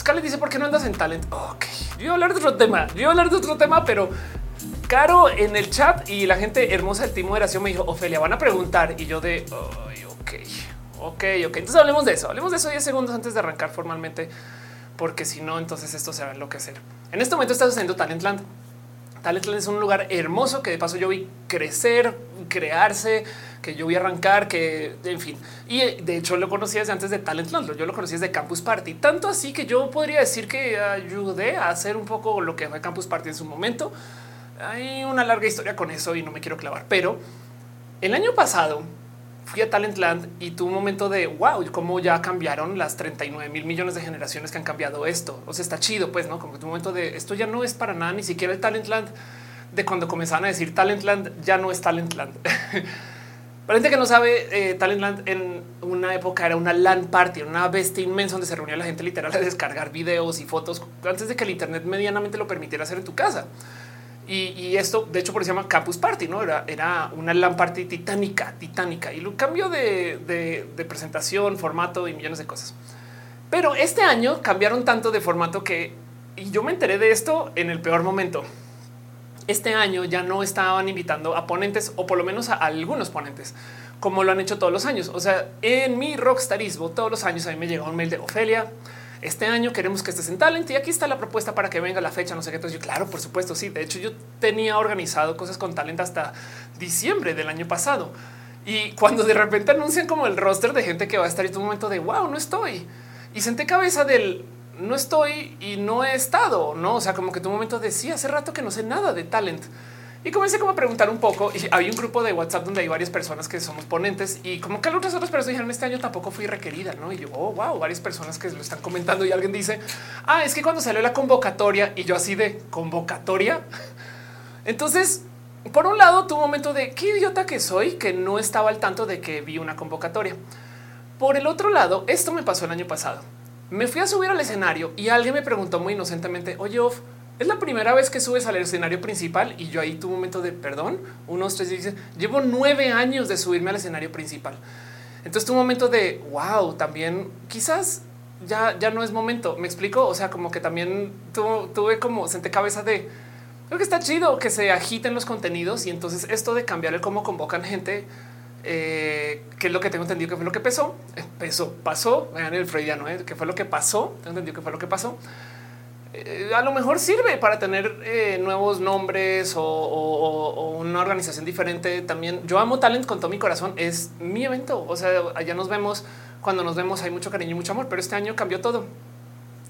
Scarlett dice, ¿por qué no andas en talent? Ok, yo voy a hablar de otro tema, yo voy a hablar de otro tema, pero Caro en el chat y la gente hermosa del team moderación me dijo, Ofelia, van a preguntar y yo de, ok, ok, ok. Entonces hablemos de eso, hablemos de eso 10 segundos antes de arrancar formalmente, porque si no, entonces esto se va a enloquecer. En este momento está sucediendo Talentland. Talentland es un lugar hermoso que de paso yo vi crecer, crearse, que yo vi arrancar, que en fin. Y eh, de hecho lo conocí desde antes de Talentland, yo lo conocí desde Campus Party, tanto así que yo podría decir que ayudé a hacer un poco lo que fue Campus Party en su momento. Hay una larga historia con eso y no me quiero clavar, pero el año pasado fui a Talentland y tuve un momento de wow, cómo ya cambiaron las 39 mil millones de generaciones que han cambiado esto. O sea, está chido, pues no como un momento de esto ya no es para nada, ni siquiera el Talentland de cuando comenzaban a decir Talentland ya no es Talentland. Para gente que no sabe, eh, Talentland en una época era una LAN party, una bestia inmensa donde se reunía la gente literal a descargar videos y fotos antes de que el Internet medianamente lo permitiera hacer en tu casa. Y, esto, de hecho, por eso se llama Campus Party, no era, era una LAN party titánica, titánica y lo cambio de, de presentación, formato y millones de cosas. Pero este año cambiaron tanto de formato que y yo me enteré de esto en el peor momento este año ya no estaban invitando a ponentes o por lo menos a algunos ponentes como lo han hecho todos los años. O sea, en mi rockstarismo todos los años a mí me llegó un mail de Ofelia. Este año queremos que estés en talent y aquí está la propuesta para que venga la fecha. No sé qué. Entonces yo, claro, por supuesto. Sí, de hecho yo tenía organizado cosas con talent hasta diciembre del año pasado. Y cuando de repente anuncian como el roster de gente que va a estar y tu momento de wow, no estoy y senté cabeza del no estoy y no he estado, no? O sea, como que tu momento decía hace rato que no sé nada de talent. Y comencé como a preguntar un poco y hay un grupo de WhatsApp donde hay varias personas que somos ponentes y como que otras otras personas dijeron este año tampoco fui requerida, ¿no? Y yo, oh, wow, varias personas que lo están comentando y alguien dice, ah, es que cuando salió la convocatoria y yo así de convocatoria. Entonces, por un lado, tu momento de qué idiota que soy, que no estaba al tanto de que vi una convocatoria. Por el otro lado, esto me pasó el año pasado me fui a subir al escenario y alguien me preguntó muy inocentemente, oye, es la primera vez que subes al escenario principal y yo ahí tuve un momento de perdón, unos tres dice, llevo nueve años de subirme al escenario principal. Entonces un momento de wow, también quizás ya, ya no es momento. Me explico. O sea, como que también tuve como senté cabeza de creo que está chido que se agiten los contenidos y entonces esto de cambiar el cómo convocan gente eh, que es lo que tengo entendido que fue lo que pesó, empezó, pasó, vean el freudiano, ¿eh? que fue lo que pasó, tengo entendido que fue lo que pasó. Eh, a lo mejor sirve para tener nuevos nombres o, una organización diferente. También yo amo Talent con todo mi corazón. Es mi evento. O sea, allá nos vemos. Cuando nos vemos hay mucho cariño y mucho amor, pero este año cambió todo.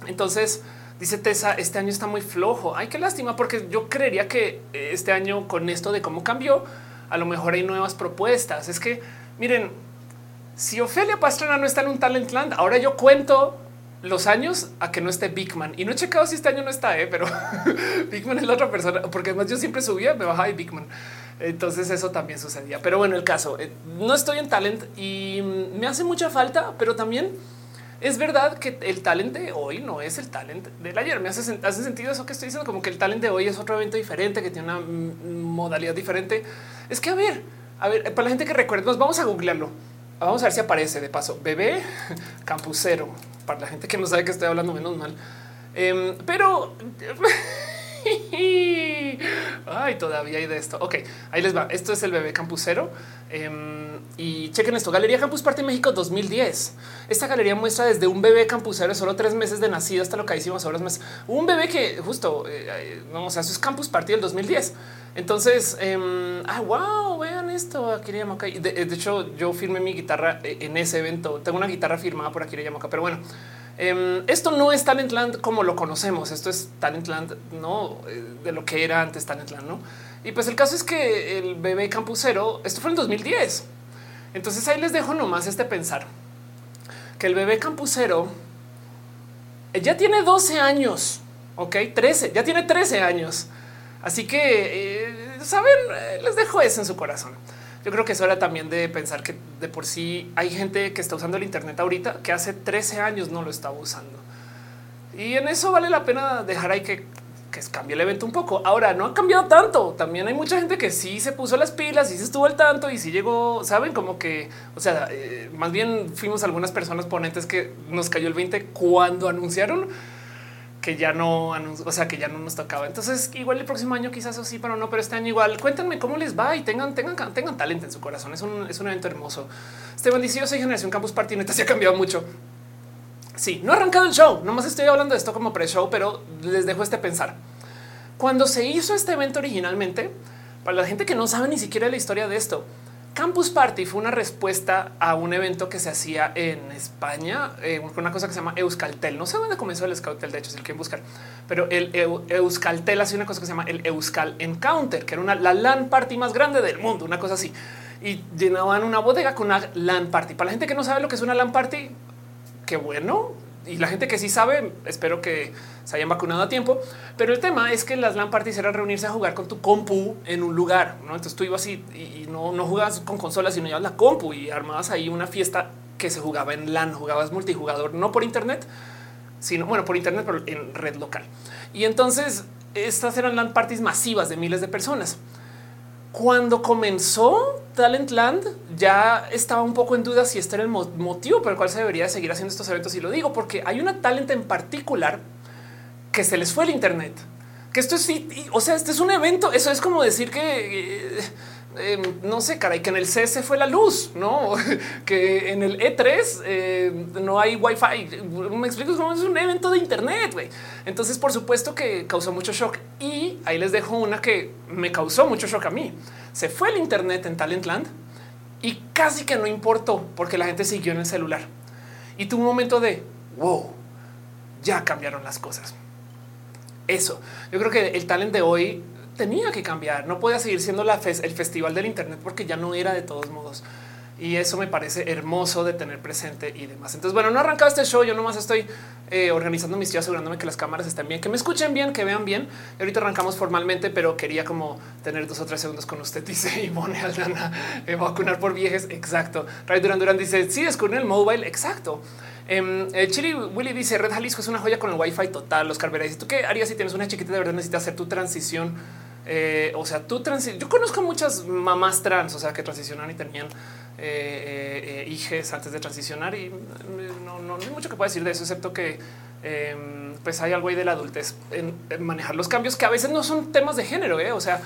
Entonces, dice Tessa, este año está muy flojo. Ay, qué lástima, porque yo creería que este año con esto de cómo cambió, a lo mejor hay nuevas propuestas. Es que miren, si Ofelia Pastrana no está en un Talentland, ahora yo cuento los años a que no esté Bigman y no he checado si este año no está, ¿eh? pero Bigman es la otra persona, porque además yo siempre subía, me bajaba y Bigman. Entonces eso también sucedía. Pero bueno, el caso, eh, no estoy en talent y me hace mucha falta, pero también es verdad que el talent de hoy no es el talent del ayer. Me hace, hace sentido eso que estoy diciendo, como que el talent de hoy es otro evento diferente, que tiene una modalidad diferente. Es que a ver, a ver, para la gente que recuerde, nos vamos a googlearlo. Vamos a ver si aparece de paso. Bebé campusero. Para la gente que no sabe que estoy hablando menos mal. Em, pero ay, todavía hay de esto. Ok, ahí les va. Esto es el bebé campusero. Em, y chequen esto: Galería Campus Parte México 2010. Esta galería muestra desde un bebé campusero de solo tres meses de nacido hasta lo que hicimos ahora más. Un bebé que justo eh, vamos a su Campus Party del 2010. Entonces, eh, ah, wow, vean esto. Aquí le de, de, hecho, yo firmé mi guitarra eh, en ese evento. Tengo una guitarra firmada por le acá, pero bueno, em, esto no es Talentland como lo conocemos. Esto es Talentland, no eh, de lo que era antes Talentland, no? Y pues el caso es que el bebé campusero, esto fue en 2010. Entonces ahí les dejo nomás este pensar que el bebé campusero eh, ya tiene 12 años, ok, 13, ya tiene 13 años. Así que, eh, saben, eh, les dejo eso en su corazón. Yo creo que es hora también de pensar que de por sí hay gente que está usando el Internet ahorita que hace 13 años no lo estaba usando. Y en eso vale la pena dejar ahí que, que cambie el evento un poco. Ahora no ha cambiado tanto. También hay mucha gente que sí se puso las pilas y se estuvo al tanto y sí llegó, saben, como que, o sea, eh, más bien fuimos algunas personas ponentes que nos cayó el 20 cuando anunciaron que ya no, o sea, que ya no nos tocaba. Entonces, igual el próximo año quizás sí, pero no, pero este año igual. Cuéntenme cómo les va y tengan, tengan, tengan talento en su corazón. Es un, es un evento hermoso. Esteban dice: Yo soy generación Campus Party, neta se ha cambiado mucho. Sí, no ha arrancado el show. Nomás estoy hablando de esto como pre-show, pero les dejo este pensar. Cuando se hizo este evento originalmente, para la gente que no sabe ni siquiera la historia de esto, Campus Party fue una respuesta a un evento que se hacía en España eh, con una cosa que se llama Euskaltel. No sé dónde comenzó el Euskaltel, de hecho, si lo quieren buscar, pero el Euskaltel hace una cosa que se llama el Euskal Encounter, que era una la LAN party más grande del mundo, una cosa así. Y llenaban una bodega con una LAN party. Para la gente que no sabe lo que es una LAN party, qué bueno, y la gente que sí sabe, espero que se hayan vacunado a tiempo. Pero el tema es que las LAN parties eran reunirse a jugar con tu compu en un lugar. Entonces tú ibas y, y no, no jugabas con consolas, sino llevas la compu y armabas ahí una fiesta que se jugaba en LAN, jugabas multijugador, no por internet, sino bueno, por internet, pero en red local. Y entonces estas eran LAN parties masivas de miles de personas. Cuando comenzó Talentland, ya estaba un poco en duda si este era el motivo por el cual se debería seguir haciendo estos eventos. Y lo digo porque hay una talent en particular que se les fue el Internet. Que esto es, o sea, este es un evento. Eso es como decir que eh, Em, no sé, caray, que en el C se fue la luz, no que en el E3 eh, no hay wifi. Me explico cómo es un evento de Internet. Entonces, por supuesto que causó mucho shock y ahí les dejo una que me causó mucho shock a mí. Se fue el Internet en Talentland y casi que no importó porque la gente siguió en el celular y tuvo un momento de wow, ya cambiaron las cosas. Eso yo creo que el talent de hoy tenía que cambiar. No podía seguir siendo el festival del Internet porque ya no era de todos modos. Y eso me parece hermoso de tener presente y demás. Entonces, bueno, no ha arrancado este show. Yo nomás estoy eh, organizando mis estoy asegurándome que las cámaras estén bien, que me escuchen bien, que vean bien. Ahorita arrancamos formalmente, pero quería como tener dos o tres segundos con usted. Dice Ivone Aldana, eh, vacunar por viejes. Exacto. Ray Duran Duran dice: Sí, descubrí el mobile. Exacto. Eh, Chili Willy dice: Red Jalisco es una joya con el wifi total. Los Vera ¿tú qué harías si tienes una chiquita de verdad? Necesitas hacer tu transición eh, o sea, tú yo conozco muchas mamás trans, o sea, que transicionaron y tenían eh, eh, hijos antes de transicionar y no, no, hay mucho que pueda decir de eso, excepto que em, pues hay algo ahí de la adultez en, manejar los cambios que a veces no son temas de género. O sea,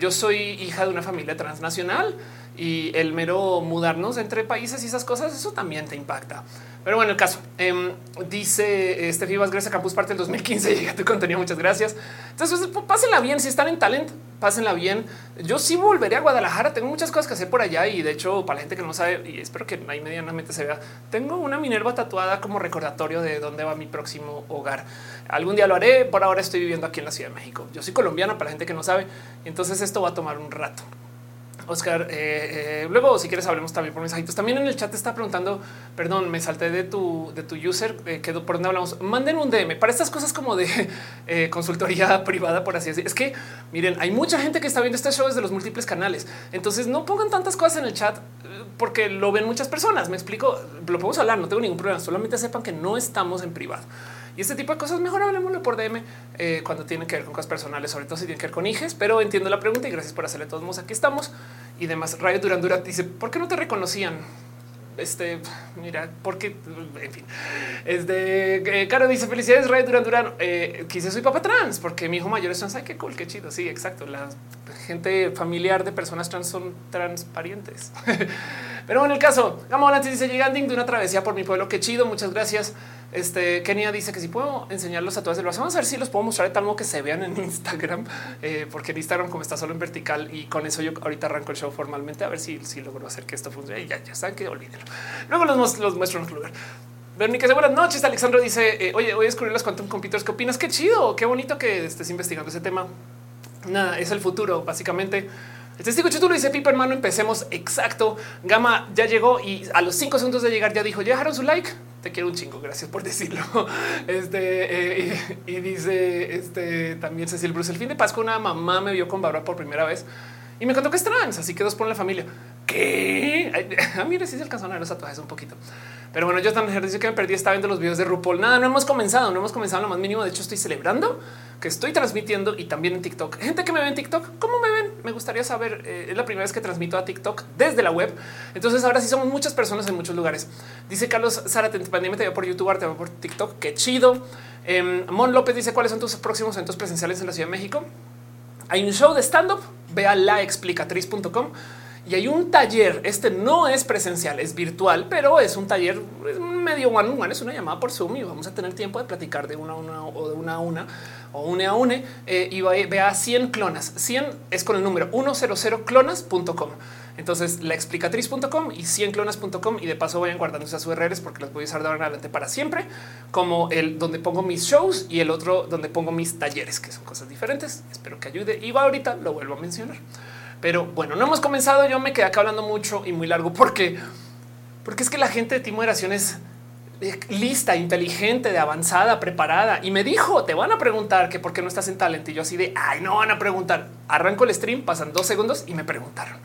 yo soy hija de una familia transnacional y el mero mudarnos entre países y esas cosas, eso también te impacta. Pero bueno, el caso em, dice este Vivas, gracias a Campus Parte del 2015. Llega tu contenido. Muchas gracias. Entonces, pues, pásenla bien. Si están en talent, pásenla bien. Yo sí volveré a Guadalajara. Tengo muchas cosas que hacer por allá y de hecho, para la gente que no sabe, y espero que ahí medianamente se vea, tengo una Minerva tatuada como recordatorio de dónde va mi próximo hogar. Algún día lo haré. Por ahora estoy viviendo aquí en la Ciudad de México. Yo soy colombiana para la gente que no sabe. Entonces, esto va a tomar un rato. Oscar, eh, eh, luego si quieres hablemos también por mensajitos. También en el chat te está preguntando, perdón, me salté de tu, de tu user, eh, por donde hablamos. Manden un DM para estas cosas como de consultoría privada, por así decir. Es que miren, hay mucha gente que está viendo este show desde los múltiples canales. Entonces no pongan tantas cosas en el chat porque lo ven muchas personas. Me explico, lo podemos hablar, no tengo ningún problema. Solamente sepan que no estamos en privado. Y este tipo de cosas mejor hablemoslo por DM eh, cuando tienen que ver con cosas personales, sobre todo si tienen que ver con hijes, pero entiendo la pregunta y gracias por hacerle todos modos. Aquí estamos y demás. Rayo Durán Durán dice, ¿por qué no te reconocían? Este, mira, porque, en fin, es de eh, Caro dice felicidades, Rayo Durán Durán. Eh, quise soy papá trans porque mi hijo mayor es trans. Ay, qué cool, qué chido. Sí, exacto. La gente familiar de personas trans son transparentes. Pero en el caso, Gama Volante dice llegando de una travesía por mi pueblo. Qué chido. Muchas gracias. Este Kenia dice que si puedo enseñarlos a todas del vamos a ver si los puedo mostrar de tal modo que se vean en Instagram, eh, porque en Instagram como está solo en vertical y con eso yo ahorita arranco el show formalmente a ver si, si logro hacer que esto funcione. Ya, ya saben que olvídenlo. Luego los, los muestro en otro lugar. Verónica buenas noches. Alexandro dice: eh, Oye, voy a descubrir las quantum computers. ¿Qué opinas? Qué chido, qué bonito que estés investigando ese tema. Nada, es el futuro, básicamente. El testigo chutulo dice Pipa hermano, empecemos exacto. Gama ya llegó y a los cinco segundos de llegar ya dijo, ¿ya dejaron su like? Te quiero un chingo, gracias por decirlo. Este eh, y, dice este también Cecil Bruce. El fin de Pascua una mamá me vio con Bárbara por primera vez y me contó que es trans, así que dos por la familia. ¿Qué? Ah, mire, si se alcanzó a los tatuajes un poquito. Pero bueno, yo también dice que me perdí, estaba viendo los videos de RuPaul. Nada, no hemos comenzado, no hemos comenzado lo más mínimo. De hecho, estoy celebrando que estoy transmitiendo y también en TikTok. Gente que me ve en TikTok, ¿cómo me ven? Me gustaría saber. Eh, es la primera vez que transmito a TikTok desde la web. Entonces ahora sí somos muchas personas en muchos lugares. Dice Carlos Zárate, pandemia te por YouTube, te veo por TikTok. Qué chido. Em, Mon López dice cuáles son tus próximos eventos presenciales en la Ciudad de México. Hay un show de stand up. Ve a laexplicatriz.com y hay un taller. Este no es presencial, es virtual, pero es un taller medio one on one. Es una llamada por Zoom y vamos a tener tiempo de platicar de una a una o de una a una o une a une eh, y vea 100 clonas. 100 es con el número 100clonas.com. Entonces la explicatriz.com y 100clonas.com y de paso vayan guardando esas URLs porque las voy a usar de ahora en adelante para siempre, como el donde pongo mis shows y el otro donde pongo mis talleres, que son cosas diferentes. Espero que ayude y va ahorita lo vuelvo a mencionar. Pero bueno, no hemos comenzado. Yo me quedé acá hablando mucho y muy largo porque, porque es que la gente de Timo es lista, inteligente, de avanzada, preparada. Y me dijo, te van a preguntar que por qué no estás en talent. Y yo así de, ay, no van a preguntar. Arranco el stream, pasan dos segundos y me preguntaron.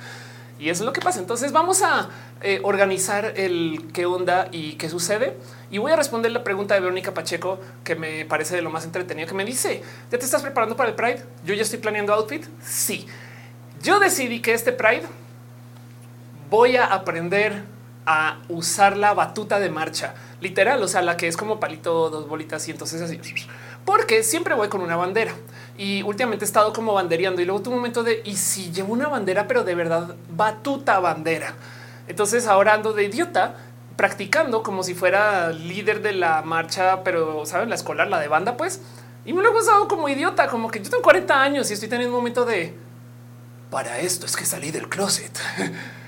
Y eso es lo que pasa. Entonces vamos a eh, organizar el qué onda y qué sucede. Y voy a responder la pregunta de Verónica Pacheco, que me parece de lo más entretenido, que me dice, ¿ya te estás preparando para el Pride? Yo ya estoy planeando outfit. Sí, yo decidí que este Pride voy a aprender a usar la batuta de marcha literal, o sea, la que es como palito, dos bolitas y entonces así, porque siempre voy con una bandera y últimamente he estado como bandereando y luego un momento de y si llevo una bandera, pero de verdad batuta bandera. Entonces ahora ando de idiota practicando como si fuera líder de la marcha, pero saben, la escolar, la de banda, pues. Y me lo he pasado como idiota, como que yo tengo 40 años y estoy teniendo un momento de para esto es que salí del closet.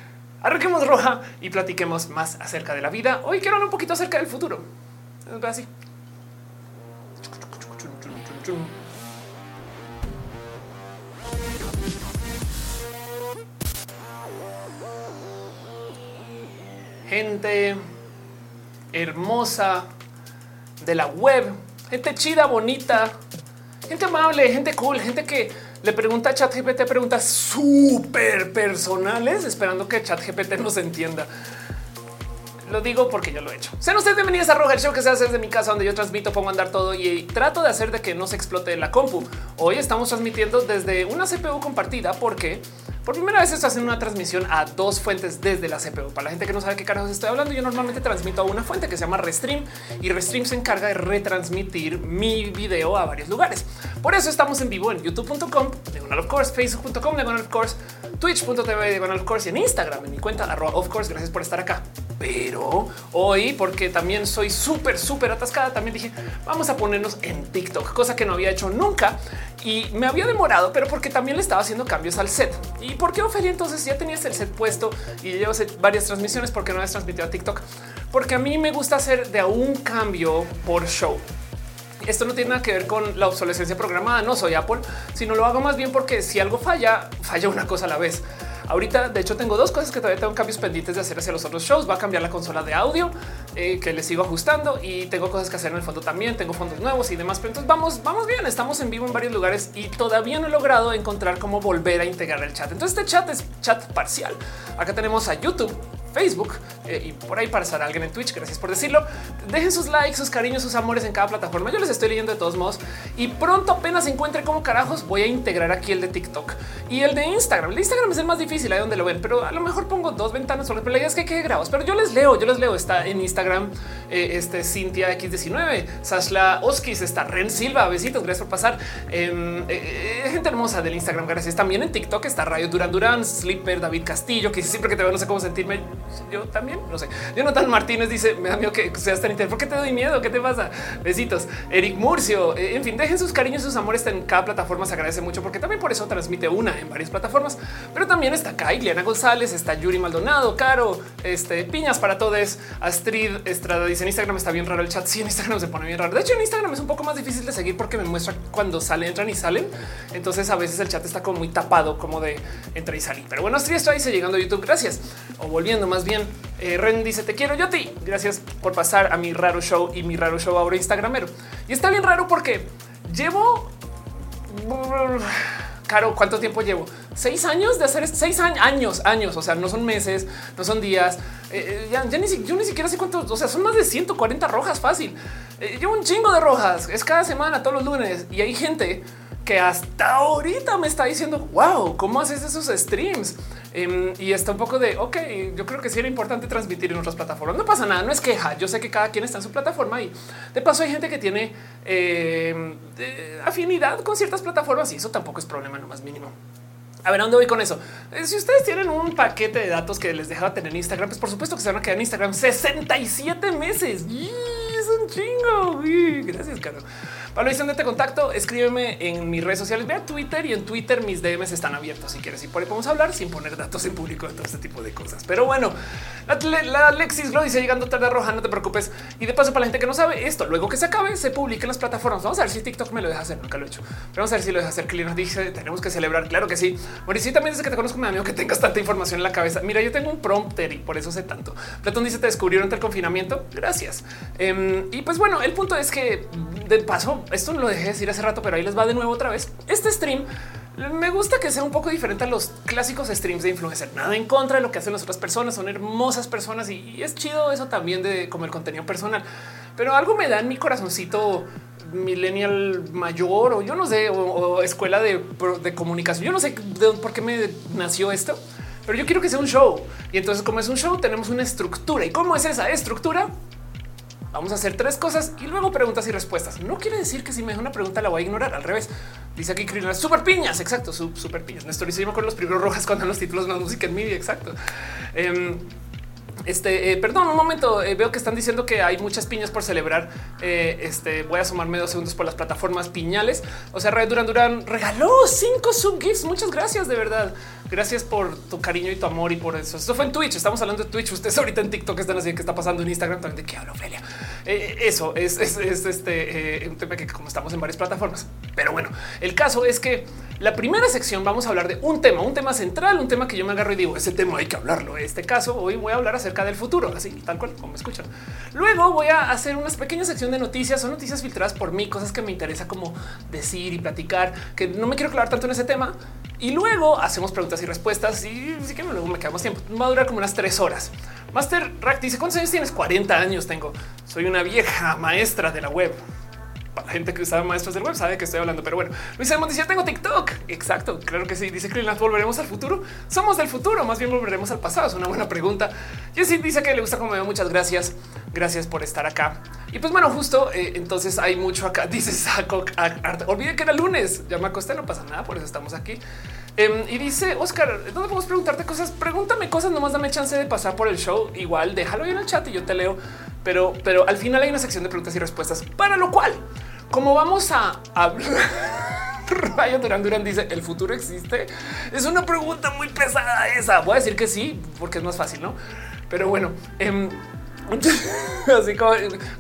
Arranquemos roja y platiquemos más acerca de la vida. Hoy quiero hablar un poquito acerca del futuro. Así. Gente hermosa de la web, gente chida, bonita, gente amable, gente cool, gente que le pregunta a ChatGPT preguntas súper personales, esperando que ChatGPT nos entienda. Lo digo porque yo lo he hecho. Sean ustedes bienvenidos a Roja, el show que se hace desde mi casa, donde yo transmito, pongo a andar todo y trato de hacer de que no se explote la compu. Hoy estamos transmitiendo desde una CPU compartida porque por primera vez estoy haciendo una transmisión a dos fuentes desde la CPU. Para la gente que no sabe qué carajos estoy hablando, yo normalmente transmito a una fuente que se llama Restream y Restream se encarga de retransmitir mi video a varios lugares. Por eso estamos en vivo en youtube.com, de of course, facebook.com, de of course, twitch.tv, de of course y en Instagram, en mi cuenta arroba of course. Gracias por estar acá. Pero hoy, porque también soy súper, súper atascada, también dije vamos a ponernos en TikTok, cosa que no había hecho nunca y me había demorado, pero porque también le estaba haciendo cambios al set. ¿Y por qué Ophelia entonces ya tenías el set puesto y llevas varias transmisiones? porque no has transmitido a TikTok? Porque a mí me gusta hacer de un cambio por show. Esto no tiene nada que ver con la obsolescencia programada, no soy Apple, sino lo hago más bien porque si algo falla, falla una cosa a la vez. Ahorita, de hecho, tengo dos cosas que todavía tengo cambios pendientes de hacer hacia los otros shows. Va a cambiar la consola de audio eh, que le sigo ajustando y tengo cosas que hacer en el fondo también. Tengo fondos nuevos y demás. Pero entonces vamos, vamos bien. Estamos en vivo en varios lugares y todavía no he logrado encontrar cómo volver a integrar el chat. Entonces, este chat es chat parcial. Acá tenemos a YouTube Facebook eh, y por ahí para a alguien en Twitch. Gracias por decirlo. Dejen sus likes, sus cariños, sus amores en cada plataforma. Yo les estoy leyendo de todos modos y pronto apenas encuentre cómo carajos voy a integrar aquí el de TikTok y el de Instagram. El de Instagram es el más difícil ahí donde lo ven, pero a lo mejor pongo dos ventanas sobre la idea es que quede grabos, pero yo les leo, yo les leo. Está en Instagram eh, este Cintia X19, Sashla Oskis, está Ren Silva. Besitos, gracias por pasar. Em, eh, gente hermosa del Instagram. Gracias. También en TikTok está Rayo Duran Durán, Slipper, David Castillo, que siempre que te veo no sé cómo sentirme yo también no sé. Jonathan Martínez dice: Me da miedo que seas tan interesante. ¿Por qué te doy miedo? ¿Qué te pasa? Besitos. Eric Murcio. Eh, en fin, dejen sus cariños, sus amores en cada plataforma. Se agradece mucho porque también por eso transmite una en varias plataformas. Pero también está acá Ileana González, está Yuri Maldonado, Caro, este piñas para todos. Astrid Estrada dice: En Instagram está bien raro el chat. Sí, en Instagram se pone bien raro. De hecho, en Instagram es un poco más difícil de seguir porque me muestra cuando salen, entran y salen. Entonces, a veces el chat está como muy tapado, como de entrar y salir. Pero bueno, Astrid está dice llegando a YouTube. Gracias. O volviendo más bien. Eh, Ren dice te quiero yo a ti. Gracias por pasar a mi raro show y mi raro show ahora Instagramero. Y está bien raro porque llevo Caro, ¿cuánto tiempo llevo? Seis años de hacer seis años, años. O sea, no son meses, no son días. Eh, ni, yo ni siquiera sé cuántos, o sea, son más de 140 rojas fácil. llevo un chingo de rojas. Es cada semana, todos los lunes. Y hay gente que hasta ahorita me está diciendo, wow, ¿cómo haces esos streams? Em, y está un poco de, ok, yo creo que sí era importante transmitir en otras plataformas. No pasa nada, no es queja. Yo sé que cada quien está en su plataforma y de paso hay gente que tiene em, afinidad con ciertas plataformas y eso tampoco es problema, no más mínimo. A ver, ¿a dónde voy con eso? Eh, si ustedes tienen un paquete de datos que les dejaba tener en Instagram, pues por supuesto que se van a quedar en Instagram 67 meses. Y es un chingo. Gracias, Carlos. La de te contacto, escríbeme en mis redes sociales, ve a Twitter y en Twitter mis DMs están abiertos si quieres y por ahí podemos hablar sin poner datos en público de todo este tipo de cosas. Pero bueno, la, Alexis lo dice llegando tarde roja, no te preocupes. Y de paso para la gente que no sabe esto, luego que se acabe, se publica en las plataformas. Vamos a ver si TikTok me lo deja hacer, nunca lo he hecho. Vamos a ver si lo deja hacer. Clint dice, tenemos que celebrar. Claro que sí. Mauricio también dice que te conozco, mi amigo, que tengas tanta información en la cabeza. Mira, yo tengo un prompter y por eso sé tanto. Platón dice, te descubrieron el confinamiento. Gracias. Em, y pues bueno, el punto es que de paso, esto lo dejé decir hace rato, pero ahí les va de nuevo otra vez. Este stream me gusta que sea un poco diferente a los clásicos streams de influencer. Nada en contra de lo que hacen las otras personas. Son hermosas personas y es chido eso también de como el contenido personal. Pero algo me da en mi corazoncito millennial mayor o yo no sé, o, escuela de, de, comunicación. Yo no sé por qué me nació esto, pero yo quiero que sea un show. Y entonces como es un show tenemos una estructura. ¿Y cómo es esa estructura? Vamos a hacer tres cosas y luego preguntas y respuestas. No quiere decir que si me deja una pregunta la voy a ignorar. Al revés, dice aquí Krina, super piñas. Exacto, super piñas. Néstor y con los primeros rojas cuando los títulos más música en MIDI. Exacto. Em, este, eh, perdón, un momento. Eh, veo que están diciendo que hay muchas piñas por celebrar. Eh, este, voy a sumarme dos segundos por las plataformas piñales. O sea, Red Duran Duran regaló cinco subgifts. Muchas gracias, de verdad. Gracias por tu cariño y tu amor y por eso. Esto fue en Twitch. Estamos hablando de Twitch. Ustedes ahorita en TikTok están así que está pasando en Instagram también de qué hablo, Ophelia. Eh, eso es, este eh, un tema que como estamos en varias plataformas. Pero bueno, el caso es que la primera sección vamos a hablar de un tema, un tema central, un tema que yo me agarro y digo ese tema hay que hablarlo. En este caso, hoy voy a hablar acerca del futuro, así tal cual como me escuchan. Luego voy a hacer una pequeña sección de noticias o noticias filtradas por mí, cosas que me interesa como decir y platicar, que no me quiero clavar tanto en ese tema. Y luego hacemos preguntas y respuestas y sí que luego me quedamos tiempo. Va a durar como unas tres horas. Master Rack dice cuántos años tienes? 40 años tengo. Soy una vieja maestra de la web. Para la gente que sabe maestros del web sabe que estoy hablando, pero bueno, Luis Simón dice tengo TikTok. Exacto, claro que sí. Dice que volveremos al futuro. Somos del futuro, más bien volveremos al pasado. Es una buena pregunta. sí dice que le gusta como veo. Muchas gracias. Gracias por estar acá. Y pues bueno, justo eh, entonces hay mucho acá. Dice Saco. Olvide que era lunes. Ya me acosté, no pasa nada, por eso estamos aquí. Em, y dice Oscar, ¿dónde podemos preguntarte cosas? Pregúntame cosas, nomás dame chance de pasar por el show. Igual déjalo en el chat y yo te leo. Pero, pero al final hay una sección de preguntas y respuestas, para lo cual, como vamos a hablar. Rayo Durán Durán dice: ¿El futuro existe? Es una pregunta muy pesada esa. Voy a decir que sí, porque es más fácil, no? Pero bueno, eh, Así como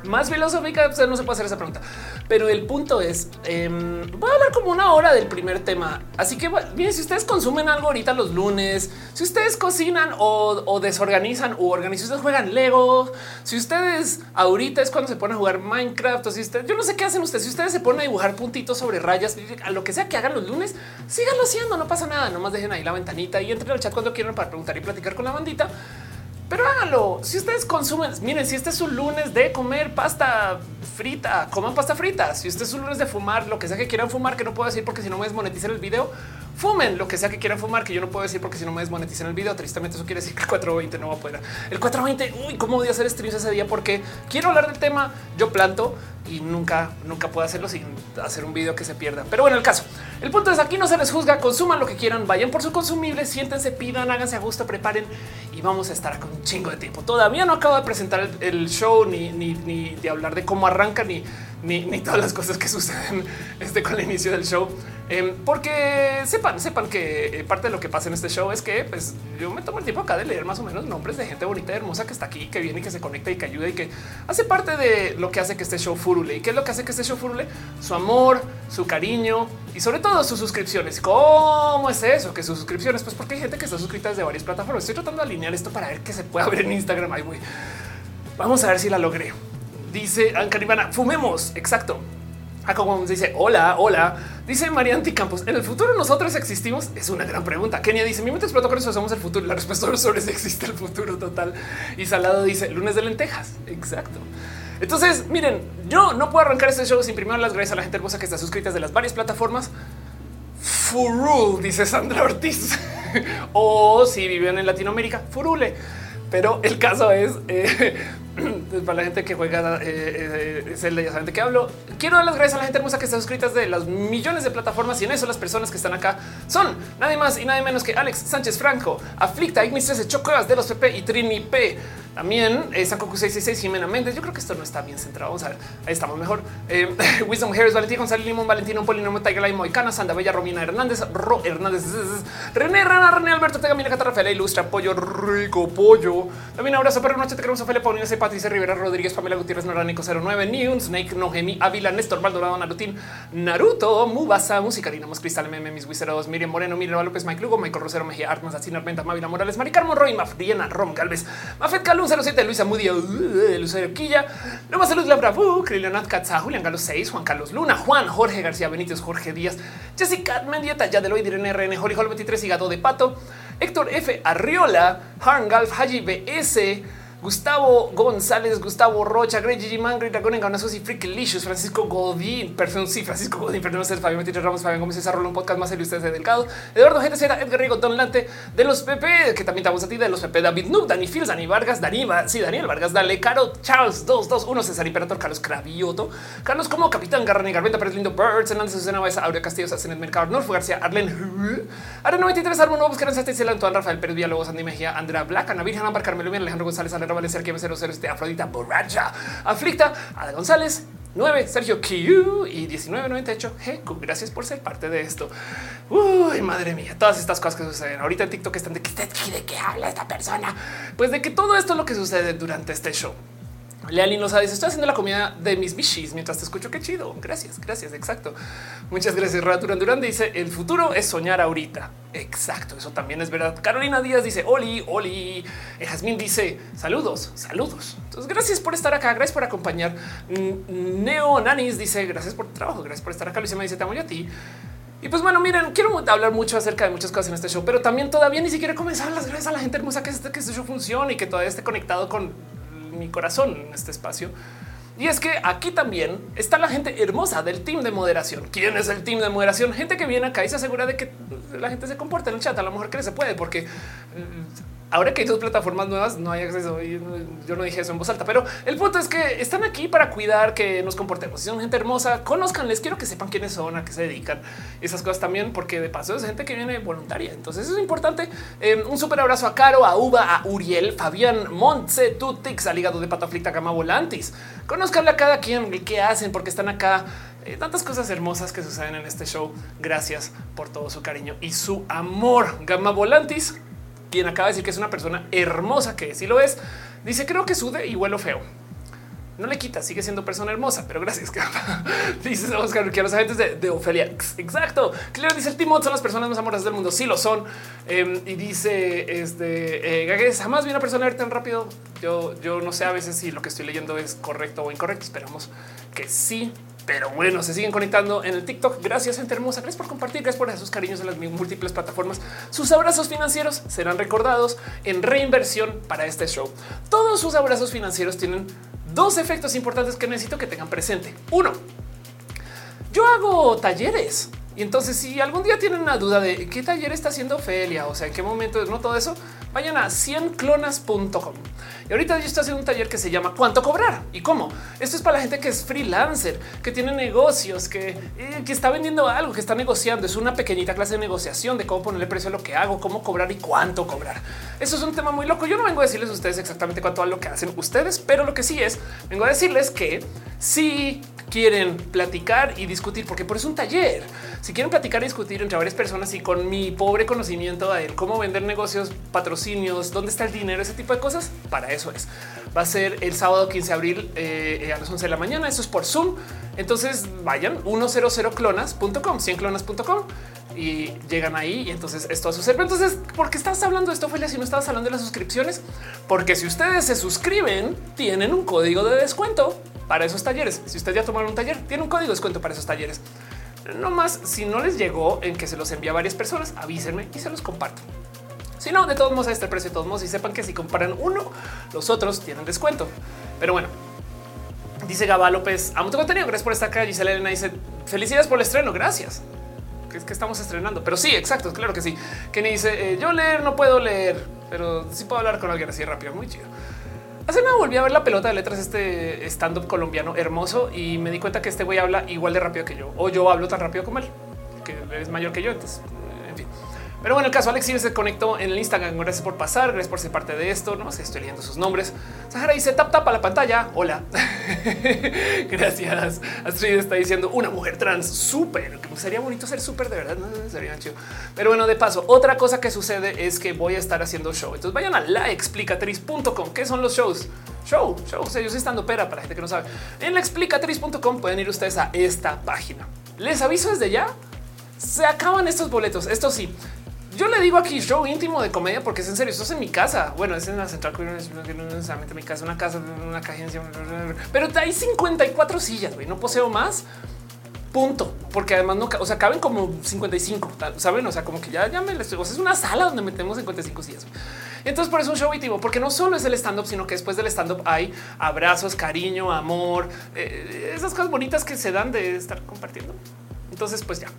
más filosófica, no se puede hacer esa pregunta. Pero el punto es, em, voy a hablar como una hora del primer tema. Así que bien, si ustedes consumen algo ahorita los lunes, si ustedes cocinan o, desorganizan o organizan, ustedes juegan Lego, si ustedes ahorita es cuando se ponen a jugar Minecraft, o si ustedes, yo no sé qué hacen ustedes, si ustedes se ponen a dibujar puntitos sobre rayas, a lo que sea que hagan los lunes, síganlo haciendo, no pasa nada, nomás dejen ahí la ventanita y entren al chat cuando quieran para preguntar y platicar con la bandita pero háganlo. Si ustedes consumen, miren, si este es un lunes de comer pasta frita, coman pasta frita. Si este es un lunes de fumar, lo que sea que quieran fumar, que no puedo decir porque si no me desmonetizan el video, fumen lo que sea que quieran fumar, que yo no puedo decir porque si no me desmonetizan el video. Tristemente, eso quiere decir que el 420 no va a poder. El 420, uy, cómo voy a hacer streams ese día porque quiero hablar del tema. Yo planto y nunca, nunca puedo hacerlo sin hacer un video que se pierda. Pero bueno, el caso, el punto es aquí no se les juzga, consuman lo que quieran, vayan por su consumible, siéntense, pidan, háganse a gusto, preparen y vamos a estar con un chingo de tiempo. Todavía no acabo de presentar el, show ni, ni, ni, de hablar de cómo arranca ni, ni, ni todas las cosas que suceden este, con el inicio del show. Em, porque sepan, sepan que eh, parte de lo que pasa en este show es que pues, yo me tomo el tiempo acá de leer más o menos nombres de gente bonita y hermosa que está aquí, que viene y que se conecta y que ayuda y que hace parte de lo que hace que este show ¿Y qué es lo que hace que este show furule? Su amor, su cariño y sobre todo sus suscripciones. ¿Cómo es eso? Que sus suscripciones, pues porque hay gente que está suscrita desde varias plataformas. Estoy tratando de alinear esto para ver que se pueda ver en Instagram. Ay, Vamos a ver si la logré. Dice Ancaribana, fumemos. Exacto. Ah, como dice hola, hola. Dice Marianti Campos. En el futuro nosotros existimos. Es una gran pregunta. Kenia dice: Mi mente explotó con eso. Somos el futuro. La respuesta sobre si existe el futuro total. Y Salado dice: lunes de lentejas. Exacto. Entonces, miren, yo no puedo arrancar este show sin primero las gracias a la gente hermosa que está suscrita de las varias plataformas. Furul, dice Sandra Ortiz. o si viven en Latinoamérica, Furule. Pero el caso es eh, para la gente que juega eh, eh, el ya saben de qué hablo. Quiero dar las gracias a la gente hermosa que está suscrita de las millones de plataformas y en eso las personas que están acá son nadie más y nadie menos que Alex Sánchez Franco, Aflicta, Ignis 13, Chocuevas de los PP y Trini P. También eh, Sankoku 666 Jimena Méndez. Yo creo que esto no está bien centrado. Vamos a ver. Ahí estamos mejor. Eh, Wisdom Harris, Valentín González Limón, Valentino Polino, Tiger Lai Moicana, Sanda Bella, Romina Hernández, Ro Hernández, René Rana, René Alberto, Tegamina, Catarrafaela, Ilustra, Pollo, Rico, Pollo. También abrazo, pero noche te queremos, Ophelia, Paulina, Patricia Rivera, Rodríguez, Pamela Gutiérrez, Noránico 09, News, Snake, Nogemi, Ávila, Néstor, Maldorado, Narutín, Naruto, Mubasa, Musicarina, Cristal, Meme, Mis Wiseros, Miriam Moreno, Miriam López, Mike Lugo, Michael Rosero, Mejía, Armas, Asina, Armenta, Mávila Morales, Maricarmo, Roy, Mafriena, Rom, Galvez, Mafet Calun 07, Luisa Moody, Lucero Quilla, Nueva Salud, Labra, Krilionat Katza, Julián Carlos 6, Juan Carlos Luna, Juan, Jorge García Benítez, Jorge Díaz, Jessica Mendieta, Yadeloid, Irene RN, Holly Hall 23 y Gato de Pato, Héctor F. Arriola, Harn Galf, Haji BS, Gustavo González, Gustavo Rocha, Grey Gigi Mangri, Dragón Enganazos y Freaklicious, Francisco Godín, perdón, sí, Francisco Godín, perdón, Fabián Metiche Ramos, Fabián Gómez, César un podcast más serio, ustedes de Delgado, Eduardo GTZ, Edgar Rigo, Don Lante, de los PP, que también estamos a ti, de los PP, David Noob, Dani Fields, Dani Vargas, Dani, sí, Daniel Vargas, Dale, Caro, Charles, 221, César Imperator, Carlos Cravioto, Carlos como Capitán Garrani, Garventa, Pérez Lindo, Birds, Hernández, Susana Baeza, Aurea Castillo, en el Mercado, Norfo García, Arlen, Ara 93, Armo Nuevo, Buscar en Antoine, Rafael Pérez Villalobos, Andy Mejía, Andrea Black, Ana Virgen, Ámbar, Carmelo Alejandro González, Alejandro Valencia, Arquímedo 00, este Afrodita borracha, aflicta, Ada González, 9, Sergio Q y 1998 GQ. Gracias por ser parte de esto. Uy, madre mía, todas estas cosas que suceden ahorita en TikTok están de que de qué habla esta persona. Pues de que todo esto es lo que sucede durante este show. Lealin nos dice estoy haciendo la comida de mis bichis mientras te escucho. Qué chido. Gracias, gracias. Exacto. Muchas gracias. Duran Durán dice el futuro es soñar ahorita. Exacto. Eso también es verdad. Carolina Díaz dice Oli, Oli. Eh, Jazmín dice saludos, saludos. Entonces, gracias por estar acá. Gracias por acompañar. Neo Nanis dice gracias por tu trabajo. Gracias por estar acá. Luisa me dice te amo a ti. Y pues bueno, miren, quiero hablar mucho acerca de muchas cosas en este show, pero también todavía ni siquiera comenzar las gracias a la gente hermosa que este, que este show funcione y que todavía esté conectado con mi corazón en este espacio. Y es que aquí también está la gente hermosa del team de moderación. ¿Quién es el team de moderación? Gente que viene acá y se asegura de que la gente se comporta en el chat a lo mejor que se puede, porque ahora que hay dos plataformas nuevas, no hay acceso. Yo no dije eso en voz alta, pero el punto es que están aquí para cuidar que nos comportemos. Si son gente hermosa, conozcanles. Quiero que sepan quiénes son, a qué se dedican esas cosas también, porque de paso es gente que viene voluntaria. Entonces es importante. Eh, un súper abrazo a Caro, a Uva, a Uriel, Fabián, Montse, Tutix, al hígado de pato aflicta, Gama Volantis. Conozcanle a cada quien qué hacen, porque están acá. Eh, tantas cosas hermosas que suceden en este show. Gracias por todo su cariño y su amor. Gama Volantis quien acaba de decir que es una persona hermosa, que sí lo es, dice creo que sude y huelo feo. No le quita, sigue siendo persona hermosa, pero gracias. dice Oscar que los agentes de, Ofelia. Exacto. Claro, dice el Timot son las personas más amorosas del mundo. Sí lo son. Em, y dice este eh, jamás vi una persona ver tan rápido. Yo, yo no sé a veces si lo que estoy leyendo es correcto o incorrecto. Esperamos que sí. Pero bueno, se siguen conectando en el TikTok. Gracias, gente hermosa. Gracias por compartir. Gracias por sus cariños en las múltiples plataformas. Sus abrazos financieros serán recordados en reinversión para este show. Todos sus abrazos financieros tienen dos efectos importantes que necesito que tengan presente. Uno, yo hago talleres. Y entonces, si algún día tienen una duda de qué taller está haciendo Felia, o sea, en qué momento no todo eso, vayan a 100clonas.com. Y ahorita yo estoy haciendo un taller que se llama cuánto cobrar y cómo. Esto es para la gente que es freelancer, que tiene negocios, que, eh, que está vendiendo algo, que está negociando. Es una pequeñita clase de negociación de cómo ponerle precio a lo que hago, cómo cobrar y cuánto cobrar. Eso es un tema muy loco. Yo no vengo a decirles a ustedes exactamente cuánto a lo que hacen ustedes, pero lo que sí es, vengo a decirles que si quieren platicar y discutir, porque por eso es un taller. Si quieren platicar y discutir entre varias personas y con mi pobre conocimiento de cómo vender negocios, patrocinio patrocinios, dónde está el dinero, ese tipo de cosas. Para eso es. Va a ser el sábado 15 de abril eh, a las 11 de la mañana. Eso es por Zoom. Entonces vayan 100clonas.com, 100clonas.com y llegan ahí y entonces esto a suceder. Entonces, ¿por qué estás hablando de esto, Ophelia, si no estabas hablando de las suscripciones? Porque si ustedes se suscriben, tienen un código de descuento para esos talleres. Si ustedes ya tomaron un taller, tiene un código de descuento para esos talleres. No más, si no les llegó en que se los envía a varias personas, avísenme y se los comparto. Si no, de todos modos a este precio, de todos modos, y sepan que si comparan uno, los otros tienen descuento. Pero bueno, dice Gaba López, amo tu contenido, gracias por estar acá. Gisela Elena dice, felicidades por el estreno, gracias. Que es que estamos estrenando, pero sí, exacto, claro que sí. Kenny dice, eh, yo leer no puedo leer, pero sí puedo hablar con alguien así rápido, muy chido. Hace nada volví a ver la pelota de letras, este stand up colombiano hermoso y me di cuenta que este güey habla igual de rápido que yo o yo hablo tan rápido como él, que es mayor que yo. Entonces. Pero bueno, el caso Alex se conectó en el Instagram. Gracias por pasar, gracias por ser parte de esto. No sé, estoy leyendo sus nombres. Sahara dice tap tap a la pantalla. Hola. gracias. Astrid está diciendo una mujer trans súper. Sería bonito ser súper de verdad. Sería chido. Pero bueno, de paso, otra cosa que sucede es que voy a estar haciendo show. Entonces vayan a laexplicatriz.com. ¿Qué son los shows? Show, show. O sea, yo estoy estando pera para la gente que no sabe. En laexplicatriz.com pueden ir ustedes a esta página. Les aviso desde ya. Se acaban estos boletos. Esto sí, yo le digo aquí show íntimo de comedia porque es en serio. Esto es en mi casa. Bueno, es en la central, no es necesariamente mi casa, una casa, una agencia, pero hay 54 sillas. No poseo más. Punto, porque además no, o sea, caben como 55, saben? O sea, como que ya, ya me o sea, es una sala donde metemos 55 sillas. Entonces, por eso un show íntimo, porque no solo es el stand up, sino que después del stand up hay abrazos, cariño, amor, eh, esas cosas bonitas que se dan de estar compartiendo. Entonces, pues ya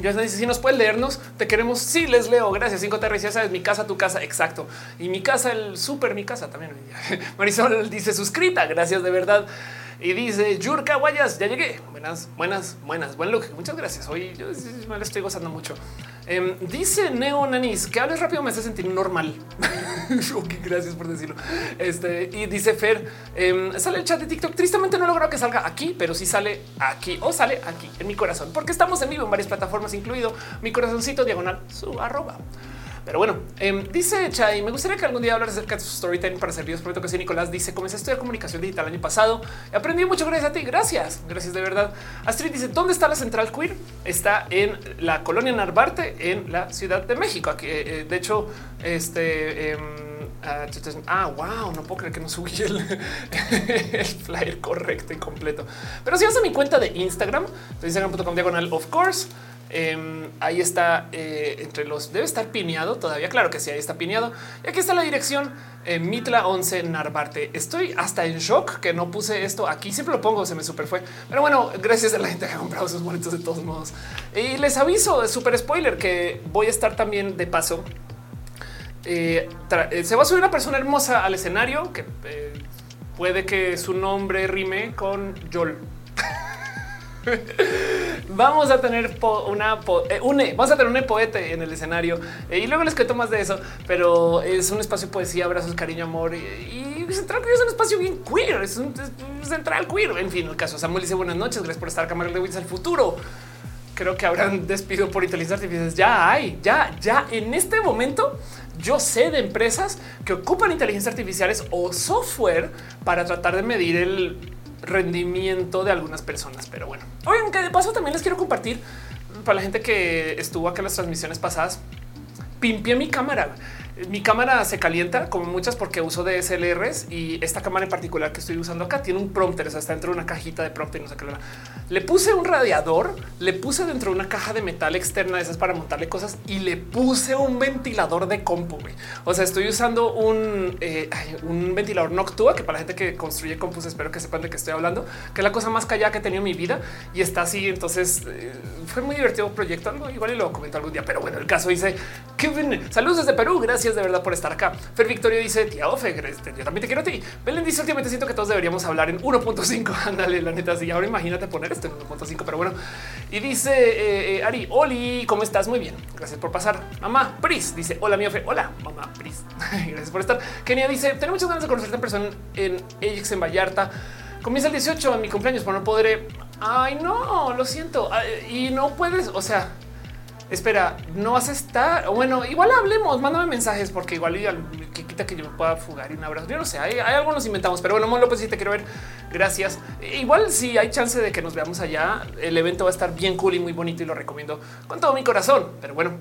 ya dice si nos puede leernos, te queremos. Sí, les leo. Gracias. 5 TR. Ya sabes, mi casa, tu casa. Exacto. Y mi casa, el súper, mi casa también. Marisol dice suscrita. Gracias de verdad. Y dice Yurka Guayas, ya llegué. Buenas, buenas, buenas. Buen look. Muchas gracias. Hoy yo me lo estoy gozando mucho. Em, dice Neo Nanis que hables rápido me hace sentir normal. ok, gracias por decirlo. Este y dice Fer, em, sale el chat de TikTok. Tristemente no logro que salga aquí, pero sí sale aquí o sale aquí en mi corazón, porque estamos en vivo en varias plataformas, incluido mi corazoncito diagonal su arroba. Pero bueno, eh, dice Chay, me gustaría que algún día hablar acerca de su storytelling para servir. Prometo que sí. Nicolás dice, comencé a estudiar comunicación digital el año pasado. He aprendido mucho gracias a ti. Gracias. Gracias de verdad. Astrid dice, ¿dónde está la central queer? Está en la colonia Narvarte, en la Ciudad de México. Aquí, eh, eh, de hecho, este... Em, ah, ah, wow, no puedo creer que no subí el, el, flyer correcto y completo. Pero si vas a mi cuenta de Instagram, instagram.com diagonal, of course, Em, ahí está eh, entre los debe estar pineado todavía. Claro que sí, ahí está pineado. Y aquí está la dirección eh, Mitla 11 Narvarte. Estoy hasta en shock que no puse esto aquí. Siempre lo pongo, se me super fue. Pero bueno, gracias a la gente que ha comprado sus boletos de todos modos. Y les aviso, super spoiler, que voy a estar también de paso. Eh, se va a subir una persona hermosa al escenario que puede que su nombre rime con Yol. vamos a tener una, eh, vamos a tener un poeta en el escenario eh, y luego les cuento más de eso, pero es un espacio de poesía, abrazos, cariño, amor y, Central Queer es un espacio bien queer, es un Central Queer. En fin, el caso Samuel dice buenas noches, gracias por estar, Cámara de Wins al futuro. Creo que habrán despido por inteligencia artificial. Ya hay, ya, ya en este momento yo sé de empresas que ocupan inteligencia artificiales o software para tratar de medir el rendimiento de algunas personas. Pero bueno, oigan, que de paso también les quiero compartir para la gente que estuvo acá en las transmisiones pasadas. Pimpié mi cámara mi cámara se calienta como muchas porque uso DSLRs y esta cámara en particular que estoy usando acá tiene un prompter, o sea, está dentro de una cajita de prompter no sé qué. Le puse un radiador, le puse dentro de una caja de metal externa de esas para montarle cosas y le puse un ventilador de compu. O sea, estoy usando un, eh, un ventilador Noctua que para la gente que construye compus espero que sepan de qué estoy hablando, que es la cosa más callada que he tenido en mi vida y está así. Entonces eh, fue muy divertido proyecto, algo igual y lo comento algún día, pero bueno, el caso dice Kevin, saludos desde Perú. Gracias de verdad por estar acá. Fer Victorio dice tía Ofe, yo también te quiero a ti. Belén dice últimamente siento que todos deberíamos hablar en 1.5. Ándale, la neta. Así ahora imagínate poner esto en 1.5, pero bueno. Y dice eh, eh, Ari, Oli, ¿cómo estás? Muy bien. Gracias por pasar. Mamá Pris dice hola, mi Ofe. Hola, mamá Pris. Gracias por estar. Kenia dice tengo muchas ganas de conocerte en persona en Ajax en Vallarta. Comienza el 18 en mi cumpleaños, pero no podré. Ay, no, lo siento. Y no puedes. O sea, Espera, no vas a estar. Bueno, igual hablemos, mándame mensajes porque igual que quita que yo me pueda fugar y un abrazo. Yo no sé, hay, algo nos inventamos, pero bueno, Mon López, si te quiero ver, gracias. Igual si hay chance de que nos veamos allá, el evento va a estar bien cool y muy bonito y lo recomiendo con todo mi corazón. Pero bueno,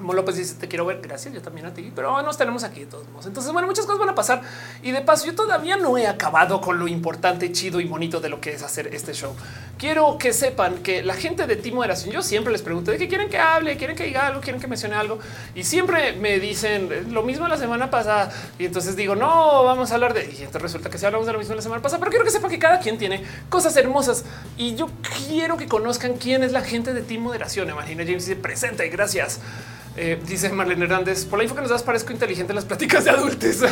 López dice te quiero ver. Gracias. Yo también a ti, pero nos tenemos aquí de todos modos. Entonces, bueno, muchas cosas van a pasar y de paso, yo todavía no he acabado con lo importante, chido y bonito de lo que es hacer este show. Quiero que sepan que la gente de Team Moderación, yo siempre les pregunto de qué quieren que hable, quieren que diga algo, quieren que mencione algo y siempre me dicen lo mismo la semana pasada. Y entonces digo, no vamos a hablar de y entonces resulta que si hablamos de lo mismo la semana pasada, pero quiero que sepan que cada quien tiene cosas hermosas y yo quiero que conozcan quién es la gente de Team Moderación. Imagina James dice presenta y gracias. Eh, dice Marlene Hernández, por la info que nos das parezco inteligente en las pláticas de adultos.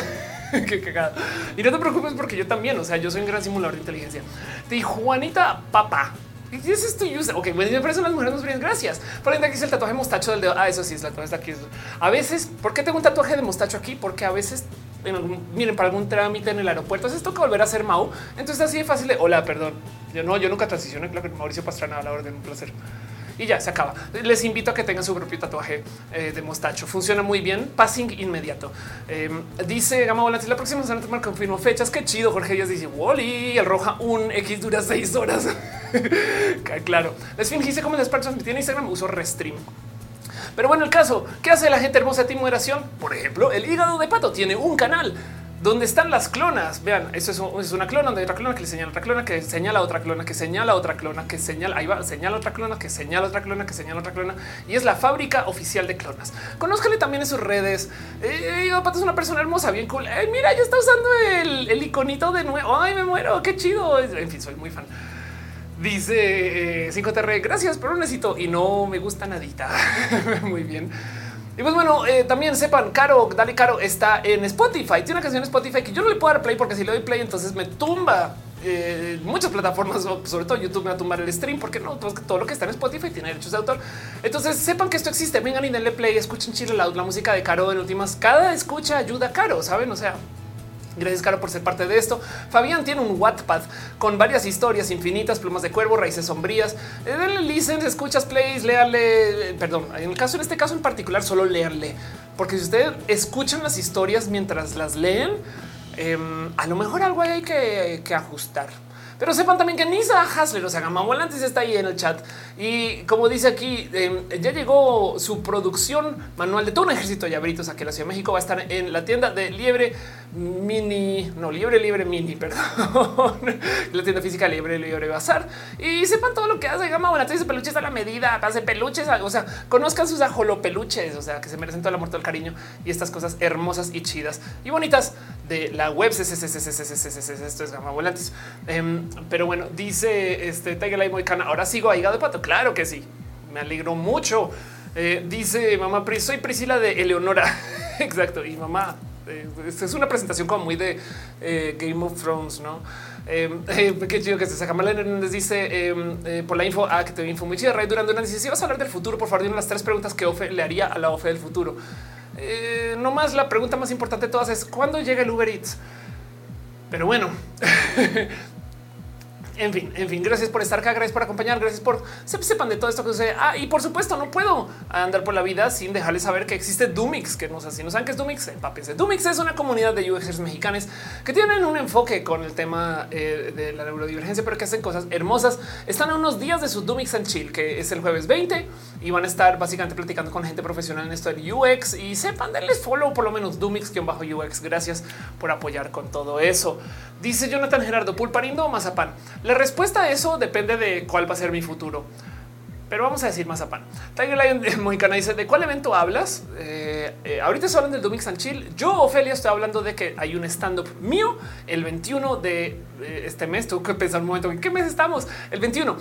Qué cagada. Y no te preocupes porque yo también, o sea, yo soy un gran simulador de inteligencia. De Juanita Papa. ¿Qué es esto? Ok, bueno, me parecen las mujeres más brillantes. Gracias. Por ahí aquí es el tatuaje mostacho del dedo. Ah, eso sí, es la tatuaje aquí. A veces, ¿por qué tengo un tatuaje de mostacho aquí? Porque a veces, miren, para algún trámite en el aeropuerto, es esto que volver a ser Mau. Entonces así de fácil hola, perdón. Yo no, yo nunca transicioné. Claro que Mauricio Pastrana a la orden, un placer y ya se acaba. Les invito a que tengan su propio tatuaje eh, de mostacho. Funciona muy bien. Passing inmediato. Em, dice Gama Volante, la próxima semana te confirmo fechas. Qué chido. Jorge Díaz dice Wally, el roja un X dura seis horas. claro. Les dice cómo las personas tiene Instagram uso Restream. Pero bueno, el caso, ¿qué hace la gente hermosa de Team Moderación? Por ejemplo, el hígado de pato tiene un canal ¿Dónde están las clonas? Vean, eso es, una clona donde hay otra clona que le señala otra clona, que señala otra clona, que señala otra clona, que señala, ahí va, señala otra clona, que señala otra clona, que señala otra clona. Y es la fábrica oficial de clonas. Conózcale también en sus redes. Eh, es una persona hermosa, bien cool. mira, ya está usando el, iconito de nuevo. Ay, me muero, qué chido. En fin, soy muy fan. Dice 5TR, eh, gracias, pero necesito y no me gusta nadita. muy bien. Y pues bueno, eh, también sepan, Caro, Dale Caro está en Spotify. Tiene una canción en Spotify que yo no le puedo dar play porque si le doy play, entonces me tumba eh, muchas plataformas, sobre todo YouTube, me va a tumbar el stream porque no todo lo que está en Spotify tiene derechos de autor. Entonces sepan que esto existe. Vengan y denle play, escuchen chile la música de Caro en últimas. Cada escucha ayuda a Caro, saben? O sea, Gracias, Caro, por ser parte de esto. Fabián tiene un Wattpad con varias historias infinitas, plumas de cuervo, raíces sombrías. Eh, denle listen, escuchas plays, léale. Eh, perdón, en el caso, en este caso en particular, solo leerle, porque si ustedes escuchan las historias mientras las leen, em, a lo mejor algo hay que ajustar. Pero sepan también que Nisa Hasler, o sea, Gama Volantes está ahí en el chat. Y como dice aquí, em, ya llegó su producción manual de todo un ejército de llaveritos aquí en la Ciudad de México. Va a estar en la tienda de Liebre Mini, no, Liebre Liebre Mini, perdón. la tienda física Liebre Liebre Bazar. Y sepan todo lo que hace Gama Volantes. Peluches a la medida, hace peluches, o sea, conozcan sus ajolopeluches, o sea, que se merecen todo el amor, todo el cariño y estas cosas hermosas y chidas y bonitas de la web. Esto es Gama Volantes. Em, pero bueno, dice este Tiger Light Moicana. Ahora sigo a hígado de pato. Claro que sí. Me alegro mucho. Eh, dice mamá, soy Priscila de Eleonora. Exacto. Y mamá, eh, es una presentación como muy de eh, Game of Thrones, no? Em, qué chido que se saca. Hernández dice em, por la info ah, que te info muy chida. Ray Durando dice: Si vas a hablar del futuro, por favor, dime las tres preguntas que Ofe le haría a la Ofe del futuro. No más la pregunta más importante de todas es: ¿cuándo llega el Uber Eats? Pero bueno, En fin, en fin, gracias por estar acá, gracias por acompañar, gracias por sepan de todo esto que sucede. Ah, y por supuesto, no puedo andar por la vida sin dejarles saber que existe Dumix, que no sé si no saben qué es Dumix, empápense. Dumix es una comunidad de UXers mexicanos que tienen un enfoque con el tema eh, de la neurodivergencia, pero que hacen cosas hermosas. Están a unos días de su Dumix and Chill, que es el jueves 20 y van a estar básicamente platicando con gente profesional en esto del UX y sepan darles follow por lo menos Dumix que bajo UX. Gracias por apoyar con todo eso. Dice Jonathan Gerardo Pulparindo Mazapán. La respuesta a eso depende de cuál va a ser mi futuro. Pero vamos a decir Mazapán. Tiger Lion de Mohicana dice de cuál evento hablas. Eh, eh, ahorita se hablan del Dumix and Chill. Yo, Ofelia, estoy hablando de que hay un stand up mío el 21 de eh, este mes. Tengo que pensar un momento en qué mes estamos. El 21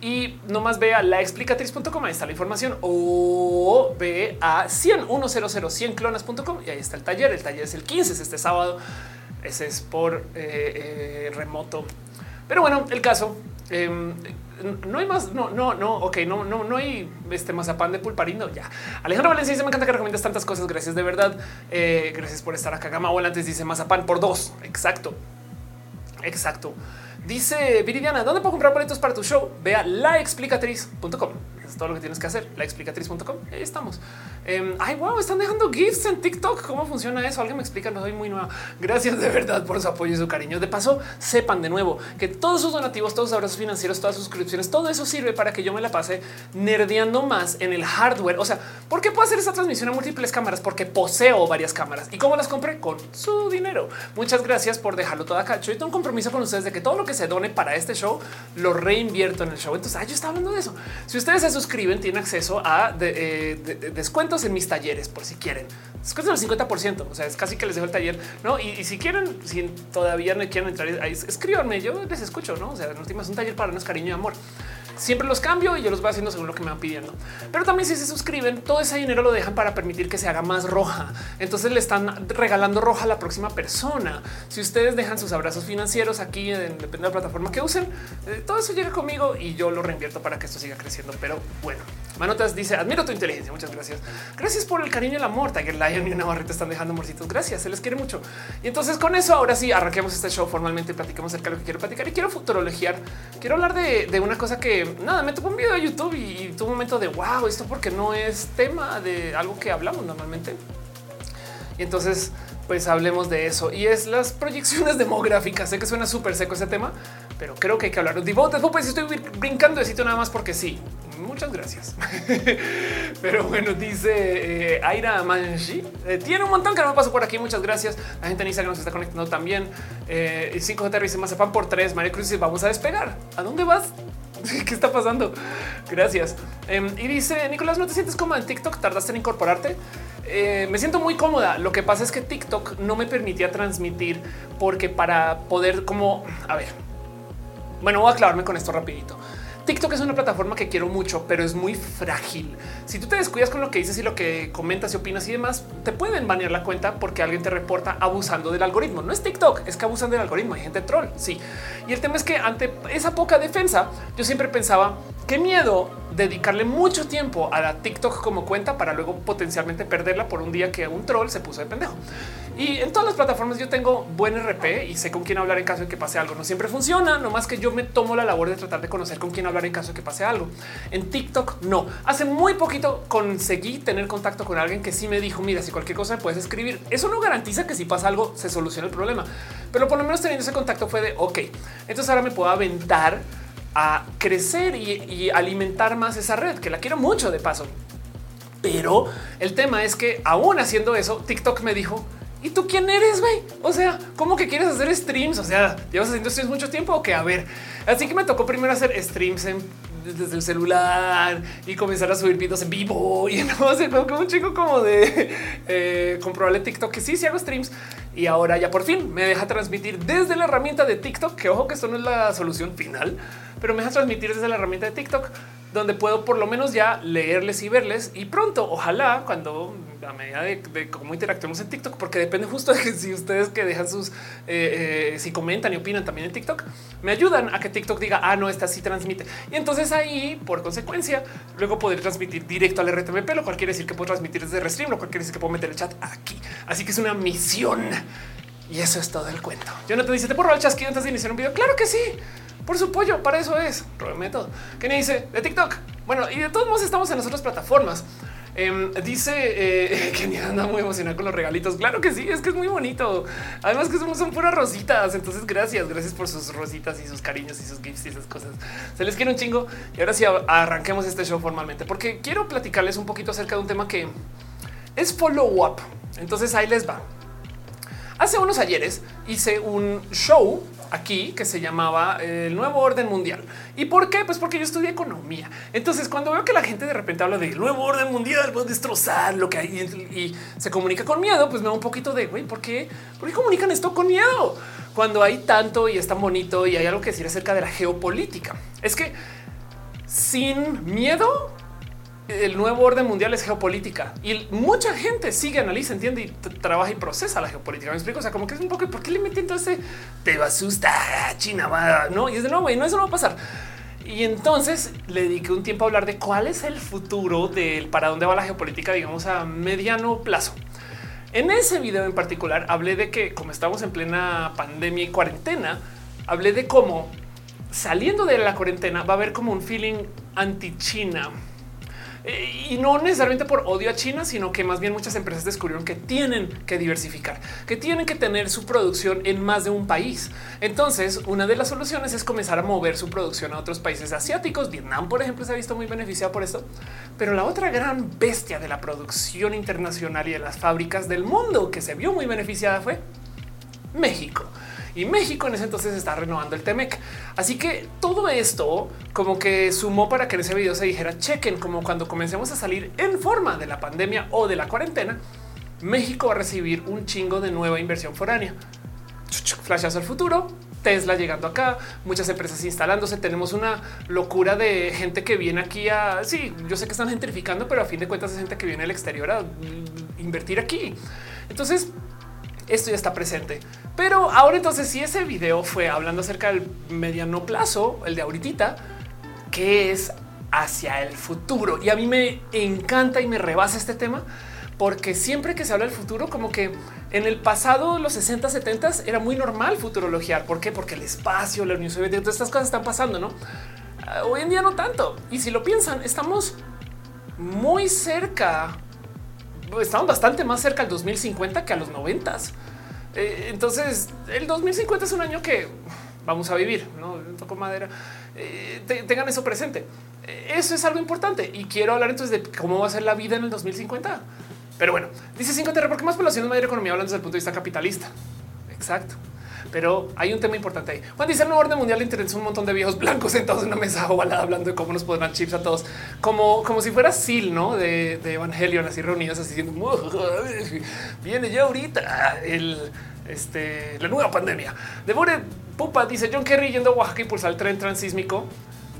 y nomás ve a laexplicatriz.com. Ahí está la información o ve a 100 100 100 clonas.com y ahí está el taller. El taller es el 15, es este sábado. Ese es por eh, eh, remoto. Pero bueno, el caso em, no hay más. No, no, no. Ok, no, no, no hay este mazapán de pulparindo. Ya Alejandro Valencia dice: Me encanta que recomiendas tantas cosas. Gracias de verdad. Eh, gracias por estar acá. Gama antes dice mazapán por dos. Exacto. Exacto. Dice Viridiana, ¿dónde puedo comprar boletos para tu show? Ve a laexplicatriz.com. Todo lo que tienes que hacer. La explicatriz.com. Ahí estamos. Em, ay, wow, están dejando GIFs en TikTok. ¿Cómo funciona eso? Alguien me explica. No soy muy nueva. Gracias de verdad por su apoyo y su cariño. De paso, sepan de nuevo que todos sus donativos, todos sus abrazos financieros, todas sus suscripciones, todo eso sirve para que yo me la pase nerdeando más en el hardware. O sea, ¿por qué puedo hacer esta transmisión a múltiples cámaras? Porque poseo varias cámaras. ¿Y cómo las compré? Con su dinero. Muchas gracias por dejarlo todo acá. Yo tengo un compromiso con ustedes de que todo lo que se done para este show lo reinvierto en el show. Entonces, yo estaba hablando de eso. Si ustedes se suscriben, tienen acceso a eh, descuentos en mis talleres por si quieren. Descuentos del 50%. O sea, es casi que les dejo el taller. No, y, si quieren, si todavía no quieren entrar ahí, escríbanme. Yo les escucho. No, o sea, en últimas, un taller para no es cariño y amor siempre los cambio y yo los voy haciendo según lo que me van pidiendo. Pero también si se suscriben, todo ese dinero lo dejan para permitir que se haga más roja. Entonces le están regalando roja a la próxima persona. Si ustedes dejan sus abrazos financieros aquí, en, depende de la plataforma que usen, eh, todo eso llega conmigo y yo lo reinvierto para que esto siga creciendo. Pero bueno, Manotas dice, admiro tu inteligencia. Muchas gracias. Gracias por el cariño y el amor. Tiger Lion y una barrita están dejando amorcitos. Gracias, se les quiere mucho. Y entonces con eso ahora sí arranquemos este show formalmente, platicamos acerca de lo que quiero platicar y quiero futurologiar. Quiero hablar de, una cosa que nada, me tuvo un video de YouTube y, tuvo un momento de wow, esto porque no es tema de algo que hablamos normalmente. Y entonces, pues hablemos de eso. Y es las proyecciones demográficas. Sé que suena súper seco ese tema, pero creo que hay que hablar. Divo, pues estoy brincando de sitio nada más porque sí. Muchas gracias. pero bueno, dice eh, Aira Manji. Eh, tiene un montón que no me pasó por aquí. Muchas gracias. La gente en Instagram nos está conectando también. Eh, 5G dice pan por tres. María Cruz dice vamos a despegar. ¿A dónde vas? ¿Qué está pasando? Gracias. Em, y dice Nicolás, ¿no te sientes cómoda en TikTok? ¿Tardaste en incorporarte? Eh, me siento muy cómoda. Lo que pasa es que TikTok no me permitía transmitir porque para poder como, a ver, bueno, voy a aclararme con esto rapidito. TikTok es una plataforma que quiero mucho, pero es muy frágil. Si tú te descuidas con lo que dices y lo que comentas y opinas y demás, te pueden banear la cuenta porque alguien te reporta abusando del algoritmo. No es TikTok, es que abusan del algoritmo. Hay gente troll. Sí. Y el tema es que ante esa poca defensa, yo siempre pensaba qué miedo dedicarle mucho tiempo a la TikTok como cuenta para luego potencialmente perderla por un día que un troll se puso de pendejo. Y en todas las plataformas yo tengo buen RP y sé con quién hablar en caso de que pase algo. No siempre funciona, no más que yo me tomo la labor de tratar de conocer con quién hablar en caso de que pase algo. En TikTok no. Hace muy poquito conseguí tener contacto con alguien que sí me dijo, mira, si cualquier cosa me puedes escribir. Eso no garantiza que si pasa algo se solucione el problema, pero por lo menos teniendo ese contacto fue de, ok, entonces ahora me puedo aventar a crecer y alimentar más esa red, que la quiero mucho de paso. Pero el tema es que aún haciendo eso, TikTok me dijo, ¿Y tú quién eres, güey? O sea, ¿cómo que quieres hacer streams? O sea, ¿llevas haciendo streams mucho tiempo o qué? A ver, así que me tocó primero hacer streams desde el celular y comenzar a subir videos en vivo y no sé, como un chico como de eh, comprobarle TikTok que sí, sí hago streams y ahora ya por fin me deja transmitir desde la herramienta de TikTok, que ojo que esto no es la solución final, pero me deja transmitir desde la herramienta de TikTok donde puedo por lo menos ya leerles y verles y pronto, ojalá cuando a medida de, cómo interactuamos en TikTok, porque depende justo de que si ustedes que dejan sus, eh, eh, si comentan y opinan también en TikTok, me ayudan a que TikTok diga, ah, no, esta sí transmite. Y entonces ahí, por consecuencia, luego poder transmitir directo al RTMP, lo cual quiere decir que puedo transmitir desde Restream, lo cual quiere decir que puedo meter el chat aquí. Así que es una misión. Y eso es todo el cuento. Yo no te dice, te puedo el chasquido antes de iniciar un video. Claro que sí por su pollo. Para eso es método. ¿Qué me dice de TikTok? Bueno, y de todos modos estamos en las otras plataformas. Em, dice eh, que anda muy emocionado con los regalitos. Claro que sí, es que es muy bonito. Además que son, son puras rositas. Entonces, gracias, gracias por sus rositas y sus cariños y sus gifts y esas cosas. Se les quiere un chingo. Y ahora sí arranquemos este show formalmente, porque quiero platicarles un poquito acerca de un tema que es follow up. Entonces ahí les va. Hace unos ayeres hice un show aquí que se llamaba eh, el nuevo orden mundial. ¿Y por qué? Pues porque yo estudié economía. Entonces, cuando veo que la gente de repente habla del nuevo orden mundial, puedo destrozar lo que hay y, se comunica con miedo, pues me da un poquito de güey, ¿por qué? ¿Por qué comunican esto con miedo? Cuando hay tanto y es tan bonito y hay algo que decir acerca de la geopolítica. Es que sin miedo el nuevo orden mundial es geopolítica y mucha gente sigue, analiza, entiende y trabaja y procesa la geopolítica. Me explico. O sea, como que es un poco por qué le metí entonces te va a asustar China, va no? Y es de no, güey, no, eso no va a pasar. Y entonces le dediqué un tiempo a hablar de cuál es el futuro del para dónde va la geopolítica, digamos a mediano plazo. En ese video en particular hablé de que como estamos en plena pandemia y cuarentena, hablé de cómo saliendo de la cuarentena va a haber como un feeling anti China y no necesariamente por odio a China, sino que más bien muchas empresas descubrieron que tienen que diversificar, que tienen que tener su producción en más de un país. Entonces, una de las soluciones es comenzar a mover su producción a otros países asiáticos. Vietnam, por ejemplo, se ha visto muy beneficiado por esto. Pero la otra gran bestia de la producción internacional y de las fábricas del mundo que se vio muy beneficiada fue México y México en ese entonces está renovando el Temec. Así que todo esto como que sumó para que en ese video se dijera chequen como cuando comencemos a salir en forma de la pandemia o de la cuarentena, México va a recibir un chingo de nueva inversión foránea. Flashazo al futuro, Tesla llegando acá, muchas empresas instalándose. Tenemos una locura de gente que viene aquí a sí, yo sé que están gentrificando, pero a fin de cuentas es gente que viene al exterior a invertir aquí. Entonces, esto ya está presente. Pero ahora entonces, si ese video fue hablando acerca del mediano plazo, el de ahorita, que es hacia el futuro. Y a mí me encanta y me rebasa este tema porque siempre que se habla del futuro, como que en el pasado, los 60, 70 era muy normal futurologiar. ¿Por qué? Porque el espacio, la Unión Soviética, todas estas cosas están pasando, no? Ah, hoy en día no tanto. Y si lo piensan, estamos muy cerca estamos bastante más cerca al 2050 que a los 90. Eh, entonces, el 2050 es un año que vamos a vivir, no toco madera. Eh, tengan eso presente. Eh, eso es algo importante y quiero hablar entonces de cómo va a ser la vida en el 2050. Pero bueno, dice 50 ¿por qué más población es mayor economía hablando desde el punto de vista capitalista? Exacto pero hay un tema importante ahí. Juan dice el nuevo orden mundial de Internet un montón de viejos blancos sentados en una mesa ovalada hablando de cómo nos podrán chips a todos, como, como si fuera Sil, ¿no? De, de Evangelion, así reunidos, así diciendo, viene ya ahorita el, este, la nueva pandemia. Devore Pupa dice John Kerry yendo a Oaxaca impulsar el tren transísmico.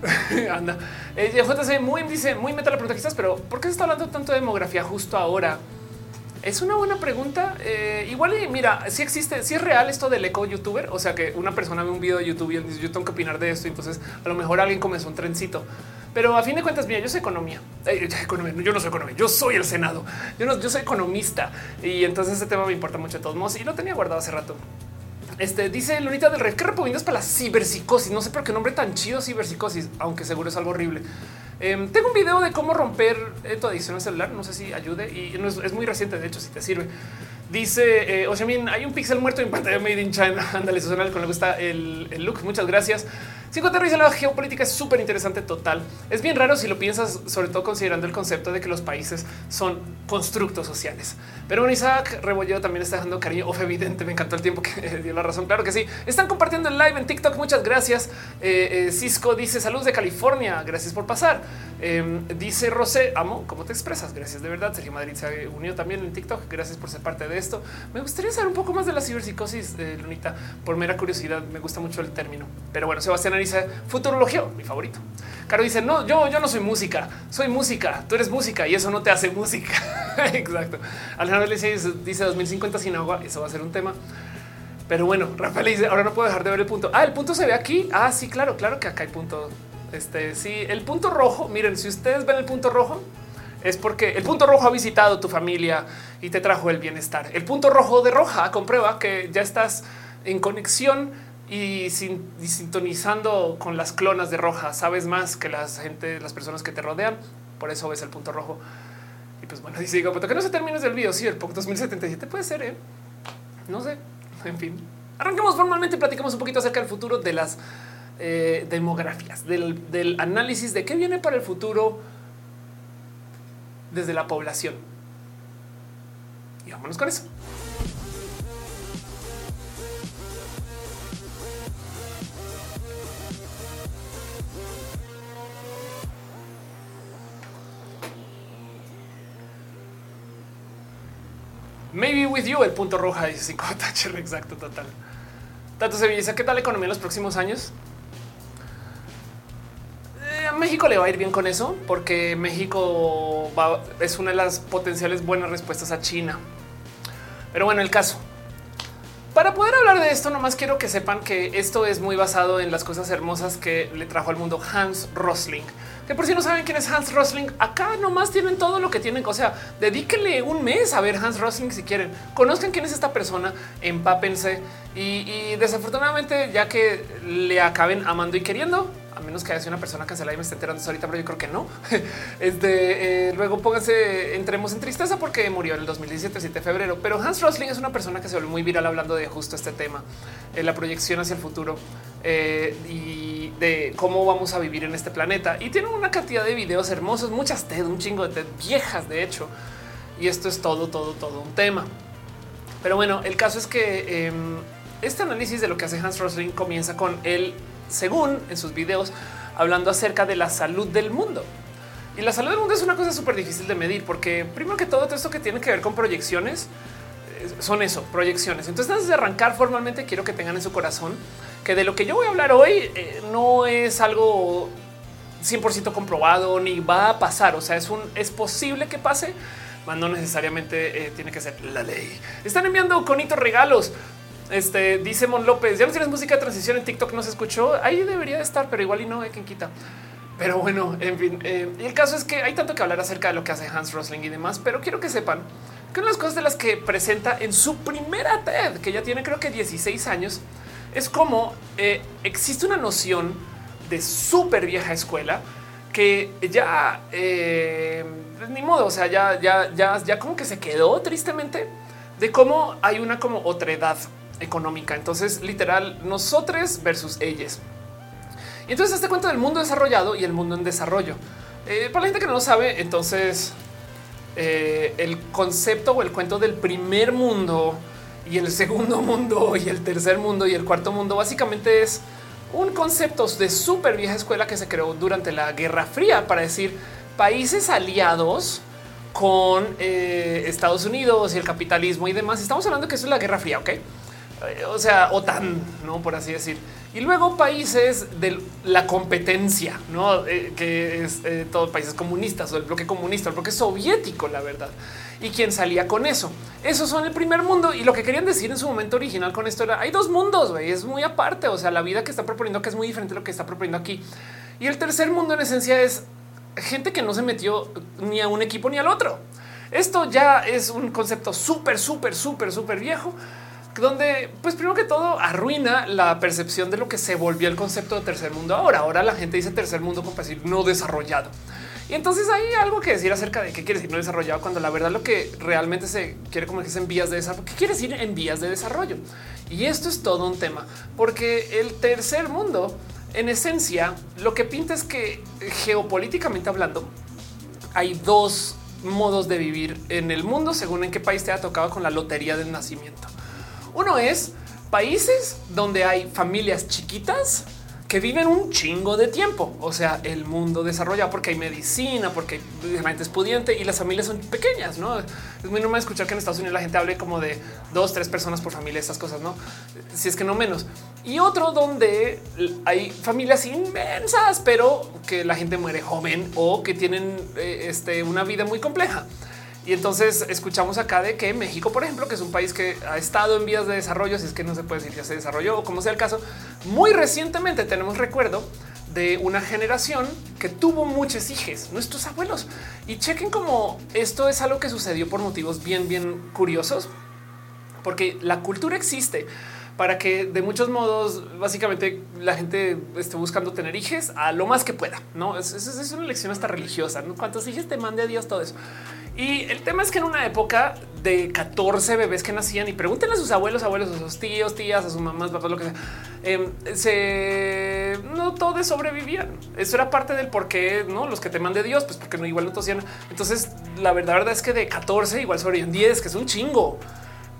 Anda. Eh, JC muy dice muy meta la pregunta quizás, pero ¿por qué se está hablando tanto de demografía justo ahora? Es una buena pregunta. Eh, igual mira, si existe, si es real esto del eco youtuber, o sea que una persona ve un video de YouTube y dice yo tengo que opinar de esto. Entonces a lo mejor alguien comenzó un trencito, pero a fin de cuentas, mira, yo soy economía. Eh, yo no soy economía, yo soy el Senado. Yo no, yo soy economista y entonces ese tema me importa mucho de todos modos y lo tenía guardado hace rato. Este dice Lunita del Rey, ¿qué recomiendas para la ciberpsicosis? No sé por qué nombre tan chido ciberpsicosis, aunque seguro es algo horrible. Em, tengo un video de cómo romper tu adicción al celular. No sé si ayude y es, muy reciente. De hecho, si te sirve, dice o sea, hay un pixel muerto en pantalla made in China. Ándale, eso suena con le gusta el, el look. Muchas gracias. Cinco dice la geopolítica es súper interesante total. Es bien raro si lo piensas, sobre todo considerando el concepto de que los países son constructos sociales. Pero Isaac Rebolledo también está dejando cariño. Of evidente, me encantó el tiempo que dio la razón. Claro que sí. Están compartiendo el live en TikTok. Muchas gracias. Eh, eh, Cisco dice saludos de California. Gracias por pasar. Em, dice Rosé, amo cómo te expresas. Gracias de verdad. Sergio Madrid se unió también en TikTok. Gracias por ser parte de esto. Me gustaría saber un poco más de la ciberpsicosis de Lunita por mera curiosidad. Me gusta mucho el término. Pero bueno, Sebastián dice futurología, mi favorito. Caro dice no, yo, yo no soy música, soy música. Tú eres música y eso no te hace música. Exacto. Alejandro le dice, dice 2050 sin agua. Eso va a ser un tema. Pero bueno, Rafael dice ahora no puedo dejar de ver el punto. Ah, el punto se ve aquí. Ah, sí, claro, claro que acá hay punto. Este sí, el punto rojo. Miren, si ustedes ven el punto rojo, es porque el punto rojo ha visitado tu familia y te trajo el bienestar. El punto rojo de roja comprueba que ya estás en conexión y, sintonizando con las clonas de roja, sabes más que la gente, las personas que te rodean. Por eso ves el punto rojo. Y pues bueno, dice digo, que no se termine el video. Sí, el punto 2077 puede ser, ¿eh? no sé. En fin, arranquemos formalmente. Platicamos un poquito acerca del futuro de las eh, demografías, del, del análisis de qué viene para el futuro desde la población. Y vámonos con eso. Maybe with you, el punto roja dice 5 Thatcher, exacto, total. Tato Sevilla, ¿qué tal la economía en los próximos años? Eh, a México le va a ir bien con eso, porque México es una de las potenciales buenas respuestas a China. Pero bueno, el caso. Para poder hablar de esto, nomás quiero que sepan que esto es muy basado en las cosas hermosas que le trajo al mundo Hans Rosling, que por si no saben quién es Hans Rosling, acá nomás tienen todo lo que tienen. O sea, dedíquenle un mes a ver Hans Rosling si quieren. Conozcan quién es esta persona, empápense y, y desafortunadamente, ya que le acaben amando y queriendo, menos que haya sido una persona cancelada y me esté enterando ahorita, pero yo creo que no. Este, eh, luego pónganse, entremos en tristeza porque murió en el 2017, 7 de febrero. Pero Hans Rosling es una persona que se volvió muy viral hablando de justo este tema, eh, la proyección hacia el futuro eh, y de cómo vamos a vivir en este planeta. Y tiene una cantidad de videos hermosos, muchas TED, un chingo de TED viejas, de hecho. Y esto es todo, todo, todo un tema. Pero bueno, el caso es que em, este análisis de lo que hace Hans Rosling comienza con él, según en sus videos, hablando acerca de la salud del mundo. Y la salud del mundo es una cosa súper difícil de medir porque primero que todo, todo esto que tiene que ver con proyecciones eh, son eso, proyecciones. Entonces, antes de arrancar formalmente, quiero que tengan en su corazón que de lo que yo voy a hablar hoy eh, no es algo 100% comprobado ni va a pasar. O sea, es un es posible que pase, no necesariamente eh, tiene que ser la ley. Están enviando conitos regalos. Este dice Mon López, ya no tienes música de transición en TikTok, no se escuchó. Ahí debería de estar, pero igual y no hay quien quita. Pero bueno, en fin, eh, el caso es que hay tanto que hablar acerca de lo que hace Hans Rosling y demás, pero quiero que sepan que una de las cosas de las que presenta en su primera TED, que ya tiene creo que 16 años, es como eh, existe una noción de súper vieja escuela que ya eh, ni modo, o sea, ya, ya, ya, ya como que se quedó tristemente de cómo hay una como otra edad económica. Entonces, literal, nosotros versus ellos. Y entonces este cuento del mundo desarrollado y el mundo en desarrollo. Eh, para la gente que no lo sabe, entonces eh, el concepto o el cuento del primer mundo y el segundo mundo y el tercer mundo y el cuarto mundo básicamente es un concepto de súper vieja escuela que se creó durante la Guerra Fría para decir países aliados con eh, Estados Unidos y el capitalismo y demás. Estamos hablando que eso es la Guerra Fría, ¿ok? Eh, o sea, OTAN, ¿no? Por así decir. Y luego países de la competencia, ¿no? Eh, que es todos países comunistas o el bloque comunista, el bloque soviético, la verdad. Y quién salía con eso. Esos son el primer mundo. Y lo que querían decir en su momento original con esto era, hay dos mundos, güey, es muy aparte. O sea, la vida que está proponiendo que es muy diferente a lo que está proponiendo aquí. Y el tercer mundo en esencia es gente que no se metió ni a un equipo ni al otro. Esto ya es un concepto súper, súper, súper, súper viejo, donde, pues primero que todo, arruina la percepción de lo que se volvió el concepto de tercer mundo. Ahora, ahora la gente dice tercer mundo como decir no desarrollado. Y entonces hay algo que decir acerca de qué quiere decir no desarrollado cuando la verdad lo que realmente se quiere como que es en vías de desarrollo. ¿Qué quiere decir en vías de desarrollo? Y esto es todo un tema, porque el tercer mundo en esencia, lo que pinta es que geopolíticamente hablando, hay dos modos de vivir en el mundo según en qué país te ha tocado con la lotería del nacimiento. Uno es países donde hay familias chiquitas que viven un chingo de tiempo. O sea, el mundo desarrollado porque hay medicina, porque hay gente pudiente y las familias son pequeñas. No es muy normal escuchar que en Estados Unidos la gente hable como de dos, tres personas por familia, estas cosas, no? Si es que no menos. Y otro donde hay familias inmensas, pero que la gente muere joven o que tienen eh, este, una vida muy compleja. Y entonces escuchamos acá de que México, por ejemplo, que es un país que ha estado en vías de desarrollo, si es que no se puede decir ya se desarrolló o como sea el caso, muy recientemente tenemos recuerdo de una generación que tuvo muchos hijos, nuestros abuelos. Y chequen como esto es algo que sucedió por motivos bien, bien curiosos, porque la cultura existe para que de muchos modos básicamente la gente esté buscando tener hijos a lo más que pueda. No es, es, una lección hasta religiosa. ¿no? Cuántos hijos te mande a Dios, todo eso. Y el tema es que en una época de 14 bebés que nacían y pregúntenle a sus abuelos, abuelos, a sus tíos, tías, a sus mamás, papás, lo que sea, em, se no todos sobrevivían. Eso era parte del por qué no los que te mande Dios, pues porque no igual no tosían. Entonces, la verdad, verdad es que de 14 igual sobrevivían 10, que es un chingo.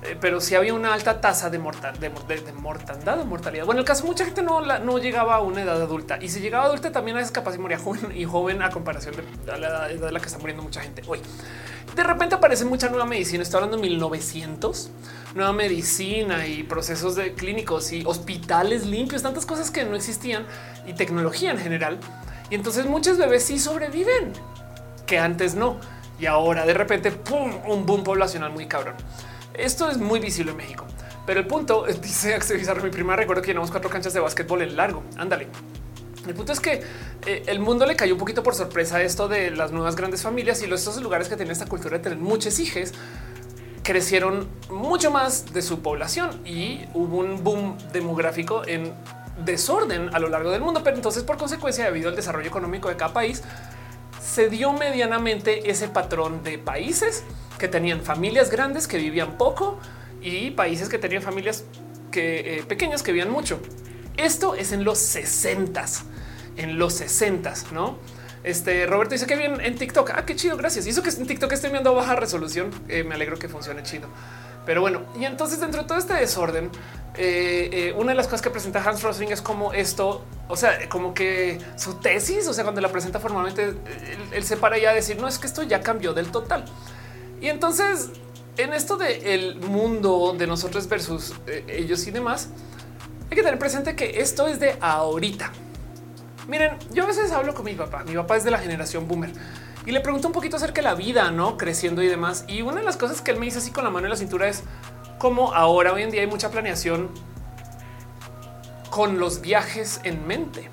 Eh, pero sí había una alta tasa de, mortal, de, mortandad o mortalidad. Bueno, el caso mucha gente no, no llegaba a una edad adulta y si llegaba adulta también a capaz y moría joven y joven a comparación de, la edad de la que está muriendo mucha gente hoy. De repente aparece mucha nueva medicina. Estoy hablando de 1900, nueva medicina y procesos de clínicos y hospitales limpios, tantas cosas que no existían y tecnología en general. Y entonces muchos bebés sí sobreviven que antes no. Y ahora de repente ¡pum! un boom poblacional muy cabrón. Esto es muy visible en México, pero el punto dice Axel mi prima recuerdo que llenamos cuatro canchas de básquetbol en largo. Ándale. El punto es que eh, el mundo le cayó un poquito por sorpresa esto de las nuevas grandes familias y los estos lugares que tienen esta cultura de tener muchos hijos crecieron mucho más de su población y hubo un boom demográfico en desorden a lo largo del mundo. Pero entonces, por consecuencia, debido al desarrollo económico de cada país, se dio medianamente ese patrón de países que tenían familias grandes que vivían poco y países que tenían familias que, eh, pequeñas que vivían mucho. Esto es en los 60 en los 60 no? Este Roberto dice que bien en TikTok. Ah, qué chido. Gracias. Y eso que en TikTok estoy viendo baja resolución. Eh, me alegro que funcione chido. Pero bueno, y entonces dentro de todo este desorden, eh, una de las cosas que presenta Hans Rosling es como esto, o sea, como que su tesis, o sea, cuando la presenta formalmente, él, se para ya a decir, no, es que esto ya cambió del total. Y entonces, en esto del mundo de nosotros versus ellos y demás, hay que tener presente que esto es de ahorita. Miren, yo a veces hablo con mi papá. Mi papá es de la generación boomer y le pregunto un poquito acerca de la vida, no creciendo y demás. Y una de las cosas que él me dice así con la mano en la cintura es cómo ahora hoy en día hay mucha planeación con los viajes en mente.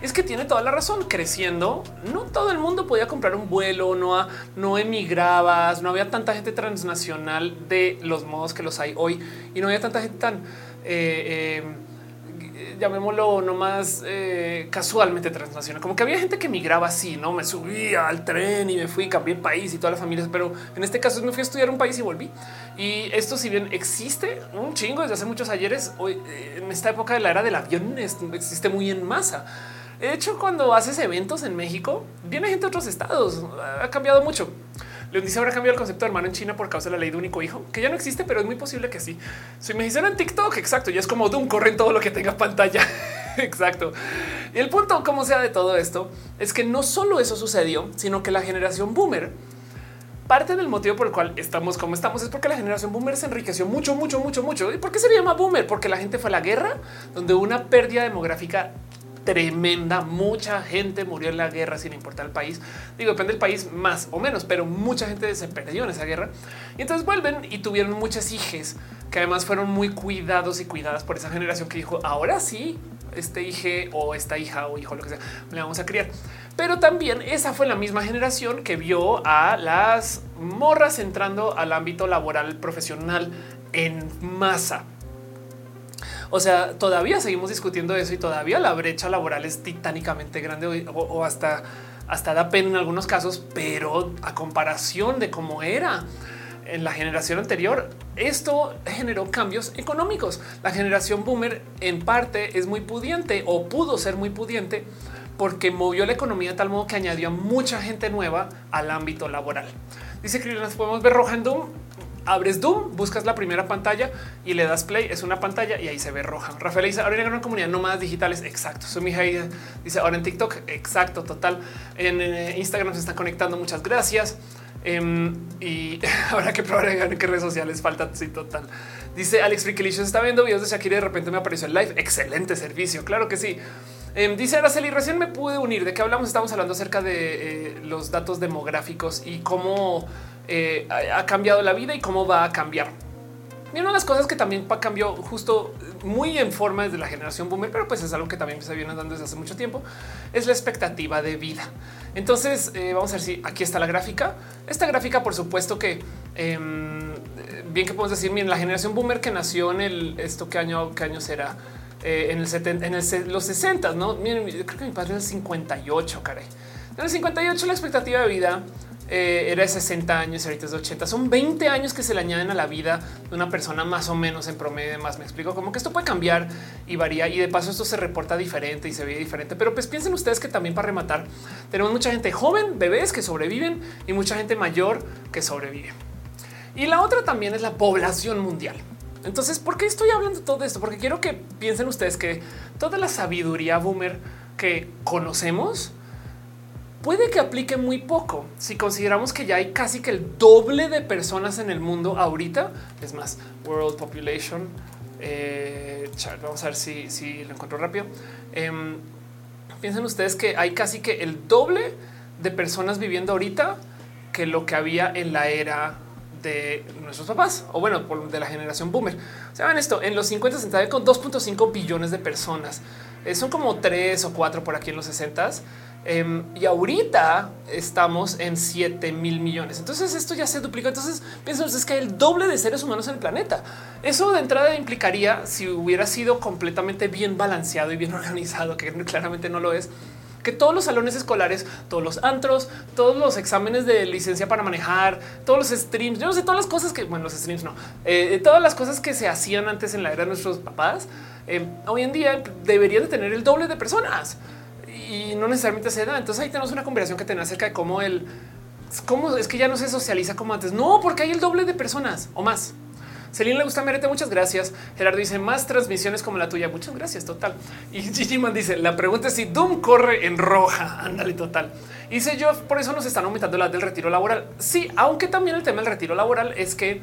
Es que tiene toda la razón. Creciendo, no todo el mundo podía comprar un vuelo, no, emigrabas, no había tanta gente transnacional de los modos que los hay hoy y no había tanta gente tan eh, eh, llamémoslo nomás eh, casualmente transnacional, como que había gente que migraba así, no me subía al tren y me fui, cambié el país y todas las familias, pero en este caso me fui a estudiar un país y volví. Y esto, si bien existe un chingo desde hace muchos ayeres, hoy eh, en esta época de la era del avión existe muy en masa. De hecho, cuando haces eventos en México, viene gente de otros estados, ha cambiado mucho. León dice habrá cambiado el concepto de hermano en China por causa de la ley de único hijo, que ya no existe, pero es muy posible que sí. Si me hicieron en TikTok, exacto, ya es como un corren todo lo que tenga pantalla. exacto. Y el punto, como sea de todo esto, es que no solo eso sucedió, sino que la generación boomer parte del motivo por el cual estamos como estamos es porque la generación boomer se enriqueció mucho, mucho, mucho, mucho. ¿Y por qué se llama boomer? Porque la gente fue a la guerra, donde una pérdida demográfica tremenda. Mucha gente murió en la guerra sin importar el país. Digo, depende del país más o menos, pero mucha gente se perdió en esa guerra. Y entonces vuelven y tuvieron muchas hijas que además fueron muy cuidados y cuidadas por esa generación que dijo, ahora sí, este hijo o esta hija o hijo, lo que sea, le vamos a criar. Pero también esa fue la misma generación que vio a las morras entrando al ámbito laboral profesional en masa. O sea, todavía seguimos discutiendo eso y todavía la brecha laboral es titánicamente grande o, hasta, hasta da pena en algunos casos, pero a comparación de cómo era en la generación anterior, esto generó cambios económicos. La generación boomer en parte es muy pudiente o pudo ser muy pudiente porque movió la economía de tal modo que añadió a mucha gente nueva al ámbito laboral. Dice que nos podemos ver roja abres Doom, buscas la primera pantalla y le das play. Es una pantalla y ahí se ve roja. Rafael dice ahora en una comunidad nómadas digitales. Exacto. Su hija dice ahora en TikTok. Exacto. Total. En, Instagram se está conectando. Muchas gracias. Em, y habrá que probar en qué redes sociales falta. Sí, total. Dice Alex Frikilicious está viendo videos de Shakira y de repente me apareció el live. Excelente servicio. Claro que sí. Em, dice Araceli, recién me pude unir. ¿De qué hablamos? Estamos hablando acerca de eh, los datos demográficos y cómo eh, ha cambiado la vida y cómo va a cambiar. Y una de las cosas que también cambió justo muy en forma desde la generación boomer, pero pues es algo que también se viene dando desde hace mucho tiempo, es la expectativa de vida. Entonces eh, vamos a ver si aquí está la gráfica. Esta gráfica, por supuesto que em, bien que podemos decir, miren, la generación boomer que nació en el esto qué año, qué año será eh, en el 70, en los 60, no miren, creo que mi padre es el 58, caray. En el 58 la expectativa de vida eh, era de 60 años, ahorita es de 80. Son 20 años que se le añaden a la vida de una persona más o menos en promedio. Más me explico como que esto puede cambiar y varía y de paso esto se reporta diferente y se ve diferente. Pero pues piensen ustedes que también para rematar tenemos mucha gente joven, bebés que sobreviven y mucha gente mayor que sobrevive. Y la otra también es la población mundial. Entonces, ¿por qué estoy hablando de todo esto? Porque quiero que piensen ustedes que toda la sabiduría boomer que conocemos puede que aplique muy poco si consideramos que ya hay casi que el doble de personas en el mundo ahorita. Es más, world population. Eh, vamos a ver si, si, lo encuentro rápido. Em, piensen ustedes que hay casi que el doble de personas viviendo ahorita que lo que había en la era de nuestros papás o bueno, de la generación boomer. Saben esto en los 50 se con 2.5 billones de personas. Eh, son como tres o cuatro por aquí en los 60 Em, y ahorita estamos en 7 mil millones. Entonces esto ya se duplicó. Entonces piensen que hay el doble de seres humanos en el planeta. Eso de entrada implicaría si hubiera sido completamente bien balanceado y bien organizado, que claramente no lo es que todos los salones escolares, todos los antros, todos los exámenes de licencia para manejar, todos los streams, yo no sé, todas las cosas que, bueno, los streams no, eh, todas las cosas que se hacían antes en la era de nuestros papás, eh, hoy en día deberían de tener el doble de personas y no necesariamente se da. Entonces ahí tenemos una conversación que tener acerca de cómo el cómo es que ya no se socializa como antes. No, porque hay el doble de personas o más. Celine le gusta Merete, muchas gracias. Gerardo dice más transmisiones como la tuya. Muchas gracias, total. Y Gigi Man dice la pregunta es si Doom corre en roja. Ándale, total. Y dice yo, por eso nos están aumentando las del retiro laboral. Sí, aunque también el tema del retiro laboral es que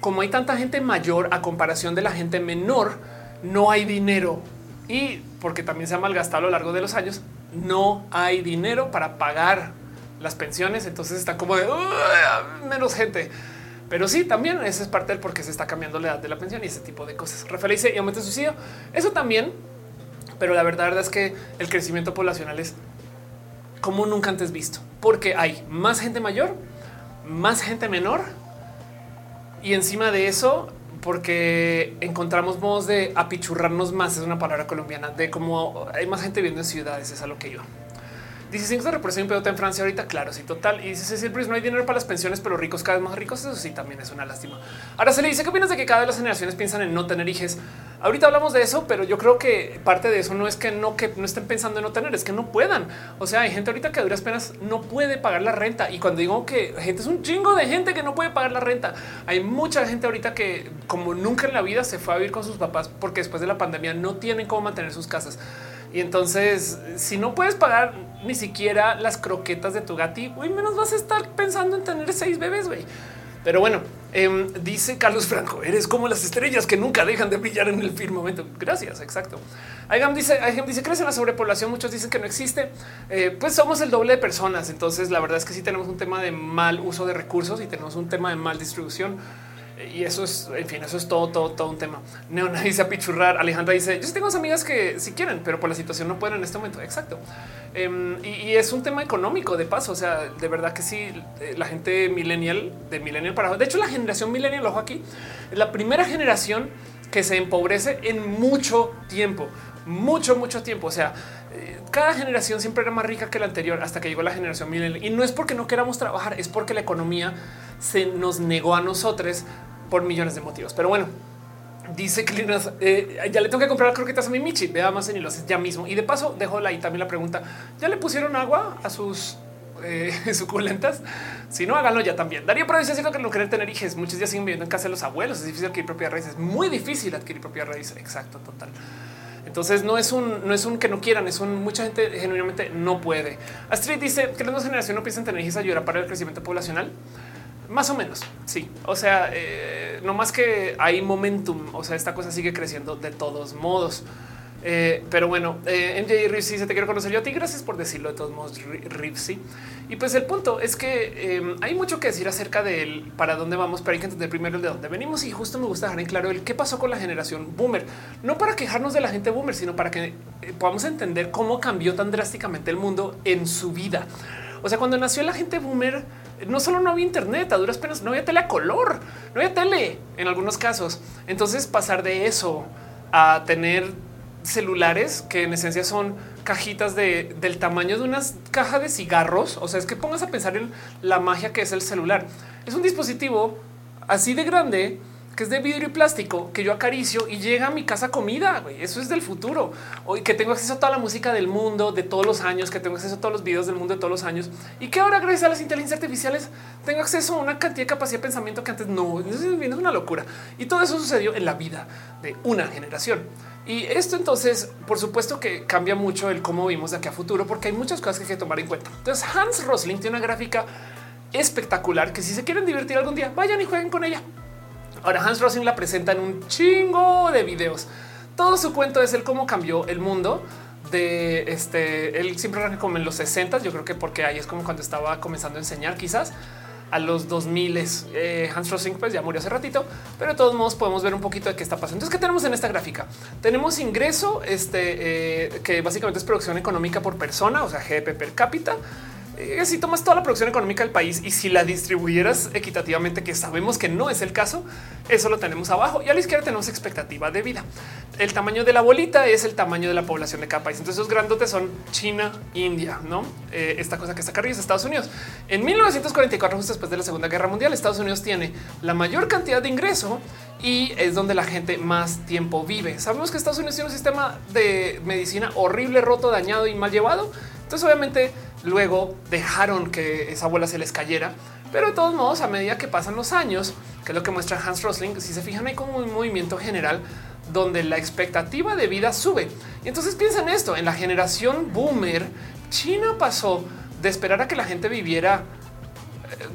como hay tanta gente mayor a comparación de la gente menor, no hay dinero y porque también se ha malgastado a lo largo de los años, no hay dinero para pagar las pensiones. Entonces está como de menos gente. Pero sí, también esa es parte del por qué se está cambiando la edad de la pensión y ese tipo de cosas. Rafael dice y aumenta el suicidio. Eso también, pero la verdad es que el crecimiento poblacional es como nunca antes visto, porque hay más gente mayor, más gente menor y encima de eso porque encontramos modos de apichurrarnos más. Es una palabra colombiana de cómo hay más gente viviendo en ciudades. Es a lo que iba. Dice cinco de represión pedote en Francia ahorita. Claro, sí, total. Y dice siempre no hay dinero para las pensiones, pero ricos cada vez más ricos. Eso sí, también es una lástima. Ahora se le dice qué opinas de que cada vez las generaciones piensan en no tener hijos. Ahorita hablamos de eso, pero yo creo que parte de eso no es que no que no estén pensando en no tener, es que no puedan. O sea, hay gente ahorita que a duras penas no puede pagar la renta. Y cuando digo que gente es un chingo de gente que no puede pagar la renta, hay mucha gente ahorita que, como nunca en la vida, se fue a vivir con sus papás porque después de la pandemia no tienen cómo mantener sus casas. Y entonces, si no puedes pagar ni siquiera las croquetas de tu gati, güey, menos vas a estar pensando en tener seis bebés, güey. Pero bueno, em, dice Carlos Franco, eres como las estrellas que nunca dejan de brillar en el firmamento. Gracias, exacto. Aigam dice, Aigam dice, crece la sobrepoblación, muchos dicen que no existe. Eh, pues somos el doble de personas, entonces la verdad es que sí tenemos un tema de mal uso de recursos y tenemos un tema de mal distribución y eso es, en fin, eso es todo, todo, todo un tema. Neona dice a pichurrar. Alejandra dice: Yo tengo amigas que si quieren, pero por la situación no pueden en este momento. Exacto. Em, y, es un tema económico de paso. O sea, de verdad que sí, eh, la gente millennial de millennial para de hecho, la generación millennial, ojo aquí, es la primera generación que se empobrece en mucho tiempo, mucho, mucho tiempo. O sea, eh, cada generación siempre era más rica que la anterior hasta que llegó la generación millennial. Y no es porque no queramos trabajar, es porque la economía se nos negó a nosotros por millones de motivos. Pero bueno, dice que eh, ya le tengo que comprar croquetas a mi Michi. Vea más en haces ya mismo. Y de paso, dejo ahí también la pregunta: ¿ya le pusieron agua a sus eh, suculentas? Si no, háganlo ya también. Daría pero dice que no querer tener hijos. Muchos días siguen viviendo en casa de los abuelos. Es difícil adquirir propia raíz. Es muy difícil adquirir propia raíz. Exacto, total. Entonces no es un no es un que no quieran, es un mucha gente genuinamente no puede. Astrid dice que las nuevas generaciones no piensan tener hijos ayudar para el crecimiento poblacional. Más o menos, sí. O sea, eh, no más que hay momentum. O sea, esta cosa sigue creciendo de todos modos. Eh, pero bueno, eh, MJ Ripsy, se te quiero conocer yo a ti. Gracias por decirlo de todos modos, Ripsy. Y pues el punto es que eh, hay mucho que decir acerca de para dónde vamos, pero hay que entender primero el de dónde venimos. Y justo me gusta dejar en claro el qué pasó con la generación boomer. No para quejarnos de la gente boomer, sino para que podamos entender cómo cambió tan drásticamente el mundo en su vida. O sea, cuando nació la gente boomer, no solo no había internet, a duras penas no había tele a color, no había tele en algunos casos. Entonces pasar de eso a tener celulares que en esencia son cajitas de, del tamaño de unas cajas de cigarros. O sea, es que pongas a pensar en la magia que es el celular. Es un dispositivo así de grande que es de vidrio y plástico que yo acaricio y llega a mi casa comida. Eso es del futuro. Hoy que tengo acceso a toda la música del mundo de todos los años, que tengo acceso a todos los videos del mundo de todos los años y que ahora, gracias a las inteligencias artificiales, tengo acceso a una cantidad de capacidad de pensamiento que antes no. Es una locura. Y todo eso sucedió en la vida de una generación. Y esto entonces, por supuesto que cambia mucho el cómo vimos de aquí a futuro, porque hay muchas cosas que hay que tomar en cuenta. Entonces, Hans Rosling tiene una gráfica espectacular que si se quieren divertir algún día, vayan y jueguen con ella. Ahora Hans Rosling la presenta en un chingo de videos. Todo su cuento es el cómo cambió el mundo de este. Él siempre arranca como en los 60. Yo creo que porque ahí es como cuando estaba comenzando a enseñar, quizás a los 2000 eh, Hans Rosling pues ya murió hace ratito, pero de todos modos podemos ver un poquito de qué está pasando. Entonces, ¿qué tenemos en esta gráfica? Tenemos ingreso, este eh, que básicamente es producción económica por persona, o sea, GDP per cápita. Eh, si tomas toda la producción económica del país y si la distribuyeras equitativamente, que sabemos que no es el caso, eso lo tenemos abajo y a la izquierda tenemos expectativa de vida. El tamaño de la bolita es el tamaño de la población de cada país. Entonces, esos grandotes son China, India, no eh, esta cosa que está acá arriba es Estados Unidos. En 1944, justo después de la Segunda Guerra Mundial, Estados Unidos tiene la mayor cantidad de ingreso y es donde la gente más tiempo vive. Sabemos que Estados Unidos tiene un sistema de medicina horrible, roto, dañado y mal llevado. Entonces, obviamente, Luego dejaron que esa bola se les cayera, pero de todos modos, a medida que pasan los años, que es lo que muestra Hans Rosling, si se fijan, hay como un movimiento general donde la expectativa de vida sube. Y entonces piensan esto, en la generación boomer, China pasó de esperar a que la gente viviera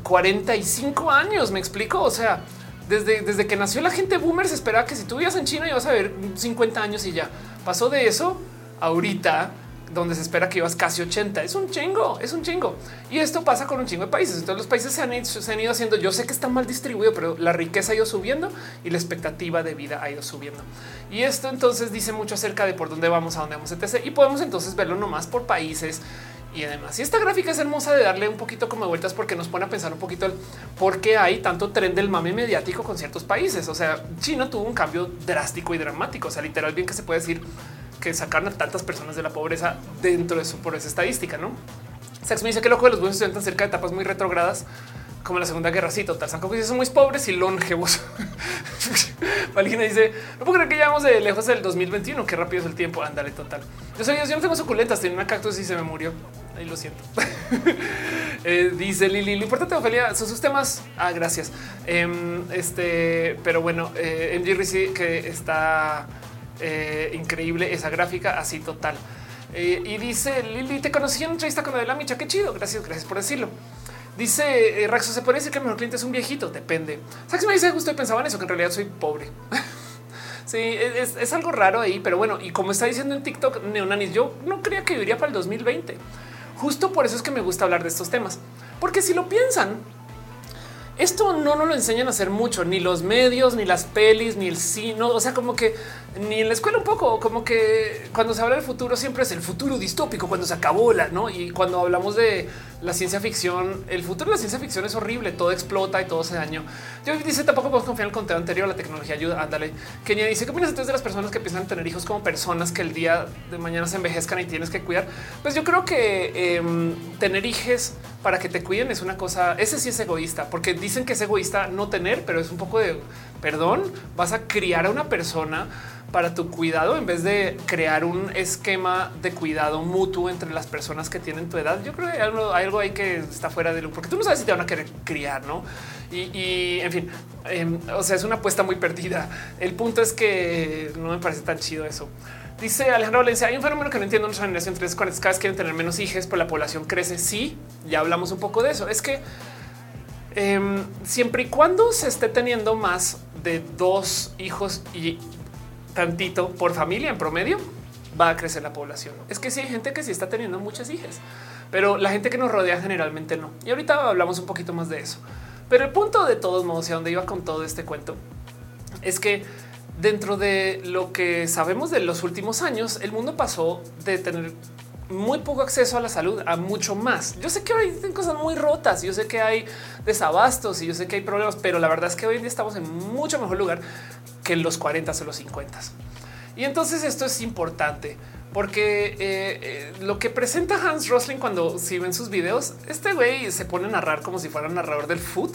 45 eh, años, me explico, o sea, desde, desde que nació la gente boomer se esperaba que si tú vivías en China ibas a ver 50 años y ya. Pasó de eso ahorita donde se espera que ibas casi 80. Es un chingo, es un chingo. Y esto pasa con un chingo de países. Entonces los países se han, ido haciendo, yo sé que está mal distribuido, pero la riqueza ha ido subiendo y la expectativa de vida ha ido subiendo. Y esto entonces dice mucho acerca de por dónde vamos, a dónde vamos, etc. Y podemos entonces verlo nomás por países y además. Y esta gráfica es hermosa de darle un poquito como vueltas porque nos pone a pensar un poquito el por qué hay tanto tren del mame mediático con ciertos países. O sea, China tuvo un cambio drástico y dramático. O sea, literal bien que se puede decir que sacaron a tantas personas de la pobreza dentro de su por esa estadística, ¿no? Sex me dice que loco de los buenos estudiantes cerca de etapas muy retrogradas como la Segunda Guerra. Sí, total. San son muy pobres y longevos. Valina dice: No puedo creer que llevamos de lejos del 2021. Qué rápido es el tiempo. Ándale, total. Yo soy yo no tengo suculentas. Tenía una cactus y se me murió. Ahí lo siento. Eh, dice Lili: Lo importante, Ophelia, son sus temas. Ah, gracias. Em, este, pero bueno, eh, MG que está eh, increíble esa gráfica así total. Eh, y dice Lili, te conocí en una entrevista con Adela Micha. Qué chido. Gracias, gracias por decirlo. Dice eh, Raxo, se puede decir que el mejor cliente es un viejito. Depende. ¿Sabes? Me dice justo pensaba en eso, que en realidad soy pobre. sí, es, algo raro ahí, pero bueno, y como está diciendo en TikTok, Neonanis, yo no creía que viviría para el 2020. Justo por eso es que me gusta hablar de estos temas, porque si lo piensan, esto no nos lo enseñan a hacer mucho, ni los medios, ni las pelis, ni el cine. O sea, como que ni en la escuela un poco, como que cuando se habla del futuro siempre es el futuro distópico, cuando se acabó la, ¿no? Y cuando hablamos de la ciencia ficción, el futuro de la ciencia ficción es horrible, todo explota y todo se daño. Yo dice tampoco podemos confiar en el contenido anterior, la tecnología ayuda. Ándale. Kenia dice qué opinas entonces de las personas que piensan tener hijos como personas que el día de mañana se envejezcan y tienes que cuidar. Pues yo creo que em, tener hijos para que te cuiden es una cosa. Ese sí es egoísta, porque dicen que es egoísta no tener, pero es un poco de perdón. Vas a criar a una persona para tu cuidado en vez de crear un esquema de cuidado mutuo entre las personas que tienen tu edad. Yo creo que hay algo, ahí que está fuera de lo porque tú no sabes si te van a querer criar, no? Y, en fin, em, o sea, es una apuesta muy perdida. El punto es que no me parece tan chido eso. Dice Alejandro Valencia, hay un fenómeno que no entiendo en nuestra generación 3, cada vez quieren tener menos hijos, pero la población crece. Sí, ya hablamos un poco de eso. Es que em, siempre y cuando se esté teniendo más de dos hijos y tantito por familia en promedio, va a crecer la población. Es que sí hay gente que sí está teniendo muchas hijas, pero la gente que nos rodea generalmente no. Y ahorita hablamos un poquito más de eso. Pero el punto de todos modos, y a donde iba con todo este cuento, es que dentro de lo que sabemos de los últimos años, el mundo pasó de tener muy poco acceso a la salud a mucho más. Yo sé que hoy hay cosas muy rotas, yo sé que hay desabastos y yo sé que hay problemas, pero la verdad es que hoy en día estamos en mucho mejor lugar que los 40 o los 50. Y entonces esto es importante porque eh, eh, lo que presenta Hans Rosling cuando si ven sus videos, este güey se pone a narrar como si fuera narrador del food,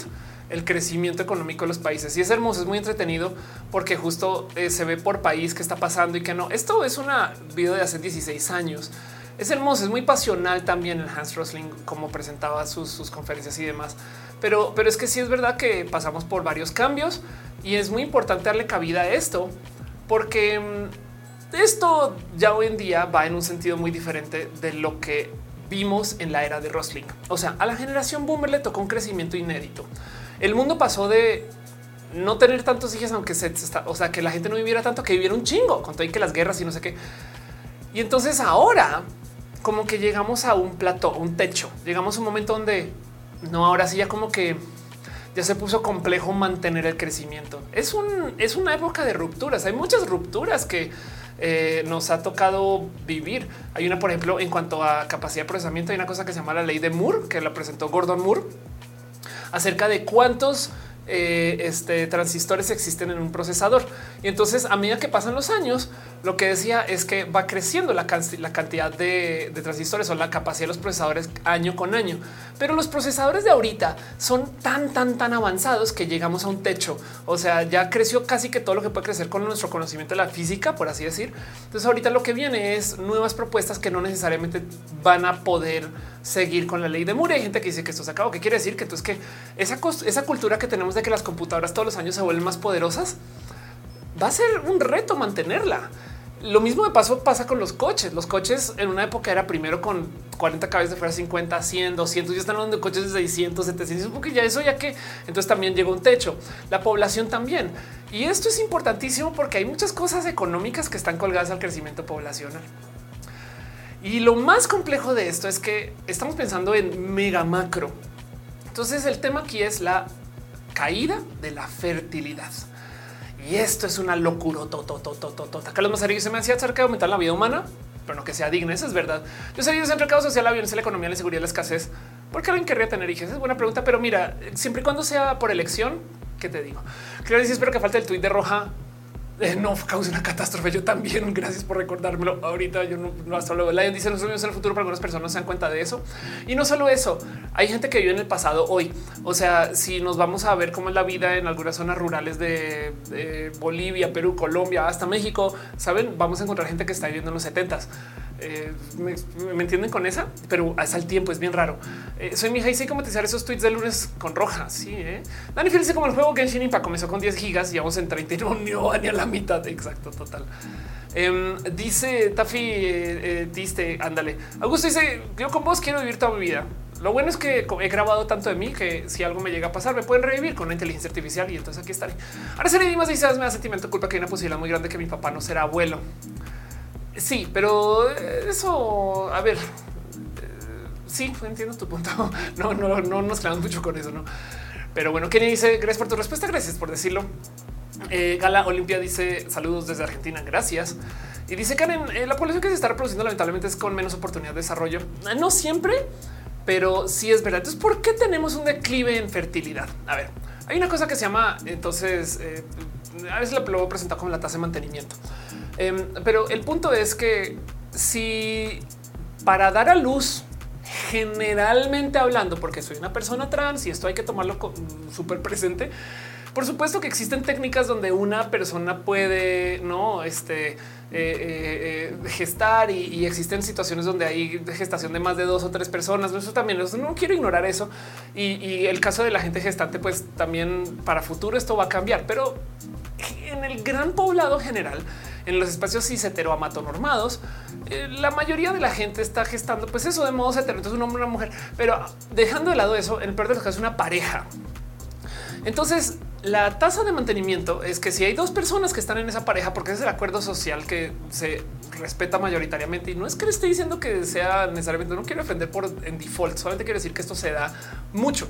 el crecimiento económico de los países. Y es hermoso, es muy entretenido porque justo eh, se ve por país qué está pasando y que no. Esto es una video de hace 16 años es hermoso, es muy pasional también el Hans Rosling, como presentaba sus, conferencias y demás. Pero, pero es que sí es verdad que pasamos por varios cambios y es muy importante darle cabida a esto porque mm, esto ya hoy en día va en un sentido muy diferente de lo que vimos en la era de Rosling. O sea, a la generación boomer le tocó un crecimiento inédito. El mundo pasó de no tener tantos hijos, aunque se, o sea, que la gente no viviera tanto, que viviera un chingo, con todo y que las guerras y no sé qué. Y entonces ahora como que llegamos a un plato, un techo, llegamos a un momento donde no, ahora sí ya como que ya se puso complejo mantener el crecimiento. Es un es una época de rupturas. Hay muchas rupturas que eh, nos ha tocado vivir. Hay una, por ejemplo, en cuanto a capacidad de procesamiento, hay una cosa que se llama la ley de Moore, que la presentó Gordon Moore, acerca de cuántos eh, este, transistores existen en un procesador. Y entonces, a medida que pasan los años, lo que decía es que va creciendo la, cantidad de, transistores o la capacidad de los procesadores año con año. Pero los procesadores de ahorita son tan, tan, tan avanzados que llegamos a un techo. O sea, ya creció casi que todo lo que puede crecer con nuestro conocimiento de la física, por así decir. Entonces, ahorita lo que viene es nuevas propuestas que no necesariamente van a poder seguir con la ley de Moore. Hay gente que dice que esto se acabó. ¿Qué quiere decir? Que entonces que esa, esa cultura que tenemos de que las computadoras todos los años se vuelven más poderosas va a ser un reto mantenerla. Lo mismo de paso pasa con los coches. Los coches en una época era primero con 40 cabezas de fuera 50, 100, 200. Ya están hablando de coches de 600, 700, porque ya eso ya que entonces también llegó un techo. La población también. Y esto es importantísimo porque hay muchas cosas económicas que están colgadas al crecimiento poblacional. Y lo más complejo de esto es que estamos pensando en mega macro. Entonces el tema aquí es la caída de la fertilidad. Y esto es una locura. Carlos Mazarillo se me hacía acerca de aumentar la vida humana, pero no que sea digna. Eso es verdad. Yo sé el mercado social, la violencia, la economía, la seguridad, la escasez. ¿Por qué alguien querría tener hijos? Es buena pregunta, pero mira, siempre y cuando sea por elección, ¿qué te digo? Claro, sí espero que falte el tuit de Roja eh, no cause una catástrofe. Yo también. Gracias por recordármelo. Ahorita yo no, hasta luego. Lion dice los sueños en el futuro, pero algunas personas se dan cuenta de eso. Y no solo eso, hay gente que vive en el pasado hoy. O sea, si nos vamos a ver cómo es la vida en algunas zonas rurales de, Bolivia, Perú, Colombia, hasta México, saben, vamos a encontrar gente que está viviendo en los 70 eh, me, entienden con esa, pero hasta el tiempo es bien raro. Eh, soy mi hija y sé cómo esos tweets de lunes con roja. Sí, eh. Dani dice como el juego Genshin Impact comenzó con 10 gigas y vamos en 30 y no, ni a la mitad. Exacto, total. Em, dice Taffy, eh, diste, ándale. Augusto dice: Yo con vos quiero vivir toda mi vida. Lo bueno es que he grabado tanto de mí que si algo me llega a pasar, me pueden revivir con la inteligencia artificial y entonces aquí estaré. Ahora sería más dice: Me da sentimiento culpa que hay una posibilidad muy grande que mi papá no será abuelo. Sí, pero eso, a ver, eh, sí, entiendo tu punto. No, no, no nos clavamos mucho con eso, no. Pero bueno, Kenny dice gracias por tu respuesta. Gracias por decirlo. Eh, Gala Olimpia dice saludos desde Argentina. Gracias. Y dice Karen, eh, la población que se está reproduciendo lamentablemente es con menos oportunidad de desarrollo. No siempre, pero sí es verdad. Entonces, ¿por qué tenemos un declive en fertilidad? A ver, hay una cosa que se llama entonces, a veces la puedo presentar como la tasa de mantenimiento. Em, pero el punto es que si para dar a luz, generalmente hablando, porque soy una persona trans y esto hay que tomarlo súper presente, por supuesto que existen técnicas donde una persona puede no este, eh, eh, eh, gestar y, existen situaciones donde hay gestación de más de dos o tres personas. Eso también no quiero ignorar eso. Y el caso de la gente gestante, pues también para futuro esto va a cambiar, pero en el gran poblado general, en los espacios cis heteroamatonormados, eh, la mayoría de la gente está gestando, pues eso de modo hetero, entonces un hombre y una mujer, pero dejando de lado eso, en el peor de los casos, una pareja. Entonces, la tasa de mantenimiento es que si hay dos personas que están en esa pareja, porque es el acuerdo social que se respeta mayoritariamente, y no es que le esté diciendo que sea necesariamente, no quiero ofender por en default, solamente quiero decir que esto se da mucho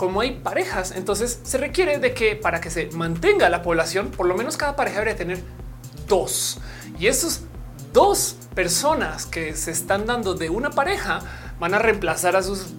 como hay parejas, entonces se requiere de que para que se mantenga la población, por lo menos cada pareja debería tener dos. Y esos dos personas que se están dando de una pareja van a reemplazar a sus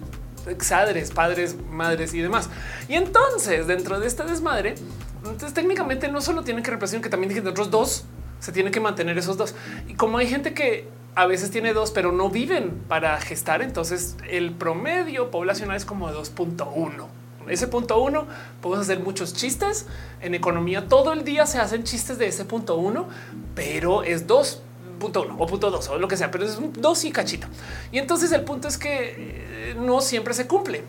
padres, padres, madres y demás. Y entonces, dentro de este desmadre, entonces técnicamente no solo tienen que reemplazar, que también tienen otros dos, se tiene que mantener esos dos. Y como hay gente que a veces tiene dos, pero no viven para gestar, entonces el promedio poblacional es como 2.1 ese punto uno, podemos hacer muchos chistes en economía. Todo el día se hacen chistes de ese punto uno, pero es dos punto uno o punto dos o lo que sea, pero es un dos y cachito. Y entonces el punto es que eh, no siempre se cumple.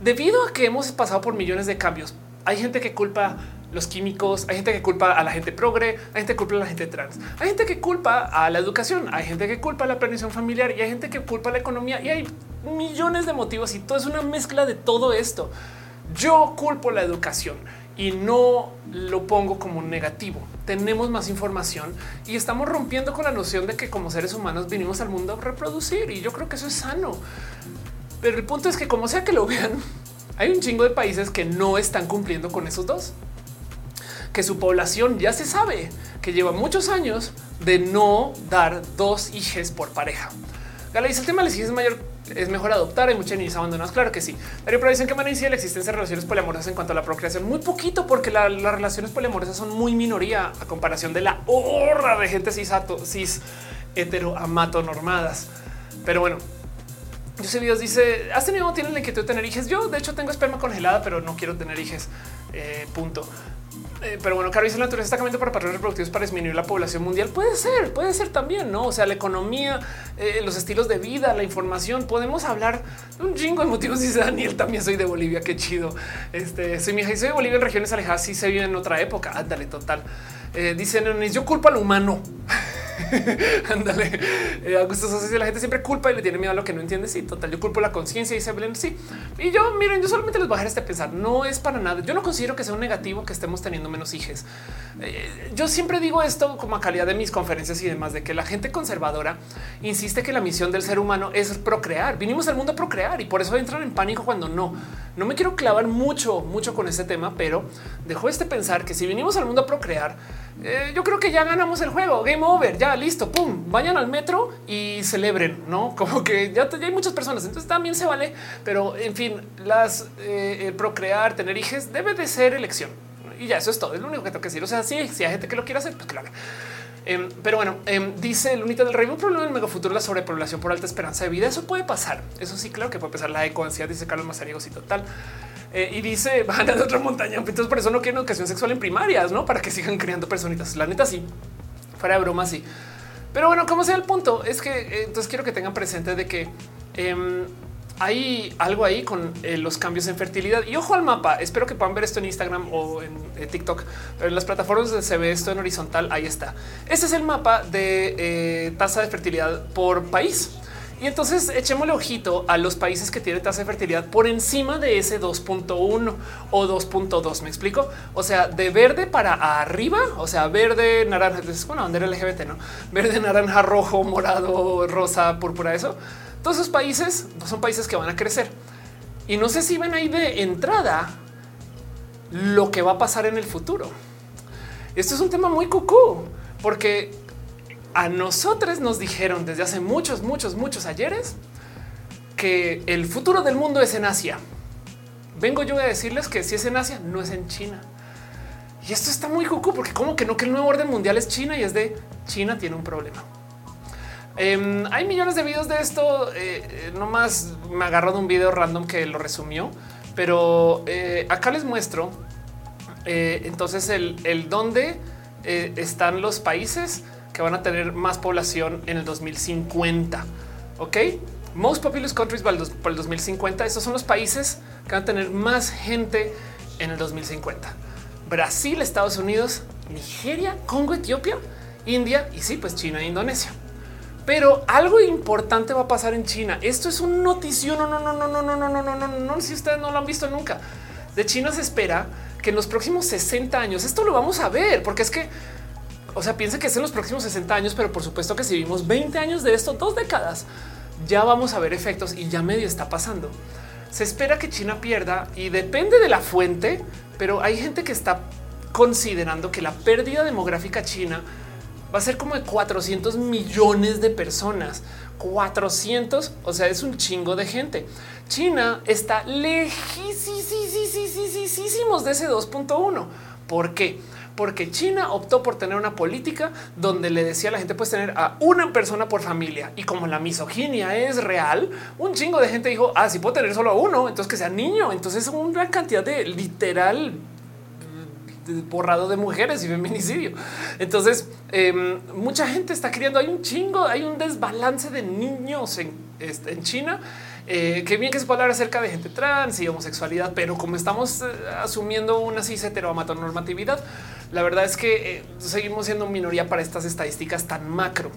Debido a que hemos pasado por millones de cambios, hay gente que culpa los químicos, hay gente que culpa a la gente progre, hay gente que culpa a la gente trans, hay gente que culpa a la educación, hay gente que culpa a la planeación familiar y hay gente que culpa a la economía y hay millones de motivos y todo es una mezcla de todo esto. Yo culpo la educación y no lo pongo como negativo. Tenemos más información y estamos rompiendo con la noción de que como seres humanos vinimos al mundo a reproducir y yo creo que eso es sano. Pero el punto es que como sea que lo vean, hay un chingo de países que no están cumpliendo con esos dos. Que su población ya se sabe que lleva muchos años de no dar dos hijos por pareja. Gala dice el tema de hijas es mayor, es mejor adoptar. Hay muchos niños abandonados. Claro que sí. Darío, pero dicen que van a la existencia de relaciones poliamorosas en cuanto a la procreación. Muy poquito, porque las relaciones poliamorosas son muy minoría a comparación de la horda de gente cis, cis hetero amato normadas. Pero bueno, yo videos dice, ¿has tenido, tienen la inquietud de tener hijos? Yo, de hecho, tengo esperma congelada, pero no quiero tener hijos. Eh, punto. Eh, pero bueno, Caro dice la naturaleza está cambiando para patrones reproductivos para disminuir la población mundial. Puede ser, puede ser también, no? O sea, la economía, eh, los estilos de vida, la información. Podemos hablar de un chingo de motivos. Dice Daniel, también soy de Bolivia. Qué chido. Este soy mi hija y soy de Bolivia en regiones alejadas. Sí se vive en otra época. Ándale, total. Eh, dicen yo culpo al humano. Ándale. Eh, Sosa la gente siempre culpa y le tiene miedo a lo que no entiende. Sí, total. Yo culpo la conciencia y se Belén. Sí. Y yo, miren, yo solamente les voy a dejar este pensar. No es para nada. Yo no considero que sea un negativo que estemos teniendo menos hijos. Eh, yo siempre digo esto como a calidad de mis conferencias y demás, de que la gente conservadora insiste que la misión del ser humano es procrear. Vinimos al mundo a procrear y por eso entran en pánico cuando no. No me quiero clavar mucho, mucho con ese tema, pero dejo este pensar que si vinimos al mundo a procrear, eh, yo creo que ya ganamos el juego. Game over, ya listo, pum, vayan al metro y celebren, no como que ya, hay muchas personas, entonces también se vale. Pero en fin, las eh, procrear, tener hijos debe de ser elección y ya eso es todo. Es lo único que tengo que decir. O sea, sí, si hay gente que lo quiere hacer, pues claro. Em, pero bueno, em, dice el unita del rey, un problema en el megafuturo la sobrepoblación por alta esperanza de vida. Eso puede pasar. Eso sí, claro que puede pasar. La ecoansiedad, dice Carlos Mazariegos y total. Eh, y dice van a otra montaña. Entonces, por eso no quieren educación sexual en primarias, no para que sigan creando personitas. La neta, sí, fuera de broma, sí. Pero bueno, como sea el punto, es que eh, entonces quiero que tengan presente de que em, hay algo ahí con eh, los cambios en fertilidad y ojo al mapa. Espero que puedan ver esto en Instagram o en TikTok, pero en las plataformas donde se ve esto en horizontal, ahí está. Este es el mapa de tasa de fertilidad por país. Y entonces echémosle ojito a los países que tienen tasa de fertilidad por encima de ese 2.1 o 2.2. Me explico. O sea, de verde para arriba, o sea, verde, naranja, es una bandera LGBT, no verde, naranja, rojo, morado, rosa, púrpura. Eso todos esos países son países que van a crecer. Y no sé si ven ahí de entrada lo que va a pasar en el futuro. Esto es un tema muy cucú, porque a nosotros nos dijeron desde hace muchos, muchos, muchos ayeres que el futuro del mundo es en Asia. Vengo yo a decirles que si es en Asia, no es en China. Y esto está muy cucu porque como que no que el nuevo orden mundial es China y es de China tiene un problema. Em, hay millones de videos de esto. Eh, eh, no más me agarró de un video random que lo resumió, pero eh, acá les muestro entonces el, el dónde están los países que van a tener más población en el 2050. Ok, most populous countries para el 2050. Estos son los países que van a tener más gente en el 2050. Brasil, Estados Unidos, Nigeria, Congo, Etiopía, India y sí, pues China e Indonesia. Pero algo importante va a pasar en China. Esto es un notición. No, no, no, no, no, no, no, no, no, no, no, si ustedes no lo han visto nunca. De China se espera que en los próximos 60 años esto lo vamos a ver, porque es que o sea, piensa que es en los próximos 60 años, pero por supuesto que si vivimos 20 años de esto, dos décadas, ya vamos a ver efectos y ya medio está pasando. Se espera que China pierda y depende de la fuente, pero hay gente que está considerando que la pérdida demográfica china va a ser como de 400 millones de personas. 400, o sea, es un chingo de gente. China está lejísimos de ese 2.1. ¿Por qué? Porque China optó por tener una política donde le decía a la gente puedes tener a una persona por familia y como la misoginia es real, un chingo de gente dijo, ah, si puedo tener solo a uno, entonces que sea niño. Entonces una cantidad de literal borrado de mujeres y feminicidio. Entonces, em, mucha gente está criando. Hay un chingo, hay un desbalance de niños en, este, en China eh, qué bien que se puede hablar acerca de gente trans y homosexualidad, pero como estamos eh, asumiendo una cis heteroamatonormatividad, la verdad es que eh, seguimos siendo minoría para estas estadísticas tan macro.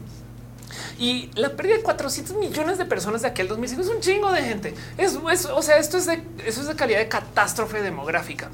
Y la pérdida de 400 millones de personas de aquel 2005 es un chingo de gente. Es, o sea, esto es de, es de calidad de catástrofe demográfica.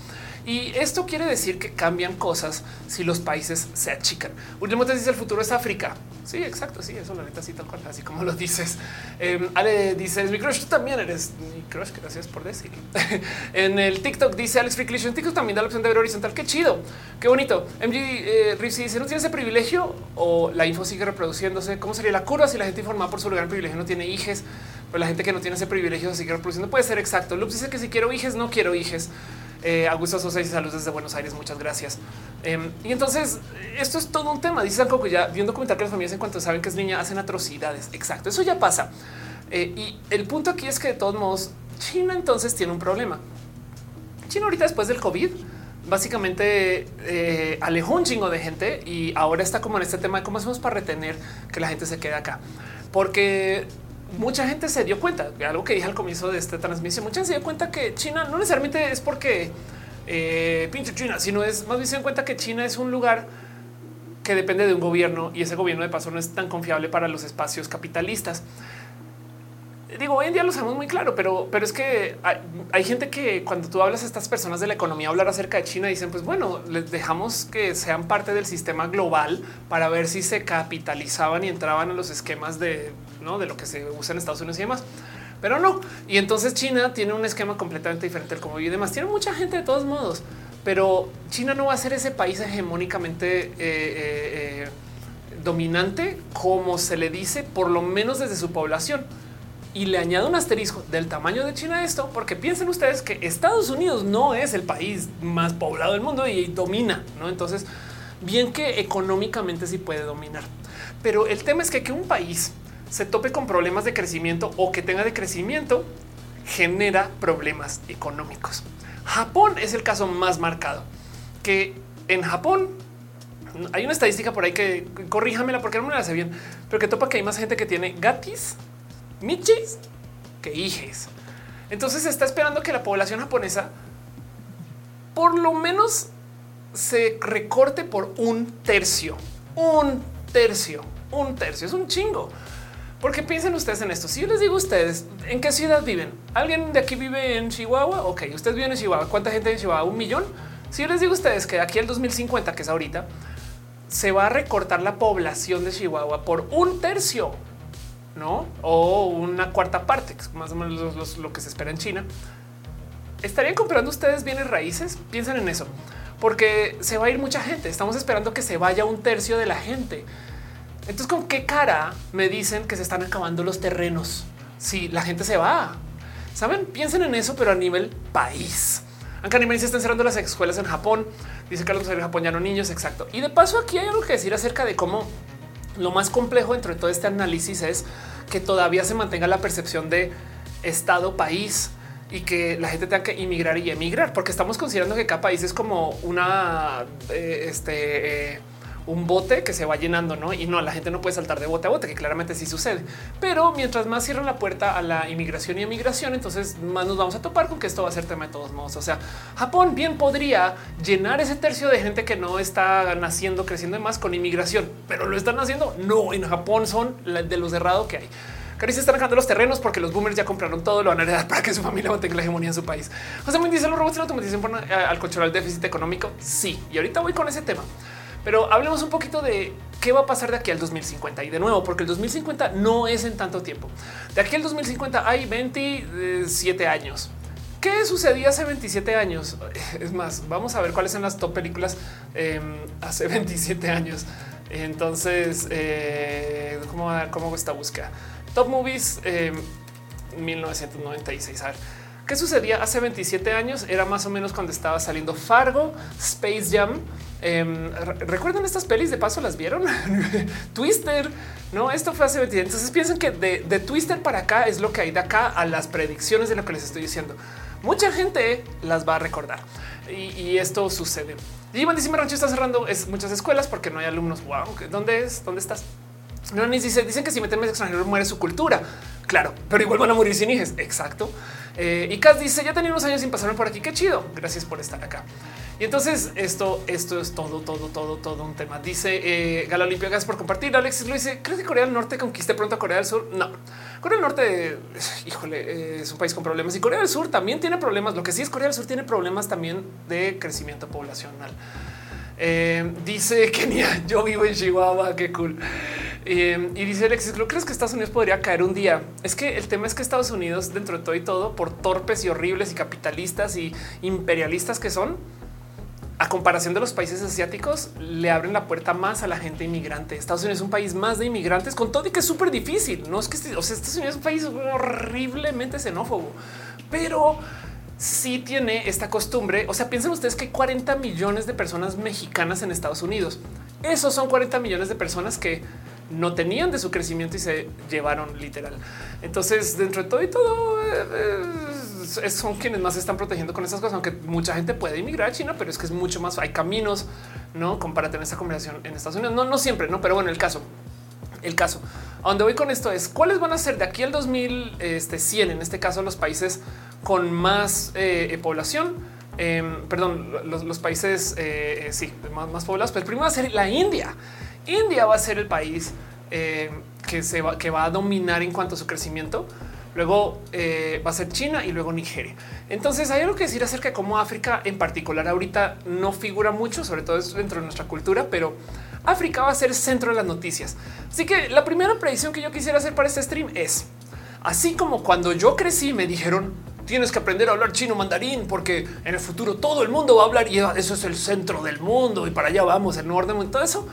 Y esto quiere decir que cambian cosas si los países se achican. Último te dice el futuro es África. Sí, exacto. Sí, eso la neta sí, tal cual, así como lo dices. Eh, Ale dice mi crush. Tú también eres mi crush. Gracias por decir. en el TikTok dice Alex Freaklish. En TikTok también da la opción de ver horizontal. Qué chido, qué bonito. MG eh, dice no tiene ese privilegio o la info sigue reproduciéndose. ¿Cómo sería la curva si la gente informada por su lugar privilegio no tiene hijos? Pero la gente que no tiene ese privilegio sigue reproduciendo puede ser exacto. Lux dice que si quiero hijos, no quiero hijos. Eh, Augusto Sosa y saludos desde Buenos Aires. Muchas gracias. Em, y entonces esto es todo un tema. Dice Coco ya viendo comentar que las familias en cuanto saben que es niña hacen atrocidades. Exacto. Eso ya pasa. Eh, y el punto aquí es que de todos modos China entonces tiene un problema. China ahorita después del COVID básicamente eh, alejó un chingo de gente y ahora está como en este tema de cómo hacemos para retener que la gente se quede acá. Porque mucha gente se dio cuenta, algo que dije al comienzo de esta transmisión, mucha gente se dio cuenta que China no necesariamente es porque eh, pinche China, sino es más bien se dio cuenta que China es un lugar que depende de un gobierno y ese gobierno de paso no es tan confiable para los espacios capitalistas. Digo, hoy en día lo sabemos muy claro, pero, pero es que hay, gente que cuando tú hablas a estas personas de la economía, hablar acerca de China, dicen, pues bueno, les dejamos que sean parte del sistema global para ver si se capitalizaban y entraban en los esquemas de ¿no? de lo que se usa en Estados Unidos y demás. Pero no. Y entonces China tiene un esquema completamente diferente al como vive y demás. Tiene mucha gente de todos modos, pero China no va a ser ese país hegemónicamente eh, eh, eh, dominante como se le dice, por lo menos desde su población. Y le añado un asterisco del tamaño de China a esto, porque piensen ustedes que Estados Unidos no es el país más poblado del mundo y domina, ¿no? Entonces, bien que económicamente sí puede dominar. Pero el tema es que, que un país se tope con problemas de crecimiento o que tenga de crecimiento, genera problemas económicos. Japón es el caso más marcado, que en Japón hay una estadística por ahí que corríjamela porque no me la sé bien, pero que topa que hay más gente que tiene gatis, michis que hijes. Entonces se está esperando que la población japonesa por lo menos se recorte por un tercio, un tercio, un tercio. Es un chingo. Porque piensen ustedes en esto. Si yo les digo a ustedes en qué ciudad viven, alguien de aquí vive en Chihuahua. Ok, ustedes viven en Chihuahua. ¿Cuánta gente en Chihuahua? Un millón. Si yo les digo a ustedes que aquí el 2050, que es ahorita, se va a recortar la población de Chihuahua por un tercio, no? O una cuarta parte, que es más o menos lo que se espera en China. ¿Estarían comprando ustedes bienes raíces? Piensen en eso, porque se va a ir mucha gente. Estamos esperando que se vaya un tercio de la gente. Entonces, ¿con qué cara me dicen que se están acabando los terrenos? Si la gente se va, saben, piensen en eso, pero a nivel país. Aunque a se están cerrando las escuelas en Japón. Dice Carlos en Japón ya no niños. Exacto. Y de paso, aquí hay algo que decir acerca de cómo lo más complejo dentro de todo este análisis es que todavía se mantenga la percepción de estado país y que la gente tenga que inmigrar y emigrar, porque estamos considerando que cada país es como una eh, este, eh, un bote que se va llenando, ¿no? Y no, la gente no puede saltar de bote a bote, que claramente sí sucede. Pero mientras más cierran la puerta a la inmigración y emigración, entonces más nos vamos a topar con que esto va a ser tema de todos modos. O sea, Japón bien podría llenar ese tercio de gente que no está naciendo, creciendo más con inmigración, pero lo están haciendo. No, en Japón son de los cerrados que hay. Cari se están dejando los terrenos porque los boomers ya compraron todo, lo van a heredar para que su familia mantenga la hegemonía en su país. José me dice los robots la automatización al controlar el déficit económico. Sí, y ahorita voy con ese tema. Pero hablemos un poquito de qué va a pasar de aquí al 2050 y de nuevo, porque el 2050 no es en tanto tiempo. De aquí al 2050 hay 27 años. ¿Qué sucedía hace 27 años? Es más, vamos a ver cuáles son las top películas em, hace 27 años. Entonces, eh, ¿cómo, ¿cómo esta búsqueda? Top Movies 1996. Em, a ver, ¿qué sucedía hace 27 años? Era más o menos cuando estaba saliendo Fargo, Space Jam, Em, Recuerden estas pelis de paso, las vieron Twister. No, esto fue hace 20 Entonces piensen que de, Twister para acá es lo que hay de acá a las predicciones de lo que les estoy diciendo. Mucha gente las va a recordar y, esto sucede. Y Bandísima Rancho está cerrando es muchas escuelas porque no hay alumnos. Wow, ¿dónde es? ¿Dónde estás? No, ni dice, dicen que si meten extranjeros muere su cultura. Claro, pero igual van a morir sin hijos. Exacto. Eh, y Cas dice: Ya tenía unos años sin pasarme por aquí. Qué chido. Gracias por estar acá. Y entonces esto, esto es todo, todo, todo, todo un tema. Dice eh, Gala Olimpia, gracias por compartir. Alexis lo dice, ¿crees que Corea del Norte conquiste pronto a Corea del Sur? No. Corea del Norte, híjole, eh, es un país con problemas y Corea del Sur también tiene problemas. Lo que sí es Corea del Sur tiene problemas también de crecimiento poblacional. Eh, dice Kenia, yo vivo en Chihuahua, qué cool. Eh, y dice Alexis, ¿lo crees que Estados Unidos podría caer un día? Es que el tema es que Estados Unidos, dentro de todo y todo, por torpes y horribles y capitalistas y imperialistas que son, a comparación de los países asiáticos, le abren la puerta más a la gente inmigrante. Estados Unidos es un país más de inmigrantes con todo y que es súper difícil. No es que o sea, Estados Unidos es un país horriblemente xenófobo, pero sí tiene esta costumbre. O sea, piensen ustedes que hay 40 millones de personas mexicanas en Estados Unidos. Esos son 40 millones de personas que no tenían de su crecimiento y se llevaron literal. Entonces, dentro de todo y todo, eh, eh, son quienes más se están protegiendo con estas cosas, aunque mucha gente puede emigrar a China, pero es que es mucho más, hay caminos, ¿no? Para tener esta conversación en Estados Unidos. No, no siempre, ¿no? Pero bueno, el caso, el caso. A donde voy con esto es, ¿cuáles van a ser de aquí al 2100, este, en este caso, los países con más eh, población? Em, perdón, los, países sí, más, más poblados. Pues primero va a ser la India. India va a ser el país eh, que se va, que va a dominar en cuanto a su crecimiento. Luego eh, va a ser China y luego Nigeria. Entonces hay algo que decir acerca de cómo África en particular ahorita no figura mucho, sobre todo dentro de nuestra cultura, pero África va a ser centro de las noticias. Así que la primera predicción que yo quisiera hacer para este stream es así como cuando yo crecí me dijeron tienes que aprender a hablar chino mandarín porque en el futuro todo el mundo va a hablar y eso es el centro del mundo y para allá vamos, el nuevo orden, todo eso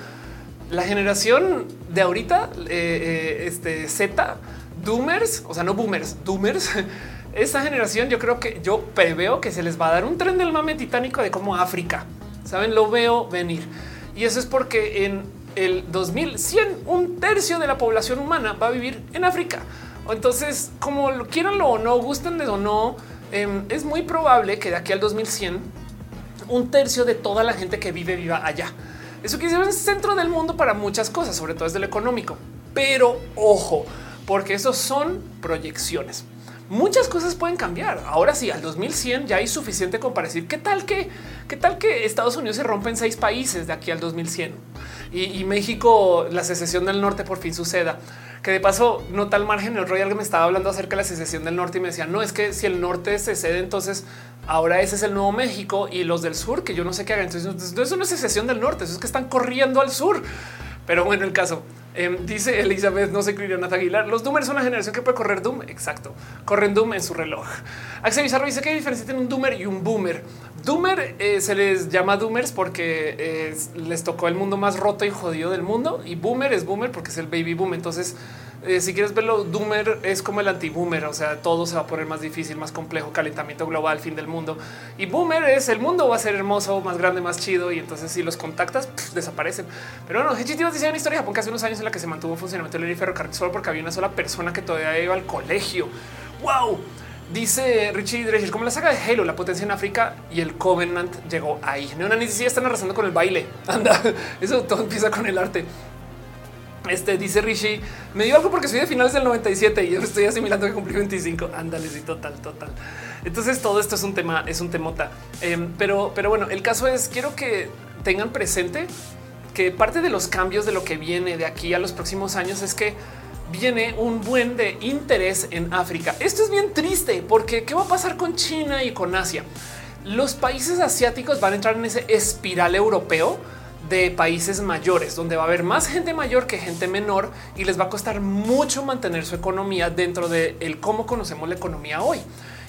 la generación de ahorita, eh, eh, este Z, Doomers, o sea, no boomers, Doomers, esta generación yo creo que yo preveo que se les va a dar un tren del mame titánico de cómo África, saben, lo veo venir. Y eso es porque en el 2100 un tercio de la población humana va a vivir en África. Entonces, como lo quieranlo o no, gusten o no, em, es muy probable que de aquí al 2100 un tercio de toda la gente que vive viva allá. Eso quiere decir centro del mundo para muchas cosas, sobre todo desde lo económico. Pero ojo, porque esos son proyecciones. Muchas cosas pueden cambiar. Ahora sí, al 2100 ya hay suficiente como decir qué tal que, qué tal que Estados Unidos se rompe en seis países de aquí al 2100 y, México, la secesión del norte por fin suceda. Que de paso no tal margen el Royal que me estaba hablando acerca de la secesión del norte y me decía no es que si el norte se cede entonces ahora ese es el nuevo México y los del sur que yo no sé qué hagan. Entonces no es secesión del norte eso es que están corriendo al sur. Pero bueno el caso em, dice Elizabeth, no sé qué Nata Aguilar. Los Doomers son una generación que puede correr Doom. Exacto. Corren Doom en su reloj. Axel Bizarro dice que hay diferencia entre un Doomer y un Boomer. Doomer eh, se les llama Doomers porque eh, les tocó el mundo más roto y jodido del mundo. Y Boomer es Boomer porque es el baby boom. Entonces, eh, si quieres verlo, Doomer es como el anti-boomer. O sea, todo se va a poner más difícil, más complejo, calentamiento global, fin del mundo. Y Boomer es el mundo va a ser hermoso, más grande, más chido. Y entonces, si los contactas, desaparecen. Pero no, Hechitivas dice una historia de Japón que hace unos años en la que se mantuvo funcionamiento del ferrocarril solo porque había una sola persona que todavía iba al colegio. Wow. Dice Richie Drescher, como la saga de Halo, la potencia en África y el Covenant llegó ahí. Neona sí están arrasando con el baile. Anda, eso todo empieza con el arte. Este dice Richie, me dio algo porque soy de finales del 97 y yo estoy asimilando que cumplí 25. Ándale, sí, total, total. Entonces todo esto es un tema, es un temota. Em, pero, pero bueno, el caso es quiero que tengan presente que parte de los cambios de lo que viene de aquí a los próximos años es que viene un buen de interés en África. Esto es bien triste porque qué va a pasar con China y con Asia. Los países asiáticos van a entrar en ese espiral europeo de países mayores, donde va a haber más gente mayor que gente menor y les va a costar mucho mantener su economía dentro de el cómo conocemos la economía hoy.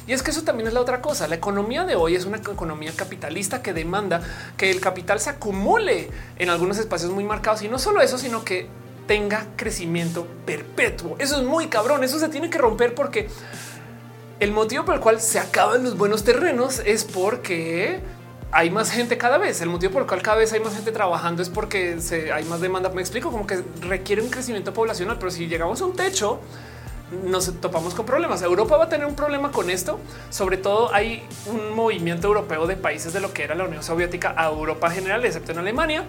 Y es que eso también es la otra cosa. La economía de hoy es una economía capitalista que demanda que el capital se acumule en algunos espacios muy marcados y no solo eso, sino que tenga crecimiento perpetuo. Eso es muy cabrón. Eso se tiene que romper porque el motivo por el cual se acaban los buenos terrenos es porque hay más gente cada vez. El motivo por el cual cada vez hay más gente trabajando es porque hay más demanda. Me explico como que requiere un crecimiento poblacional, pero si llegamos a un techo, nos topamos con problemas. Europa va a tener un problema con esto. Sobre todo hay un movimiento europeo de países de lo que era la Unión Soviética a Europa general, excepto en Alemania,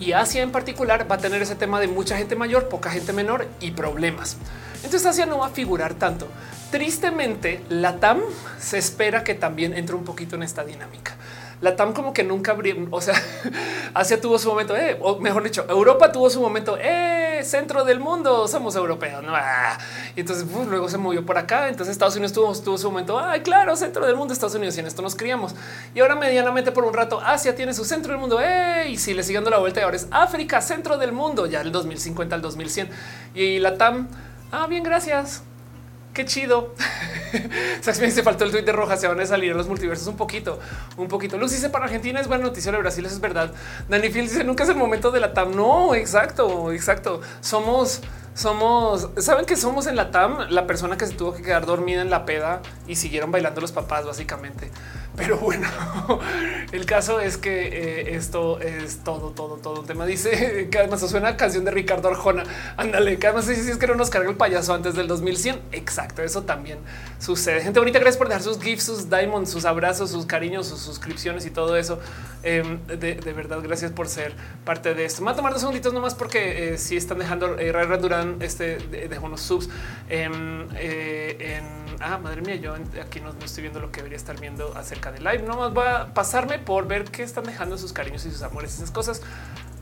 y Asia en particular va a tener ese tema de mucha gente mayor, poca gente menor y problemas. Entonces Asia no va a figurar tanto. Tristemente, la TAM se espera que también entre un poquito en esta dinámica. la TAM como que nunca abrió, o sea, Asia tuvo su momento, eh, o mejor dicho, Europa tuvo su momento, eh, centro del mundo, somos europeos, ¿no? Ah, y entonces luego se movió por acá, entonces Estados Unidos tuvo, su momento, ay, claro, centro del mundo, Estados Unidos, y en esto nos criamos. Y ahora medianamente por un rato, Asia tiene su centro del mundo, eh, y si le siguen la vuelta, y ahora es África, centro del mundo, ya el 2050 al 2100. Y la TAM, ah, bien, gracias qué chido. me se faltó el tweet de roja. Se van a salir los multiversos un poquito, un poquito. Luz dice para Argentina es buena noticia. De Brasil eso es verdad. Dani Phil dice nunca es el momento de la TAM. No, exacto, exacto. Somos, somos, saben que somos en la TAM la persona que se tuvo que quedar dormida en la peda y siguieron bailando los papás, básicamente. Pero bueno, el caso es que eh, esto es todo, todo, todo un tema. Dice que además suena canción de Ricardo Arjona. Ándale, que además si es que no nos carga el payaso antes del 2100. Exacto, eso también sucede. Gente bonita, gracias por dejar sus gifs, sus diamonds, sus abrazos, sus cariños, sus suscripciones y todo eso. Em, de, verdad, gracias por ser parte de esto. Me a tomar dos segunditos nomás porque eh, si están dejando eh, Ray Durán, este dejó unos subs em, en ah, madre mía, yo aquí no, estoy viendo lo que debería estar viendo acerca de live. No más va a pasarme por ver qué están dejando sus cariños y sus amores, y esas cosas,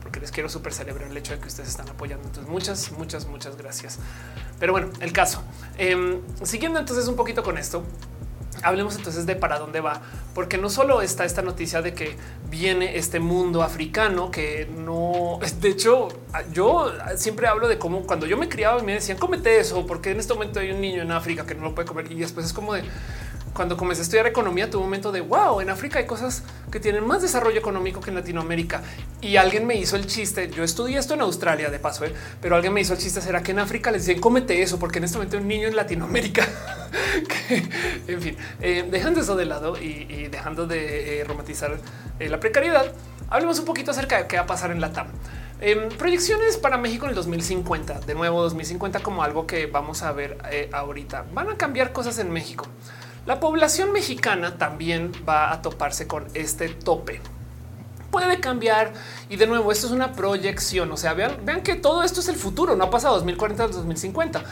porque les quiero súper celebrar el hecho de que ustedes están apoyando. Entonces, muchas, muchas, muchas gracias. Pero bueno, el caso. Em, siguiendo entonces un poquito con esto, Hablemos entonces de para dónde va, porque no solo está esta noticia de que viene este mundo africano que no, de hecho, yo siempre hablo de cómo cuando yo me criaba me decían cómete eso, porque en este momento hay un niño en África que no lo puede comer y después es como de cuando comencé a estudiar economía, tuve un momento de wow, en África hay cosas que tienen más desarrollo económico que en Latinoamérica. Y alguien me hizo el chiste. Yo estudié esto en Australia de paso, ¿eh? pero alguien me hizo el chiste. Será que en África les dicen cómete eso? Porque en este momento un niño en Latinoamérica. en fin, eh, dejando eso de lado y, dejando de eh, romantizar la precariedad, hablemos un poquito acerca de qué va a pasar en la TAM. Em, proyecciones para México en el 2050, de nuevo 2050 como algo que vamos a ver ahorita. Van a cambiar cosas en México. La población mexicana también va a toparse con este tope. Puede cambiar y de nuevo esto es una proyección, o sea, vean, que todo esto es el futuro, no ha pasado 2040 al 2050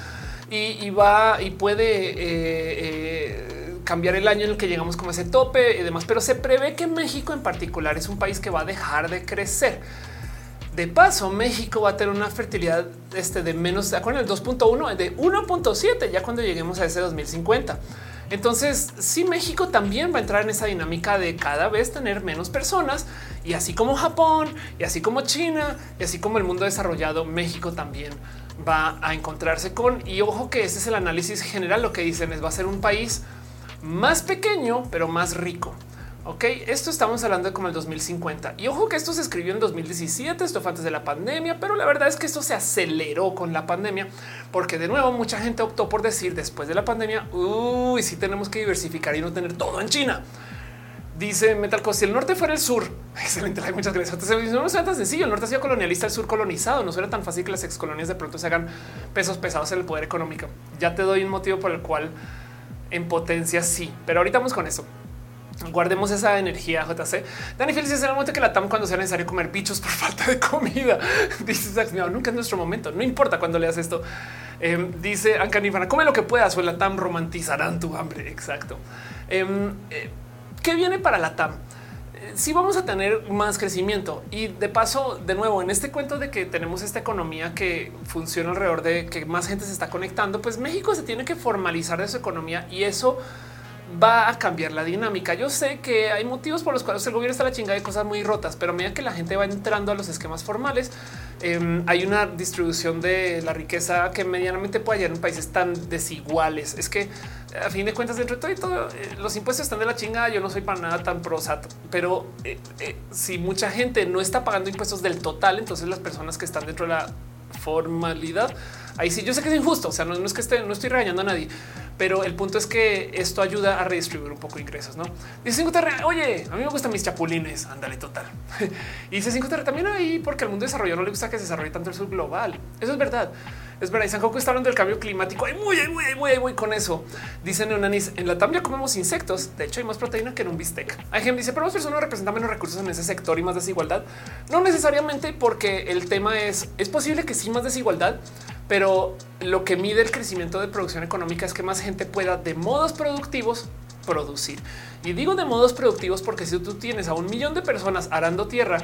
y, va y puede eh, eh, cambiar el año en el que llegamos como ese tope y demás, pero se prevé que México en particular es un país que va a dejar de crecer. De paso, México va a tener una fertilidad este de menos, ¿de acuerdo? El 2.1 de 1.7 ya cuando lleguemos a ese 2050. Entonces, sí, México también va a entrar en esa dinámica de cada vez tener menos personas y así como Japón y así como China y así como el mundo desarrollado, México también va a encontrarse con y ojo que ese es el análisis general. Lo que dicen es va a ser un país más pequeño, pero más rico. Ok, esto estamos hablando de como el 2050 y ojo que esto se escribió en 2017, esto fue antes de la pandemia, pero la verdad es que esto se aceleró con la pandemia porque de nuevo mucha gente optó por decir después de la pandemia, uy, sí tenemos que diversificar y no tener todo en China. Dice Metal si el norte fuera el sur. Excelente, muchas gracias. No suena tan sencillo. El norte ha sido colonialista, el sur colonizado. No suena tan fácil que las excolonias de pronto se hagan pesos pesados en el poder económico. Ya te doy un motivo por el cual en potencia sí, pero ahorita vamos con eso. Guardemos esa energía JC. Dani Félix es el momento que la TAM cuando sea necesario comer bichos por falta de comida. Dice nunca es nuestro momento. No importa cuando leas esto. Em, dice Anca come lo que puedas o la TAM romantizarán tu hambre. Exacto. Em, eh, ¿Qué viene para la TAM? Eh, si vamos a tener más crecimiento y de paso, de nuevo, en este cuento de que tenemos esta economía que funciona alrededor de que más gente se está conectando, pues México se tiene que formalizar de su economía y eso va a cambiar la dinámica. Yo sé que hay motivos por los cuales el gobierno está la chingada de cosas muy rotas, pero a medida que la gente va entrando a los esquemas formales, em, hay una distribución de la riqueza que medianamente puede hallar en países tan desiguales. Es que a fin de cuentas, dentro de todo y todo, eh, los impuestos están de la chingada. Yo no soy para nada tan prosat, pero eh, eh, si mucha gente no está pagando impuestos del total, entonces las personas que están dentro de la formalidad, ahí sí yo sé que es injusto. O sea, no, es que esté, no estoy regañando a nadie, pero el punto es que esto ayuda a redistribuir un poco ingresos. No dice 5 Oye, a mí me gustan mis chapulines. Ándale, total. y dice 5 también ahí porque al mundo desarrollado no le gusta que se desarrolle tanto el sur global. Eso es verdad. Es verdad. Y San está hablando del cambio climático. Hay muy, muy, muy, muy con eso. Dice Neonanis en la tambia comemos insectos. De hecho, hay más proteína que en un bistec. Hay gente dice, pero más personas representan menos recursos en ese sector y más desigualdad. No necesariamente porque el tema es, es posible que sí más desigualdad, pero lo que mide el crecimiento de producción económica es que más gente pueda de modos productivos producir. Y digo de modos productivos porque si tú tienes a un millón de personas arando tierra,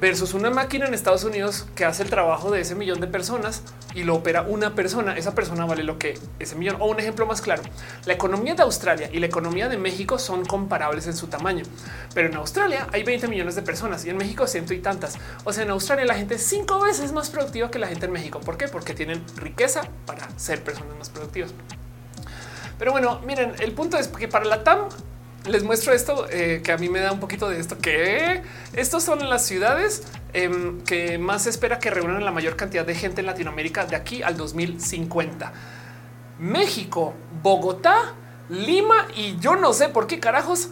versus una máquina en Estados Unidos que hace el trabajo de ese millón de personas y lo opera una persona. Esa persona vale lo que ese millón. O un ejemplo más claro, la economía de Australia y la economía de México son comparables en su tamaño, pero en Australia hay 20 millones de personas y en México ciento y tantas. O sea, en Australia la gente es cinco veces más productiva que la gente en México. ¿Por qué? Porque tienen riqueza para ser personas más productivas. Pero bueno, miren, el punto es que para la TAM les muestro esto eh, que a mí me da un poquito de esto que estos son las ciudades em, que más se espera que reúnan la mayor cantidad de gente en Latinoamérica de aquí al 2050. México, Bogotá, Lima y yo no sé por qué carajos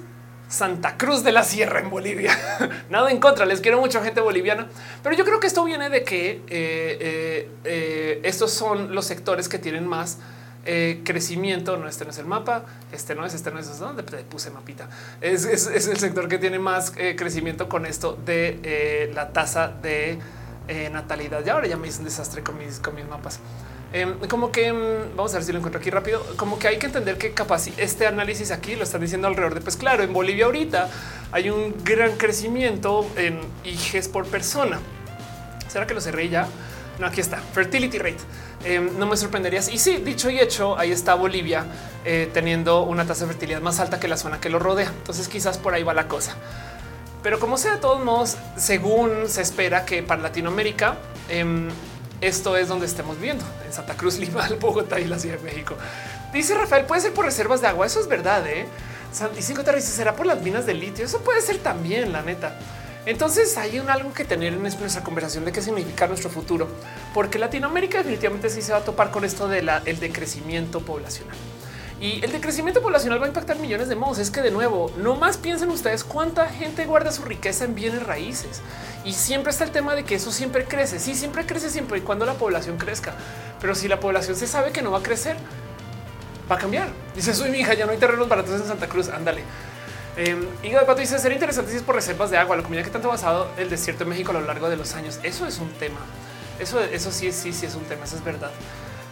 Santa Cruz de la Sierra en Bolivia. Nada en contra, les quiero mucho gente boliviana, pero yo creo que esto viene de que eh, eh, estos son los sectores que tienen más eh, crecimiento. No, este no es el mapa, este no es, este no es donde puse mapita. Es, el sector que tiene más eh, crecimiento con esto de eh, la tasa de natalidad. Y ahora ya me hice un desastre con mis, con mis mapas. Em, como que em, vamos a ver si lo encuentro aquí rápido. Como que hay que entender que capaz este análisis aquí lo están diciendo alrededor de, pues claro, en Bolivia ahorita hay un gran crecimiento en IGs por persona. ¿Será que lo cerré ya? No, aquí está. Fertility rate. Em, no me sorprenderías. Y sí, dicho y hecho, ahí está Bolivia eh, teniendo una tasa de fertilidad más alta que la zona que lo rodea. Entonces quizás por ahí va la cosa. Pero como sea, de todos modos, según se espera que para Latinoamérica, em, esto es donde estemos viviendo, en Santa Cruz, Lima, Bogotá y la Ciudad de México. Dice Rafael, puede ser por reservas de agua. Eso es verdad. ¿eh? Y cinco será por las minas de litio. Eso puede ser también, la neta. Entonces hay un algo que tener en nuestra conversación de qué significa nuestro futuro, porque Latinoamérica definitivamente sí se va a topar con esto del el decrecimiento poblacional. Y el decrecimiento poblacional va a impactar millones de modos. Es que de nuevo, no más piensen ustedes cuánta gente guarda su riqueza en bienes raíces. Y siempre está el tema de que eso siempre crece. Sí, siempre crece siempre y cuando la población crezca. Pero si la población se sabe que no va a crecer, va a cambiar. Dice, soy mi hija, ya no hay terrenos baratos en Santa Cruz. Ándale. Eh, de Pato dice sería interesante si es por reservas de agua, la comunidad que tanto ha basado el desierto de México a lo largo de los años. Eso es un tema. Eso, eso sí, sí, sí es un tema. Eso es verdad.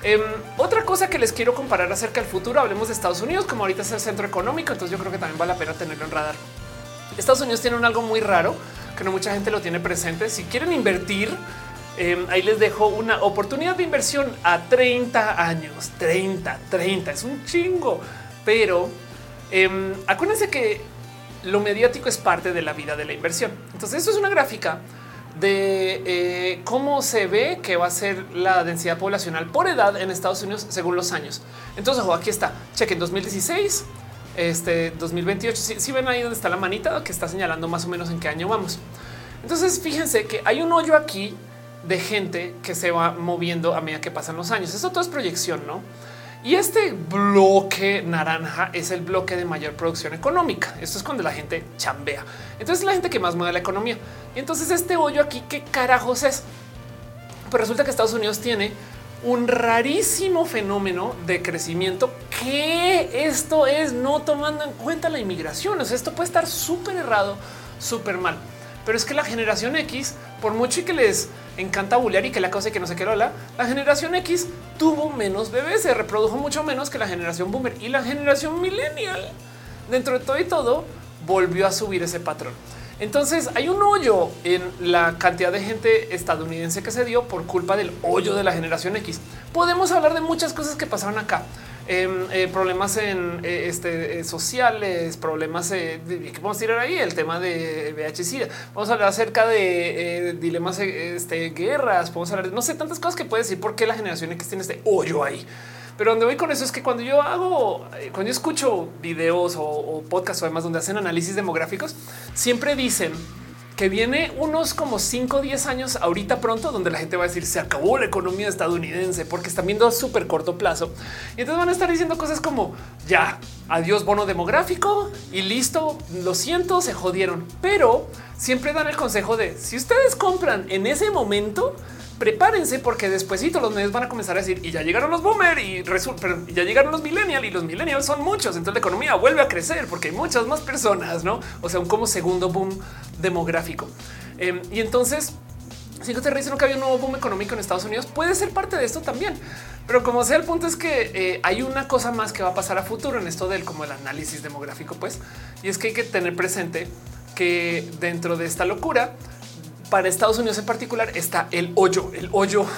Em, otra cosa que les quiero comparar acerca del futuro, hablemos de Estados Unidos, como ahorita es el centro económico, entonces yo creo que también vale la pena tenerlo en radar. Estados Unidos tiene un algo muy raro que no mucha gente lo tiene presente. Si quieren invertir, em, ahí les dejo una oportunidad de inversión a 30 años, 30, 30, es un chingo, pero em, acuérdense que lo mediático es parte de la vida de la inversión. Entonces, esto es una gráfica de eh, cómo se ve que va a ser la densidad poblacional por edad en Estados Unidos según los años. Entonces, aquí está. Chequen 2016, este 2028. Si, ven ahí donde está la manita que está señalando más o menos en qué año vamos. Entonces, fíjense que hay un hoyo aquí de gente que se va moviendo a medida que pasan los años. Esto todo es proyección, no? Y este bloque naranja es el bloque de mayor producción económica. Esto es cuando la gente chambea. Entonces la gente que más mueve la economía. Y entonces este hoyo aquí, ¿qué carajos es? Pues resulta que Estados Unidos tiene un rarísimo fenómeno de crecimiento que esto es no tomando en cuenta la inmigración. O sea, esto puede estar súper errado, súper mal. Pero es que la generación X, por mucho que les encanta bullear y que la cosa y que no sé qué la generación X tuvo menos bebés, se reprodujo mucho menos que la generación boomer y la generación millennial. Dentro de todo y todo, volvió a subir ese patrón. Entonces hay un hoyo en la cantidad de gente estadounidense que se dio por culpa del hoyo de la generación X. Podemos hablar de muchas cosas que pasaron acá. Em, eh, problemas en eh, este, eh, sociales, problemas que vamos a tirar ahí, el tema de VHC. Vamos a hablar acerca de dilemas, este, guerras, podemos hablar de no sé, tantas cosas que puede decir por qué la generación X tiene este hoyo ahí. Pero donde voy con eso es que cuando yo hago, cuando yo escucho videos o, o podcasts o demás donde hacen análisis demográficos, siempre dicen que viene unos como 5 o 10 años ahorita pronto, donde la gente va a decir se acabó la economía estadounidense porque están viendo a súper corto plazo. Y entonces van a estar diciendo cosas como ya adiós bono demográfico y listo. Lo siento, se jodieron, pero siempre dan el consejo de si ustedes compran en ese momento, prepárense porque despuesito los medios van a comenzar a decir y ya llegaron los boomer y pero ya llegaron los millennials y los millennials son muchos. Entonces la economía vuelve a crecer porque hay muchas más personas, no? O sea, un como segundo boom demográfico. Em, y entonces, si te no que había un nuevo boom económico en Estados Unidos, puede ser parte de esto también. Pero como sea, el punto es que eh, hay una cosa más que va a pasar a futuro en esto del como el análisis demográfico, pues, y es que hay que tener presente que dentro de esta locura, para Estados Unidos en particular está el hoyo, el hoyo.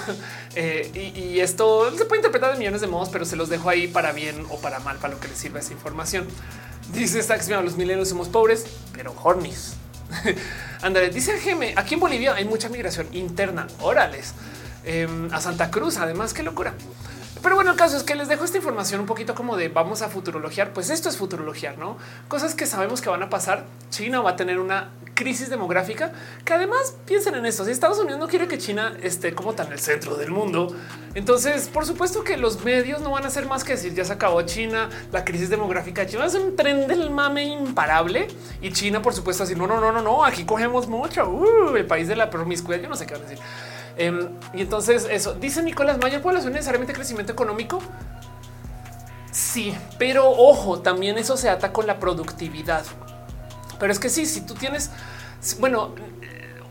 Eh, y, esto se puede interpretar de millones de modos, pero se los dejo ahí para bien o para mal, para lo que les sirva esa información. Dice Stax, los milenios somos pobres, pero hornis. Andrés dice Geme, aquí en Bolivia hay mucha migración interna. Órales. Em, a Santa Cruz. Además, qué locura. Pero bueno, el caso es que les dejo esta información un poquito como de vamos a futurologiar. Pues esto es futurologiar, no cosas que sabemos que van a pasar. China va a tener una crisis demográfica que además piensen en esto. Si Estados Unidos no quiere que China esté como tan el centro del mundo, entonces por supuesto que los medios no van a hacer más que decir ya se acabó China, la crisis demográfica de China es un tren del mame imparable y China, por supuesto, así no, no, no, no, no. Aquí cogemos mucho uh, el país de la promiscuidad. Yo no sé qué van a decir. Em, y entonces eso dice Nicolás, mayor población necesariamente crecimiento económico. Sí, pero ojo, también eso se ata con la productividad. Pero es que sí, si tú tienes, bueno,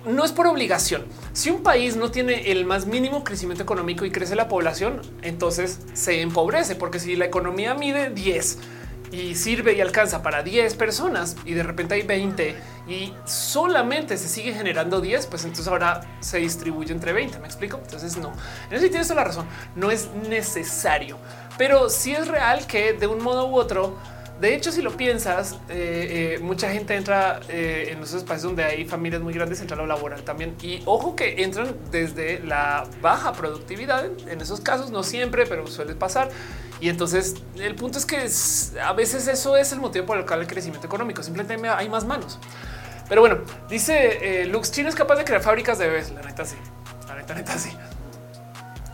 no es por obligación. Si un país no tiene el más mínimo crecimiento económico y crece la población, entonces se empobrece, porque si la economía mide 10 y sirve y alcanza para 10 personas y de repente hay 20 y solamente se sigue generando 10, pues entonces ahora se distribuye entre 20. Me explico. Entonces no, en eso tienes toda la razón. No es necesario, pero sí es real que de un modo u otro, de hecho, si lo piensas, eh, eh, mucha gente entra eh, en esos espacios donde hay familias muy grandes, entra a lo laboral también. Y ojo que entran desde la baja productividad en esos casos, no siempre, pero suele pasar. Y entonces el punto es que a veces eso es el motivo por el cual el crecimiento económico simplemente hay más manos. Pero bueno, dice Lux, China es capaz de crear fábricas de bebés. La neta sí, la neta, neta sí.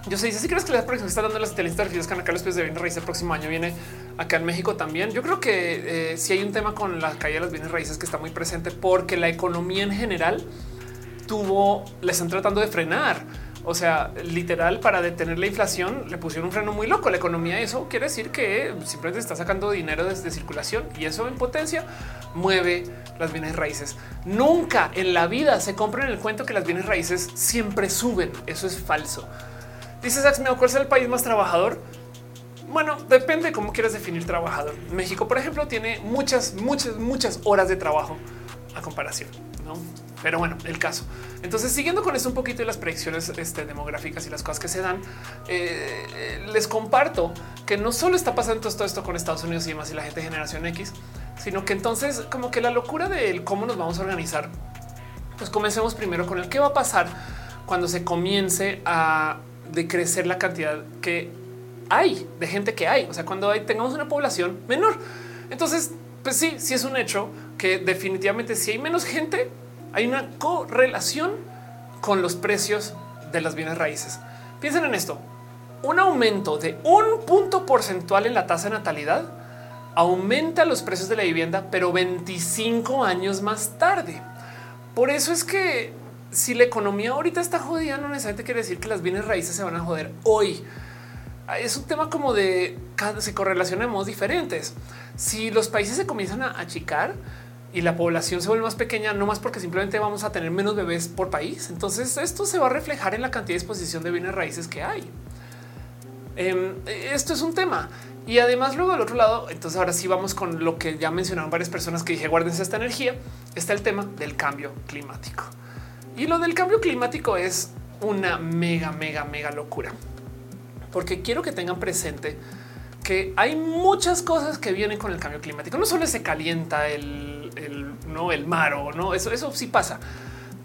Yo sé, si crees que la próxima está dando las artificiales que Carlos Pérez de bienes raíces el próximo año viene acá en México también. Yo creo que eh, si hay un tema con la caída de las bienes raíces que está muy presente porque la economía en general tuvo, le están tratando de frenar o sea, literal, para detener la inflación le pusieron un freno muy loco a la economía. Eso quiere decir que simplemente está sacando dinero desde circulación y eso en potencia mueve las bienes raíces. Nunca en la vida se compra en el cuento que las bienes raíces siempre suben. Eso es falso. Dice Sax, ¿cuál es el país más trabajador? Bueno, depende de cómo quieras definir trabajador. México, por ejemplo, tiene muchas, muchas, muchas horas de trabajo a comparación. ¿no? Pero bueno, el caso. Entonces, siguiendo con esto un poquito de las predicciones este, demográficas y las cosas que se dan, eh, les comparto que no solo está pasando todo esto con Estados Unidos y demás y la gente de generación X, sino que entonces como que la locura de cómo nos vamos a organizar, pues comencemos primero con el qué va a pasar cuando se comience a decrecer la cantidad que hay de gente que hay. O sea, cuando tengamos una población menor. Entonces, pues sí, sí es un hecho que definitivamente si hay menos gente, hay una correlación con los precios de las bienes raíces. Piensen en esto. Un aumento de un punto porcentual en la tasa de natalidad aumenta los precios de la vivienda, pero 25 años más tarde. Por eso es que si la economía ahorita está jodida, no necesariamente quiere decir que las bienes raíces se van a joder hoy. Es un tema como de se correlacionamos diferentes. Si los países se comienzan a achicar, y la población se vuelve más pequeña, no más porque simplemente vamos a tener menos bebés por país. Entonces esto se va a reflejar en la cantidad de exposición de bienes raíces que hay. Em, esto es un tema. Y además luego del otro lado, entonces ahora sí vamos con lo que ya mencionaron varias personas que dije, guárdense esta energía, está el tema del cambio climático. Y lo del cambio climático es una mega, mega, mega locura. Porque quiero que tengan presente que hay muchas cosas que vienen con el cambio climático. No solo se calienta el, no el mar o no, eso, eso sí pasa.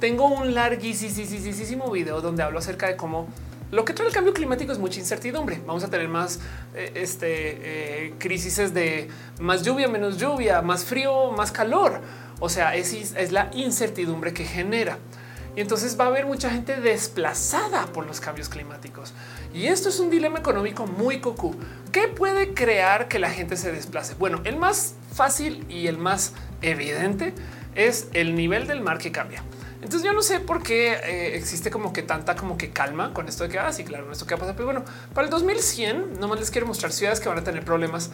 Tengo un larguísimo video donde hablo acerca de cómo lo que trae el cambio climático es mucha incertidumbre. Vamos a tener más eh, este, eh, crisis de más lluvia, menos lluvia, más frío, más calor. O sea, es, es la incertidumbre que genera. Y entonces va a haber mucha gente desplazada por los cambios climáticos. Y esto es un dilema económico muy cocu. ¿Qué puede crear que la gente se desplace? Bueno, el más fácil y el más evidente es el nivel del mar que cambia. Entonces yo no sé por qué eh, existe como que tanta como que calma con esto de que, ah, sí, claro, esto que va a. Pero bueno, para el 2100, nomás les quiero mostrar ciudades que van a tener problemas,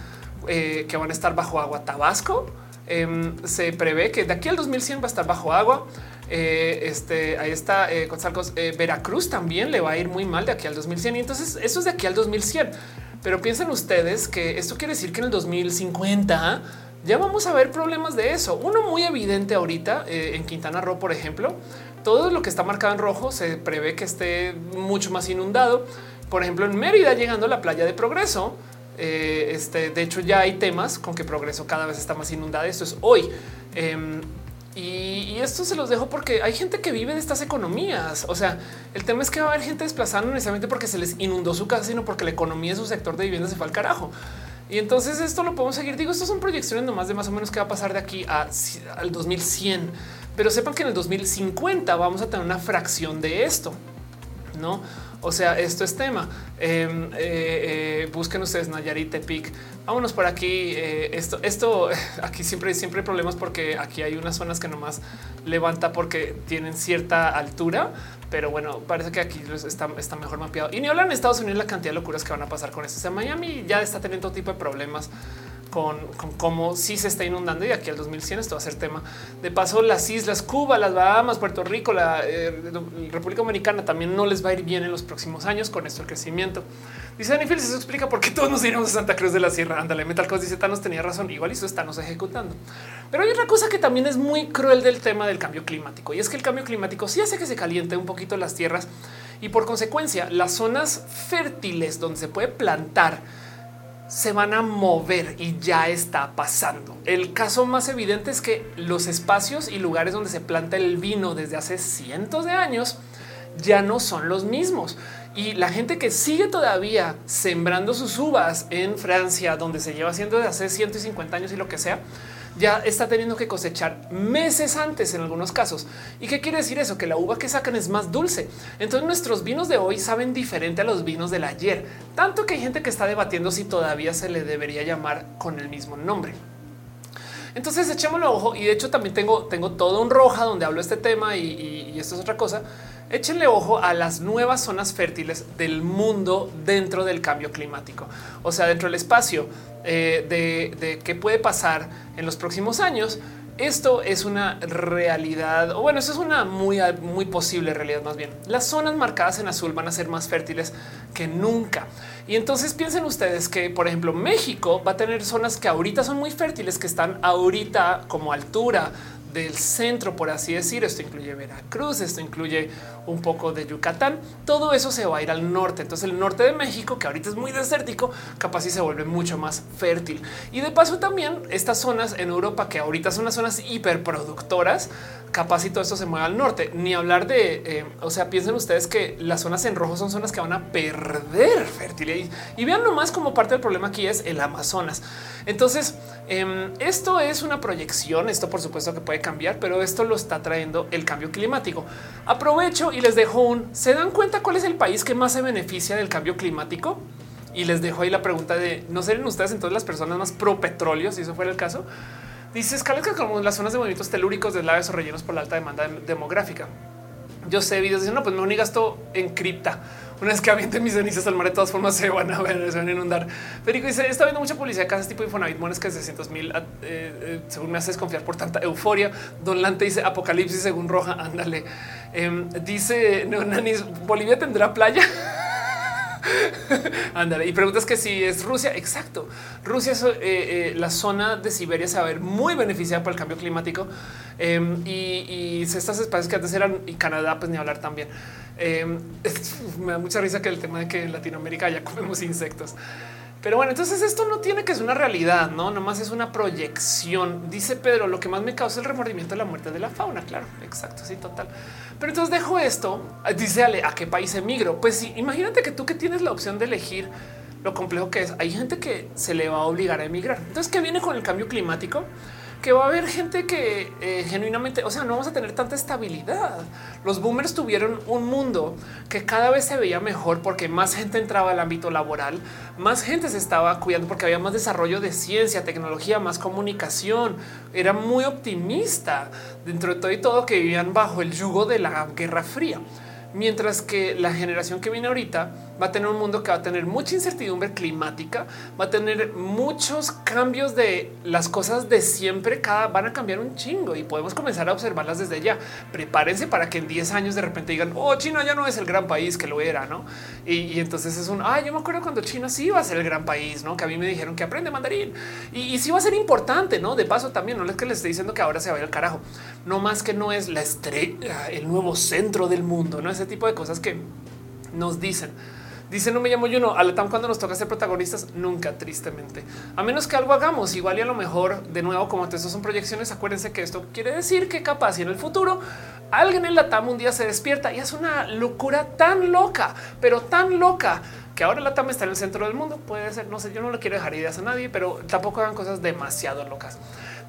eh, que van a estar bajo agua. Tabasco em, se prevé que de aquí al 2100 va a estar bajo agua. Eh, este ahí está eh, eh, Veracruz también le va a ir muy mal de aquí al 2100. Y entonces eso es de aquí al 2100. Pero piensen ustedes que esto quiere decir que en el 2050 ya vamos a ver problemas de eso. Uno muy evidente ahorita en Quintana Roo, por ejemplo, todo lo que está marcado en rojo se prevé que esté mucho más inundado. Por ejemplo, en Mérida, llegando a la playa de Progreso, este, de hecho, ya hay temas con que Progreso cada vez está más inundada. Esto es hoy. Em, y, esto se los dejo porque hay gente que vive de estas economías. O sea, el tema es que va a haber gente desplazando no necesariamente porque se les inundó su casa, sino porque la economía de su sector de vivienda se fue al carajo. Y entonces esto lo podemos seguir. Digo, estas son proyecciones nomás de más o menos qué va a pasar de aquí al 2100. Pero sepan que en el 2050 vamos a tener una fracción de esto, no? O sea, esto es tema. Em, eh, eh, busquen ustedes Nayarit, Tepic. Vámonos por aquí. Eh, esto, esto aquí siempre, siempre hay problemas porque aquí hay unas zonas que nomás levanta porque tienen cierta altura, pero bueno, parece que aquí está, mejor mapeado. Y ni hablan en Estados Unidos la cantidad de locuras que van a pasar con esto. O sea, Miami ya está teniendo todo tipo de problemas con, cómo sí se está inundando y aquí al 2100 esto va a ser tema. De paso, las islas, Cuba, las Bahamas, Puerto Rico, la, eh, República Dominicana también no les va a ir bien en los próximos años con esto el crecimiento. Dice Dani Félix, eso explica por qué todos nos iremos a Santa Cruz de la Sierra. Ándale, Metal Cos dice Thanos tenía razón. Igual eso estamos ejecutando. Pero hay otra cosa que también es muy cruel del tema del cambio climático y es que el cambio climático sí hace que se caliente un poquito las tierras y por consecuencia las zonas fértiles donde se puede plantar se van a mover y ya está pasando. El caso más evidente es que los espacios y lugares donde se planta el vino desde hace cientos de años ya no son los mismos. Y la gente que sigue todavía sembrando sus uvas en Francia, donde se lleva haciendo desde hace 150 años y lo que sea, ya está teniendo que cosechar meses antes en algunos casos. ¿Y qué quiere decir eso? Que la uva que sacan es más dulce. Entonces nuestros vinos de hoy saben diferente a los vinos del ayer. Tanto que hay gente que está debatiendo si todavía se le debería llamar con el mismo nombre. Entonces echémoslo ojo y de hecho también tengo, tengo todo un roja donde hablo este tema y, esto es otra cosa échenle ojo a las nuevas zonas fértiles del mundo dentro del cambio climático. O sea, dentro del espacio eh, de, qué puede pasar en los próximos años. Esto es una realidad, o bueno, eso es una muy, muy posible realidad más bien. Las zonas marcadas en azul van a ser más fértiles que nunca. Y entonces piensen ustedes que, por ejemplo, México va a tener zonas que ahorita son muy fértiles, que están ahorita como altura del centro, por así decir. Esto incluye Veracruz, esto incluye un poco de Yucatán. Todo eso se va a ir al norte. Entonces el norte de México, que ahorita es muy desértico, capaz y se vuelve mucho más fértil. Y de paso también estas zonas en Europa, que ahorita son las zonas hiperproductoras, capaz y todo esto se mueve al norte. Ni hablar de, eh, o sea, piensen ustedes que las zonas en rojo son zonas que van a perder fertilidad. Y vean nomás como parte del problema aquí es el Amazonas. Entonces, em, esto es una proyección, esto por supuesto que puede cambiar, pero esto lo está trayendo el cambio climático. Aprovecho y les dejo un, ¿se dan cuenta cuál es el país que más se beneficia del cambio climático? Y les dejo ahí la pregunta de, ¿no serían ustedes entonces las personas más pro petróleo, si eso fuera el caso? Dice escala que como las zonas de movimientos telúricos de laves o rellenos por la alta demanda demográfica. Yo sé videos dicen no, pues me ni gasto en cripta. Una vez que avienten mis cenizas al mar, de todas formas se van a ver, se van a inundar. Federico dice: Está viendo mucha publicidad de casas tipo Infonavit, mones que es de 600 mil. Eh, eh, según me hace desconfiar por tanta euforia. Don Lante dice: Apocalipsis según Roja. Ándale. Em, dice Neonanis: Bolivia tendrá playa. Ándale. Y preguntas que si es Rusia. Exacto. Rusia es eh, eh, la zona de Siberia se va a ver muy beneficiada por el cambio climático. Em, y, estas espacios que antes eran y Canadá, pues ni hablar también. Em, me da mucha risa que el tema de que en Latinoamérica ya comemos insectos. Pero bueno, entonces esto no tiene que ser una realidad, no nomás es una proyección. Dice Pedro, lo que más me causa el remordimiento de la muerte de la fauna. Claro, exacto. Sí, total. Pero entonces dejo esto. Dice Ale, a qué país emigro? Pues sí, imagínate que tú que tienes la opción de elegir lo complejo que es. Hay gente que se le va a obligar a emigrar. Entonces, ¿qué viene con el cambio climático? Que va a haber gente que eh, genuinamente, o sea, no vamos a tener tanta estabilidad. Los boomers tuvieron un mundo que cada vez se veía mejor porque más gente entraba al ámbito laboral, más gente se estaba cuidando porque había más desarrollo de ciencia, tecnología, más comunicación. Era muy optimista dentro de todo y todo que vivían bajo el yugo de la Guerra Fría. Mientras que la generación que viene ahorita va a tener un mundo que va a tener mucha incertidumbre climática, va a tener muchos cambios de las cosas de siempre, cada van a cambiar un chingo y podemos comenzar a observarlas desde ya. Prepárense para que en 10 años de repente digan, oh, China ya no es el gran país que lo era, ¿no? Y, entonces es un, ah, yo me acuerdo cuando China sí iba a ser el gran país, ¿no? Que a mí me dijeron que aprende mandarín y, sí va a ser importante, ¿no? De paso también, no es que les estoy diciendo que ahora se vaya al carajo, no más que no es la estrella, el nuevo centro del mundo, ¿no? Ese tipo de cosas que nos dicen. Dice no me llamo yo no a la TAM cuando nos toca ser protagonistas nunca tristemente. A menos que algo hagamos igual y a lo mejor de nuevo como estos son proyecciones acuérdense que esto quiere decir que capaz y en el futuro alguien en la TAM un día se despierta y es una locura tan loca pero tan loca que ahora la TAM está en el centro del mundo puede ser no sé yo no le quiero dejar ideas a nadie pero tampoco hagan cosas demasiado locas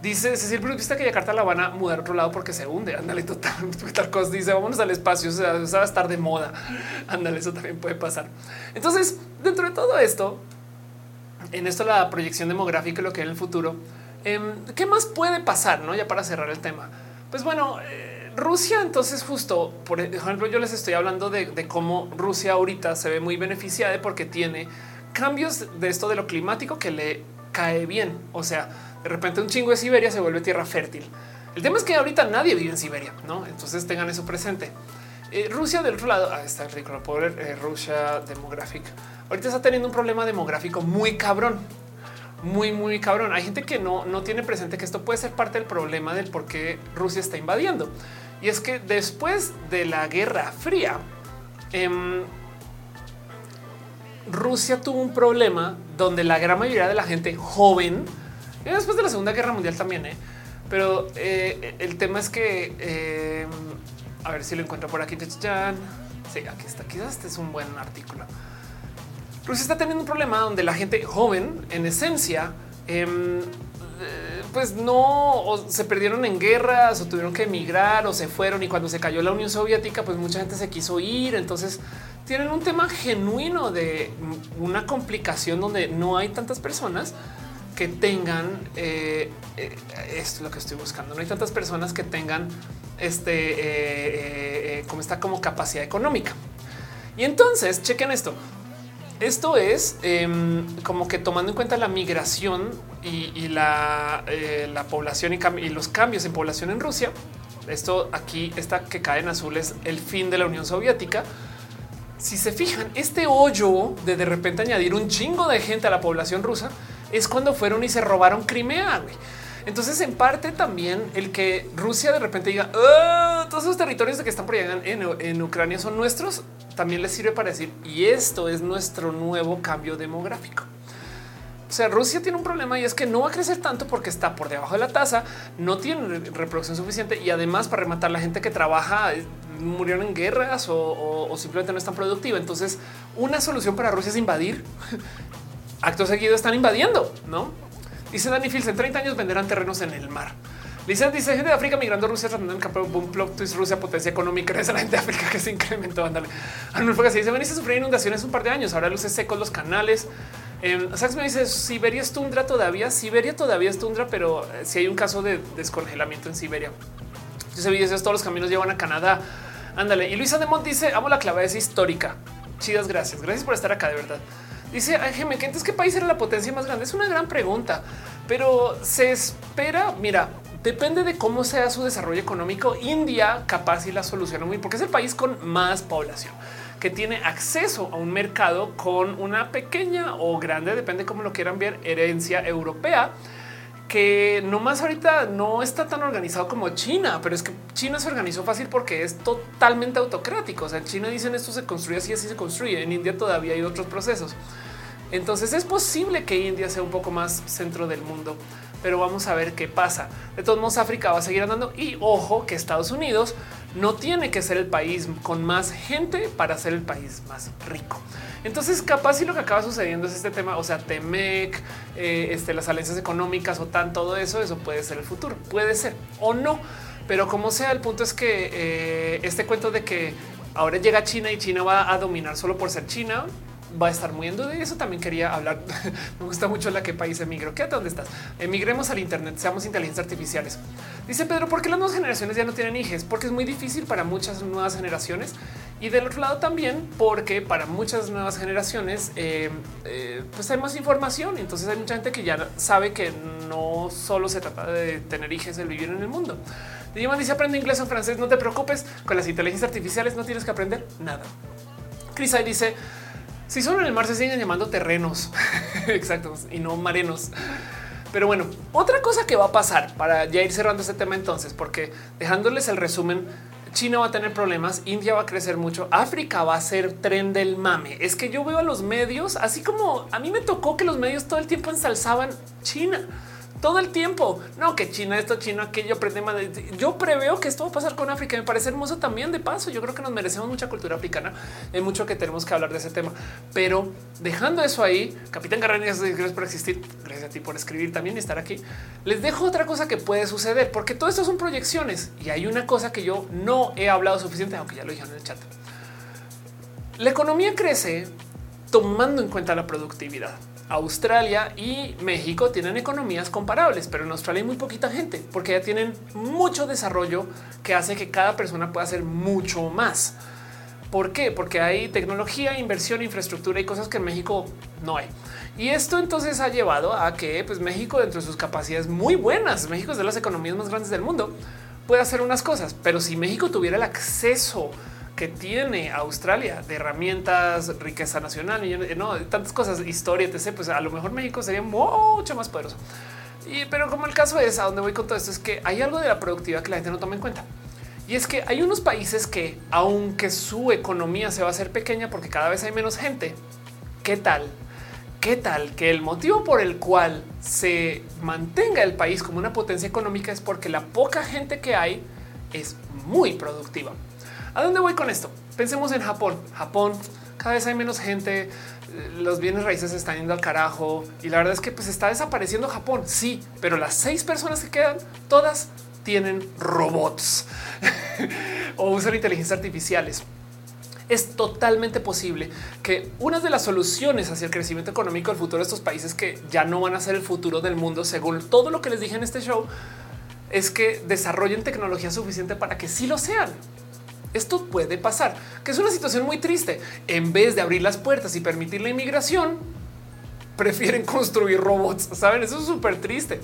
Dice Cecil viste que Yakarta la van a mudar a otro lado porque se hunde. Ándale, total. Tal cosa dice, vámonos al espacio. O sea, va a estar de moda. Ándale, eso también puede pasar. Entonces, dentro de todo esto, en esto la proyección demográfica y lo que en el futuro, em, ¿qué más puede pasar? No, ya para cerrar el tema. Pues bueno, eh, Rusia, entonces, justo por ejemplo, yo les estoy hablando de, de cómo Rusia ahorita se ve muy beneficiada porque tiene cambios de esto de lo climático que le cae bien. O sea, de repente un chingo de Siberia se vuelve tierra fértil. El tema es que ahorita nadie vive en Siberia, no? Entonces tengan eso presente. Eh, Rusia del otro lado, ah, está rico, poder eh, Rusia demográfica. Ahorita está teniendo un problema demográfico muy cabrón, muy, muy cabrón. Hay gente que no, no tiene presente que esto puede ser parte del problema del por qué Rusia está invadiendo. Y es que después de la Guerra Fría, em, Rusia tuvo un problema donde la gran mayoría de la gente joven y después de la Segunda Guerra Mundial también, ¿eh? pero eh, el tema es que eh, a ver si lo encuentro por aquí. Sí, aquí está. Quizás este es un buen artículo. Rusia está teniendo un problema donde la gente joven, en esencia, em, pues no se perdieron en guerras o tuvieron que emigrar o se fueron. Y cuando se cayó la Unión Soviética, pues mucha gente se quiso ir. Entonces tienen un tema genuino de una complicación donde no hay tantas personas que tengan eh, eh, es lo que estoy buscando. No hay tantas personas que tengan este eh, como está como capacidad económica. Y entonces chequen esto. Esto es em, como que tomando en cuenta la migración y, la, la, población y, y, los cambios en población en Rusia. Esto aquí está que cae en azul es el fin de la Unión Soviética. Si se fijan, este hoyo de de repente añadir un chingo de gente a la población rusa es cuando fueron y se robaron Crimea. Entonces, en parte también el que Rusia de repente diga ah, todos esos territorios que están por allá en, Ucrania son nuestros, también les sirve para decir y esto es nuestro nuevo cambio demográfico. O sea, Rusia tiene un problema y es que no va a crecer tanto porque está por debajo de la tasa, no tiene reproducción suficiente y además para rematar la gente que trabaja eh, murieron en guerras o, o simplemente no es tan productiva. Entonces, una solución para Rusia es invadir acto seguido están invadiendo, ¿no? Dice Dani Fils, en 30 años venderán terrenos en el mar. Dice, dice gente de África migrando a Rusia tratando de escapar boom plot twist Rusia potencia económica es la gente de África que se incrementó. Ándale. Arnold Fugas dice veniste a sufrir inundaciones un par de años. Ahora luces secos los canales. Eh, me dice Siberia es tundra todavía. Siberia todavía es tundra, pero eh, si hay un caso de descongelamiento en Siberia. Yo sé todos los caminos llevan a Canadá. Ándale. Y Luisa de Mont dice amo la clave es histórica. Chidas, gracias. Gracias por estar acá de verdad. Dice Ángel que entonces qué país era la potencia más grande. Es una gran pregunta, pero se espera. Mira, depende de cómo sea su desarrollo económico. India capaz y la soluciona muy porque es el país con más población que tiene acceso a un mercado con una pequeña o grande, depende cómo lo quieran ver, herencia europea que no más ahorita no está tan organizado como China, pero es que China se organizó fácil porque es totalmente autocrático. O sea, en China dicen esto se construye así, así se construye. En India todavía hay otros procesos. Entonces es posible que India sea un poco más centro del mundo, pero vamos a ver qué pasa. De todos modos, África va a seguir andando y ojo que Estados Unidos no tiene que ser el país con más gente para ser el país más rico. Entonces, capaz si lo que acaba sucediendo es este tema, o sea, Temec, eh, este, las alianzas económicas o tan todo eso, eso puede ser el futuro, puede ser o no. Pero como sea, el punto es que eh, este cuento de que ahora llega China y China va a dominar solo por ser China, va a estar muy en duda y eso también quería hablar. Me gusta mucho la que país emigro. Quédate donde estás. Emigremos al Internet, seamos inteligencias artificiales. Dice Pedro, ¿por qué las nuevas generaciones ya no tienen hijos? Porque es muy difícil para muchas nuevas generaciones y del otro lado también porque para muchas nuevas generaciones eh, eh, pues hay más información. Entonces hay mucha gente que ya sabe que no solo se trata de tener hijos, el vivir en el mundo. Digimon dice aprende inglés o francés. No te preocupes con las inteligencias artificiales. No tienes que aprender nada. Chris ahí dice si solo en el mar se siguen llamando terrenos exacto y no marenos. Pero bueno, otra cosa que va a pasar para ya ir cerrando este tema entonces, porque dejándoles el resumen, China va a tener problemas, India va a crecer mucho, África va a ser tren del mame. Es que yo veo a los medios, así como a mí me tocó que los medios todo el tiempo ensalzaban China todo el tiempo. No, que China esto, China aquello, más. Yo preveo que esto va a pasar con África. Me parece hermoso también de paso. Yo creo que nos merecemos mucha cultura africana. Hay mucho que tenemos que hablar de ese tema. Pero dejando eso ahí, Capitán Garranías, gracias por existir. Gracias a ti por escribir también y estar aquí. Les dejo otra cosa que puede suceder, porque todo esto son proyecciones y hay una cosa que yo no he hablado suficiente, aunque ya lo dijeron en el chat. La economía crece tomando en cuenta la productividad. Australia y México tienen economías comparables, pero en Australia hay muy poquita gente porque ya tienen mucho desarrollo que hace que cada persona pueda hacer mucho más. ¿Por qué? Porque hay tecnología, inversión, infraestructura y cosas que en México no hay. Y esto entonces ha llevado a que pues, México, dentro de sus capacidades muy buenas, México es de las economías más grandes del mundo, puede hacer unas cosas. Pero si México tuviera el acceso que tiene Australia de herramientas, riqueza nacional, y no tantas cosas, historia, etc. Pues a lo mejor México sería mucho más poderoso. Y pero como el caso es a donde voy con todo esto es que hay algo de la productividad que la gente no toma en cuenta. Y es que hay unos países que, aunque su economía se va a hacer pequeña porque cada vez hay menos gente, ¿qué tal? ¿Qué tal que el motivo por el cual se mantenga el país como una potencia económica es porque la poca gente que hay es muy productiva? ¿A dónde voy con esto? Pensemos en Japón. Japón, cada vez hay menos gente, los bienes raíces están yendo al carajo y la verdad es que pues está desapareciendo Japón. Sí, pero las seis personas que quedan, todas tienen robots o usan inteligencias artificiales. Es totalmente posible que una de las soluciones hacia el crecimiento económico del futuro de estos países que ya no van a ser el futuro del mundo, según todo lo que les dije en este show, es que desarrollen tecnología suficiente para que sí lo sean. Esto puede pasar, que es una situación muy triste. En vez de abrir las puertas y permitir la inmigración, prefieren construir robots. Saben, eso es súper triste.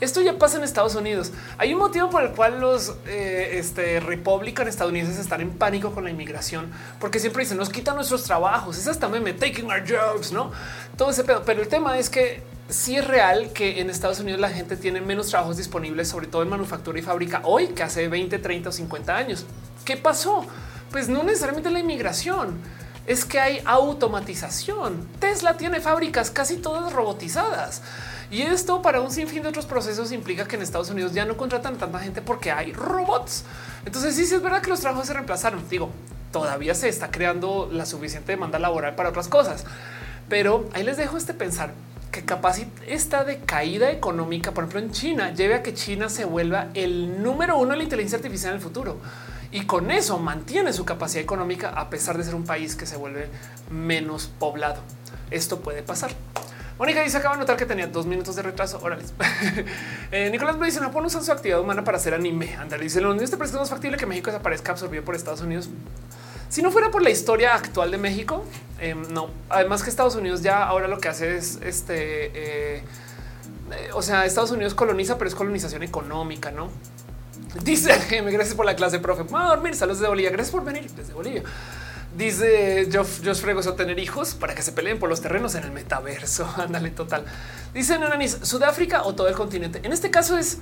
Esto ya pasa en Estados Unidos. Hay un motivo por el cual los eh, este, Republican estadounidenses están en pánico con la inmigración, porque siempre dicen nos quitan nuestros trabajos. Es hasta meme taking our jobs, no todo ese pedo. Pero el tema es que sí es real que en Estados Unidos la gente tiene menos trabajos disponibles, sobre todo en manufactura y fábrica hoy que hace 20, 30 o 50 años. ¿Qué pasó? Pues no necesariamente la inmigración, es que hay automatización. Tesla tiene fábricas casi todas robotizadas. Y esto para un sinfín de otros procesos implica que en Estados Unidos ya no contratan tanta gente porque hay robots. Entonces sí, sí es verdad que los trabajos se reemplazaron. Digo, todavía se está creando la suficiente demanda laboral para otras cosas. Pero ahí les dejo este pensar que capaz esta decaída económica, por ejemplo en China, lleve a que China se vuelva el número uno de la inteligencia artificial en el futuro y con eso mantiene su capacidad económica a pesar de ser un país que se vuelve menos poblado. Esto puede pasar. Mónica dice acaba de notar que tenía dos minutos de retraso. Órale. eh, Nicolás me dice Japón usa su actividad humana para hacer anime. Andale dice lo este parece más factible que México desaparezca absorbido por Estados Unidos. Si no fuera por la historia actual de México, eh, no. Además que Estados Unidos ya ahora lo que hace es este. Eh, eh, o sea, Estados Unidos coloniza, pero es colonización económica, no? Dice gracias por la clase, profe. Vamos a dormir. Saludos de Bolivia. Gracias por venir desde Bolivia. Dice Josh, Fregos o tener hijos para que se peleen por los terrenos en el metaverso. Ándale, total. Dice Nananis, Sudáfrica o todo el continente. En este caso es,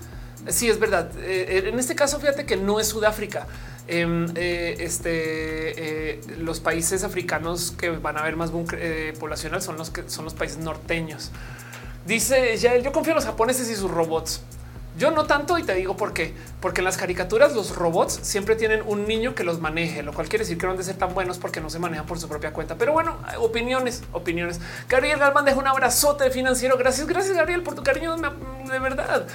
sí, es verdad. Eh, en este caso, fíjate que no es Sudáfrica. Em, eh, este, eh, los países africanos que van a ver más boom poblacional son los que son los países norteños. Dice ya yo confío en los japoneses y sus robots. Yo no tanto y te digo por qué, porque en las caricaturas los robots siempre tienen un niño que los maneje, lo cual quiere decir que no han de ser tan buenos porque no se manejan por su propia cuenta. Pero bueno, opiniones, opiniones. Gabriel Galván deja un abrazote financiero. Gracias, gracias Gabriel por tu cariño de verdad.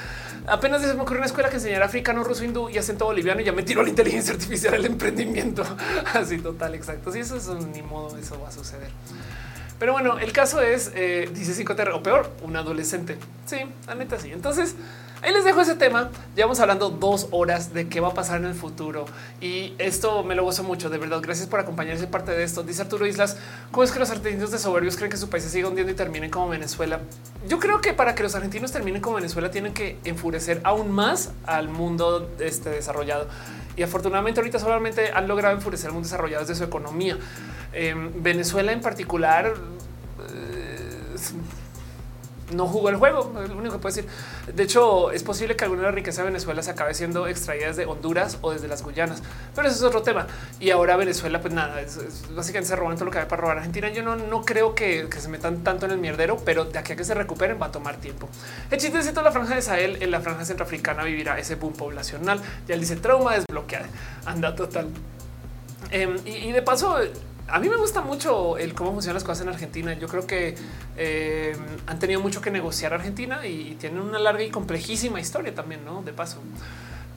Apenas se me ocurrió una escuela que enseñara africano, ruso, hindú y acento boliviano y ya me tiró la inteligencia artificial el emprendimiento. Así total, exacto. Si eso es ni modo, eso va a suceder. Pero bueno, el caso es, eh, dice 5 o peor, un adolescente. Sí, la neta sí. Entonces, Ahí les dejo ese tema. Llevamos hablando dos horas de qué va a pasar en el futuro y esto me lo gozo mucho. De verdad, gracias por acompañarse parte de esto. Dice Arturo Islas: ¿Cómo es que los argentinos de soberbios creen que su país se siga hundiendo y terminen como Venezuela? Yo creo que para que los argentinos terminen como Venezuela tienen que enfurecer aún más al mundo este desarrollado. Y afortunadamente ahorita solamente han logrado enfurecer al mundo desarrollado desde su economía. Em, Venezuela en particular no jugó el juego, es lo único que puedo decir. De hecho, es posible que alguna de la riqueza de Venezuela se acabe siendo extraída desde Honduras o desde las Guyanas, pero eso es otro tema. Y ahora Venezuela, pues nada, es, básicamente se roban todo lo que hay para robar Argentina. Yo no, no creo que, se metan tanto en el mierdero, pero de aquí a que se recuperen va a tomar tiempo. El chiste es que toda la franja de Sahel, en la franja centroafricana, vivirá ese boom poblacional. Ya él dice trauma desbloqueada, anda total. Em, y de paso, a mí me gusta mucho el cómo funcionan las cosas en Argentina. Yo creo que eh, han tenido mucho que negociar Argentina y tienen una larga y complejísima historia también, ¿no? De paso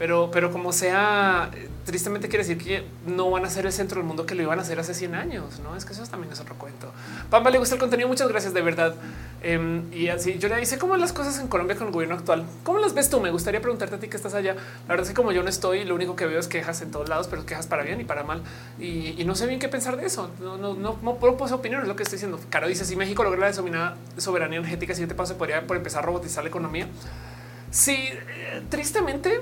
pero, pero como sea, tristemente quiere decir que no van a ser el centro del mundo que lo iban a hacer hace 100 años. No es que eso también es otro cuento. Pamba le gusta el contenido. Muchas gracias de verdad. Em, y así yo le dice cómo las cosas en Colombia con el gobierno actual. ¿Cómo las ves tú? Me gustaría preguntarte a ti que estás allá. La verdad es que como yo no estoy, lo único que veo es quejas en todos lados, pero quejas para bien y para mal. Y, no sé bien qué pensar de eso. No, no, no, no puedo poner opinión. Es lo que estoy diciendo. Caro dice si México logra la desominada soberanía energética, siguiente paso podría por empezar a robotizar la economía. Sí, eh, tristemente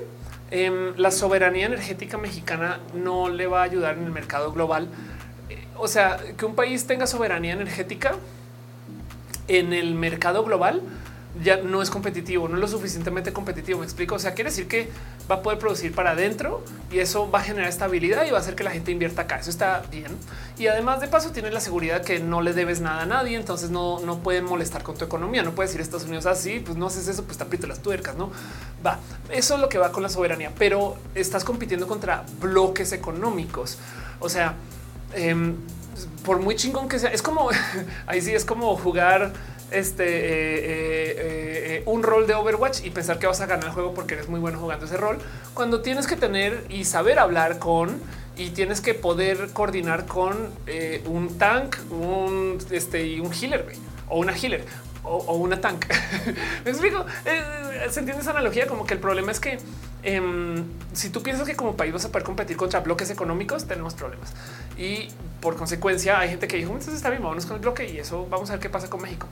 Em, la soberanía energética mexicana no le va a ayudar en el mercado global. Eh, o sea, que un país tenga soberanía energética en el mercado global ya no es competitivo, no es lo suficientemente competitivo. Me explico. O sea, quiere decir que va a poder producir para adentro y eso va a generar estabilidad y va a hacer que la gente invierta acá. Eso está bien. Y además de paso tiene la seguridad que no le debes nada a nadie. Entonces no, no pueden molestar con tu economía. No puedes decir Estados Unidos así, ah, pues no haces eso, pues te aprieto las tuercas. No va. Eso es lo que va con la soberanía, pero estás compitiendo contra bloques económicos. O sea, em, por muy chingón que sea, es como ahí sí es como jugar este eh, eh, eh, un rol de Overwatch y pensar que vas a ganar el juego porque eres muy bueno jugando ese rol, cuando tienes que tener y saber hablar con y tienes que poder coordinar con un tank, un este y un healer o una healer o, una tank. Me explico. Se entiende esa analogía como que el problema es que em, si tú piensas que como país vas a poder competir contra bloques económicos, tenemos problemas y por consecuencia hay gente que dijo entonces está bien, vámonos con el bloque y eso vamos a ver qué pasa con México.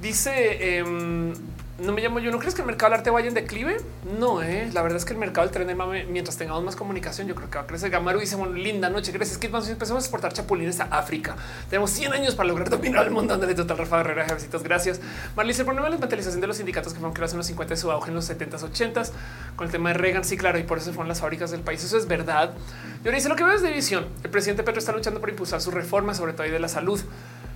Dice em, no me llamo yo. ¿No crees que el mercado del arte vaya en declive? No, eh. la verdad es que el mercado del tren de mame, mientras tengamos más comunicación, yo creo que va a crecer. Gamaru dice, bueno, linda noche. Gracias. Que empezamos a exportar chapulines a África. Tenemos 100 años para lograr dominar el mundo. de total, Rafa Herrera, besitos. Gracias. Marlice, el problema de la mentalización de los sindicatos que fueron creados en los 50 y su auge en los 70s, 80s con el tema de Reagan. Sí, claro, y por eso fueron las fábricas del país. Eso es verdad. Yo dice lo que veo es división. El presidente Petro está luchando por impulsar su reforma, sobre todo de la salud.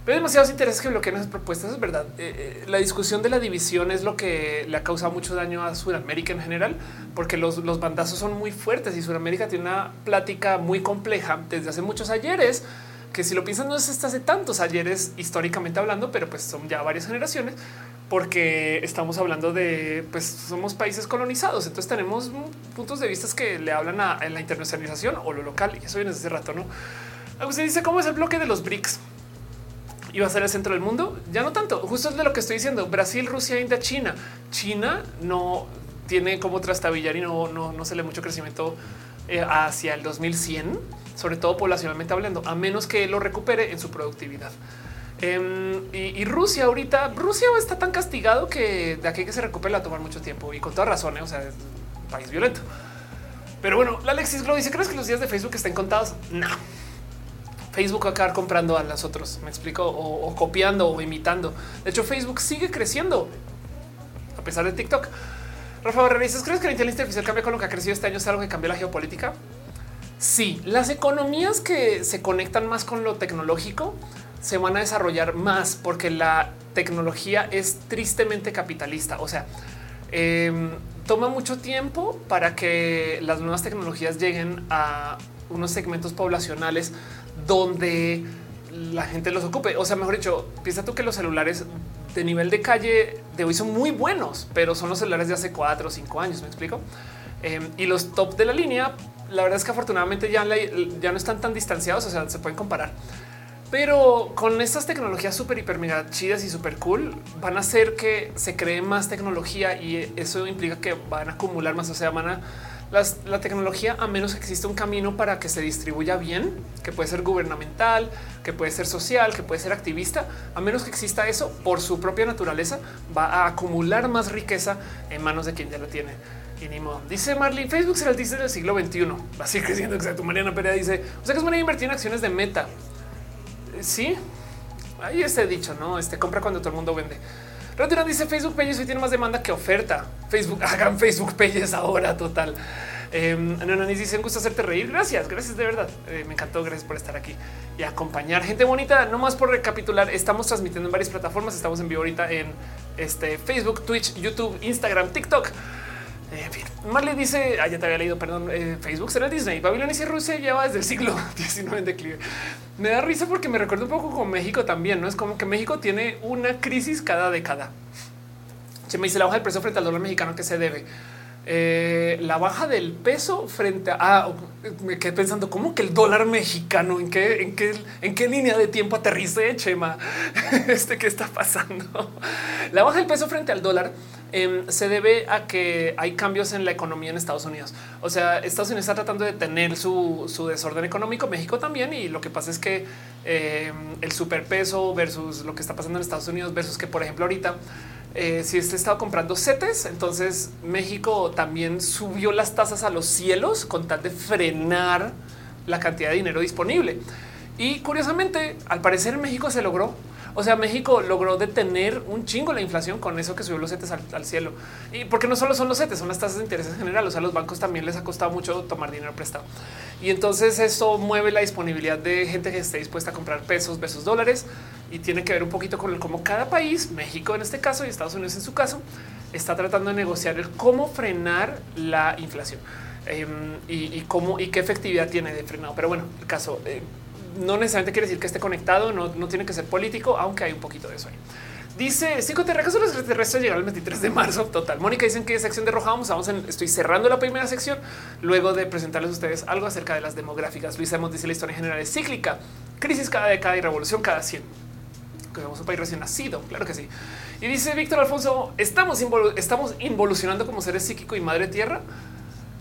Pero demasiados intereses que bloquean esas propuestas. Es verdad. Eh, eh, la discusión de la división es lo que le ha causado mucho daño a Sudamérica en general, porque los, los bandazos son muy fuertes y Sudamérica tiene una plática muy compleja desde hace muchos ayeres que si lo piensan no es hasta hace tantos ayeres históricamente hablando, pero pues son ya varias generaciones porque estamos hablando de pues somos países colonizados. Entonces tenemos puntos de vista que le hablan a, la internacionalización o lo local y eso viene desde hace rato. No usted dice cómo es el bloque de los BRICS iba a ser el centro del mundo. Ya no tanto. Justo es de lo que estoy diciendo. Brasil, Rusia, India, China. China no tiene como trastabillar y no, no, se le mucho crecimiento eh, hacia el 2100, sobre todo poblacionalmente hablando, a menos que lo recupere en su productividad. Em, y, Rusia ahorita, Rusia está tan castigado que de aquí que se recupere va a tomar mucho tiempo y con toda razón. ¿eh? O sea, es un país violento. Pero bueno, la Alexis Glow dice: ¿Crees que los días de Facebook estén contados? No Facebook va a acabar comprando a las otros, me explico, o, copiando o imitando. De hecho, Facebook sigue creciendo a pesar de TikTok. Rafa Barrera ¿crees que la inteligencia artificial cambia con lo que ha crecido este año? ¿Es algo que cambia la geopolítica? Sí, las economías que se conectan más con lo tecnológico se van a desarrollar más porque la tecnología es tristemente capitalista. O sea, em, toma mucho tiempo para que las nuevas tecnologías lleguen a unos segmentos poblacionales donde la gente los ocupe. O sea, mejor dicho, piensa tú que los celulares de nivel de calle de hoy son muy buenos, pero son los celulares de hace cuatro o cinco años. Me explico. Em, y los top de la línea, la verdad es que afortunadamente ya, ya no están tan distanciados, o sea, se pueden comparar. Pero con estas tecnologías súper, hiper, mega chidas y súper cool, van a hacer que se cree más tecnología y eso implica que van a acumular más. O sea, van a la tecnología, a menos que exista un camino para que se distribuya bien, que puede ser gubernamental, que puede ser social, que puede ser activista, a menos que exista eso por su propia naturaleza, va a acumular más riqueza en manos de quien ya la tiene. Y ni modo. Dice Marlene, Facebook será el Disney del siglo XXI. Va a seguir creciendo. Exacto. Mariana Perea dice, o sea que es buena invertir en acciones de meta. Eh, sí, ahí está dicho, no? Este compra cuando todo el mundo vende. Rodrigo dice Facebook Pages hoy tiene más demanda que oferta. Facebook, hagan Facebook Pages ahora, total. Eh, dice un gusto hacerte reír. Gracias, gracias de verdad. Eh, me encantó. Gracias por estar aquí y acompañar gente bonita. No más por recapitular, estamos transmitiendo en varias plataformas. Estamos en vivo ahorita en este Facebook, Twitch, YouTube, Instagram, TikTok. En fin, Marley dice, ah, ya te había leído, perdón, eh, Facebook será Disney. Babilonia y Rusia lleva desde el siglo XIX en declive. Me da risa porque me recuerda un poco con México también, ¿no? Es como que México tiene una crisis cada década. Se me dice la baja del precio frente al dólar mexicano que se debe. Eh, la baja del peso frente a ah, me quedé pensando cómo que el dólar mexicano en qué, en qué, en qué línea de tiempo aterricé, Chema. Este que está pasando. La baja del peso frente al dólar Em, se debe a que hay cambios en la economía en Estados Unidos. O sea, Estados Unidos está tratando de tener su, desorden económico, México también, y lo que pasa es que em, el superpeso versus lo que está pasando en Estados Unidos versus que, por ejemplo, ahorita eh, si este estado comprando CETES, entonces México también subió las tasas a los cielos con tal de frenar la cantidad de dinero disponible. Y curiosamente, al parecer México se logró o sea, México logró detener un chingo la inflación con eso que subió los CETES al, cielo. Y porque no solo son los CETES, son las tasas de interés en general. O sea, los bancos también les ha costado mucho tomar dinero prestado. Y entonces eso mueve la disponibilidad de gente que esté dispuesta a comprar pesos versus dólares. Y tiene que ver un poquito con el cómo cada país, México en este caso y Estados Unidos en su caso, está tratando de negociar el cómo frenar la inflación. Em, y, cómo y qué efectividad tiene de frenado. Pero bueno, el caso eh, no necesariamente quiere decir que esté conectado, no, tiene que ser político, aunque hay un poquito de eso ahí. Dice cinco terrestres los extraterrestres llegaron el 23 de marzo. Total. Mónica dicen que sección de roja vamos. Estoy cerrando la primera sección luego de presentarles a ustedes algo acerca de las demográficas. Luis Hemos dice la historia en general es cíclica, crisis cada década y revolución cada 100. Que somos un país recién nacido. Claro que sí. Y dice Víctor Alfonso, estamos, estamos involucionando como seres psíquico y madre tierra.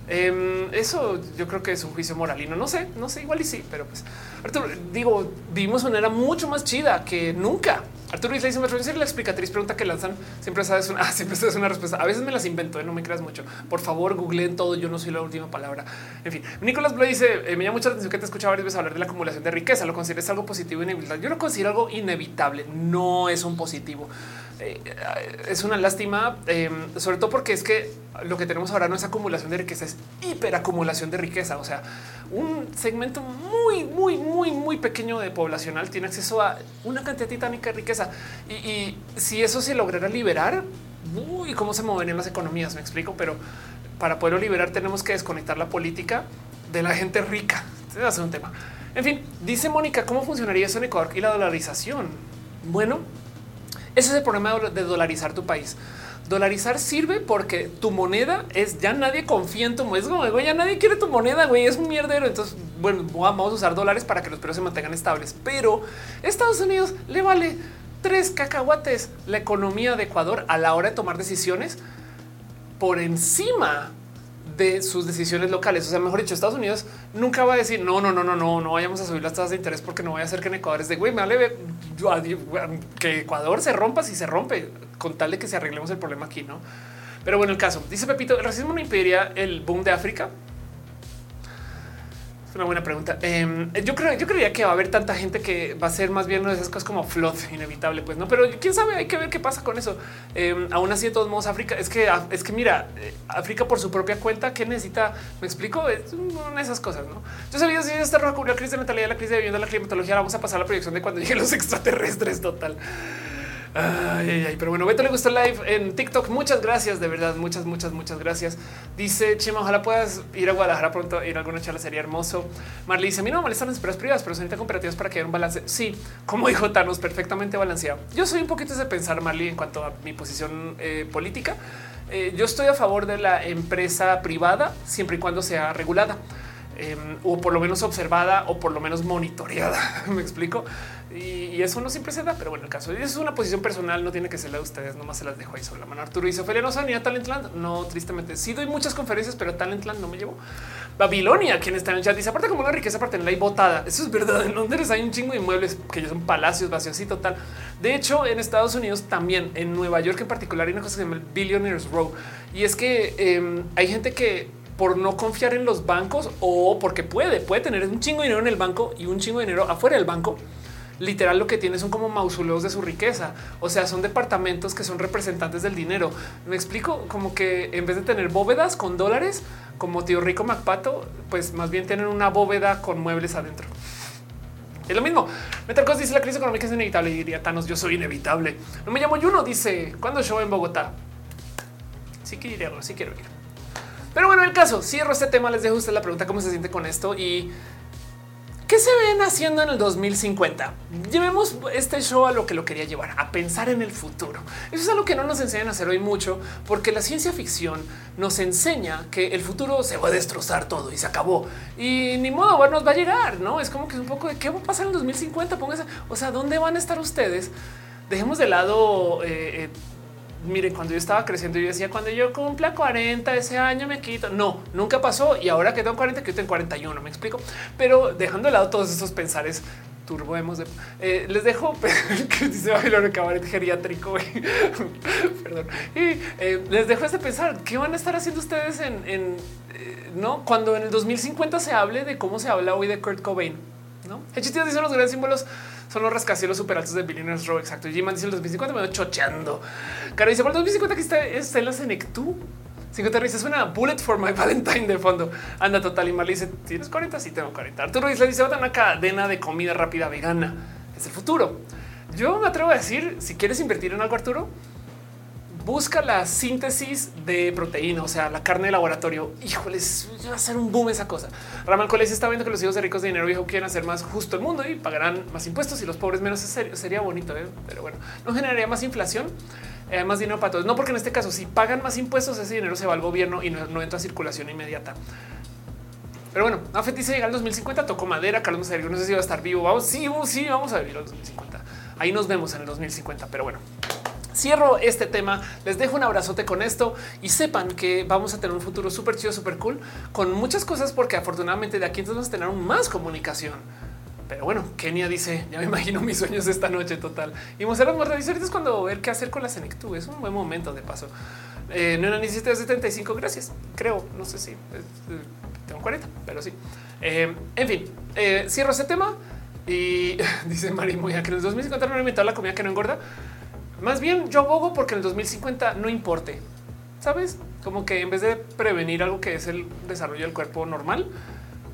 Em, eso yo creo que es un juicio moralino. No sé, no sé, igual y sí, pero pues Arturo, digo, vivimos una era mucho más chida que nunca. Arturo dice: Me la explicatriz pregunta que lanzan. Siempre sabes una, siempre sabes una respuesta. A veces me las invento, ¿eh? no me creas mucho. Por favor, googleen todo. Yo no soy la última palabra. En fin, Nicolás Blue dice: eh, Me llama mucha atención que te escuchado varias veces hablar de la acumulación de riqueza. Lo consideras algo positivo y inevitable. Yo lo considero algo inevitable. No es un positivo. Eh, es una lástima, em, sobre todo porque es que lo que tenemos ahora no es acumulación de riqueza, es hiperacumulación de riqueza. O sea, un segmento muy, muy, muy, muy pequeño de poblacional tiene acceso a una cantidad titánica de riqueza. Y, si eso se lograra liberar, y cómo se moverían las economías, me explico, pero para poderlo liberar tenemos que desconectar la política de la gente rica. Este va un tema. En fin, dice Mónica, ¿cómo funcionaría eso en Ecuador y la dolarización? Bueno, ese es el problema de dolarizar tu país. Dolarizar sirve porque tu moneda es ya nadie confía en tu moneda. güey, ya nadie quiere tu moneda, güey, es un mierdero. Entonces, bueno, vamos a usar dólares para que los precios se mantengan estables. Pero Estados Unidos le vale tres cacahuates la economía de Ecuador a la hora de tomar decisiones por encima de sus decisiones locales. O sea, mejor dicho, Estados Unidos nunca va a decir no, no, no, no, no, no vayamos a subir las tasas de interés porque no voy a hacer que en Ecuador es de güey, me vale que Ecuador se rompa si se rompe con tal de que se arreglemos el problema aquí, no? Pero bueno, el caso dice Pepito, el racismo no impediría el boom de África una buena pregunta. Em, yo creo, yo creía que va a haber tanta gente que va a ser más bien una de esas cosas como flood inevitable, pues no, pero quién sabe, hay que ver qué pasa con eso. Em, aún así, de todos modos, África es que es que mira, eh, África por su propia cuenta, que necesita? Me explico, es una de esas cosas. No, yo sabía si esta roja la crisis de natalidad, la crisis de vivienda, la climatología. Vamos a pasar a la proyección de cuando lleguen los extraterrestres. Total. Ay, ay, pero bueno, Beto le gustó live en TikTok. Muchas gracias, de verdad. Muchas, muchas, muchas gracias. Dice Chema, ojalá puedas ir a Guadalajara pronto, ir a alguna charla, sería hermoso. Marley dice: A mí no molestan las esperas privadas, pero son comparativas para que haya un balance. Sí, como dijo Thanos, perfectamente balanceado. Yo soy un poquito de pensar, Marley, en cuanto a mi posición eh, política. Eh, yo estoy a favor de la empresa privada siempre y cuando sea regulada. em, o por lo menos observada o por lo menos monitoreada. Me explico. Y, eso no siempre se da, pero bueno, el caso es una posición personal, no tiene que ser la de ustedes, nomás se las dejo ahí sobre la mano. Arturo dice Ophelia no ni a Talentland. No, tristemente sí doy muchas conferencias, pero Talentland no me llevo. Babilonia, quien está en el chat, dice aparte como una riqueza para tenerla ahí botada. Eso es verdad. En Londres hay un chingo de inmuebles que ya son palacios vacíos y total. De hecho, en Estados Unidos también, en Nueva York en particular, hay una cosa que se llama el Billionaires Row. Y es que em, hay gente que por no confiar en los bancos o porque puede, puede tener un chingo de dinero en el banco y un chingo de dinero afuera del banco literal lo que tiene son como mausoleos de su riqueza. O sea, son departamentos que son representantes del dinero. Me explico como que en vez de tener bóvedas con dólares, como tío rico Macpato, pues más bien tienen una bóveda con muebles adentro. Es lo mismo. Metalcos dice la crisis económica es inevitable y diría Thanos, yo soy inevitable. No me llamo Juno, dice cuando show en Bogotá. Sí que iré, sí quiero ir. Pero bueno, el caso, cierro este tema, les dejo usted la pregunta cómo se siente con esto y ¿Qué se ven haciendo en el 2050? Llevemos este show a lo que lo quería llevar, a pensar en el futuro. Eso es algo que no nos enseñan a hacer hoy mucho, porque la ciencia ficción nos enseña que el futuro se va a destrozar todo y se acabó. Y ni modo, bueno, nos va a llegar, ¿no? Es como que es un poco de qué va a pasar en el 2050, póngase, o sea, ¿dónde van a estar ustedes? Dejemos de lado... Eh, eh, miren, cuando yo estaba creciendo, yo decía, cuando yo cumpla 40 ese año me quito. No, nunca pasó. Y ahora que tengo 40, que yo tengo 41, me explico. Pero dejando de lado todos esos pensares turbo hemos de eh, les dejo que dice Babilón cabaret geriátrico. Perdón. Y eh, les dejo este pensar qué van a estar haciendo ustedes en, eh, no cuando en el 2050 se hable de cómo se habla hoy de Kurt Cobain. No, chiste dice los grandes símbolos son los rascacielos super altos de Billionaires Row. Exacto. G-Man dice el 2050 me voy chocheando. Caro dice por el 2050 que está, está en Senectú. 50 risas suena bullet for my Valentine de fondo. Anda total y mal dice tienes 40. Sí, tengo 40. Arturo dice dice una cadena de comida rápida vegana. Es el futuro. Yo me atrevo a decir si quieres invertir en algo, Arturo, busca la síntesis de proteína, o sea, la carne de laboratorio. Híjoles, va a ser un boom esa cosa. Ramal Coles está viendo que los hijos de ricos de dinero quieren hacer más justo el mundo y pagarán más impuestos y los pobres menos. Sería bonito, ¿eh? pero bueno, no generaría más inflación. Eh, más dinero para todos. No, porque en este caso, si pagan más impuestos, ese dinero se va al gobierno y no, entra a circulación inmediata. Pero bueno, Afet dice llega al 2050, tocó madera, Carlos no sé si va a estar vivo. Vamos, sí, sí, vamos a vivir al 2050. Ahí nos vemos en el 2050, pero bueno cierro este tema. Les dejo un abrazote con esto y sepan que vamos a tener un futuro súper chido, súper cool con muchas cosas, porque afortunadamente de aquí entonces vamos a tener más comunicación. Pero bueno, Kenia dice: Ya me imagino mis sueños esta noche total. Y Monserrat dice: Ahorita es cuando ver qué hacer con la Senectú. Es un buen momento de paso. Eh, no necesito 75. Gracias. Creo, no sé si eh, tengo 40, pero sí. Eh, en fin, eh, cierro ese tema y dice Mari Moya que en el 2050 no inventado la comida que no engorda. Más bien yo abogo porque en el 2050 no importe. Sabes como que en vez de prevenir algo que es el desarrollo del cuerpo normal,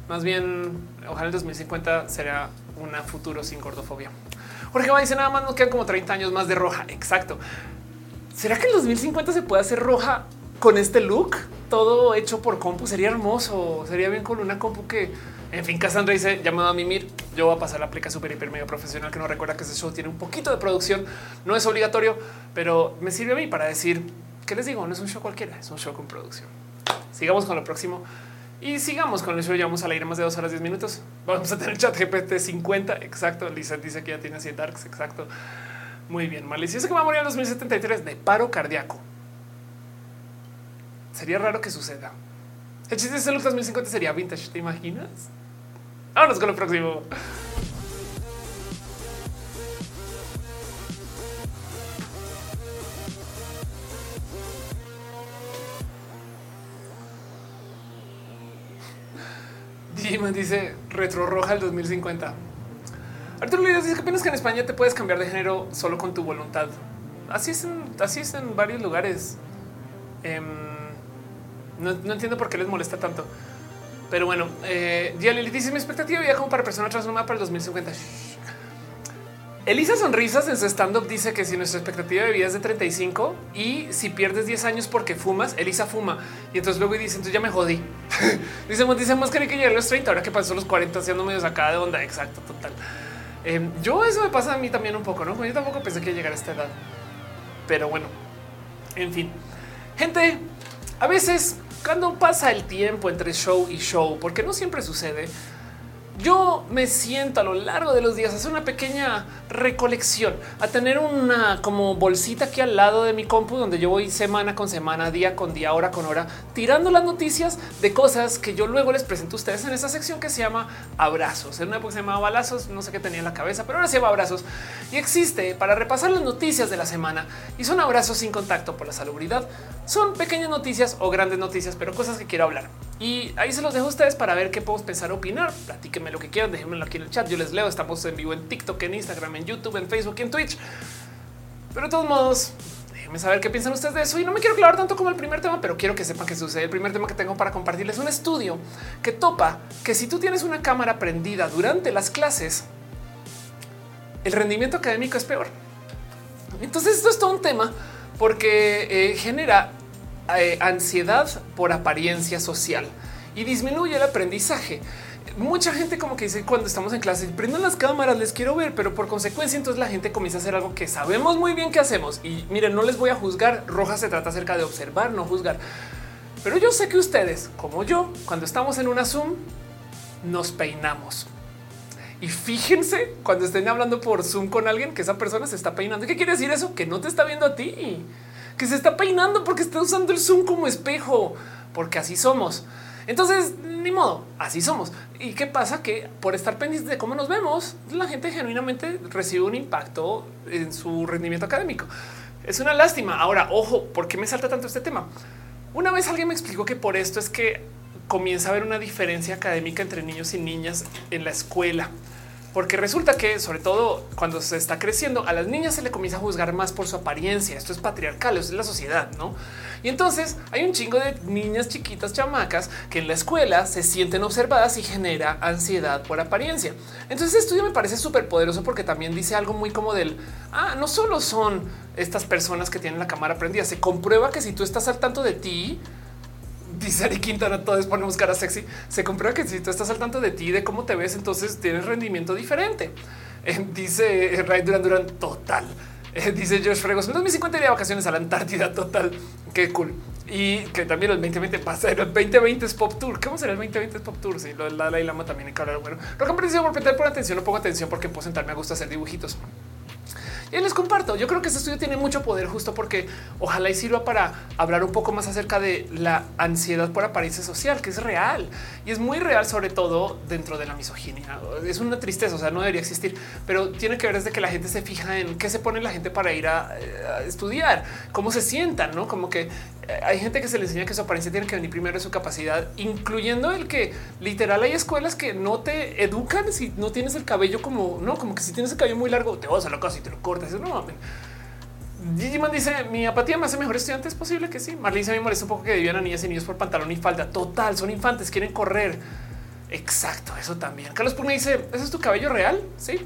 más bien ojalá el 2050 será un futuro sin gordofobia. Porque va dice nada más nos quedan como 30 años más de roja. Exacto. ¿Será que en el 2050 se puede hacer roja con este look? Todo hecho por compu sería hermoso. Sería bien con una compu que en fin, Cassandra dice llamado a mimir. Yo voy a pasar la aplica super hiper medio profesional que no recuerda que ese show tiene un poquito de producción. No es obligatorio, pero me sirve a mí para decir que les digo, no es un show cualquiera, es un show con producción. Sigamos con lo próximo y sigamos con el show. Ya vamos a leer más de dos horas, 10 minutos. Vamos a tener chat GPT 50. Exacto. Lisa dice que ya tiene 100 darks. Exacto. Muy bien. Malicioso que va a morir en 2073 de paro cardíaco. Sería raro que suceda. El chiste es el 2050 sería vintage. ¿Te imaginas? Vámonos con lo próximo. Dima dice retro roja el 2050. Arturo Líderes dice que piensas que en España te puedes cambiar de género solo con tu voluntad. Así es en, así es en varios lugares. Em, no, no, entiendo por qué les molesta tanto. Pero bueno, eh, Lili dice mi expectativa de vida como para persona transformada para el 2050. Elisa Sonrisas en su stand-up dice que si nuestra expectativa de vida es de 35 y si pierdes 10 años porque fumas, Elisa fuma. Y entonces luego dice, entonces ya me jodí. dice, dice más que llegar a los 30, ahora que pasó los 40 haciendo medio sacada de onda. Exacto, total. Em, yo eso me pasa a mí también un poco, ¿no? Yo tampoco pensé que llegar a esta edad. Pero bueno, en fin. Gente, a veces cuando pasa el tiempo entre show y show, porque no siempre sucede, yo me siento a lo largo de los días a hacer una pequeña recolección, a tener una como bolsita aquí al lado de mi compu donde yo voy semana con semana, día con día, hora con hora, tirando las noticias de cosas que yo luego les presento a ustedes en esa sección que se llama abrazos. En una época se llamaba balazos, no sé qué tenía en la cabeza, pero ahora se llama abrazos y existe para repasar las noticias de la semana y son abrazos sin contacto por la salubridad. Son pequeñas noticias o grandes noticias, pero cosas que quiero hablar. Y ahí se los dejo a ustedes para ver qué podemos pensar, opinar. Platíquenme lo que quieran, déjenmelo aquí en el chat. Yo les leo. Estamos en vivo en TikTok, en Instagram, en YouTube, en Facebook y en Twitch. Pero de todos modos, déjenme saber qué piensan ustedes de eso. Y no me quiero clavar tanto como el primer tema, pero quiero que sepan que sucede. El primer tema que tengo para compartirles es un estudio que topa que si tú tienes una cámara prendida durante las clases, el rendimiento académico es peor. Entonces esto es todo un tema porque eh, genera eh, ansiedad por apariencia social y disminuye el aprendizaje. Mucha gente como que dice cuando estamos en clase, prendan las cámaras, les quiero ver, pero por consecuencia entonces la gente comienza a hacer algo que sabemos muy bien que hacemos. Y miren, no les voy a juzgar, Roja se trata acerca de observar, no juzgar. Pero yo sé que ustedes, como yo, cuando estamos en una Zoom, nos peinamos. Y fíjense cuando estén hablando por Zoom con alguien que esa persona se está peinando. ¿Qué quiere decir eso? Que no te está viendo a ti que se está peinando porque está usando el Zoom como espejo, porque así somos. Entonces, ni modo, así somos. ¿Y qué pasa? Que por estar pendientes de cómo nos vemos, la gente genuinamente recibe un impacto en su rendimiento académico. Es una lástima. Ahora, ojo, ¿por qué me salta tanto este tema? Una vez alguien me explicó que por esto es que comienza a haber una diferencia académica entre niños y niñas en la escuela porque resulta que sobre todo cuando se está creciendo a las niñas se le comienza a juzgar más por su apariencia. Esto es patriarcal, es la sociedad, no? Y entonces hay un chingo de niñas chiquitas, chamacas que en la escuela se sienten observadas y genera ansiedad por apariencia. Entonces, este estudio me parece súper poderoso porque también dice algo muy como del ah, no solo son estas personas que tienen la cámara prendida, se comprueba que si tú estás al tanto de ti, dice Ari Quintana, todos ponemos cara sexy. Se comprueba que si tú estás al tanto de ti, de cómo te ves, entonces tienes rendimiento diferente. Eh, dice Ray Duran Duran, total. Eh, dice Josh Fregos, en 2050 iría de vacaciones a la Antártida, total. Qué cool. Y que también el 2020 pasa, el 2020 es Pop Tour. ¿Cómo será el 2020 es Pop Tour? Sí, lo del Dalai Lama también hay que hablar. Bueno, lo que me por prestar por atención, no pongo atención porque puedo sentarme a gusto hacer dibujitos. Y les comparto. Yo creo que este estudio tiene mucho poder justo porque ojalá y sirva para hablar un poco más acerca de la ansiedad por apariencia social, que es real y es muy real, sobre todo dentro de la misoginia. Es una tristeza, o sea, no debería existir, pero tiene que ver desde que la gente se fija en qué se pone la gente para ir a, a estudiar, cómo se sientan, no como que eh, hay gente que se le enseña que su apariencia tiene que venir primero de su capacidad, incluyendo el que literal hay escuelas que no te educan si no tienes el cabello como no, como que si tienes el cabello muy largo, te vas a la casa y te lo cortas. No mames. Gigiman dice mi apatía me hace mejor estudiante. Es posible que sí. Marlene se me molesta un poco que vivan a niñas y niños por pantalón y falda. Total, son infantes, quieren correr. Exacto, eso también. Carlos Pugna dice: ¿Ese es tu cabello real? Sí,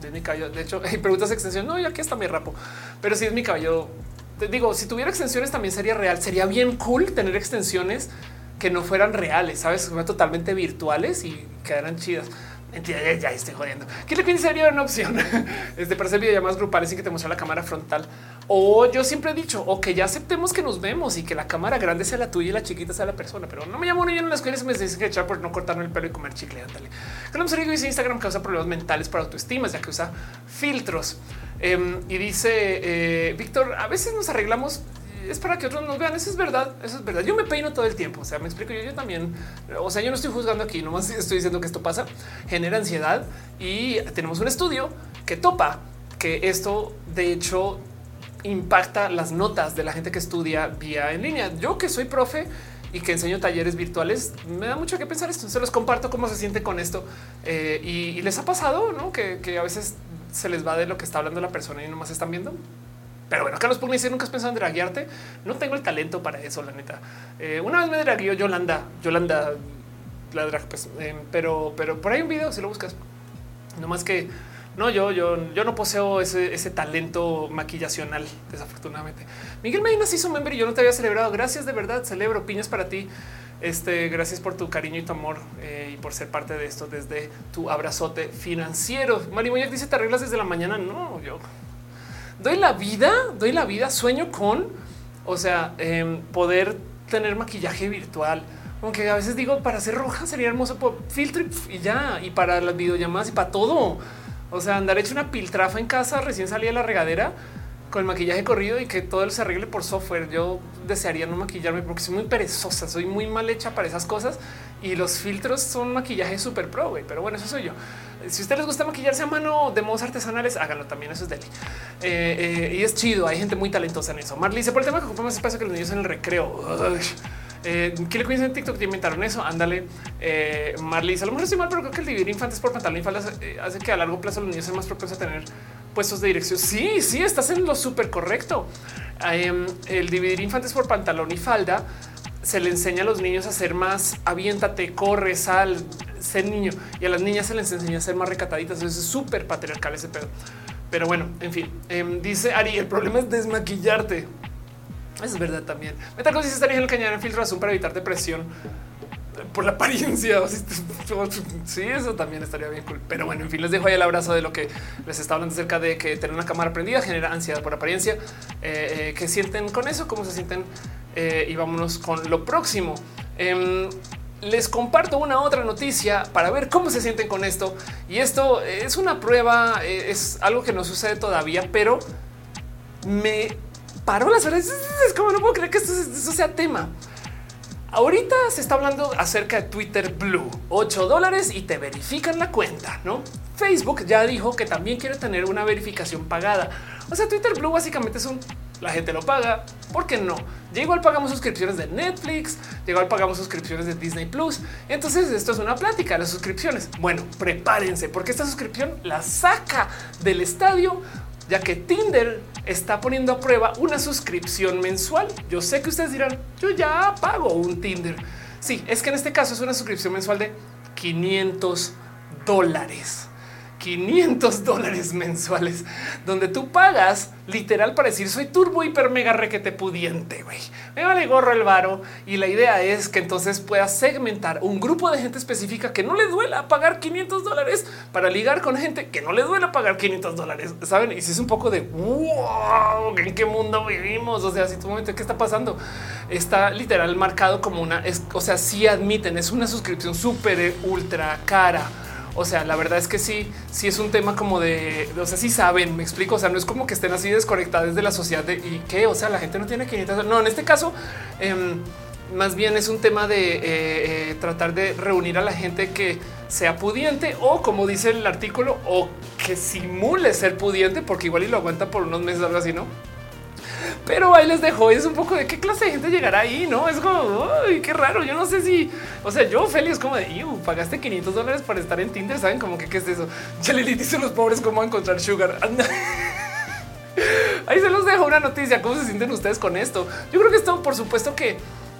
de mi cabello. De hecho, hay preguntas de extensión. No, y aquí está mi rapo, pero sí es mi cabello digo, si tuviera extensiones también sería real. Sería bien cool tener extensiones que no fueran reales, sabes, totalmente virtuales y quedaran chidas. Ya, ya, estoy jodiendo. ¿Qué le piensa sería una opción? Este para hacer videollamadas grupales sin que te muestre la cámara frontal. O yo siempre he dicho, o que ya aceptemos que nos vemos y que la cámara grande sea la tuya y la chiquita sea la persona. Pero no me llamo ni en la escuela y me dicen que echar por no cortarme el pelo y comer chicle. Ándale. Carlos dice Instagram causa problemas mentales para autoestima, ya que usa filtros. Em, y dice eh, Víctor, a veces nos arreglamos es para que otros nos vean. Eso es verdad. Eso es verdad. Yo me peino todo el tiempo. O sea, me explico. Yo, yo también. O sea, yo no estoy juzgando aquí. Nomás estoy diciendo que esto pasa, genera ansiedad y tenemos un estudio que topa que esto de hecho impacta las notas de la gente que estudia vía en línea. Yo que soy profe y que enseño talleres virtuales, me da mucho que pensar esto. Se los comparto cómo se siente con esto eh, y, les ha pasado ¿no? que a veces se les va de lo que está hablando la persona y nomás están viendo. Pero bueno, Carlos Pugna dice, ¿nunca has pensado en draguearte? No tengo el talento para eso, la neta. Eh, una vez me dragueó Yolanda, Yolanda, la drag, pues, eh, pero, pero por ahí un video, si lo buscas. No más que, no, yo, yo, yo no poseo ese, ese talento maquillacional, desafortunadamente. Miguel Medina se hizo member y yo no te había celebrado. Gracias, de verdad, celebro, piñas para ti. Este, gracias por tu cariño y tu amor eh, y por ser parte de esto desde tu abrazote financiero. Mari dice: ¿Te arreglas desde la mañana? No, yo doy la vida, doy la vida, sueño con, o sea, em, poder tener maquillaje virtual. Aunque a veces digo para ser roja sería hermoso por filtro y ya, y para las videollamadas y para todo. O sea, andar hecho una piltrafa en casa recién salí de la regadera con el maquillaje corrido y que todo se arregle por software. Yo desearía no maquillarme porque soy muy perezosa, soy muy mal hecha para esas cosas y los filtros son maquillaje súper pro, güey. Pero bueno, eso soy yo. Si a ustedes les gusta maquillarse a mano de modos artesanales, háganlo también. Eso es deli. Eh, eh, y es chido. Hay gente muy talentosa en eso. Marley dice por el tema que ocupa más espacio que los niños en el recreo. Eh, ¿Qué le cuentan en TikTok? inventaron eso. Ándale, eh, Marley. A lo mejor estoy mal, pero creo que el dividir infantes por pantalón eh, hace que a largo plazo los niños sean más propensos a tener puestos de dirección. Sí, sí, estás en lo súper correcto. Em, el dividir infantes por pantalón y falda se le enseña a los niños a ser más aviéntate, corre, sal, ser niño. Y a las niñas se les enseña a ser más recataditas. Eso es súper patriarcal ese pedo. Pero bueno, en fin, em, dice Ari, el problema es desmaquillarte. Es verdad también. Meta si estaría en el cañón en filtro azul para evitar depresión por la apariencia. Sí, eso también estaría bien cool. Pero bueno, en fin, les dejo ahí el abrazo de lo que les está hablando acerca de que tener una cámara prendida genera ansiedad por apariencia. Eh, eh, ¿Qué sienten con eso? ¿Cómo se sienten? Eh, y vámonos con lo próximo. Em, les comparto una otra noticia para ver cómo se sienten con esto. Y esto es una prueba, es algo que no sucede todavía, pero me paró las horas. Es como no puedo creer que esto, sea tema. Ahorita se está hablando acerca de Twitter Blue, 8 dólares y te verifican la cuenta, ¿no? Facebook ya dijo que también quiere tener una verificación pagada. O sea, Twitter Blue básicamente es un la gente lo paga. ¿Por qué no? Ya igual pagamos suscripciones de Netflix, ya igual pagamos suscripciones de Disney Plus. Entonces esto es una plática, las suscripciones. Bueno, prepárense porque esta suscripción la saca del estadio ya que Tinder está poniendo a prueba una suscripción mensual. Yo sé que ustedes dirán, yo ya pago un Tinder. Sí, es que en este caso es una suscripción mensual de 500 dólares. 500 dólares mensuales, donde tú pagas literal para decir soy turbo hiper mega requete pudiente. güey. Me vale gorro el varo. Y la idea es que entonces puedas segmentar un grupo de gente específica que no le duela pagar 500 dólares para ligar con gente que no le duela pagar 500 dólares. Saben? Y si es un poco de wow, en qué mundo vivimos. O sea, si tu momento, ¿qué está pasando? Está literal marcado como una, o sea, si admiten, es una suscripción súper ultra cara o sea, la verdad es que sí, sí es un tema como de, o sea, sí saben, me explico. O sea, no es como que estén así desconectados de la sociedad de y qué, o sea, la gente no tiene 500. No, en este caso, em, más bien es un tema de eh, eh, tratar de reunir a la gente que sea pudiente o como dice el artículo o que simule ser pudiente porque igual y lo aguanta por unos meses algo así, ¿no? Pero ahí les dejo. Es un poco de qué clase de gente llegará ahí, no es como qué raro. Yo no sé si, o sea, yo feliz como de pagaste 500 dólares para estar en Tinder. Saben como que qué es eso. Ya le dice los pobres cómo encontrar sugar. Ahí se los dejo una noticia. ¿Cómo se sienten ustedes con esto? Yo creo que esto, por supuesto que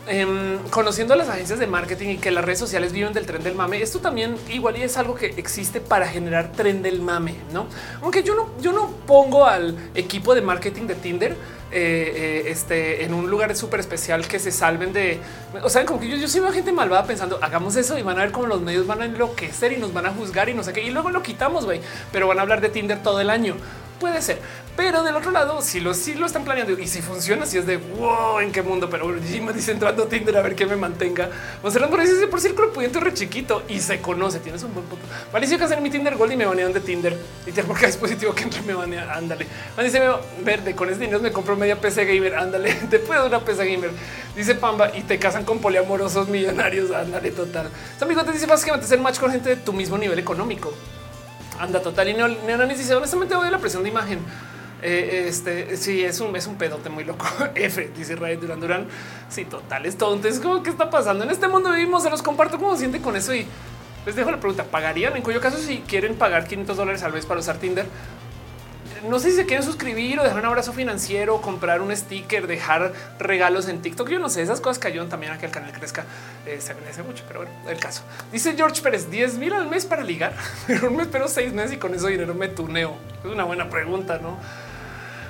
Em, conociendo las agencias de marketing y que las redes sociales viven del tren del mame, esto también igual y es algo que existe para generar tren del mame, no? Aunque yo no, yo no pongo al equipo de marketing de Tinder eh, eh, este, en un lugar súper especial que se salven de, o sea, como que yo, yo sí veo gente malvada pensando hagamos eso y van a ver cómo los medios van a enloquecer y nos van a juzgar y no sé qué, y luego lo quitamos, güey, pero van a hablar de Tinder todo el año. Puede ser, pero del otro lado, si lo, si lo están planeando y si funciona, si es de wow, en qué mundo, pero me dice entrando a Tinder a ver qué me mantenga. Monserrat por dice por círculo pudiente re chiquito y se conoce. Tienes un buen punto. Malicia que hacer mi Tinder Gold y me banean de Tinder y te porque es positivo que entre me banean. Ándale. Dice verde con ese dinero me compro media PC gamer. Ándale, te puedo una PC gamer. Dice Pamba y te casan con poliamorosos millonarios. Ándale, total. amigo te dice básicamente hacer match con gente de tu mismo nivel económico. Anda total. Y Neonanis dice honestamente odio la presión de imagen. Eh, este sí es un, es un pedote muy loco. F dice Ray Durán Durán. Sí, total es todo. Entonces, ¿cómo qué está pasando? En este mundo vivimos, se los comparto cómo se siente con eso y les dejo la pregunta. ¿Pagarían? En cuyo caso, si quieren pagar 500 dólares al mes para usar Tinder, no sé si se quieren suscribir o dejar un abrazo financiero, comprar un sticker, dejar regalos en TikTok. Yo no sé, esas cosas que ayudan también a que el canal crezca. Eh, se agradece mucho, pero bueno, el caso. Dice George Pérez, 10 mil al mes para ligar, pero me espero seis meses y con eso dinero me tuneo. Es una buena pregunta, ¿no?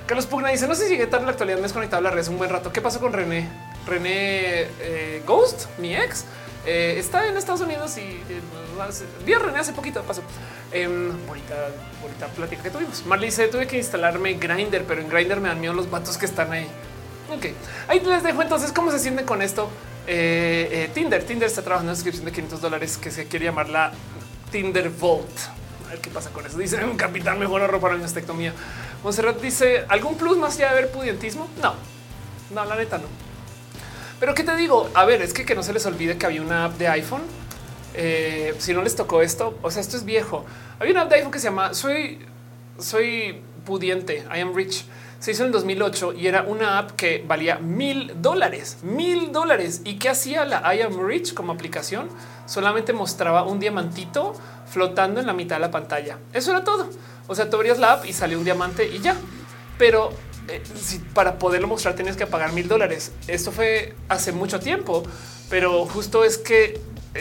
Carlos Pugna dice, no sé si llegué tarde la actualidad, me he desconectado la red un buen rato. ¿Qué pasó con René? René eh, Ghost, mi ex, eh, está en Estados Unidos y eh, vi a René hace poquito, pasó. Em, bonita, bonita plática que tuvimos. Marley dice, tuve que instalarme Grinder, pero en Grinder me dan miedo los vatos que están ahí. Ok, ahí les dejo entonces cómo se sienten con esto. Eh, eh, Tinder, Tinder está trabajando en una suscripción de 500 dólares que se quiere llamar la Tinder Vault. A ver qué pasa con eso. Dice un capitán mejor ahorro para la mastectomía. Monserrat dice algún plus más allá de ver pudientismo. No, no, la neta no. Pero qué te digo? A ver, es que que no se les olvide que había una app de iPhone. Eh, si no les tocó esto, o sea, esto es viejo. Había una app de iPhone que se llama Soy, soy pudiente. I am rich se hizo en el 2008 y era una app que valía mil dólares, mil dólares. ¿Y qué hacía la I Am Rich como aplicación? Solamente mostraba un diamantito flotando en la mitad de la pantalla. Eso era todo. O sea, tú abrías la app y salió un diamante y ya. Pero eh, si para poderlo mostrar tenías que pagar mil dólares. Esto fue hace mucho tiempo, pero justo es que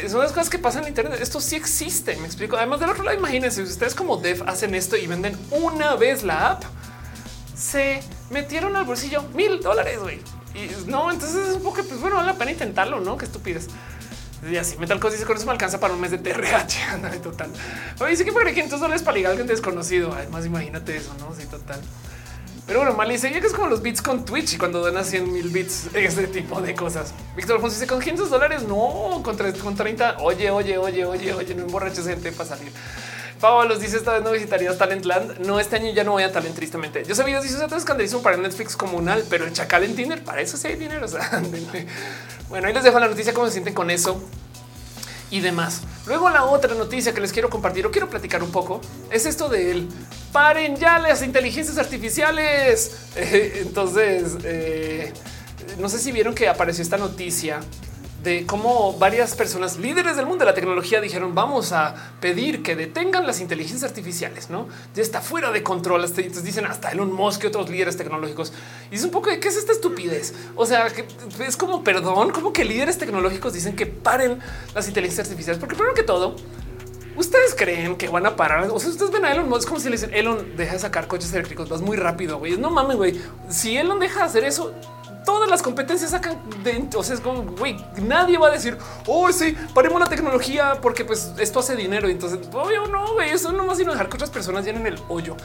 son las cosas que pasan en Internet. Esto sí existe. Me explico. Además del otro lado, imagínense si ustedes como dev hacen esto y venden una vez la app se metieron al bolsillo mil dólares. Y no, entonces es un poco, pues bueno, vale la pena intentarlo, ¿no? Qué estúpides. Y así Metal Cos dice con eso me alcanza para un mes de TRH. Total. Oye, dice que pagaré 500 dólares para ligar a alguien desconocido. Además, imagínate eso, no? Sí, total. Pero bueno, mal dice que es como los bits con Twitch y cuando donas 100 mil bits, este tipo de cosas. Víctor Alfonso dice con 500 dólares, no, con, con 30. Oye, oye, oye, oye, oye, no emborraches gente para salir. Pablo dice esta vez no visitarías Talentland. No, este año ya no voy a Talent, tristemente. Yo sabía, dice sea, escandalizó para Netflix comunal, pero el chacal en Tinder para eso sí hay dinero. bueno, ahí les dejo la noticia cómo se sienten con eso y demás. Luego la otra noticia que les quiero compartir o quiero platicar un poco es esto de él. Paren ya las inteligencias artificiales. entonces, eh, no sé si vieron que apareció esta noticia de cómo varias personas líderes del mundo de la tecnología dijeron vamos a pedir que detengan las inteligencias artificiales, no? Ya está fuera de control. Entonces dicen hasta Elon Musk y otros líderes tecnológicos. Y es un poco de qué es esta estupidez. O sea, es como perdón, como que líderes tecnológicos dicen que paren las inteligencias artificiales, porque primero que todo, Ustedes creen que van a parar? O sea, ustedes ven a Elon Musk como si le dicen Elon deja de sacar coches eléctricos, vas muy rápido. Güey, no mames, güey. Si Elon deja de hacer eso, todas las competencias sacan de, o sea, como, güey, nadie va a decir, oh, sí, paremos la tecnología porque pues esto hace dinero. Entonces, obvio, no, güey, eso no más sino dejar que otras personas llenen el hoyo.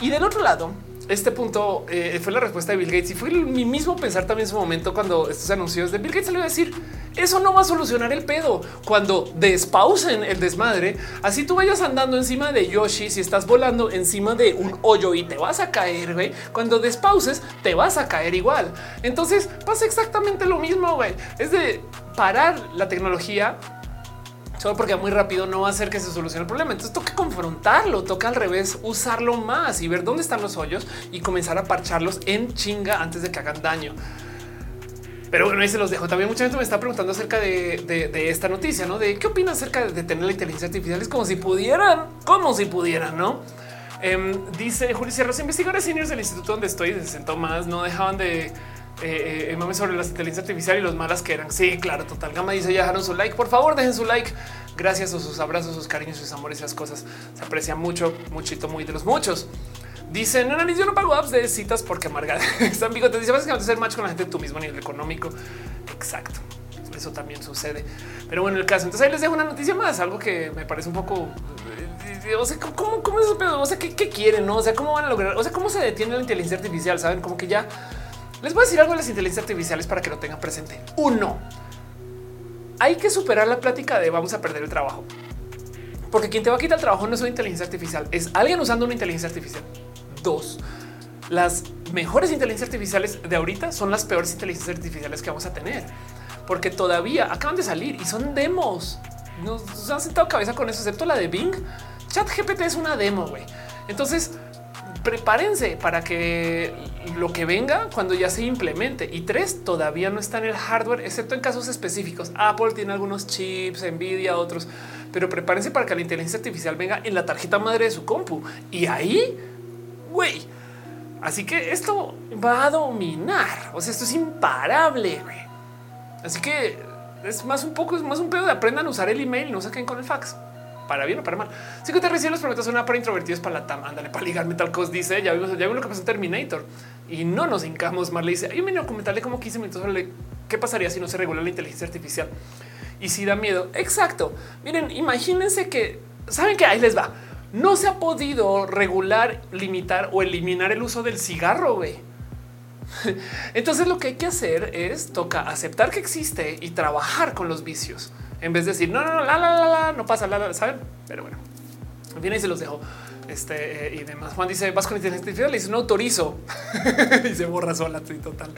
Y del otro lado, este punto eh, fue la respuesta de Bill Gates y fue mi mismo pensar también en su momento cuando estos anuncios de Bill Gates salió a decir eso no va a solucionar el pedo cuando despausen el desmadre. Así tú vayas andando encima de Yoshi, si estás volando encima de un hoyo y te vas a caer, güey. Cuando despauses, te vas a caer igual. Entonces pasa exactamente lo mismo, güey. Es de parar la tecnología solo porque muy rápido no va a hacer que se solucione el problema. Entonces toca confrontarlo, toca al revés, usarlo más y ver dónde están los hoyos y comenzar a parcharlos en chinga antes de que hagan daño. Pero bueno, ahí se los dejo. También mucha gente me está preguntando acerca de, esta noticia, ¿no? De qué opinas acerca de tener la inteligencia artificial. Es como si pudieran, como si pudieran, ¿no? Em, dice Julio Sierra, los investigadores seniors del instituto donde estoy desde sentó más no dejaban de eh, eh sobre las inteligencias artificial y los malas que eran. Sí, claro, total. Gama dice ya dejaron su like. Por favor, dejen su like. Gracias a sus abrazos, sus cariños, sus amores, esas cosas. Se aprecia mucho, muchito, muy de los muchos. Dicen, no, yo no pago apps de citas porque amarga. Están te dice básicamente hacer match con la gente de tu mismo nivel económico. Exacto. Eso también sucede. Pero bueno, el caso. Entonces ahí les dejo una noticia más, algo que me parece un poco. Eh, o sea, ¿cómo, cómo es eso? O sea, ¿qué, ¿qué, quieren? No? O sea, ¿cómo van a lograr? O sea, ¿cómo se detiene la inteligencia artificial? Saben, como que ya les voy a decir algo de las inteligencias artificiales para que lo tengan presente. Uno, hay que superar la plática de vamos a perder el trabajo. Porque quien te va a quitar el trabajo no es una inteligencia artificial, es alguien usando una inteligencia artificial. Dos, las mejores inteligencias artificiales de ahorita son las peores inteligencias artificiales que vamos a tener, porque todavía acaban de salir y son demos. Nos han sentado cabeza con eso, excepto la de Bing. Chat GPT es una demo, güey. Entonces, prepárense para que lo que venga cuando ya se implemente. Y tres, todavía no está en el hardware, excepto en casos específicos. Apple tiene algunos chips, Nvidia, otros, pero prepárense para que la inteligencia artificial venga en la tarjeta madre de su compu. Y ahí güey. Así que esto va a dominar. O sea, esto es imparable. Así que es más un poco, es más un pedo de aprendan a usar el email, no saquen con el fax. Para bien o para mal. Si que te reciben los prometos una para introvertidos para la TAM. Ándale, para ligar metal cos dice ya vimos, ya vimos lo que pasó en Terminator y no nos hincamos. Le dice hay un a comentarle como 15 minutos sobre qué pasaría si no se regula la inteligencia artificial y si da miedo. Exacto. Miren, imagínense que saben que ahí les va no se ha podido regular, limitar o eliminar el uso del cigarro. Entonces lo que hay que hacer es toca aceptar que existe y trabajar con los vicios en vez de decir no, no, no, la, la, la, no pasa, la, la, saben? Pero bueno, viene y se los dejo. Este eh, y demás. Juan dice vas con inteligencia artificial. Le dice no autorizo y se borra sola. Total,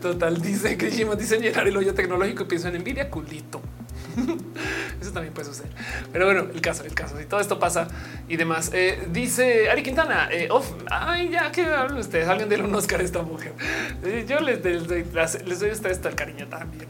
total. Dice que dice llenar el hoyo tecnológico pienso en envidia, culito. Eso también puede suceder. Pero bueno, el caso, el caso. Y todo esto pasa y demás. Eh, dice Ari Quintana, eh, ay, ya que hablan ustedes, alguien de un Oscar esta mujer. Eh, yo les, les, les, doy a ustedes el cariño también.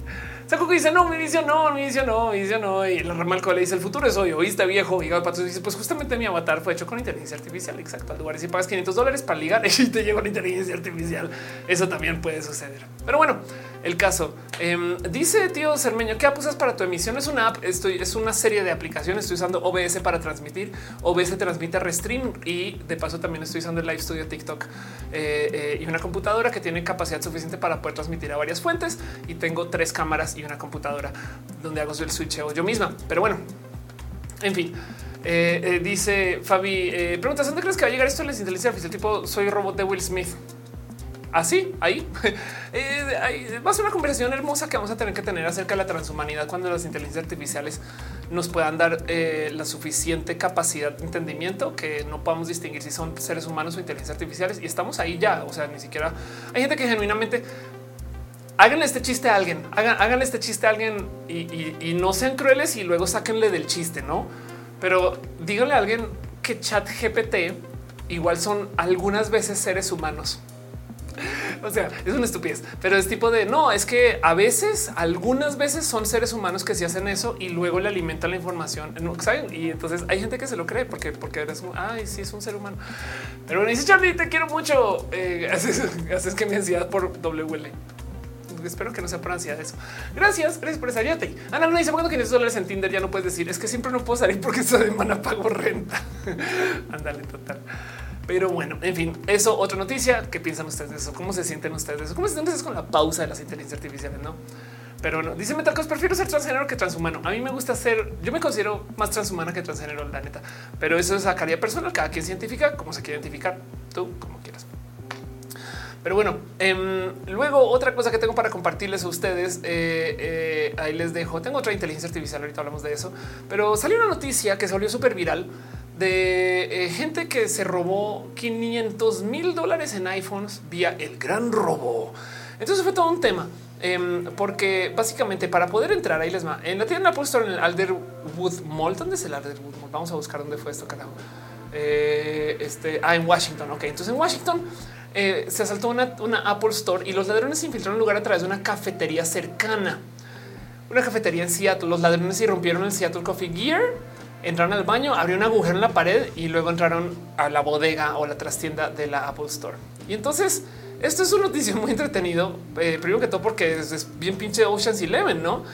Saco que dice no, mi vicio no, mi vicio no, mi vicio no. Y el Ramalco le dice el futuro es hoy, oíste viejo. Y Pato dice pues justamente mi avatar fue hecho con inteligencia artificial. Exacto. Al lugar si pagas 500 dólares para ligar y te llega la inteligencia artificial. Eso también puede suceder. Pero bueno, el caso em, dice tío Cermeño que apusas para tu emisión es una app. Estoy es una serie de aplicaciones. Estoy usando OBS para transmitir. OBS transmite Restream y de paso también estoy usando el Live Studio TikTok eh, eh, y una computadora que tiene capacidad suficiente para poder transmitir a varias fuentes. Y tengo tres cámaras y una computadora donde hago el switcheo yo misma. Pero bueno, en fin. Eh, dice Fabi, preguntas, ¿dónde crees que va a llegar esto en la inteligencia artificial? Tipo, soy robot de Will Smith así ahí eh, va a ser una conversación hermosa que vamos a tener que tener acerca de la transhumanidad cuando las inteligencias artificiales nos puedan dar eh, la suficiente capacidad de entendimiento que no podamos distinguir si son seres humanos o inteligencias artificiales y estamos ahí ya. O sea, ni siquiera hay gente que genuinamente hagan este chiste a alguien, hagan, este chiste a alguien y, y, no sean crueles y luego sáquenle del chiste, no? Pero díganle a alguien que chat GPT igual son algunas veces seres humanos o sea, es una estupidez, pero es tipo de no, es que a veces, algunas veces son seres humanos que se hacen eso y luego le alimentan la información. ¿saben? Y entonces hay gente que se lo cree porque, porque eres un ay, sí, es un ser humano. Pero bueno, dice Charlie, te quiero mucho. Eh, haces, que me ansiedad por WL espero que no sea por ansiedad eso. Gracias, gracias por esa ayate. Ana no dice cuando 500 dólares en Tinder ya no puedes decir es que siempre no puedo salir porque esta semana pago renta. Ándale, total. Pero bueno, en fin, eso otra noticia. ¿Qué piensan ustedes de eso? ¿Cómo se sienten ustedes de eso? ¿Cómo se sienten ustedes con la pausa de las inteligencias artificiales? No, pero bueno, dice Metalcos, prefiero ser transgénero que transhumano. A mí me gusta ser, yo me considero más transhumana que transgénero, la neta, pero eso es sacaría personal. Cada quien científica como se quiere identificar, tú como quieras. Pero bueno, em, luego otra cosa que tengo para compartirles a ustedes, eh, eh, ahí les dejo. Tengo otra inteligencia artificial, ahorita hablamos de eso, pero salió una noticia que se volvió súper viral de eh, gente que se robó 500 mil dólares en iPhones vía el gran robo. Entonces fue todo un tema. Em, porque básicamente para poder entrar ahí les va en la tienda Apple Store en el Alderwood Mall. ¿Dónde es el Alderwood Mall? Vamos a buscar dónde fue esto, carajo. Este, ah, en Washington. Ok, entonces en Washington eh, se asaltó una, una, Apple Store y los ladrones se infiltraron en lugar a través de una cafetería cercana. Una cafetería en Seattle. Los ladrones irrumpieron el Seattle Coffee Gear entraron al baño, abrió un agujero en la pared y luego entraron a la bodega o la trastienda de la Apple Store. Y entonces esto es un noticia muy entretenido, eh, primero que todo porque es, bien pinche Ocean's Eleven, ¿no?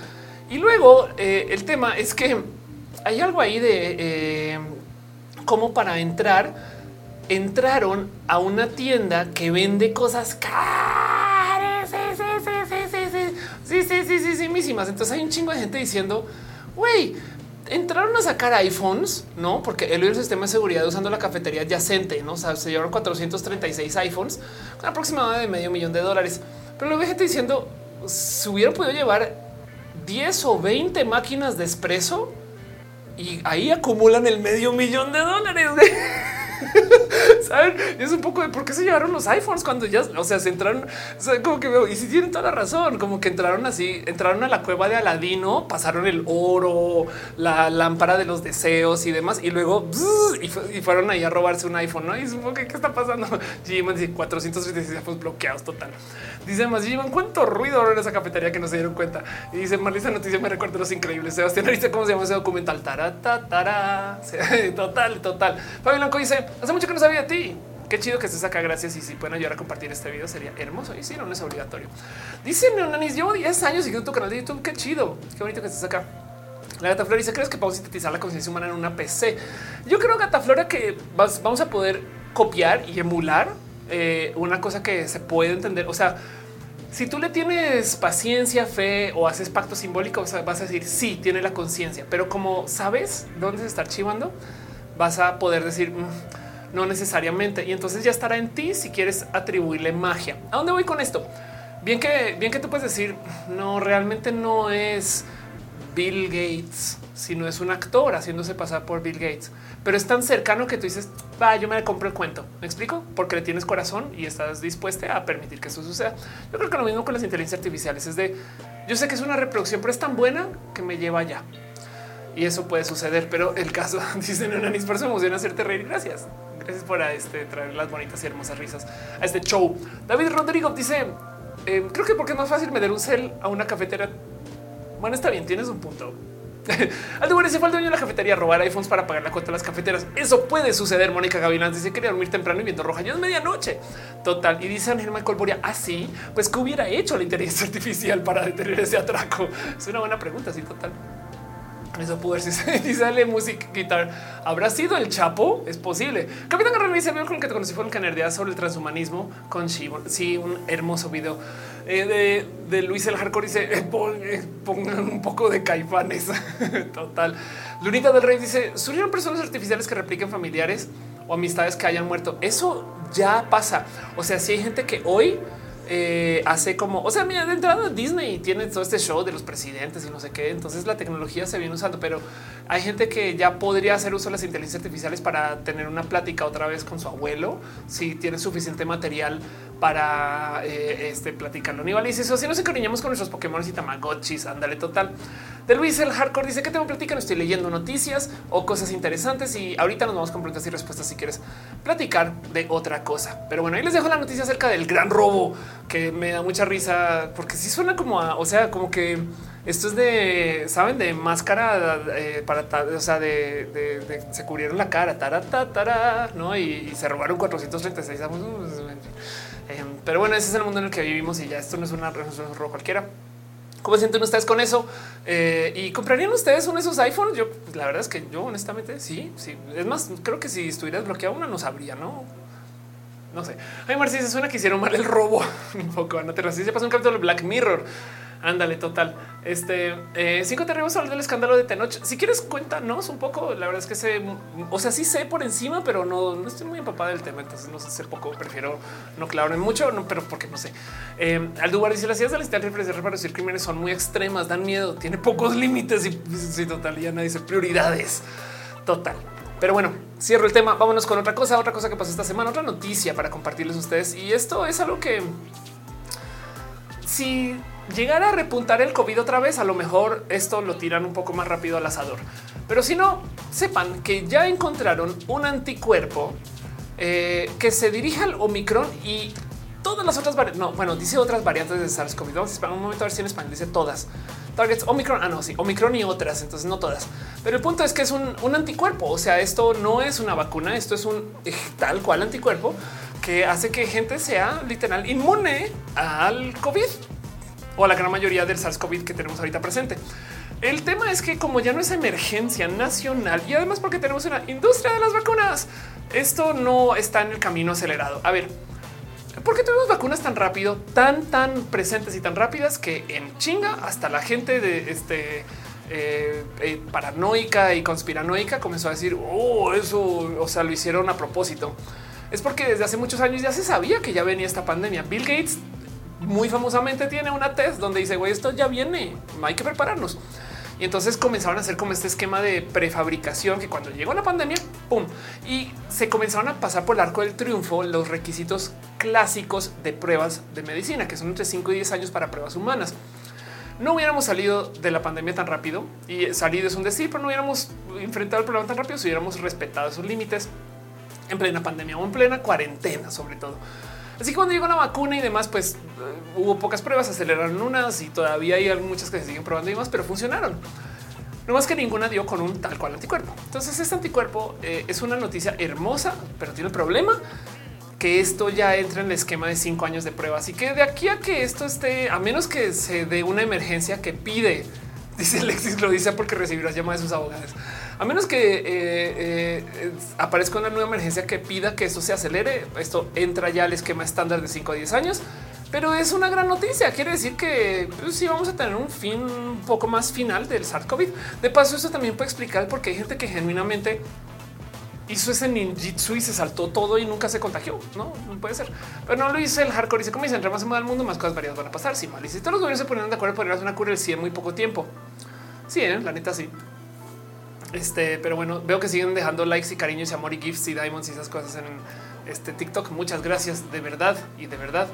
Y luego eh, el tema es que hay algo ahí de cómo para entrar entraron a una tienda que vende cosas caras. Sí, sí, sí, sí, sí, mísimas. Entonces hay un chingo de gente diciendo, güey, entraron a sacar iPhones, no? Porque él y el sistema de seguridad usando la cafetería adyacente, no? O sea, se llevaron 436 iPhones, aproximadamente de medio millón de dólares. Pero luego hay gente diciendo, se hubieran podido llevar 10 o 20 máquinas de espresso y ahí acumulan el medio millón de dólares. Saben? es un poco de por qué se llevaron los iPhones cuando ya, o sea, se entraron, como que veo, y si tienen toda la razón, como que entraron así, entraron a la cueva de Aladino, pasaron el oro, la lámpara de los deseos y demás, y luego y, fueron ahí a robarse un iPhone, ¿no? Y un poco, ¿qué está pasando? Jimmy dice 436 iPhones bloqueados total. Dice más, Jimmy, ¿cuánto ruido en esa cafetería que no se dieron cuenta? Y dice, Marisa Noticia me recuerda los increíbles. Sebastián, ¿viste cómo se llama ese documental? Tarata, total, total. Fabio Blanco dice, hace mucho que no sabía de ti. Qué chido que estés acá. Gracias. Y si pueden ayudar a compartir este video, sería hermoso. Y si no, es obligatorio. Dice Neonanis, llevo 10 años siguiendo tu canal de YouTube. Qué chido. Qué bonito que estés acá. La Gata Flora dice: ¿Crees que podemos sintetizar la conciencia humana en una PC? Yo creo, Gata Flora, que vamos a poder copiar y emular eh, una cosa que se puede entender. O sea, si tú le tienes paciencia, fe o haces pacto simbólico, vas a decir sí, tiene la conciencia, pero como sabes dónde se está archivando, vas a poder decir mm, no necesariamente. Y entonces ya estará en ti si quieres atribuirle magia. ¿A dónde voy con esto? Bien que, bien que tú puedes decir, no, realmente no es Bill Gates, sino es un actor haciéndose pasar por Bill Gates. Pero es tan cercano que tú dices, va, yo me compro el cuento. ¿Me explico? Porque le tienes corazón y estás dispuesta a permitir que eso suceda. Yo creo que lo mismo con las inteligencias artificiales es de, yo sé que es una reproducción, pero es tan buena que me lleva allá. Y eso puede suceder, pero el caso, dice Nenanis, por eso emociona hacerte reír. Gracias. Gracias por este, traer las bonitas y hermosas risas a este show. David Rodrigo dice, eh, creo que porque es más fácil meter un cel a una cafetera. Bueno, está bien, tienes un punto. Al lugar se fue el dueño de la cafetería a robar iPhones para pagar la cuenta de las cafeteras. Eso puede suceder. Mónica Gavilán dice que quería dormir temprano y viendo roja. Yo es medianoche. Total. Y dice Ángel Michael Boria así, ah, pues que hubiera hecho la inteligencia artificial para detener ese atraco. Es una buena pregunta. Sí, total. Eso pudo ser. Dice Ale Music Guitar. ¿Habrá sido el Chapo? Es posible. Capitán Garrett dice: Veo con que te conocí fue el nerdea sobre el transhumanismo con Shibon. Sí, un hermoso video eh, de, Luis el Hardcore. Dice: eh, eh, pongan un poco de caifanes. Total. Lunita del Rey dice: ¿Surgieron personas artificiales que repliquen familiares o amistades que hayan muerto? Eso ya pasa. O sea, si hay gente que hoy eh, hace como, o sea, mira, de entrada Disney tiene todo este show de los presidentes y no sé qué, entonces la tecnología se viene usando, pero hay gente que ya podría hacer uso de las inteligencias artificiales para tener una plática otra vez con su abuelo, si tiene suficiente material para eh, este, platicarlo. Nival dice eso, si nos encariñamos con nuestros Pokémon y Tamagotchis, ándale total. De Luis el Hardcore dice que tengo platican, estoy leyendo noticias o cosas interesantes y ahorita nos vamos con preguntas y respuestas si quieres platicar de otra cosa. Pero bueno, ahí les dejo la noticia acerca del gran robo que me da mucha risa porque si suena como a, o sea, como que esto es de, saben, de máscara eh, para, o sea, de, se cubrieron la cara, tara, no? Y, se robaron 436. Eh, pero bueno, ese es el mundo en el que vivimos y ya esto no es una robo cualquiera. ¿Cómo sienten ustedes con eso? Eh, ¿Y comprarían ustedes uno de esos iPhones? Yo, la verdad es que yo honestamente sí, sí. Es más, creo que si estuviera desbloqueado una no sabría, ¿no? No sé. Ay, Marcia, se suena que hicieron mal el robo. Un poco, no te se pasó un capítulo de Black Mirror. Ándale, total. Este eh, cinco te arribos del escándalo de Tenoch. Si quieres, cuéntanos un poco. La verdad es que sé, o sea, sí sé por encima, pero no, no estoy muy empapada del tema. Entonces, no sé hacer poco. Prefiero no clavarme mucho, no, pero porque no sé. Eh, Aldubar dice las ideas de la historia de reproducir crímenes son muy extremas, dan miedo, tiene pocos límites y sí, total. Ya nadie dice prioridades. Total. Pero bueno, cierro el tema. Vámonos con otra cosa, otra cosa que pasó esta semana, otra noticia para compartirles a ustedes. Y esto es algo que si llegara a repuntar el COVID otra vez, a lo mejor esto lo tiran un poco más rápido al asador. Pero si no, sepan que ya encontraron un anticuerpo eh, que se dirige al Omicron y todas las otras variantes. No, bueno, dice otras variantes de SARS-CoV. Vamos a un momento a ver si en español dice todas. Targets Omicron. Ah, no, sí, Omicron y otras. Entonces no todas. Pero el punto es que es un, un anticuerpo. O sea, esto no es una vacuna. Esto es un tal cual anticuerpo que hace que gente sea literal inmune al COVID o la gran mayoría del SARS-CoV que tenemos ahorita presente. El tema es que como ya no es emergencia nacional y además porque tenemos una industria de las vacunas, esto no está en el camino acelerado. A ver, ¿por qué tenemos vacunas tan rápido, tan, tan presentes y tan rápidas que en chinga hasta la gente de este eh, eh, paranoica y conspiranoica comenzó a decir, oh, eso, o sea, lo hicieron a propósito? Es porque desde hace muchos años ya se sabía que ya venía esta pandemia. Bill Gates muy famosamente tiene una test donde dice, güey, esto ya viene, hay que prepararnos. Y entonces comenzaron a hacer como este esquema de prefabricación que cuando llegó la pandemia, pum, y se comenzaron a pasar por el arco del triunfo los requisitos clásicos de pruebas de medicina, que son entre 5 y 10 años para pruebas humanas. No hubiéramos salido de la pandemia tan rápido y salido es un decir, pero no hubiéramos enfrentado el problema tan rápido si hubiéramos respetado sus límites en plena pandemia o en plena cuarentena, sobre todo. Así que cuando llegó la vacuna y demás, pues eh, hubo pocas pruebas, aceleraron unas y todavía hay muchas que se siguen probando y demás, pero funcionaron. No más que ninguna dio con un tal cual anticuerpo. Entonces este anticuerpo eh, es una noticia hermosa, pero tiene el problema que esto ya entra en el esquema de cinco años de pruebas y que de aquí a que esto esté, a menos que se dé una emergencia que pide, dice Alexis, lo dice porque recibirá llamadas de sus abogados a menos que eh, eh, aparezca una nueva emergencia que pida que eso se acelere, esto entra ya al esquema estándar de 5 a 10 años. Pero es una gran noticia. Quiere decir que pues, sí vamos a tener un fin un poco más final del SARS-CoV. De paso, eso también puede explicar por qué hay gente que genuinamente hizo ese ninjitsu y se saltó todo y nunca se contagió. No, no puede ser. Pero no lo hizo el hardcore. Dice, como dice, entre más se mueva el mundo, más cosas variadas van a pasar. Sí, mal. Y si todos los gobiernos se ponen de acuerdo, podrían hacer una cura el 100 en muy poco tiempo. Sí, ¿eh? la neta sí. Este, pero bueno, veo que siguen dejando likes y cariños y amor y gifts y diamonds y esas cosas en este TikTok. Muchas gracias de verdad y de verdad.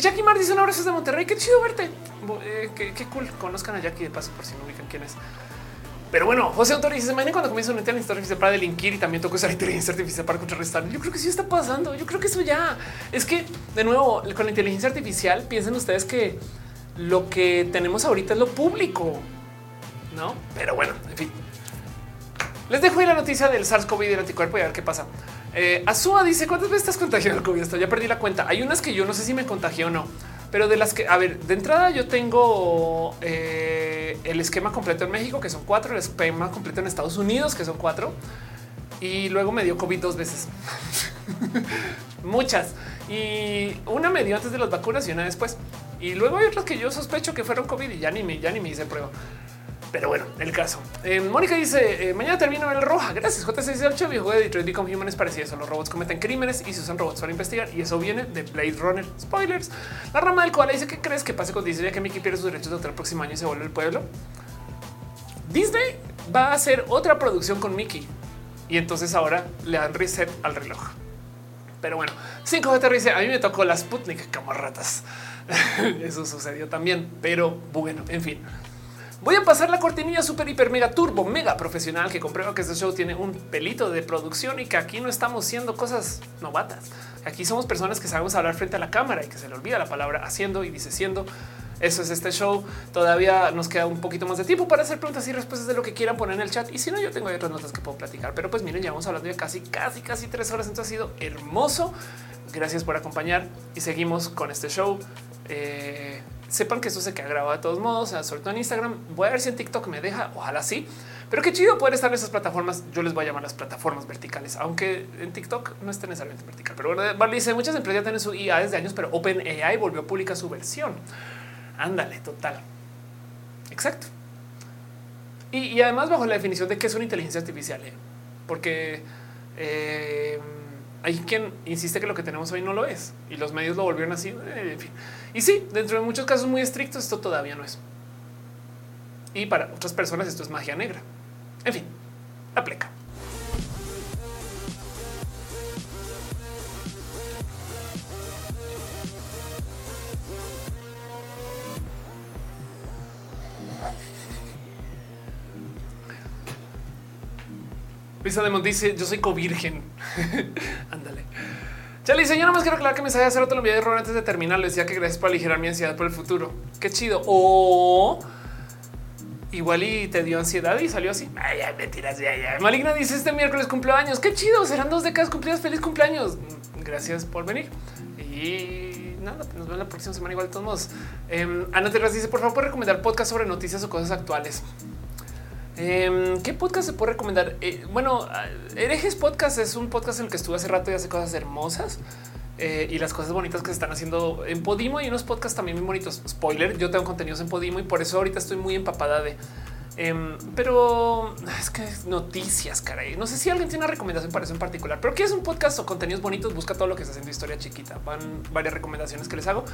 Jackie Mar dice un abrazo desde Monterrey. Qué chido verte. Eh, qué, cool. Conozcan a Jackie de paso por si no ubican quién es. Pero bueno, José Autor dice: Imaginen cuando comienza una inteligencia artificial para delinquir y también toca usar inteligencia artificial para contrarrestar. Yo creo que sí está pasando. Yo creo que eso ya es que, de nuevo, con la inteligencia artificial, piensen ustedes que lo que tenemos ahorita es lo público, no? Pero bueno, en fin, les dejo ahí la noticia del SARS-CoV y del anticuerpo y a ver qué pasa. Eh, Azúa dice cuántas veces estás contagiado el COVID. Esto ya perdí la cuenta. Hay unas que yo no sé si me contagié o no, pero de las que, a ver, de entrada yo tengo eh, el esquema completo en México, que son cuatro, el esquema completo en Estados Unidos, que son cuatro, y luego me dio COVID dos veces. Muchas. Y una me dio antes de las vacunas y una después. Y luego hay otras que yo sospecho que fueron COVID y ya ni me, ya ni me hice prueba. Pero bueno, el caso. Eh, Mónica dice: eh, Mañana termino el roja. Gracias. JC18, viejo de Detroit Become Human es parecido eso. Los robots cometen crímenes y se usan robots para investigar. Y eso viene de Blade Runner. Spoilers. La rama del cual dice: ¿Qué crees que pase con Disney? Que Mickey pierde sus derechos de el próximo año y se vuelve el pueblo. Disney va a hacer otra producción con Mickey y entonces ahora le dan reset al reloj. Pero bueno, 5G dice: A mí me tocó la Sputnik como ratas. eso sucedió también, pero bueno, en fin. Voy a pasar la cortinilla super, hiper, mega turbo, mega profesional que comprueba que este show tiene un pelito de producción y que aquí no estamos haciendo cosas novatas. Aquí somos personas que sabemos hablar frente a la cámara y que se le olvida la palabra haciendo y dice siendo. Eso es este show. Todavía nos queda un poquito más de tiempo para hacer preguntas y respuestas de lo que quieran poner en el chat. Y si no, yo tengo otras notas que puedo platicar. Pero pues miren, ya vamos hablando de casi, casi, casi tres horas. Entonces ha sido hermoso. Gracias por acompañar y seguimos con este show. Eh, sepan que eso se queda grabado de todos modos, sobre todo en Instagram. Voy a ver si en TikTok me deja, ojalá sí. Pero qué chido poder estar en esas plataformas. Yo les voy a llamar las plataformas verticales, aunque en TikTok no esté necesariamente vertical. Pero bueno, vale, dice muchas empresas ya tienen su IA desde años, pero OpenAI volvió a publicar su versión. Ándale, total. Exacto. Y, además bajo la definición de qué es una inteligencia artificial, ¿eh? porque eh, hay quien insiste que lo que tenemos hoy no lo es y los medios lo volvieron así. Eh, en fin. Y sí, dentro de muchos casos muy estrictos, esto todavía no es. Y para otras personas esto es magia negra. En fin, aplica. Luisa Demont dice: Yo soy covirgen. Ándale. Charlie dice, yo más quiero aclarar que me sabía hacer otro envío de error antes de terminar. Le decía que gracias por aligerar mi ansiedad por el futuro. Qué chido. O igual y te dio ansiedad y salió así. Ay, ay mentiras, ya. Maligna dice este miércoles cumpleaños. Qué chido. Serán dos décadas cumplidas. Feliz cumpleaños. Gracias por venir. Y nada, nos vemos la próxima semana igual de todos modos. Eh, Ana Terras dice, por favor, ¿puede recomendar podcast sobre noticias o cosas actuales? Em, ¿Qué podcast se puede recomendar? Eh, bueno, Herejes Podcast es un podcast en el que estuve hace rato y hace cosas hermosas eh, y las cosas bonitas que se están haciendo en Podimo y unos podcasts también muy bonitos. Spoiler, yo tengo contenidos en Podimo y por eso ahorita estoy muy empapada de... Em, pero es que noticias, caray. No sé si alguien tiene una recomendación para eso en particular, pero que es un podcast o contenidos bonitos. Busca todo lo que está haciendo historia chiquita. Van varias recomendaciones que les hago,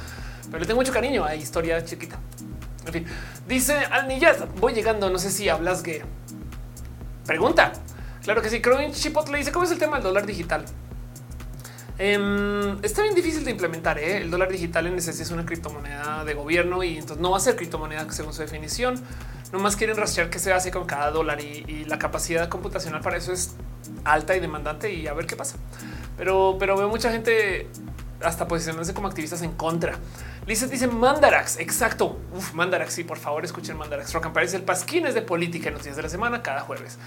pero le tengo mucho cariño a historia chiquita. En fin, dice Alniyat, voy llegando, no sé si hablas que pregunta. Claro que sí, creo que Chipotle dice cómo es el tema del dólar digital. Em, está bien difícil de implementar. ¿eh? El dólar digital en esencia es una criptomoneda de gobierno y entonces no va a ser criptomoneda según su definición. No más quieren rastrear qué se hace con cada dólar y, la capacidad computacional para eso es alta y demandante y a ver qué pasa. Pero, pero veo mucha gente hasta posicionándose como activistas en contra. Lizeth dice Mandarax. Exacto. Uf, Mandarax. Sí, por favor, escuchen Mandarax. Rock and el pasquín es de política en los días de la semana, cada jueves.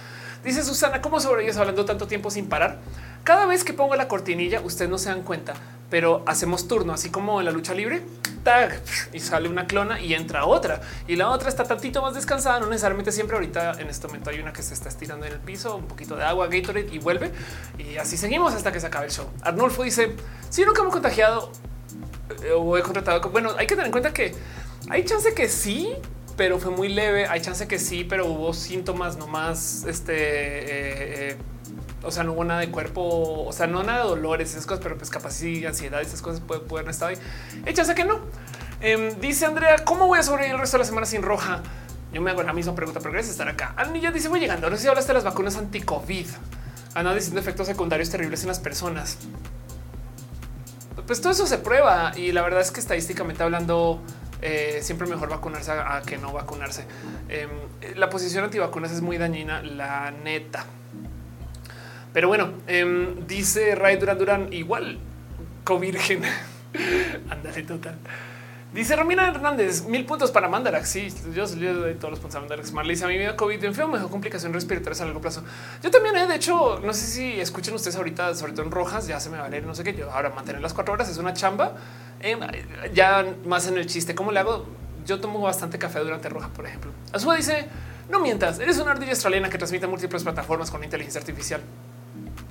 Dice Susana, ¿cómo sobrevives hablando tanto tiempo sin parar? Cada vez que pongo la cortinilla, ustedes no se dan cuenta, pero hacemos turno, así como en la lucha libre, tag y sale una clona y entra otra y la otra está tantito más descansada. No necesariamente siempre. Ahorita en este momento hay una que se está estirando en el piso, un poquito de agua, Gatorade y vuelve. Y así seguimos hasta que se acabe el show. Arnulfo dice: Si nunca hemos contagiado eh, o he contratado. Bueno, hay que tener en cuenta que hay chance que sí, pero fue muy leve. Hay chance que sí, pero hubo síntomas nomás. Este, eh, eh, o sea, no hubo nada de cuerpo, o sea, no nada de dolores, esas cosas, pero pues capaz sí, ansiedad, esas cosas pueden, pueden estar ahí. Chance que no. Em, dice Andrea, ¿cómo voy a sobrevivir el resto de la semana sin roja? Yo me hago la misma pregunta, pero gracias estar acá. ya dice, voy llegando. No sé si hablaste de las vacunas anti-COVID. Anda diciendo efectos secundarios terribles en las personas. Pues todo eso se prueba y la verdad es que estadísticamente hablando, eh, siempre mejor vacunarse a, que no vacunarse. Em, la posición antivacunas es muy dañina, la neta. Pero bueno, em, dice Ray Duran Duran, igual, covirgen. Ándale, total. Dice Romina Hernández, mil puntos para Mandarax. Sí, yo, yo doy todos los puntos a Mandarax. Marlisa, a mí me dio COVID enfermo, mejor complicación respiratoria a largo plazo. Yo también, eh, de hecho, no sé si escuchen ustedes ahorita, sobre todo en rojas, ya se me va a leer, no sé qué. Yo ahora mantener las cuatro horas es una chamba. Eh, ya más en el chiste, ¿cómo le hago? Yo tomo bastante café durante roja, por ejemplo. Azúa dice, no mientas, eres una ardilla australiana que transmite múltiples plataformas con inteligencia artificial.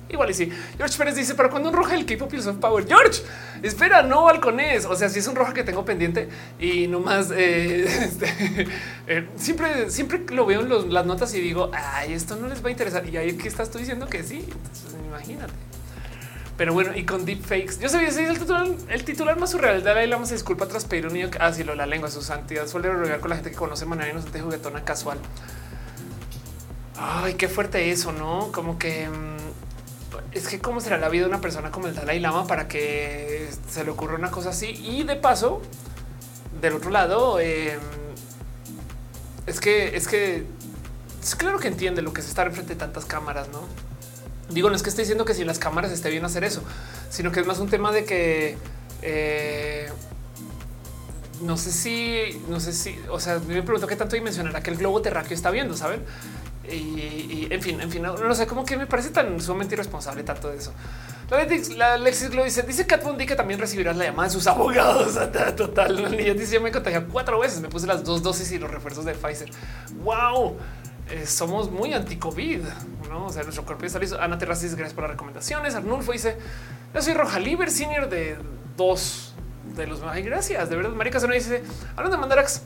Igual y sí. George Pérez dice, pero cuando un roja el K-pop of Power. George, espera, no balcones. O sea, si es un roja que tengo pendiente y nomás eh, este, eh, siempre, siempre lo veo en las notas y digo, ay, esto no les va a interesar. Y ahí que estás tú diciendo que sí. Imagínate. Pero bueno, y con deepfakes, yo sabía si el titular, el titular más surreal de la Lama se disculpa tras pedir un niño que así ah, lo la lengua, su santidad suele rodear con la gente que conoce manera inocente juguetona casual. Ay, qué fuerte eso, no? Como que mm, es que cómo será la vida de una persona como el Dalai Lama para que se le ocurra una cosa así. Y de paso, del otro lado, em, es que es que es claro que entiende lo que es estar enfrente de tantas cámaras, no? Digo, no es que esté diciendo que si las cámaras esté bien hacer eso, sino que es más un tema de que eh, no sé si, no sé si, o sea, me pregunto qué tanto dimensionará que el globo terráqueo está viendo, saben? Y, en fin, en fin, no, sé cómo que me parece tan sumamente irresponsable tanto de eso. La, Alexis lo dice, dice Kat Von que también recibirás la llamada de sus abogados. Total, la niña dice, yo me contagié cuatro veces, me puse las dos dosis y los refuerzos de Pfizer. Wow, eh, somos muy anti-COVID, ¿no? O sea, nuestro cuerpo está listo. Ana Terracis, gracias por las recomendaciones. Arnulfo dice, yo soy Roja Liber Senior de dos de los... Ay, gracias, de verdad. Marica se dice, hablando de Mandarax,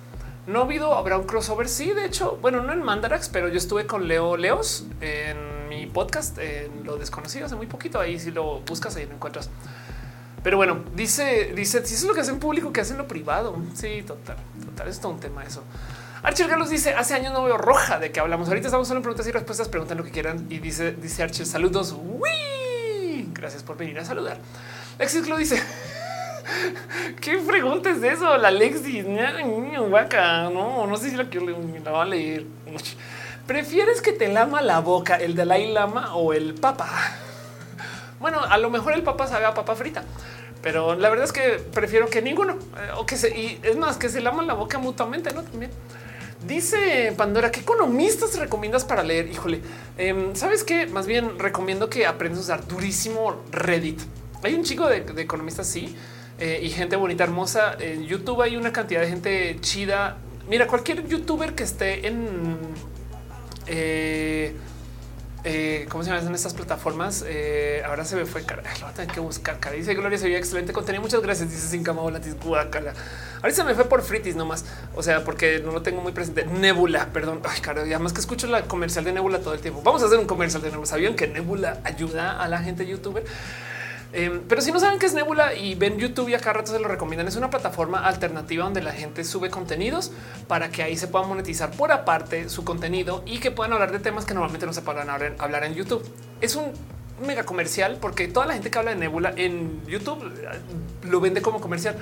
no ha habido, habrá un crossover. Sí, de hecho, bueno, no en Mandarax, pero yo estuve con Leo Leos en mi podcast, en lo desconocido hace muy poquito. Ahí si lo buscas, ahí lo encuentras. Pero bueno, dice, dice, si es lo que hacen público, que hacen lo privado. Sí, total, total. Es todo un tema eso. Archie Carlos dice hace años no veo roja de que hablamos. Ahorita estamos solo en preguntas y respuestas. Preguntan lo que quieran y dice, dice Archie, saludos. Uy, gracias por venir a saludar. Lexis lo dice. ¿Qué pregunta es eso? La Lexi, vaca. No, no sé si la quiero la va a leer. ¿Prefieres que te lama la boca el Dalai Lama o el Papa? Bueno, a lo mejor el Papa sabe a papa frita, pero la verdad es que prefiero que ninguno eh, o que se y es más que se lama la boca mutuamente, no también. Dice Pandora, ¿qué economistas recomiendas para leer? Híjole, em, sabes qué? Más bien recomiendo que aprendas a usar durísimo Reddit. Hay un chico de, de economistas, sí, eh, y gente bonita, hermosa. En YouTube hay una cantidad de gente chida. Mira, cualquier youtuber que esté en eh, eh, ¿cómo se llaman estas plataformas? ahora se me fue cara. Lo voy a tener que buscar. Cara. Dice Gloria, se veía excelente contenido. Muchas gracias. Dice sin cama latis guacala. Ahorita se me fue por fritis nomás. O sea, porque no lo tengo muy presente. Nebula, perdón. Ay, cara, y además que escucho la comercial de Nebula todo el tiempo. Vamos a hacer un comercial de Nebula. ¿Sabían que Nebula ayuda a la gente youtuber? Em, pero si no saben qué es Nebula y ven YouTube y acá rato se lo recomiendan, es una plataforma alternativa donde la gente sube contenidos para que ahí se pueda monetizar por aparte su contenido y que puedan hablar de temas que normalmente no se puedan hablar en YouTube. Es un mega comercial porque toda la gente que habla de Nebula en YouTube eh, lo vende como comercial.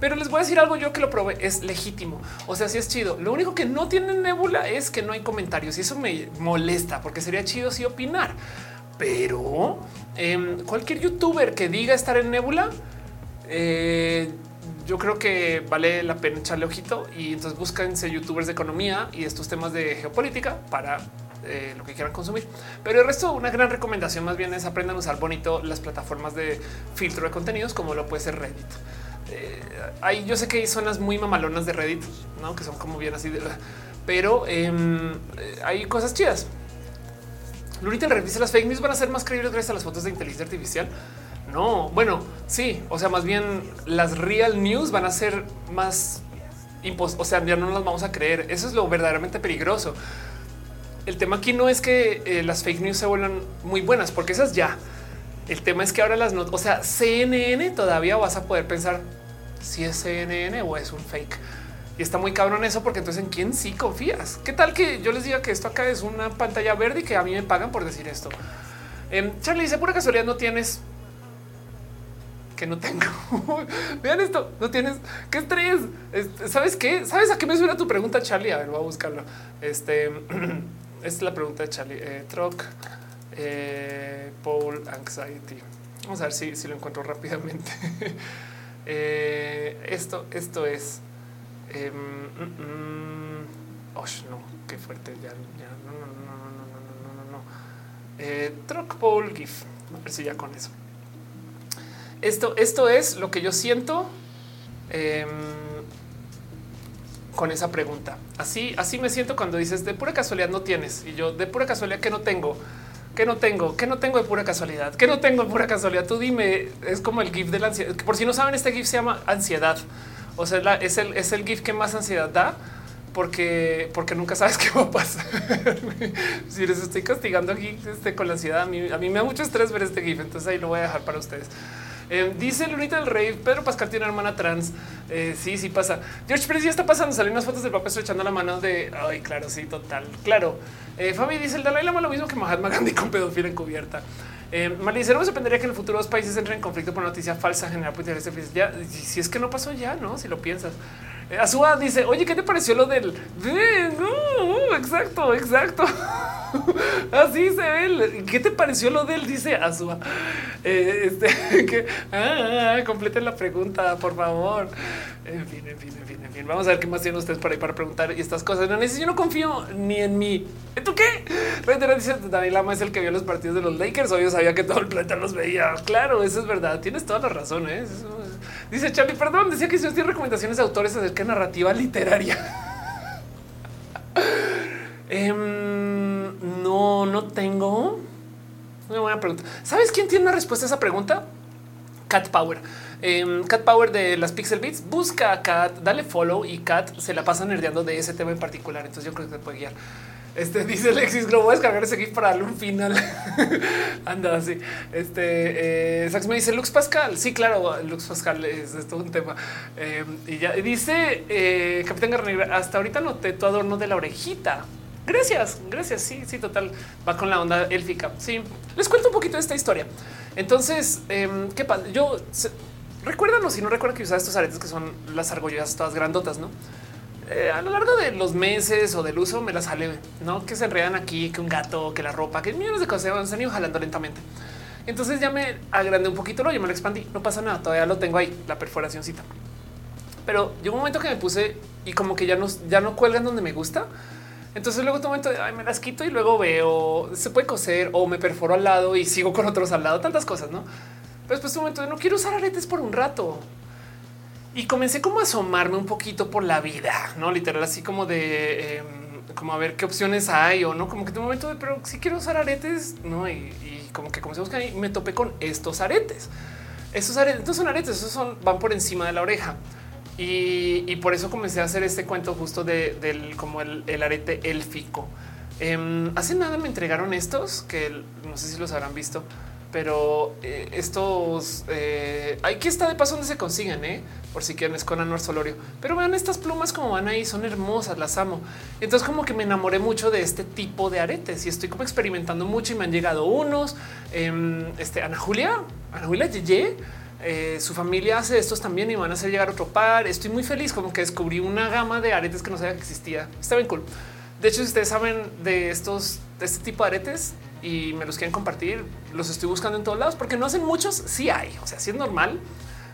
Pero les voy a decir algo yo que lo probé, es legítimo. O sea, sí es chido. Lo único que no tiene Nebula es que no hay comentarios y eso me molesta porque sería chido si opinar pero em, cualquier youtuber que diga estar en Nebula, eh, yo creo que vale la pena echarle ojito y entonces búsquense youtubers de economía y estos temas de geopolítica para eh, lo que quieran consumir. Pero el resto, una gran recomendación más bien es aprendan a usar bonito las plataformas de filtro de contenidos como lo puede ser Reddit. Eh, yo sé que hay zonas muy mamalonas de Reddit, ¿no? que son como bien así, de, pero em, hay cosas chidas. Lurita revisa las fake news van a ser más creíbles gracias a las fotos de inteligencia artificial. No, bueno, sí, o sea, más bien las real news van a ser más o sea, ya no las vamos a creer. Eso es lo verdaderamente peligroso. El tema aquí no es que eh, las fake news se vuelvan muy buenas, porque esas ya. El tema es que ahora las notas, o sea, CNN todavía vas a poder pensar si es CNN o es un fake. Y está muy cabrón eso, porque entonces en quién sí confías. ¿Qué tal que yo les diga que esto acá es una pantalla verde y que a mí me pagan por decir esto? Eh, Charlie dice, pura casualidad no tienes que no tengo. Vean esto, no tienes. ¿Qué estrés? ¿Sabes qué? ¿Sabes a qué me suena tu pregunta, Charlie? A ver, voy a buscarlo. Este es la pregunta de Charlie. Eh, eh, Paul, Anxiety. Vamos a ver si, si lo encuentro rápidamente. eh, esto, esto es. Eh, oh, no, qué fuerte. Ya, ya, no, no, no, no, no, no, no, no. Eh, Troc, Paul, GIF. A ver si ya con eso. Esto, esto es lo que yo siento eh, con esa pregunta. Así, así me siento cuando dices de pura casualidad no tienes y yo de pura casualidad que no tengo, que no tengo, que no tengo de pura casualidad, que no tengo de pura casualidad. Tú dime, es como el GIF de la ansiedad. Por si no saben, este GIF se llama ansiedad. O sea, es, el, es el GIF que más ansiedad da porque, porque nunca sabes qué va a pasar. si les estoy castigando aquí este, con la ansiedad, a mí, a mí me da mucho estrés ver este GIF, entonces ahí lo voy a dejar para ustedes. Eh, dice Lunita del Rey, Pedro Pascal tiene una hermana trans. Eh, sí, sí pasa. George Pérez ya está pasando. Salen unas fotos del papá echando la mano de. Ay, claro, sí, total. Claro. Eh, Fabi dice el Dalai Lama lo mismo que Mahatma Gandhi con pedofilia encubierta. Eh, Malicero me sorprendería que en el futuro los países entren en conflicto por noticia falsa general. Pues ya, si es que no pasó ya, no? Si lo piensas. Eh, Azúa dice, oye, ¿qué te pareció lo del? Exacto, exacto. Así se ve. ¿Qué te pareció lo del? Dice Azúa. Eh, este, ah, completen la pregunta, por favor. En fin, en fin, en fin, en fin. Vamos a ver qué más tienen ustedes por ahí para preguntar y estas cosas. No, yo no confío ni en mí. ¿Tú qué? Reitera dice David Lama es el que vio los partidos de los Lakers. Obvio sabía que todo el planeta los veía. Claro, eso es verdad. Tienes toda la razón. ¿eh? Dice Charlie, perdón, decía que si usted tiene recomendaciones de autores acerca de narrativa literaria. um, no, no tengo. Una buena pregunta. ¿Sabes quién tiene una respuesta a esa pregunta? Cat Power. Eh, Cat Power de las Pixel Beats. Busca a Cat, dale follow y Cat se la pasa nerdeando de ese tema en particular. Entonces yo creo que te puede guiar. Este dice Alexis Globo, voy a descargar ese GIF para darle un final. Anda así. Este eh, Sax me dice Lux Pascal. Sí, claro, Lux Pascal es, todo un tema. Eh, y ya dice eh, Capitán Garnegra, hasta ahorita noté tu adorno de la orejita. Gracias, gracias. Sí, sí, total. Va con la onda élfica. Sí, les cuento un poquito de esta historia. Entonces, eh, qué pasa. Yo recuérdanos si no recuerdan que usaba estos aretes que son las argollas todas grandotas, no? Eh, a lo largo de los meses o del uso me las jalé, no que se enredan aquí, que un gato, que la ropa, que millones de cosas se han ido jalando lentamente. Entonces ya me agrandé un poquito, lo ya me lo expandí. No pasa nada, todavía lo tengo ahí, la perforacióncita. Pero llegó un momento que me puse y como que ya no, ya no cuelgan donde me gusta. Entonces luego un momento de ay, me las quito y luego veo se puede coser o me perforo al lado y sigo con otros al lado, tantas cosas, no? Pero después un momento de no quiero usar aretes por un rato y comencé como a asomarme un poquito por la vida, no literal, así como de eh, como a ver qué opciones hay o no, como que de momento de pero si quiero usar aretes, no? Y, como que comencé a buscar y me topé con estos aretes. Estos aretes, estos son aretes, esos son van por encima de la oreja. Y, por eso comencé a hacer este cuento justo de, del como el, arete élfico. Eh, hace nada me entregaron estos que no sé si los habrán visto, pero eh, estos eh, aquí está de paso donde se consiguen, eh, por si quieren es con Anuar Solorio. Pero vean estas plumas como van ahí, son hermosas, las amo. Entonces, como que me enamoré mucho de este tipo de aretes y estoy como experimentando mucho y me han llegado unos. Eh, este Ana Julia, Ana Julia Yeye eh, su familia hace estos también y van a hacer llegar otro par. Estoy muy feliz como que descubrí una gama de aretes que no sabía que existía. Está bien cool. De hecho, si ustedes saben de estos, de este tipo de aretes y me los quieren compartir, los estoy buscando en todos lados porque no hacen muchos. Sí hay, o sea, sí es normal,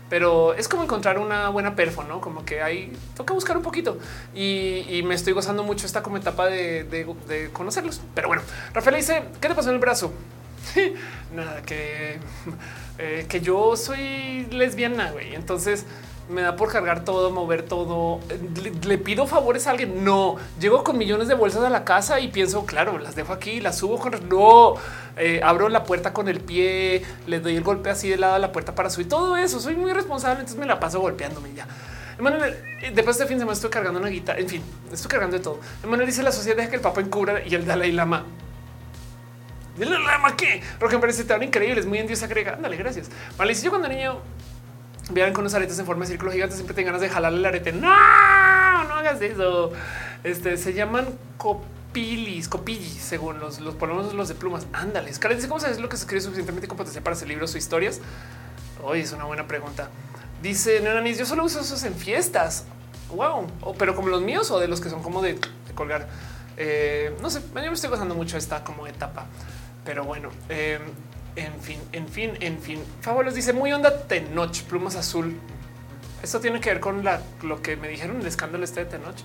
pero es como encontrar una buena perfo, no como que hay toca buscar un poquito y, me estoy gozando mucho esta como etapa de conocerlos. Pero bueno, Rafael dice qué te pasó en el brazo? Nada que eh, que yo soy lesbiana, güey. Entonces me da por cargar todo, mover todo. Le, pido favores a alguien. No llego con millones de bolsas a la casa y pienso, claro, las dejo aquí, las subo con no eh, abro la puerta con el pie, le doy el golpe así de lado a la puerta para subir todo eso. Soy muy responsable. Entonces me la paso golpeándome ya. Eh, después de fin de semana estoy cargando una guitarra. En fin, estoy cargando de todo. Emanuel dice la sociedad deja que el Papa encubra y el Dalai Lama. ¿El Dalai Lama qué? Porque me parece tan increíble. Es muy en Dios agrega. Ándale, gracias. Vale, si yo cuando niño vean con unos aretes en forma de círculo gigante, siempre tengo ganas de jalarle el arete. No, no hagas eso. Este se llaman copilis, copillis, según los, los por los de plumas. Ándale. Karen dice cómo sabes lo que se escribe suficientemente con potencial para hacer libros o historias. Hoy es una buena pregunta. Dice Nenanis, yo solo uso esos en fiestas. Wow, pero como los míos o de los que son como de, colgar. Eh, no sé, yo me estoy gozando mucho esta como etapa, pero bueno, eh, en fin, en fin, en fin. Fabulos dice muy onda Tenoch, plumas azul. Esto tiene que ver con lo que me dijeron el escándalo este de Tenoch.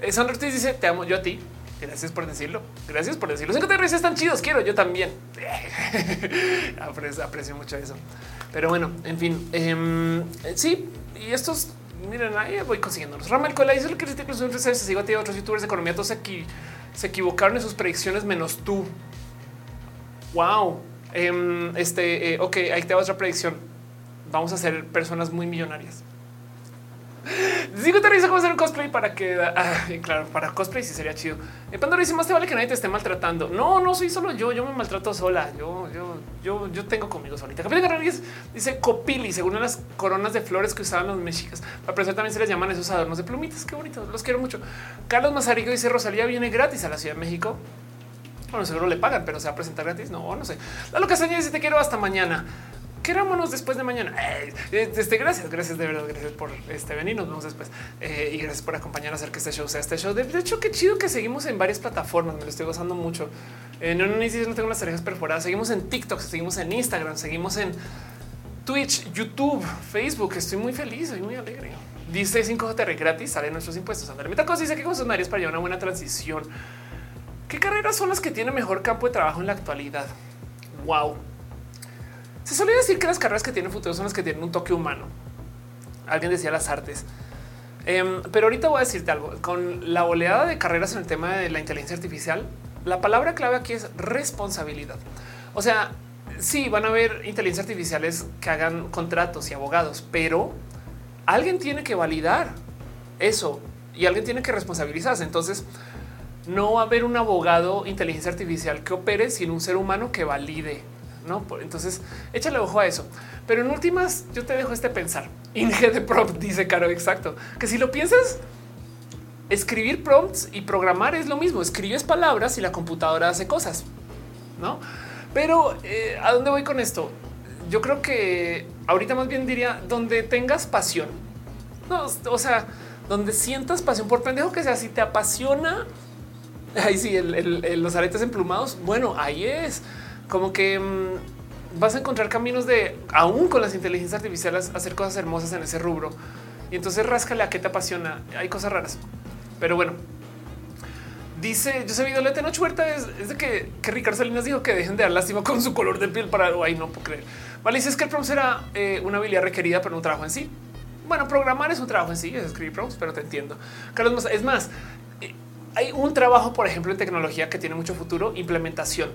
Eh, Ortiz dice te amo yo a ti. Gracias por decirlo. Gracias por decirlo. Sé que te están chidos. Quiero yo también. aprecio mucho eso. Pero bueno, en fin, eh, sí, y estos, miren, ahí voy consiguiéndolos. Ramel Cola dice lo que incluso se sigo a ti otros youtubers de economía, todos aquí se equivocaron en sus predicciones menos tú. Wow. Eh, este, eh, ok, ahí te va otra predicción. Vamos a ser personas muy millonarias. Digo, te risa cómo hacer un cosplay para que, ah, claro, para cosplay sí sería chido. El Pandora dice más te vale que nadie te esté maltratando. No, no soy solo yo. Yo me maltrato sola. Yo, yo, yo, yo tengo conmigo solita. Capitán Garrigues dice copili, según las coronas de flores que usaban los mexicas. Para presentar también se les llaman esos adornos de plumitas. Qué bonito. Los quiero mucho. Carlos Mazarigo dice Rosalía viene gratis a la Ciudad de México. Bueno, seguro le pagan, pero se va a presentar gratis. No, no sé. La loca dice te quiero hasta mañana querámonos después de mañana. Eh, este, gracias, gracias de verdad, gracias por este venir. Nos vemos después eh, y gracias por acompañar a hacer que este show sea este show. De, hecho, qué chido que seguimos en varias plataformas. Me lo estoy gozando mucho. Eh, no, no, no tengo las orejas perforadas. Seguimos en TikTok, seguimos en Instagram, seguimos en Twitch, YouTube, Facebook. Estoy muy feliz, y muy alegre. Dice 5JR gratis, salen nuestros impuestos. Andale, cosa dice que funcionarios para llevar una buena transición. ¿Qué carreras son las que tienen mejor campo de trabajo en la actualidad? Wow. Se solía decir que las carreras que tienen futuro son las que tienen un toque humano. Alguien decía las artes. Em, pero ahorita voy a decirte algo. Con la oleada de carreras en el tema de la inteligencia artificial, la palabra clave aquí es responsabilidad. O sea, sí, van a haber inteligencias artificiales que hagan contratos y abogados, pero alguien tiene que validar eso y alguien tiene que responsabilizarse. Entonces, no va a haber un abogado inteligencia artificial que opere sin un ser humano que valide no? Entonces échale ojo a eso. Pero en últimas, yo te dejo este pensar. Inge de prompt dice Caro. Exacto. Que si lo piensas, escribir prompts y programar es lo mismo. Escribes palabras y la computadora hace cosas, no? Pero eh, a dónde voy con esto? Yo creo que ahorita más bien diría donde tengas pasión. No, o sea, donde sientas pasión por pendejo que sea, si te apasiona, ahí sí, los aretes emplumados. Bueno, ahí es como que mm, vas a encontrar caminos de aún con las inteligencias artificiales hacer cosas hermosas en ese rubro. Y entonces ráscale a qué te apasiona. Hay cosas raras, pero bueno. Dice yo sé de Tenoch Huerta es, de que, Ricardo Salinas dijo que dejen de dar lástima con su color de piel para ahí no puedo creer. Vale, dice es que el prompt será eh, una habilidad requerida, pero un trabajo en sí. Bueno, programar es un trabajo en sí, es escribir prompts, pero te entiendo. Carlos, es más, hay un trabajo, por ejemplo, en tecnología que tiene mucho futuro, implementación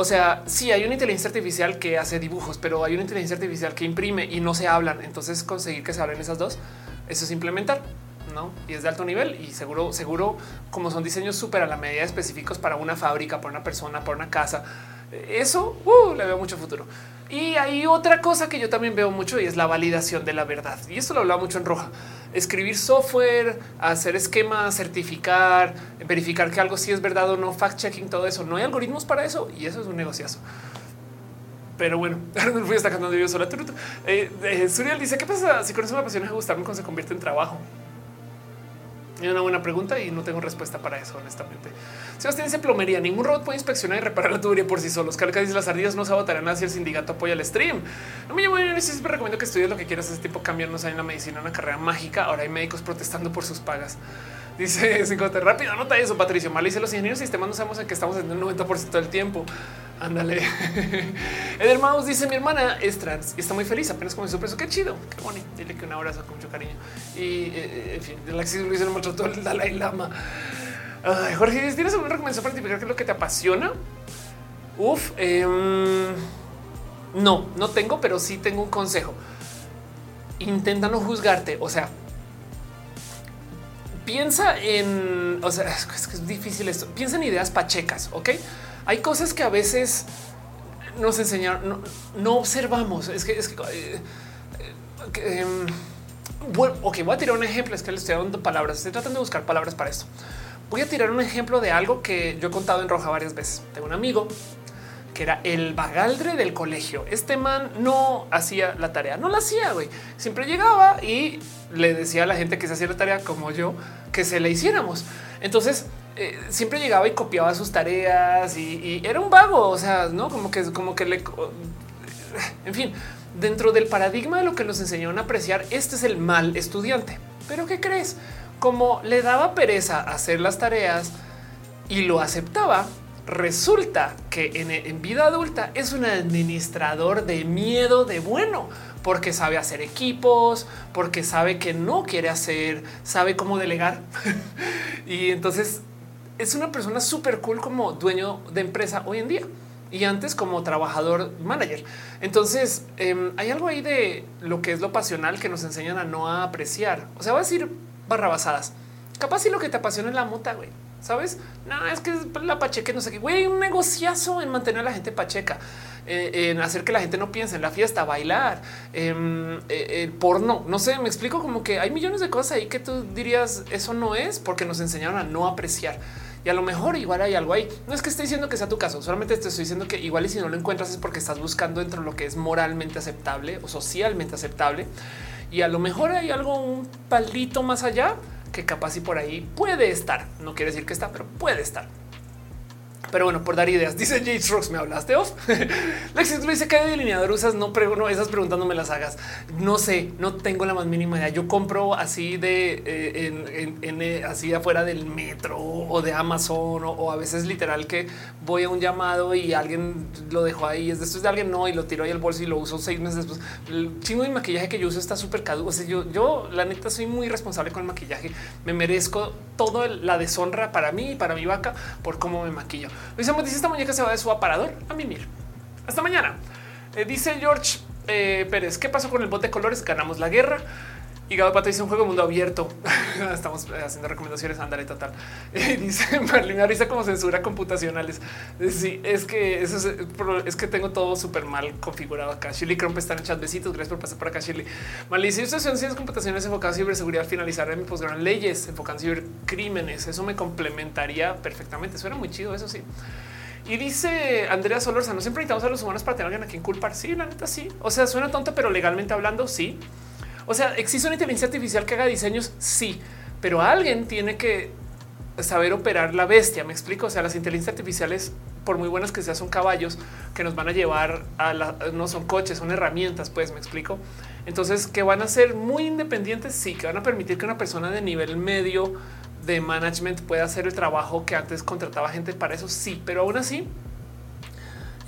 o sea, sí hay una inteligencia artificial que hace dibujos, pero hay una inteligencia artificial que imprime y no se hablan. Entonces conseguir que se hablen esas dos, eso es implementar. ¿no? Y es de alto nivel y seguro, seguro, como son diseños súper a la medida específicos para una fábrica, para una persona, para una casa, eso uh, le veo mucho futuro. Y hay otra cosa que yo también veo mucho y es la validación de la verdad. Y esto lo hablaba mucho en roja. Escribir software, hacer esquemas, certificar, verificar que algo sí es verdad o no, fact checking, todo eso. No hay algoritmos para eso y eso es un negociazo. Pero bueno, no fui destacando yo sola. Eh, eh, Suriel dice: ¿Qué pasa si con eso me apasiona gustarme cuando se convierte en trabajo? Es una buena pregunta y no tengo respuesta para eso, honestamente. Sebastián dice plomería. Ningún robot puede inspeccionar y reparar la tubería por sí solos. Carca dice las ardillas no sabotarán si el sindicato apoya el stream. No me llamo bien. Siempre recomiendo que estudies lo que quieras. Ese tipo cambiarnos en la medicina, una carrera mágica. Ahora hay médicos protestando por sus pagas. Dice 5 rápido, anota eso, Patricio. Mal dice los ingenieros de sistemas no sabemos en que estamos en el 90% del tiempo. Ándale. Eder Maus dice mi hermana es trans y está muy feliz. Apenas comenzó preso. Qué chido. Qué bonito. Dile que un abrazo con mucho cariño. Y eh, eh, en fin, la acción Luis mostró todo el Dalai Lama. Jorge, ¿tienes alguna recomendación para identificar qué es lo que te apasiona? Uf, em, no, no tengo, pero sí tengo un consejo. Intenta no juzgarte. O sea, piensa en, o sea, es, que difícil esto. Piensa en ideas pachecas, ¿ok? Hay cosas que a veces nos enseñaron, no, observamos. Es que, es que, eh, eh, em, ok, voy a tirar un ejemplo. Es que le estoy dando palabras. Estoy tratando de buscar palabras para esto. Voy a tirar un ejemplo de algo que yo he contado en Roja varias veces. Tengo un amigo que era el bagaldre del colegio. Este man no hacía la tarea, no la hacía, güey. Siempre llegaba y le decía a la gente que se hacía la tarea como yo que se le hiciéramos. Entonces eh, siempre llegaba y copiaba sus tareas y, y, era un vago, o sea, no como que como que le, en fin, dentro del paradigma de lo que nos enseñaron a apreciar, este es el mal estudiante. Pero ¿qué crees? Como le daba pereza hacer las tareas y lo aceptaba, resulta que en, vida adulta es un administrador de miedo de bueno, porque sabe hacer equipos, porque sabe que no quiere hacer, sabe cómo delegar. y entonces es una persona súper cool como dueño de empresa hoy en día y antes como trabajador manager. Entonces em, hay algo ahí de lo que es lo pasional que nos enseñan a no apreciar. O sea, va a decir barrabasadas. Capaz si lo que te apasiona es la mota, güey. Sabes? No, es que la pacheca no sé qué. Güey, un negociazo en mantener a la gente pacheca, eh, en hacer que la gente no piense en la fiesta, bailar, em, eh, el porno. No sé, me explico como que hay millones de cosas ahí que tú dirías eso no es porque nos enseñaron a no apreciar. Y a lo mejor igual hay algo ahí. No es que esté diciendo que sea tu caso, solamente te estoy diciendo que igual y si no lo encuentras es porque estás buscando dentro de lo que es moralmente aceptable o socialmente aceptable. Y a lo mejor hay algo un palito más allá que capaz y por ahí puede estar. No quiere decir que está, pero puede estar. Pero bueno, por dar ideas, dice Jay Strokes, ¿me hablaste off? Lexis lo dice que de delineador usas, no, no esas preguntas no me las hagas. No sé, no tengo la más mínima idea. Yo compro así de eh, en, eh, así afuera del metro o de Amazon o, a veces literal que voy a un llamado y alguien lo dejó ahí. Es de esto es de alguien no y lo tiro ahí al bolso y lo uso seis meses después. El chingo de maquillaje que yo uso está súper caduco. Sea, yo, yo la neta soy muy responsable con el maquillaje. Me merezco toda la deshonra para mí y para mi vaca por cómo me maquillo. Dice, esta muñeca se va de su aparador a mimir. Hasta mañana. Eh, dice George eh, Pérez, ¿qué pasó con el bot de colores? Ganamos la guerra. Y Gabo Pato dice un juego mundo abierto. Estamos eh, haciendo recomendaciones. Ándale, total. dice Marlene risa como censura computacionales. Sí, es que eso es, que tengo todo súper mal configurado acá. Shirley Crump está en el chat. Besitos. Gracias por pasar por acá, Shirley. Marlene dice: Yo ciencias computacionales enfocadas en ciberseguridad. Finalizar en mi posgrado leyes enfocadas en cibercrímenes. Eso me complementaría perfectamente. Suena muy chido. Eso sí. Y dice Andrea no siempre necesitamos a los humanos para tener alguien a quien culpar. Sí, la neta, sí. O sea, suena tonto, pero legalmente hablando, sí. O sea, existe una inteligencia artificial que haga diseños, sí, pero alguien tiene que saber operar la bestia. Me explico. O sea, las inteligencias artificiales, por muy buenas que sean, son caballos que nos van a llevar a la, no son coches, son herramientas. Pues me explico. Entonces, que van a ser muy independientes. Sí, que van a permitir que una persona de nivel medio de management pueda hacer el trabajo que antes contrataba gente para eso. Sí, pero aún así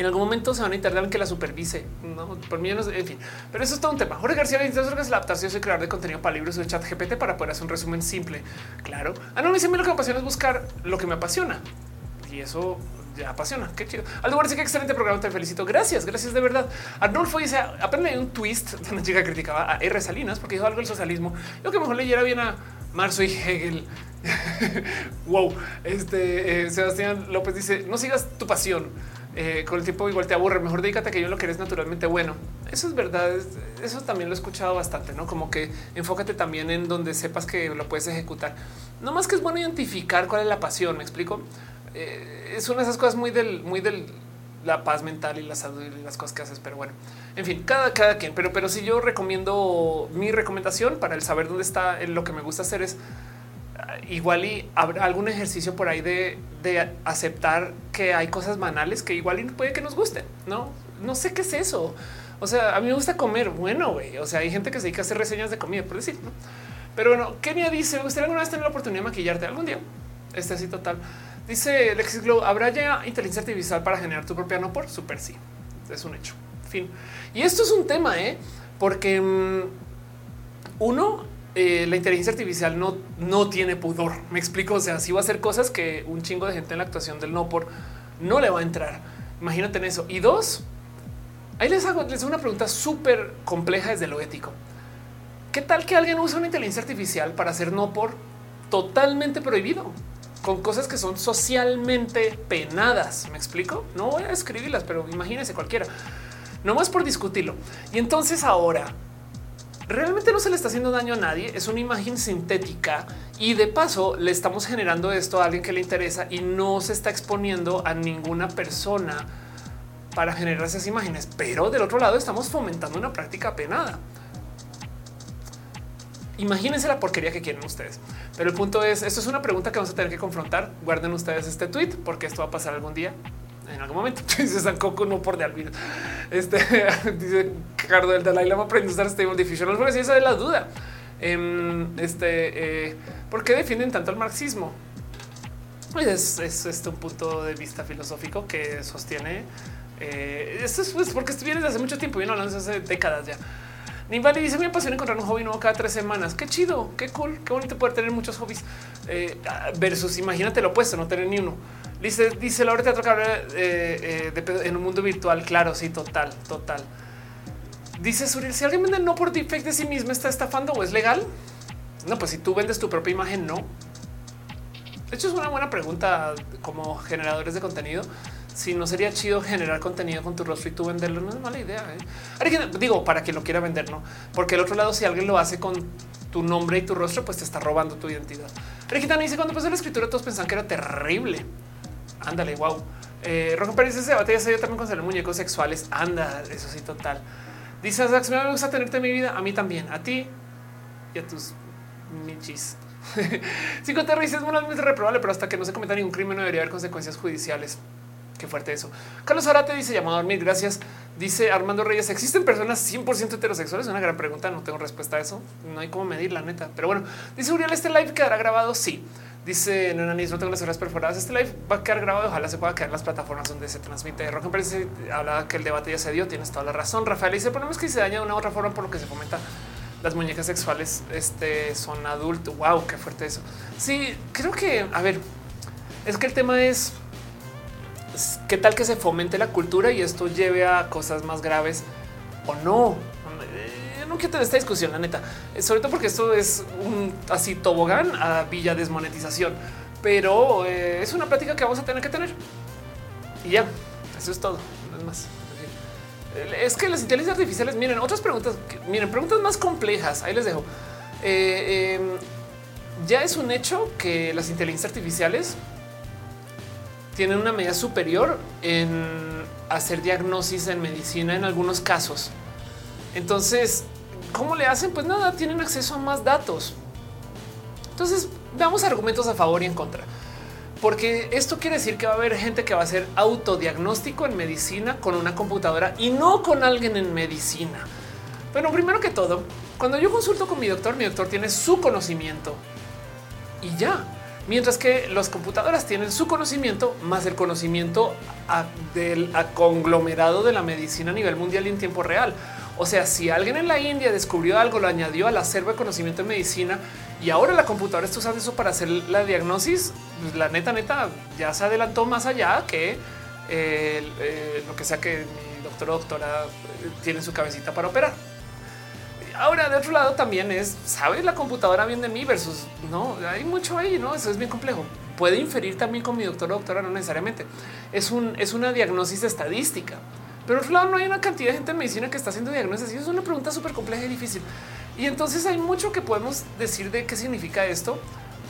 en algún momento se van a intentar que la supervise, no por mí, no, en fin, pero eso es todo un tema. Jorge García, entonces es la adaptación y crear de contenido para libros de chat GPT para poder hacer un resumen simple. Claro. Ah, no, me lo que me apasiona es buscar lo que me apasiona y eso ya apasiona. Qué chido. Aldo parece que excelente programa. Te felicito. Gracias, gracias de verdad. Arnulfo dice apenas un twist donde una chica criticaba a R. Salinas porque dijo algo del socialismo. Yo que mejor leyera bien a Marzo y Hegel. wow. Este eh, Sebastián López dice no sigas tu pasión eh, con el tiempo igual te aburre, mejor dedícate que yo lo que eres naturalmente bueno. Eso es verdad, eso también lo he escuchado bastante, ¿no? Como que enfócate también en donde sepas que lo puedes ejecutar. No más que es bueno identificar cuál es la pasión, me explico. Eh, es una de esas cosas muy del, muy del la paz mental y la salud y las cosas que haces, pero bueno, en fin, cada, cada quien, pero, pero si yo recomiendo mi recomendación para el saber dónde está lo que me gusta hacer es igual y habrá algún ejercicio por ahí de, aceptar que hay cosas banales que igual y puede que nos gusten. No, no sé qué es eso. O sea, a mí me gusta comer. Bueno, güey. O sea, hay gente que se dedica a hacer reseñas de comida, por decir. ¿no? Pero bueno, Kenia dice: ¿Me gustaría alguna vez tener la oportunidad de maquillarte algún día? Este así total. Dice Lexis Glow: ¿Habrá ya inteligencia artificial para generar tu propia no por? Super sí. Es un hecho. Fin. Y esto es un tema, ¿eh? Porque mm, uno, eh, la inteligencia artificial no, no tiene pudor. Me explico. O sea, si va a hacer cosas que un chingo de gente en la actuación del no por no le va a entrar. Imagínate en eso. Y dos, ahí les hago, les hago una pregunta súper compleja desde lo ético. ¿Qué tal que alguien use una inteligencia artificial para hacer no por totalmente prohibido con cosas que son socialmente penadas. ¿Me explico? No voy a escribirlas, pero imagínense cualquiera. No más por discutirlo. Y entonces ahora realmente no se le está haciendo daño a nadie. Es una imagen sintética y de paso le estamos generando esto a alguien que le interesa y no se está exponiendo a ninguna persona para generar esas imágenes. Pero del otro lado estamos fomentando una práctica penada. Imagínense la porquería que quieren ustedes. Pero el punto es, esto es una pregunta que vamos a tener que confrontar. Guarden ustedes este tweet porque esto va a pasar algún día en algún momento. Dice San Coco, no por de albino. Este dice Cardo del Dalai Lama aprendió a usar Stable Diffusion. No es esa de la duda. Em, este, eh, ¿por qué defienden tanto el marxismo? Pues es, es, este un punto de vista filosófico que sostiene. Eh, esto es pues, porque esto viene desde hace mucho tiempo, viene hablando hace décadas ya. Nivali dice: Me apasiona encontrar un hobby nuevo cada tres semanas. Qué chido, qué cool, qué bonito poder tener muchos hobbies. Eh, versus, imagínate lo opuesto, no tener ni uno. Dice, dice Laura Teatro que eh, eh en un mundo virtual. Claro, sí, total, total. Dice Suriel, si alguien vende no por defect de sí mismo, ¿está estafando o es legal? No, pues si tú vendes tu propia imagen, no. De hecho, es una buena pregunta como generadores de contenido si no sería chido generar contenido con tu rostro y tú venderlo, no es mala idea. ¿eh? Digo, para quien lo quiera vender, no? Porque el otro lado, si alguien lo hace con tu nombre y tu rostro, pues te está robando tu identidad. Regina dice cuando empezó la escritura, todos pensaban que era terrible. Ándale, wow. Eh, Rojo Pérez dice batalla se también con los muñecos sexuales. Anda, eso sí, total. Dice Zax, me gusta tenerte en mi vida. A mí también, a ti y a tus michis. Cinco te es moralmente reprobable, pero hasta que no se cometa ningún crimen no debería haber consecuencias judiciales. Qué fuerte eso. Carlos Arate dice llamado a dormir. Gracias. Dice Armando Reyes. ¿Existen personas 100% heterosexuales? Una gran pregunta. No tengo respuesta a eso. No hay cómo medir la neta. Pero bueno, dice Uriel, este live quedará grabado. Sí. Dice Nenanis, no tengo las horas perforadas. Este live va a quedar grabado. Ojalá se pueda quedar en las plataformas donde se transmite. Rock parece habla que el debate ya se dio. Tienes toda la razón. Rafael dice: Ponemos que se daña de una u otra forma por lo que se fomenta. Las muñecas sexuales este, son adultos. Wow, qué fuerte eso. Sí, creo que, a ver, es que el tema es qué tal que se fomente la cultura y esto lleve a cosas más graves o no. Eh, no quiero tener esta discusión, la neta, eh, sobre todo porque esto es un así tobogán a villa desmonetización, pero eh, es una plática que vamos a tener que tener. Y ya, eso es todo, no es más. Es que las inteligencias artificiales, miren, otras preguntas, miren, preguntas más complejas, ahí les dejo. Em, ya es un hecho que las inteligencias artificiales tienen una medida superior en hacer diagnosis en medicina en algunos casos. Entonces, ¿cómo le hacen? Pues nada, tienen acceso a más datos. Entonces, veamos argumentos a favor y en contra. Porque esto quiere decir que va a haber gente que va a hacer autodiagnóstico en medicina con una computadora y no con alguien en medicina. Bueno, primero que todo, cuando yo consulto con mi doctor, mi doctor tiene su conocimiento y ya Mientras que las computadoras tienen su conocimiento más el conocimiento del conglomerado de la medicina a nivel mundial y en tiempo real. O sea, si alguien en la India descubrió algo, lo añadió al acervo de conocimiento en medicina y ahora la computadora está usando eso para hacer la diagnosis, pues, la neta, neta, ya se adelantó más allá que eh, lo que sea que mi doctor o doctora eh, tiene su cabecita para operar. Ahora, de otro lado, también es, ¿sabes la computadora bien de mí versus no? Hay mucho ahí, no? Eso es bien complejo. Puede inferir también con mi doctor o doctora, no necesariamente. Es, un, es una diagnosis estadística. Pero de otro lado, no hay una cantidad de gente en medicina que está haciendo diagnosis. Y es una pregunta súper compleja y difícil. Y entonces hay mucho que podemos decir de qué significa esto.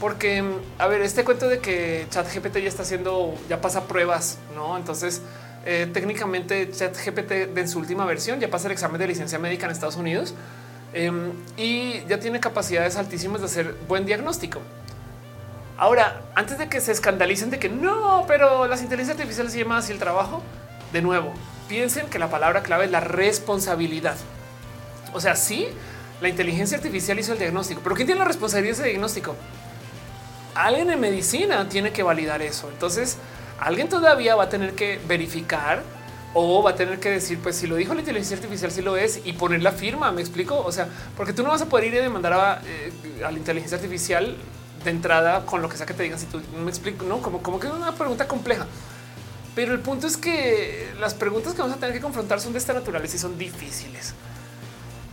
Porque, a ver, este cuento de que ChatGPT ya está haciendo, ya pasa pruebas, ¿no? Entonces, eh, técnicamente ChatGPT en su última versión ya pasa el examen de licencia médica en Estados Unidos Em, y ya tiene capacidades altísimas de hacer buen diagnóstico. Ahora, antes de que se escandalicen de que no, pero las inteligencias artificiales se llaman así el trabajo, de nuevo, piensen que la palabra clave es la responsabilidad. O sea, sí, la inteligencia artificial hizo el diagnóstico, pero ¿quién tiene la responsabilidad de ese diagnóstico? Alguien en medicina tiene que validar eso. Entonces, alguien todavía va a tener que verificar o va a tener que decir, pues si lo dijo la inteligencia artificial, si lo es y poner la firma. Me explico. O sea, porque tú no vas a poder ir y demandar a, eh, la inteligencia artificial de entrada con lo que sea que te digan. Si tú me explico, no como, como que es una pregunta compleja. Pero el punto es que las preguntas que vamos a tener que confrontar son de esta naturaleza y son difíciles.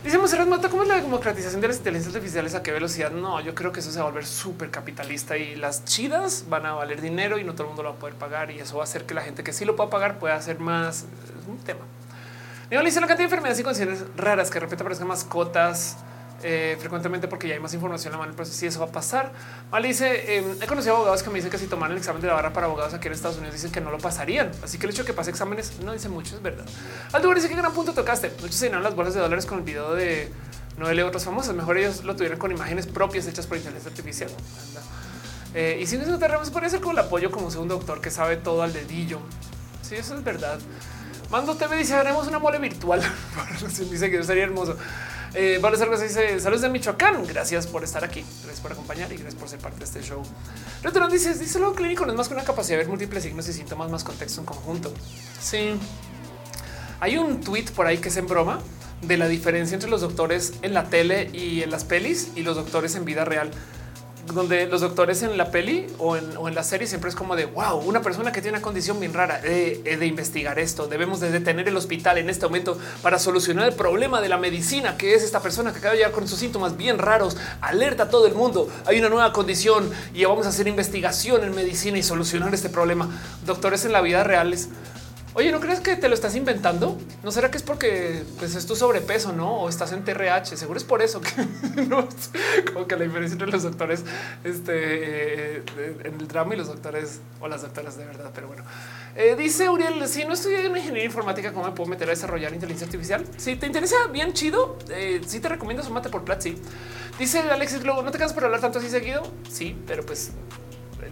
Dice Monserrat Mata, ¿cómo es la democratización de las inteligencias artificiales? ¿A qué velocidad? No, yo creo que eso se va a volver súper capitalista y las chidas van a valer dinero y no todo el mundo lo va a poder pagar y eso va a hacer que la gente que sí lo pueda pagar pueda hacer más. Es un tema. Nivel dice la cantidad de enfermedades y condiciones raras que de repente aparezcan mascotas eh, frecuentemente porque ya hay más información en la mano. Pero si eso va a pasar, mal dice: eh, He conocido abogados que me dicen que si toman el examen de la barra para abogados aquí en Estados Unidos dicen que no lo pasarían. Así que el hecho de que pase exámenes no dice mucho, es verdad. Aldo dice que gran punto tocaste. Muchos se llenaron las bolas de dólares con el video de Noel y otros famosos. Mejor ellos lo tuvieron con imágenes propias hechas por inteligencia artificial. Eh, y si no tenemos, puede ser como el apoyo como un doctor que sabe todo al dedillo. Sí, eso es verdad. Mando TV dice haremos una mole virtual. dice que sería hermoso. Eh, vale, dice saludos de Michoacán. Gracias por estar aquí. Gracias por acompañar y gracias por ser parte de este show. Retorno dice dice lo clínico no es más que una capacidad de ver múltiples signos y síntomas más contexto en conjunto. Sí, hay un tweet por ahí que es en broma de la diferencia entre los doctores en la tele y en las pelis y los doctores en vida real donde los doctores en la peli o en, la serie siempre es como de wow, una persona que tiene una condición bien rara de, investigar esto. Debemos de detener el hospital en este momento para solucionar el problema de la medicina, que es esta persona que acaba de llegar con sus síntomas bien raros. Alerta a todo el mundo. Hay una nueva condición y vamos a hacer investigación en medicina y solucionar este problema. Doctores en la vida reales Oye, ¿no crees que te lo estás inventando? ¿No será que es porque pues, es tu sobrepeso, no? O estás en TRH. Seguro es por eso que no, como que la diferencia entre los doctores este, en el drama y los doctores o las doctoras de verdad. Pero bueno, eh, dice Uriel: Si no estudié en ingeniería informática, ¿cómo me puedo meter a desarrollar inteligencia artificial? Si te interesa bien chido, eh, sí te recomiendo sumate por Platzi. Dice Alexis Globo: No te cansas por hablar tanto así seguido. Sí, pero pues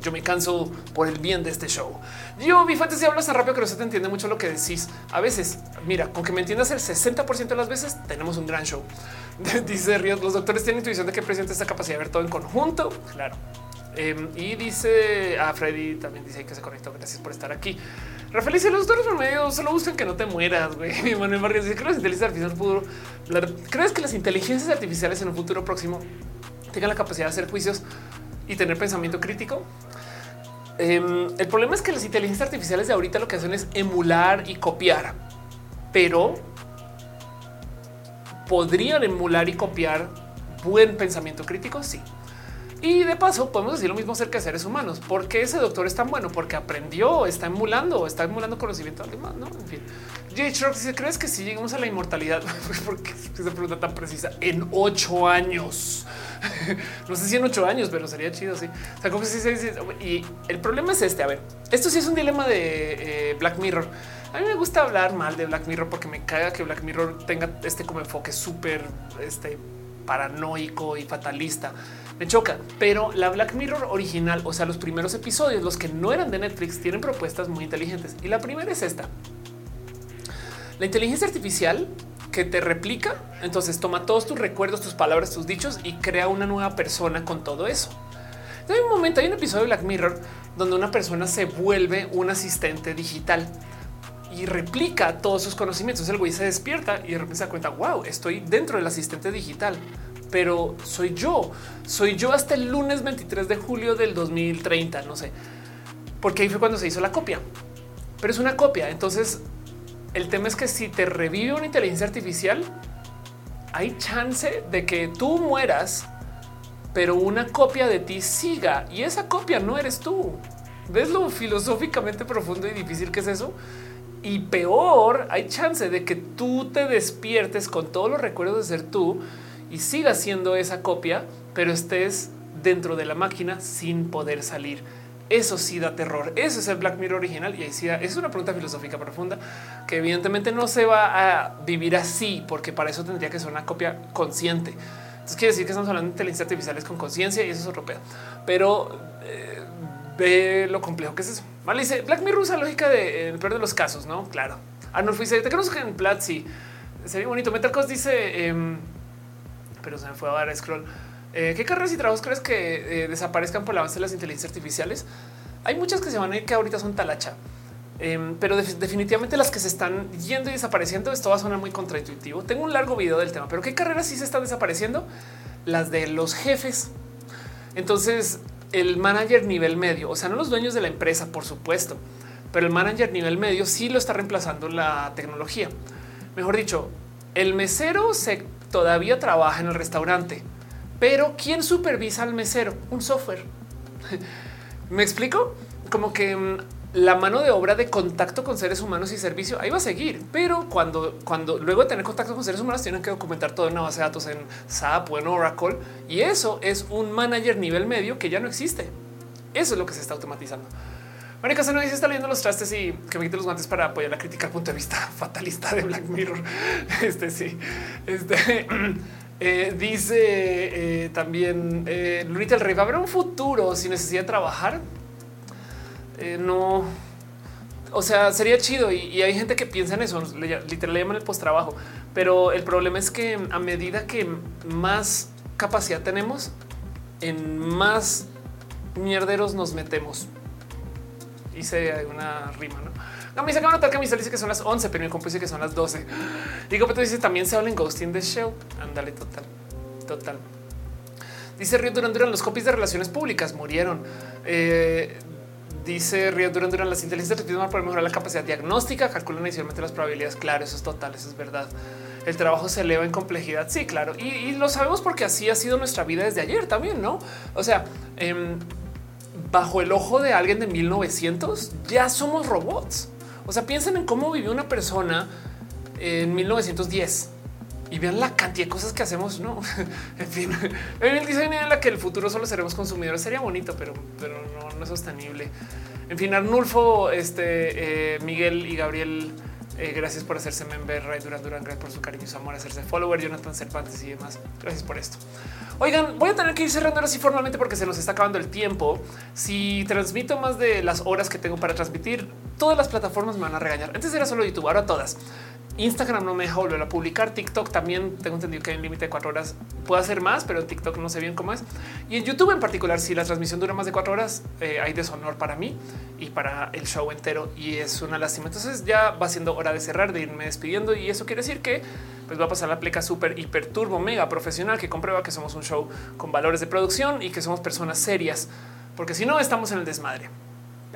yo me canso por el bien de este show. Yo, mi fantasía hablas tan rápido que no se te entiende mucho lo que decís. A veces, mira, con que me entiendas el 60% de las veces, tenemos un gran show. dice Ríos, los doctores tienen intuición de que presenta esta capacidad de ver todo en conjunto. Claro. Em, y dice a Freddy también dice que se conectó. Gracias por estar aquí. Rafael dice los doctores promedio solo buscan que no te mueras. Güey. Manuel Vargas dice que las inteligencias artificiales futuro. ¿Crees que las inteligencias artificiales en un futuro próximo tengan la capacidad de hacer juicios y tener pensamiento crítico? Em, el problema es que las inteligencias artificiales de ahorita lo que hacen es emular y copiar, pero podrían emular y copiar buen pensamiento crítico. Sí. Y de paso podemos decir lo mismo acerca de seres humanos. ¿Por qué ese doctor es tan bueno? Porque aprendió, está emulando, está emulando conocimiento además, ¿no? En fin. Jay Shark dice, ¿crees que si llegamos a la inmortalidad? Porque esa pregunta tan precisa? En ocho años. no sé si en ocho años, pero sería chido. Sí. Y el problema es este. A ver, esto sí es un dilema de eh, Black Mirror. A mí me gusta hablar mal de Black Mirror porque me caga que Black Mirror tenga este como enfoque súper este, paranoico y fatalista. Me choca, pero la Black Mirror original, o sea, los primeros episodios, los que no eran de Netflix, tienen propuestas muy inteligentes. Y la primera es esta. La inteligencia artificial que te replica. Entonces toma todos tus recuerdos, tus palabras, tus dichos y crea una nueva persona con todo eso. hay un momento, hay un episodio de Black Mirror donde una persona se vuelve un asistente digital y replica todos sus conocimientos. El güey se despierta y de repente se da cuenta, wow, estoy dentro del asistente digital, pero soy yo, soy yo hasta el lunes 23 de julio del 2030, no sé, porque ahí fue cuando se hizo la copia, pero es una copia. Entonces el tema es que si te revive una inteligencia artificial, hay chance de que tú mueras, pero una copia de ti siga y esa copia no eres tú. ¿Ves lo filosóficamente profundo y difícil que es eso? Y peor, hay chance de que tú te despiertes con todos los recuerdos de ser tú y sigas siendo esa copia, pero estés dentro de la máquina sin poder salir. Eso sí da terror. Eso es el Black Mirror original. Y ahí sí es una pregunta filosófica profunda que evidentemente no se va a vivir así, porque para eso tendría que ser una copia consciente. Entonces quiere decir que estamos hablando de inteligencia artificiales con conciencia y eso es europeo. Pero eh, ve lo complejo que es eso. Vale, dice Black Mirror usa lógica de el peor de los casos, no? Claro. Arnold dice te conozco en Platzi. Sería bonito. Metalcos dice, em, pero se me fue a dar scroll. Eh, ¿Qué carreras y trabajos crees que eh, desaparezcan por el avance de las inteligencias artificiales? Hay muchas que se van a ir que ahorita son talacha, em, pero definitivamente las que se están yendo y desapareciendo, esto va a sonar muy contraintuitivo. Tengo un largo video del tema, pero ¿qué carreras sí se están desapareciendo? Las de los jefes. Entonces, el manager nivel medio, o sea, no los dueños de la empresa, por supuesto, pero el manager nivel medio sí lo está reemplazando la tecnología. Mejor dicho, el mesero se todavía trabaja en el restaurante, pero ¿quién supervisa al mesero? Un software. ¿Me explico? Como que mm, la mano de obra de contacto con seres humanos y servicio ahí va a seguir, pero cuando, cuando luego de tener contacto con seres humanos tienen que documentar todo en una base de datos en SAP o en Oracle y eso es un manager nivel medio que ya no existe. Eso es lo que se está automatizando. Mónica se está leyendo los trastes y que me quite los guantes para apoyar la crítica al punto de vista fatalista de Black Mirror. Este sí, este eh, dice eh, también eh, el Rey. Va a haber un futuro sin necesidad de trabajar. Eh, no, o sea, sería chido y, hay gente que piensa en eso. Literal le llaman el post trabajo, pero el problema es que a medida que más capacidad tenemos, en más mierderos nos metemos hice una rima, ¿no? No, me dice que una camisa dice que son las 11, pero mi compu dice que son las 12. Digo, pero tú dices también se habla en Ghosting the Show. Ándale, total, total. Dice Río Durán Durán, los copies de relaciones públicas murieron. Eh, dice Río Durán Durán, las inteligencias artificiales para mejorar la capacidad diagnóstica, calculan inicialmente las probabilidades. Claro, eso es total, eso es verdad. El trabajo se eleva en complejidad. Sí, claro. Y, lo sabemos porque así ha sido nuestra vida desde ayer también, ¿no? O sea, eh, bajo el ojo de alguien de 1900, ya somos robots. O sea, piensen en cómo vivió una persona en 1910 y vean la cantidad de cosas que hacemos. No, en fin, el diseño en la que el futuro solo seremos consumidores sería bonito, pero, pero no, es sostenible. En fin, Arnulfo, este eh, Miguel y Gabriel eh, gracias por hacerse member, Ray Duran Duran, gracias por su cariño su amor, hacerse follower, Jonathan Cervantes y demás. Gracias por esto. Oigan, voy a tener que ir cerrando ahora sí formalmente porque se nos está acabando el tiempo. Si transmito más de las horas que tengo para transmitir, todas las plataformas me van a regañar. Antes era solo YouTube, ahora todas. Instagram no me deja volver a publicar. TikTok también tengo entendido que hay un límite de cuatro horas. Puedo hacer más, pero en TikTok no sé bien cómo es. Y en YouTube en particular, si la transmisión dura más de cuatro horas, eh, hay deshonor para mí y para el show entero. Y es una lástima. Entonces ya va siendo hora de cerrar, de irme despidiendo. Y eso quiere decir que pues va a pasar la pleca súper, hiper turbo, mega profesional que comprueba que somos un show con valores de producción y que somos personas serias. Porque si no, estamos en el desmadre.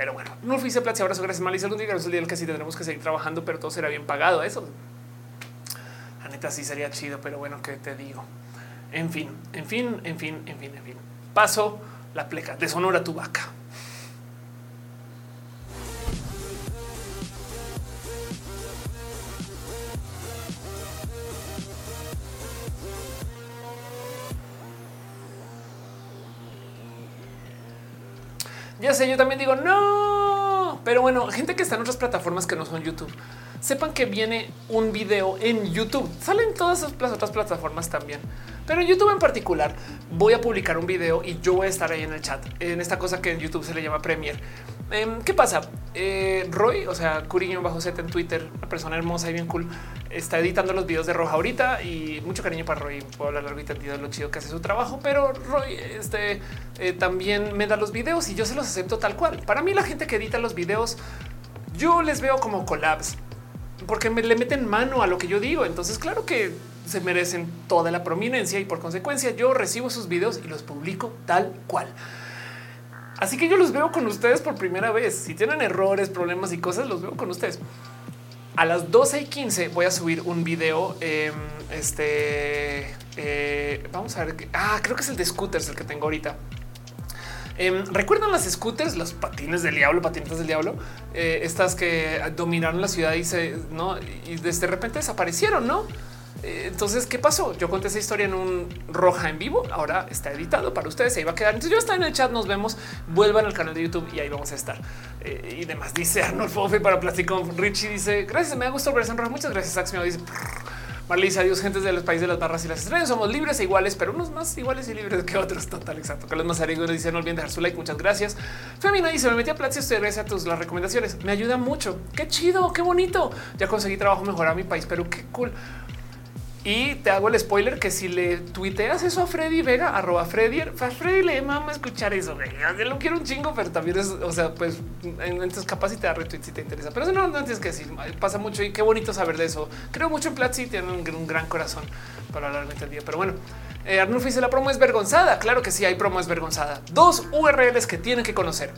Pero bueno, no a Platzi, ahora gracias Malisa. Algún día es el día que sí tendremos que seguir trabajando, pero todo será bien pagado. Eso, la neta, sí sería chido, pero bueno, ¿qué te digo? En fin, en fin, en fin, en fin, en fin. Paso la pleca, deshonora tu vaca. Ya sé, yo también digo no, pero bueno, gente que está en otras plataformas que no son YouTube, sepan que viene un video en YouTube. Salen todas las otras plataformas también, pero en YouTube en particular voy a publicar un video y yo voy a estar ahí en el chat en esta cosa que en YouTube se le llama Premiere. Em, ¿Qué pasa? Eh, Roy, o sea, Curiño bajo Z en Twitter, una persona hermosa y bien cool, está editando los videos de Roja ahorita y mucho cariño para Roy. Puedo hablar largo y tendido de lo chido que hace su trabajo, pero Roy este, eh, también me da los videos y yo se los acepto tal cual. Para mí, la gente que edita los videos, yo les veo como collabs porque me le meten mano a lo que yo digo. Entonces, claro que se merecen toda la prominencia y por consecuencia yo recibo sus videos y los publico tal cual. Así que yo los veo con ustedes por primera vez. Si tienen errores, problemas y cosas, los veo con ustedes. A las 12 y 15 voy a subir un video. Em, este eh, vamos a ver. Ah, creo que es el de scooters el que tengo ahorita. Em, ¿Recuerdan las scooters, los patines del diablo, patinetas del diablo? Eh, estas que dominaron la ciudad y se no y desde repente desaparecieron, no? Eh, entonces, ¿qué pasó? Yo conté esa historia en un roja en vivo. Ahora está editado para ustedes. Ahí va a quedar. Entonces, yo está en el chat. Nos vemos. Vuelvan al canal de YouTube y ahí vamos a estar. Eh, y demás. Dice Arnold Fofe para Plástico. Richie dice gracias. Me ha gustado ver en roja. Muchas gracias. Axio dice Marlisa, adiós, gentes de los países de las barras y las estrellas. Somos libres e iguales, pero unos más iguales y libres que otros. Total, exacto. Carlos Mazarigo dice: No olviden dejar su like. Muchas gracias. Femina dice: Me metí a Platzi. Gracias a tus las recomendaciones. Me ayuda mucho. Qué chido, qué bonito. Ya conseguí trabajo mejorar mi país, pero qué cool. Y te hago el spoiler que si le tuiteas eso a Freddy Vega, arroba Freddy, a Freddy le mama escuchar eso. Yo lo quiero un chingo, pero también es, o sea, pues entonces capaz si te da retweet si te interesa. Pero eso no, no tienes que decir, pasa mucho y qué bonito saber de eso. Creo mucho en Platzi, tiene un, gran corazón para hablar el día. Pero bueno, eh, Arnulfo dice la promo es vergonzada. Claro que sí, hay promo es vergonzada. Dos URLs que tienen que conocer.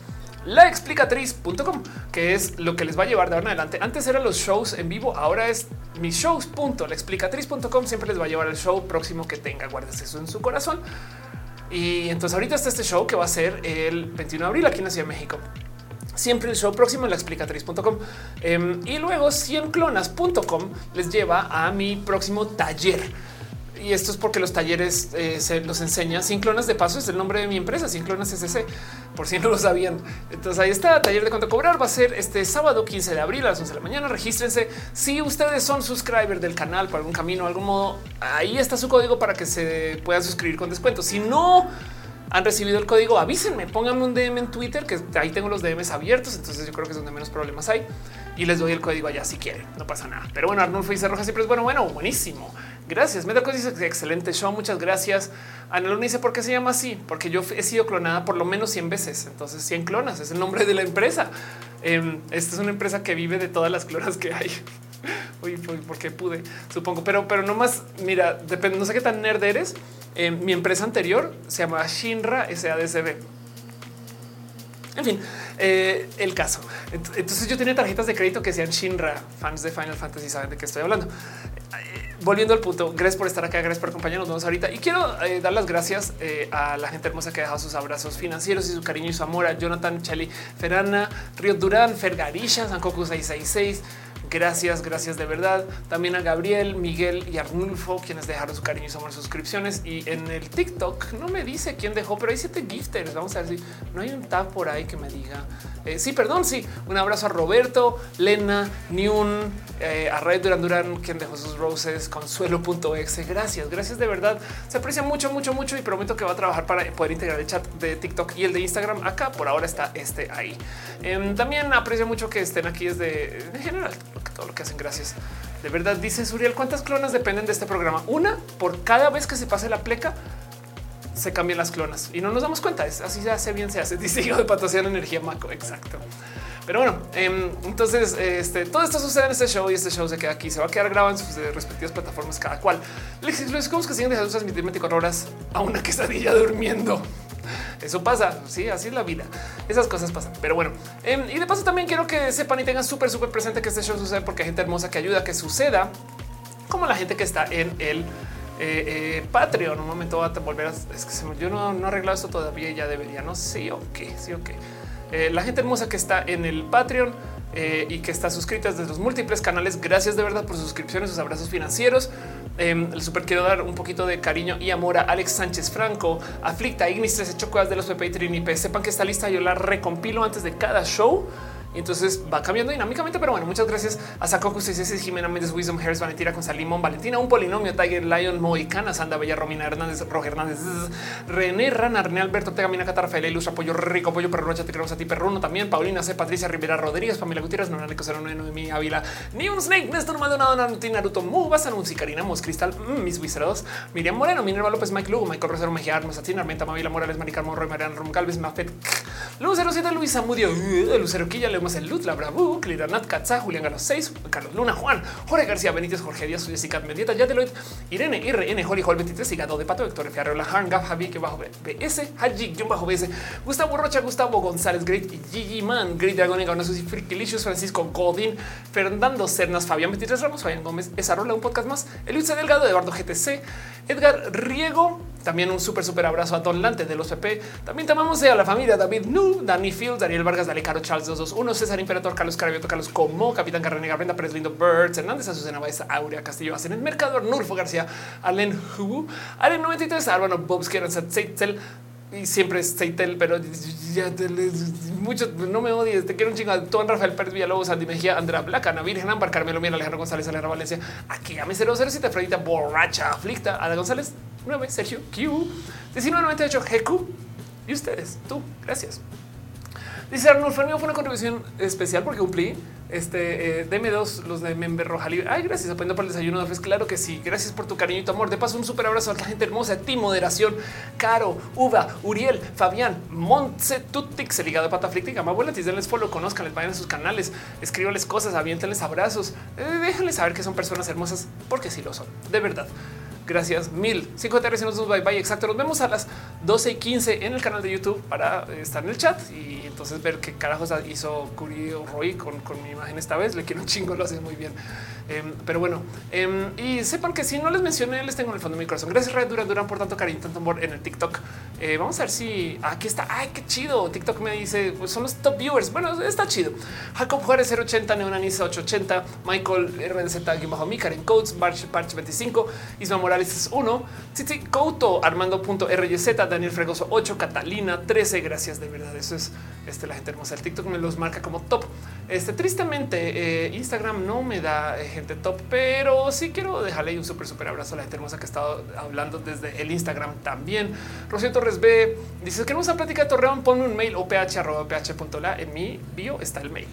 laexplicatriz.com, que es lo que les va a llevar de ahora en adelante. Antes eran los shows en vivo, ahora es mis shows. Laexplicatriz.com siempre les va a llevar el show próximo que tenga. Guardes eso en su corazón. Y entonces ahorita está este show que va a ser el 21 de abril aquí en la Ciudad de México. Siempre el show próximo en la explicatriz.com em, y luego 100clonas.com les lleva a mi próximo taller y esto es porque los talleres eh, se los enseña. Sin clonas de paso es el nombre de mi empresa, Sin clonas SC, por si no lo sabían. Entonces ahí está, taller de cuánto cobrar. Va a ser este sábado 15 de abril a las 11 de la mañana. Regístrense. Si ustedes son subscriber del canal por algún camino, algún modo, ahí está su código para que se puedan suscribir con descuento. Si no, han recibido el código, avísenme, pónganme un DM en Twitter, que ahí tengo los DMs abiertos, entonces yo creo que es donde menos problemas hay. Y les doy el código allá si quieren, no pasa nada. Pero bueno, Arnulfo dice Roja siempre es bueno, bueno, buenísimo. Gracias. Metacos dice excelente show, muchas gracias. Ana Luna dice por qué se llama así, porque yo he sido clonada por lo menos 100 veces, entonces 100 clonas es el nombre de la empresa. Em, esta es una empresa que vive de todas las clonas que hay. Uy, porque pude, supongo, pero, pero no más. Mira, depende, no sé qué tan nerd eres, mi empresa anterior se llama Shinra SADCB. En fin, eh, el caso. Entonces yo tenía tarjetas de crédito que decían Shinra, fans de Final Fantasy saben de qué estoy hablando. Eh, volviendo al punto, gracias por estar acá, gracias por acompañarnos vemos ahorita. Y quiero eh, dar las gracias a la gente hermosa que ha dejado sus abrazos financieros y su cariño y su amor a Jonathan, Cheli, Ferana, Río Durán, Fergarisha, Sankoku 666, Gracias, gracias de verdad. También a Gabriel, Miguel y Arnulfo, quienes dejaron su cariño y somos suscripciones. Y en el TikTok no me dice quién dejó, pero hay siete gifters. Vamos a ver si no hay un tab por ahí que me diga. Eh, sí, perdón, sí. Un abrazo a Roberto, Lena, Niun, eh, a Red Duran Duran, quien dejó sus roses, consuelo.exe. Gracias, gracias de verdad. Se aprecia mucho, mucho, mucho y prometo que va a trabajar para poder integrar el chat de TikTok y el de Instagram acá. Por ahora está este ahí. Em, también aprecio mucho que estén aquí desde en general todo lo que hacen. Gracias. De verdad, dice Suriel, ¿cuántas clonas dependen de este programa? Una por cada vez que se pase la pleca se cambian las clonas y no nos damos cuenta. Es así se hace bien, se hace. Dice hijo de patrocinio energía maco. Exacto. Pero bueno, em, entonces este, todo esto sucede en este show y este show se queda aquí. Se va a quedar grabado en sus respectivas plataformas cada cual. Les decimos que siguen dejando transmitir 24 horas a una quesadilla durmiendo. Eso pasa. Sí, así es la vida. Esas cosas pasan. Pero bueno, em, y de paso también quiero que sepan y tengan súper, súper presente que este show sucede porque hay gente hermosa que ayuda a que suceda, como la gente que está en el eh, eh, Patreon. Un momento va a volver a es que yo no, no he arreglado esto todavía y ya debería. No sí, ok, sí, ok. Eh, la gente hermosa que está en el Patreon eh, y que está suscrita desde los múltiples canales. Gracias de verdad por sus suscripciones, sus abrazos financieros. Eh, super quiero dar un poquito de cariño y amor a Alex Sánchez Franco, Aflicta, Ignis 13 Chocuas de los PP y Sepan que esta lista yo la recompilo antes de cada show entonces va cambiando dinámicamente. Pero bueno, muchas gracias a Sacoco, César, Jimena Méndez, Wisdom, Harris, Valentina, con Salimón, Valentina, un polinomio, Tiger, Lion, Moicana, Sanda, Bella, Romina Hernández, Roger Hernández, René, Rana, René, Alberto, Tegamina, Catar, Rafael, Ilustra, Pollo, Rico, Pollo, Perro, Rocha, te queremos a ti, Perruno también, Paulina C, Patricia Rivera Rodríguez, Familia Gutiérrez, Nona, Nico, de mi Ávila, ni un Snake, Néstor Maldonado, Naruto, Naruto, Mubas, Anunci, Karina, Mos, Cristal, mm, Mis Viserados, Miriam Moreno, Minerva López, Mike Lugo, Michael Rosero, Mejía, Armas, Atina, Armenta, Mavila Morales, Maricar Morro, Mariana Rom Calves, Mafet, Lucero 7, Luisa Mudio, Lucero Quilla, leemos el Lut, la Bravo, Cliranat Katza, Julián Galo 6, Carlos Luna, Juan, Jorge García Benítez, Jorge Díaz, Jessica Mendieta, Yadeloid, Irene, RN, Jori, Jol 23, Hígado de Pato, Héctor Fiarreola, Han, Gaf, Javi, que bajo BS, Haji, John bajo BS, Gustavo Rocha, Gustavo González, Great, Gigi Man, Great Dragon, Ganosos y Frikilicious, Francisco Godin, Fernando Cernas, Fabián 23 Ramos, Fabián Gómez, esa rola, un podcast más, Elisa Delgado, Eduardo GTC, Edgar Riego, también un súper, súper abrazo a Don Lante de los PP. También te amamos a la familia David Nu, Danny Fields, Daniel Vargas, Dale Caro, Charles 221, César Imperator, Carlos Carabioto, Carlos Como, Capitán Carrera, Brenda Pérez Lindo, Birds, Hernández, Azucena Baeza, Aurea Castillo, Hacen el Mercador, Nurfo García, Allen Hu, Allen 93, Álvaro Bobs, Ansat Seitzel, y siempre es Seitel, pero ya mucho no me odies. Te quiero un chingo. Tuan Rafael Pérez Villalobos, Andy Mejía, Andrea Blaca, Ana Virgen, Ámbar, Carmelo Mira, Alejandro González, Alejandro Valencia, aquí a mi 007, Fredita Borracha, Aflicta, Ada González, 9, Sergio, Q, 1998, GQ y ustedes, tú. Gracias. Dice Arnold fue una contribución especial porque cumplí este eh, deme dos, los de Member Roja. Ay, gracias. Apoyando por el desayuno de Claro que sí. Gracias por tu cariño y tu amor. De paso, un súper abrazo a la gente hermosa. Ti, moderación, Caro, Uva, Uriel, Fabián, Montse, Tutix, el ligado de pata frictica. Abuela, denles follow, conozcan, les vayan a sus canales, escríbanles cosas, aviéntenles abrazos. Eh, déjenles saber que son personas hermosas porque sí lo son. De verdad. Gracias mil. Cinco de nos bye bye. Exacto. Nos vemos a las 12 y 15 en el canal de YouTube para estar en el chat y entonces ver qué carajos hizo Curi Roy con, con, mi imagen esta vez. Le quiero un chingo, lo hace muy bien. Em, pero bueno, em, y sepan que si no les mencioné, les tengo en el fondo de mi corazón. Gracias, Red Duran Duran, por tanto cariño, tanto amor en el TikTok. Eh, vamos a ver si aquí está. Ay, qué chido. TikTok me dice, pues son los top viewers. Bueno, está chido. Jacob Juárez 080, Neonanisa 880, Michael RNZ, bajo mi Karen Codes, Barch, Barch 25, Isma Morales 1, Titi Couto, Armando.ryz, Daniel Fregoso 8, Catalina 13. Gracias de verdad. Eso es este, la gente hermosa. El TikTok me los marca como top. Este tristemente, eh, Instagram no me da eh, gente top, pero sí quiero dejarle un súper, súper abrazo a la gente hermosa que ha estado hablando desde el Instagram también. Rocío Torres B dice que no a plática de Torreón, ponme un mail o ph.ph.la. En mi bio está el mail.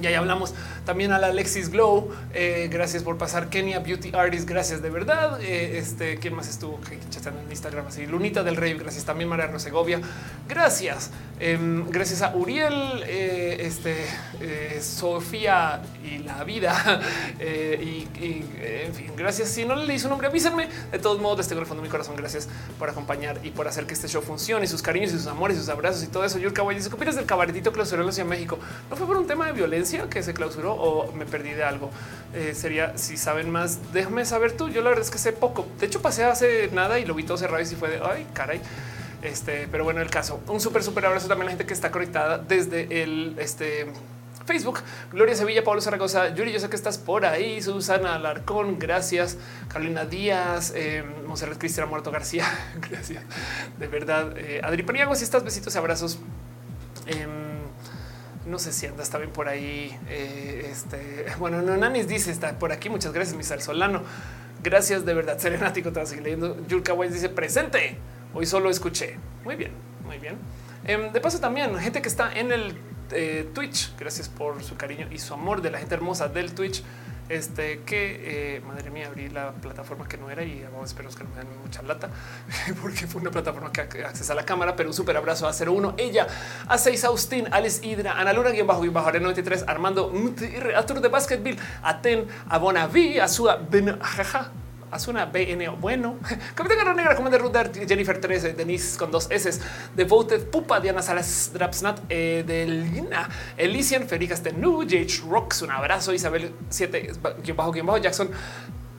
Y ahí hablamos también a la Alexis Glow. Eh, gracias por pasar. Kenia Beauty Artist. Gracias de verdad. Eh, este, ¿quién más estuvo chateando en Instagram? Así, Lunita del Rey. Gracias también, Mariano Segovia. Gracias. Em, gracias a Uriel, eh, este, Sofía y la vida. y, en fin, gracias. Si no le leí su nombre, avísenme. De todos modos, tengo el fondo de mi corazón. Gracias por acompañar y por hacer que este show funcione. Sus cariños y sus amores y sus abrazos y todo eso. Yurka Guay dice: ¿Qué del cabaretito clausuró en México? No fue por un tema de violencia que se clausuró o me perdí de algo. Eh, sería si saben más, déjame saber tú. Yo la verdad es que sé poco. De hecho, pasé hace nada y lo vi todo cerrado y si fue de ay, caray. Este, pero bueno, el caso. Un súper, súper abrazo también a la gente que está conectada desde el este, Facebook. Gloria Sevilla, Pablo Zaragoza, Yuri, yo sé que estás por ahí. Susana Alarcón, gracias. Carolina Díaz, eh, Monserrat Cristian Muerto García, gracias. De verdad. Eh, Adri Paniago, si estás, besitos y abrazos. Em, no sé si anda, está bien por ahí. Eh, este, bueno, no, Nanis dice, está por aquí. Muchas gracias, Misal Solano. Gracias de verdad. Serenático, te vas a seguir leyendo. Yurka dice presente. Hoy solo escuché. Muy bien, muy bien. Em, de paso, también gente que está en el eh, Twitch. Gracias por su cariño y su amor de la gente hermosa del Twitch. Este que eh, madre mía, abrí la plataforma que no era y vamos, espero que no me den mucha lata porque fue una plataforma que accesa a la cámara. Pero un súper abrazo a 01, ella, a 6 Austin, Alex Hidra, Ana Luna, guion bajo, guion bajo, 93, Armando, a Tour de Basketball, a Ten, a Bonaví, a Sua, Ben, jaja una BN. Bueno, Capitán Garra Negra, Commander Rudar, Jennifer 13, Denise con dos S, Devoted, Pupa, Diana Salas, Drapsnat, eh, Delina, Elysian, Ferijas Tenu, J. Rocks, un abrazo, Isabel 7, bajo, bajo, Jackson,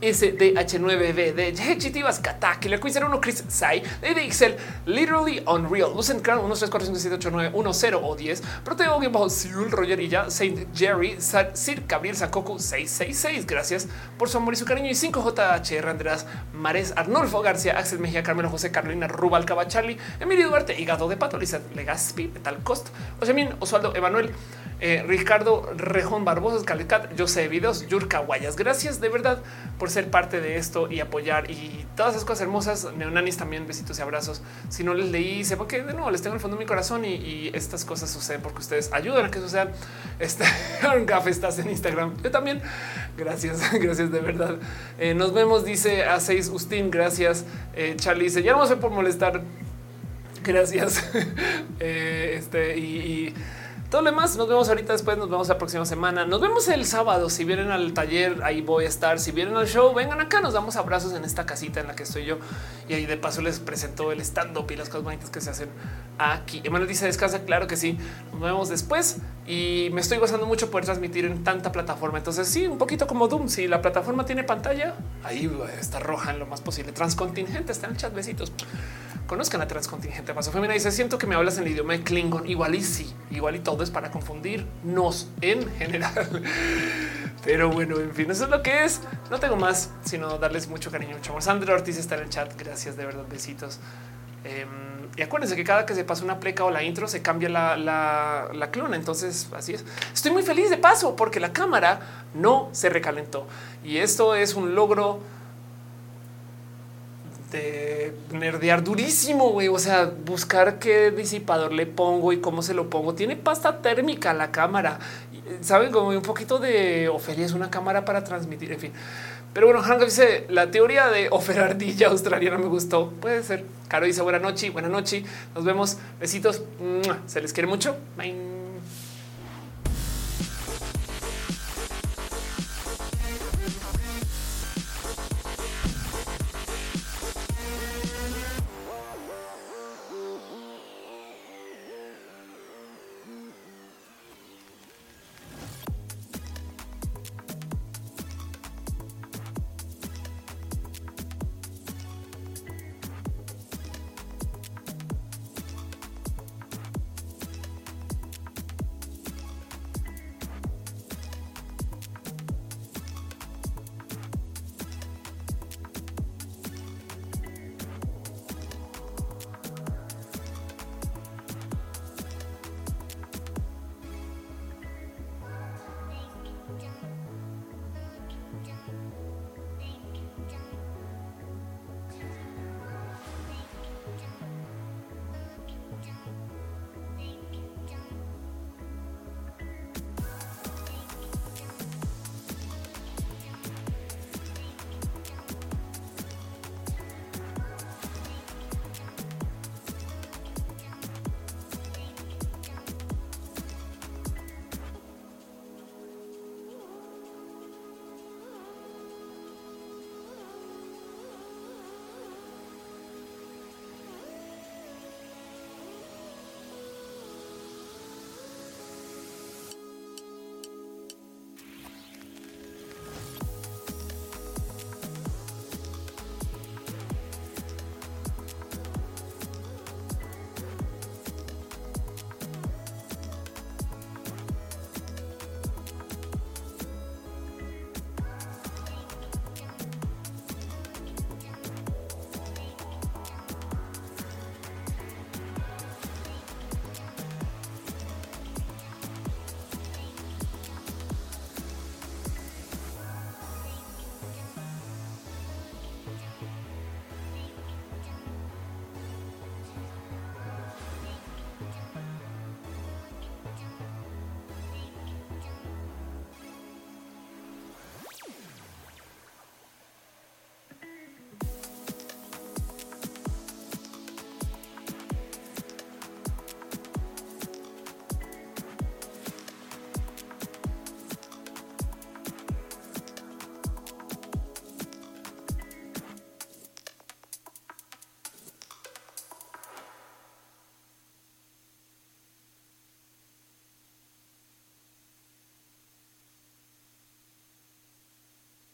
SDH9B de Chitivas Kata, Killer Queen 01, Chris Sai, de Excel, Literally Unreal, Lucent Crown 1, 3, 4, 5, 7, 8, 9, 1, 0 o 10, Proteo, bien bajo Cyril Rogerilla, Saint Jerry, Sir Gabriel Sakoku 666. Gracias por su amor y su cariño. Y 5JH, Andreas Mares, Arnulfo García, Axel Mejía, Carmelo José, Carolina Rubal, Charlie, Emilio Duarte, Hígado de Pato, Lisa Legaspi, Metal Cost, Osemin, Osvaldo Emanuel. Eh, Ricardo Rejón Barbosa, Calicat, yo sé videos, Yurka Guayas. Gracias de verdad por ser parte de esto y apoyar y todas esas cosas hermosas. Neonanis también, besitos y abrazos. Si no les leí, sé porque de nuevo les tengo en el fondo de mi corazón y, estas cosas suceden porque ustedes ayudan a que sucedan. Este Gaf estás en Instagram. Yo también. Gracias, gracias de verdad. Eh, nos vemos, dice a 6 Ustin. Gracias. Eh, Charlie dice ya no sé por molestar. Gracias. este y todo lo demás nos vemos ahorita después, nos vemos la próxima semana. Nos vemos el sábado. Si vienen al taller, ahí voy a estar. Si vienen al show, vengan acá, nos damos abrazos en esta casita en la que estoy yo. Y ahí de paso les presento el stand-up y las cosas bonitas que se hacen aquí. Emanuel dice descansa, claro que sí. Nos vemos después y me estoy gozando mucho poder transmitir en tanta plataforma. Entonces sí, un poquito como Doom. Si la plataforma tiene pantalla, ahí está roja en lo más posible. Transcontingente está en el chat. Besitos conozcan a transcontingente paso femina. Dice siento que me hablas en el idioma de Klingon. Igual y sí, igual y todo es para confundirnos en general. Pero bueno, en fin, eso es lo que es. No tengo más, sino darles mucho cariño, mucho amor. Sandra Ortiz está en el chat. Gracias de verdad. Besitos. Em, y acuérdense que cada que se pasa una pleca o la intro se cambia la, la, la, clona. Entonces así es. Estoy muy feliz de paso porque la cámara no se recalentó y esto es un logro de nerdear durísimo, güey. O sea, buscar qué disipador le pongo y cómo se lo pongo. Tiene pasta térmica la cámara. Saben, como un poquito de Ofelia es una cámara para transmitir, en fin. Pero bueno, Hank dice la teoría de Ofer Ardilla australiana me gustó. Puede ser. Caro dice buena noche, buena noche. Nos vemos. Besitos. Se les quiere mucho. Bye.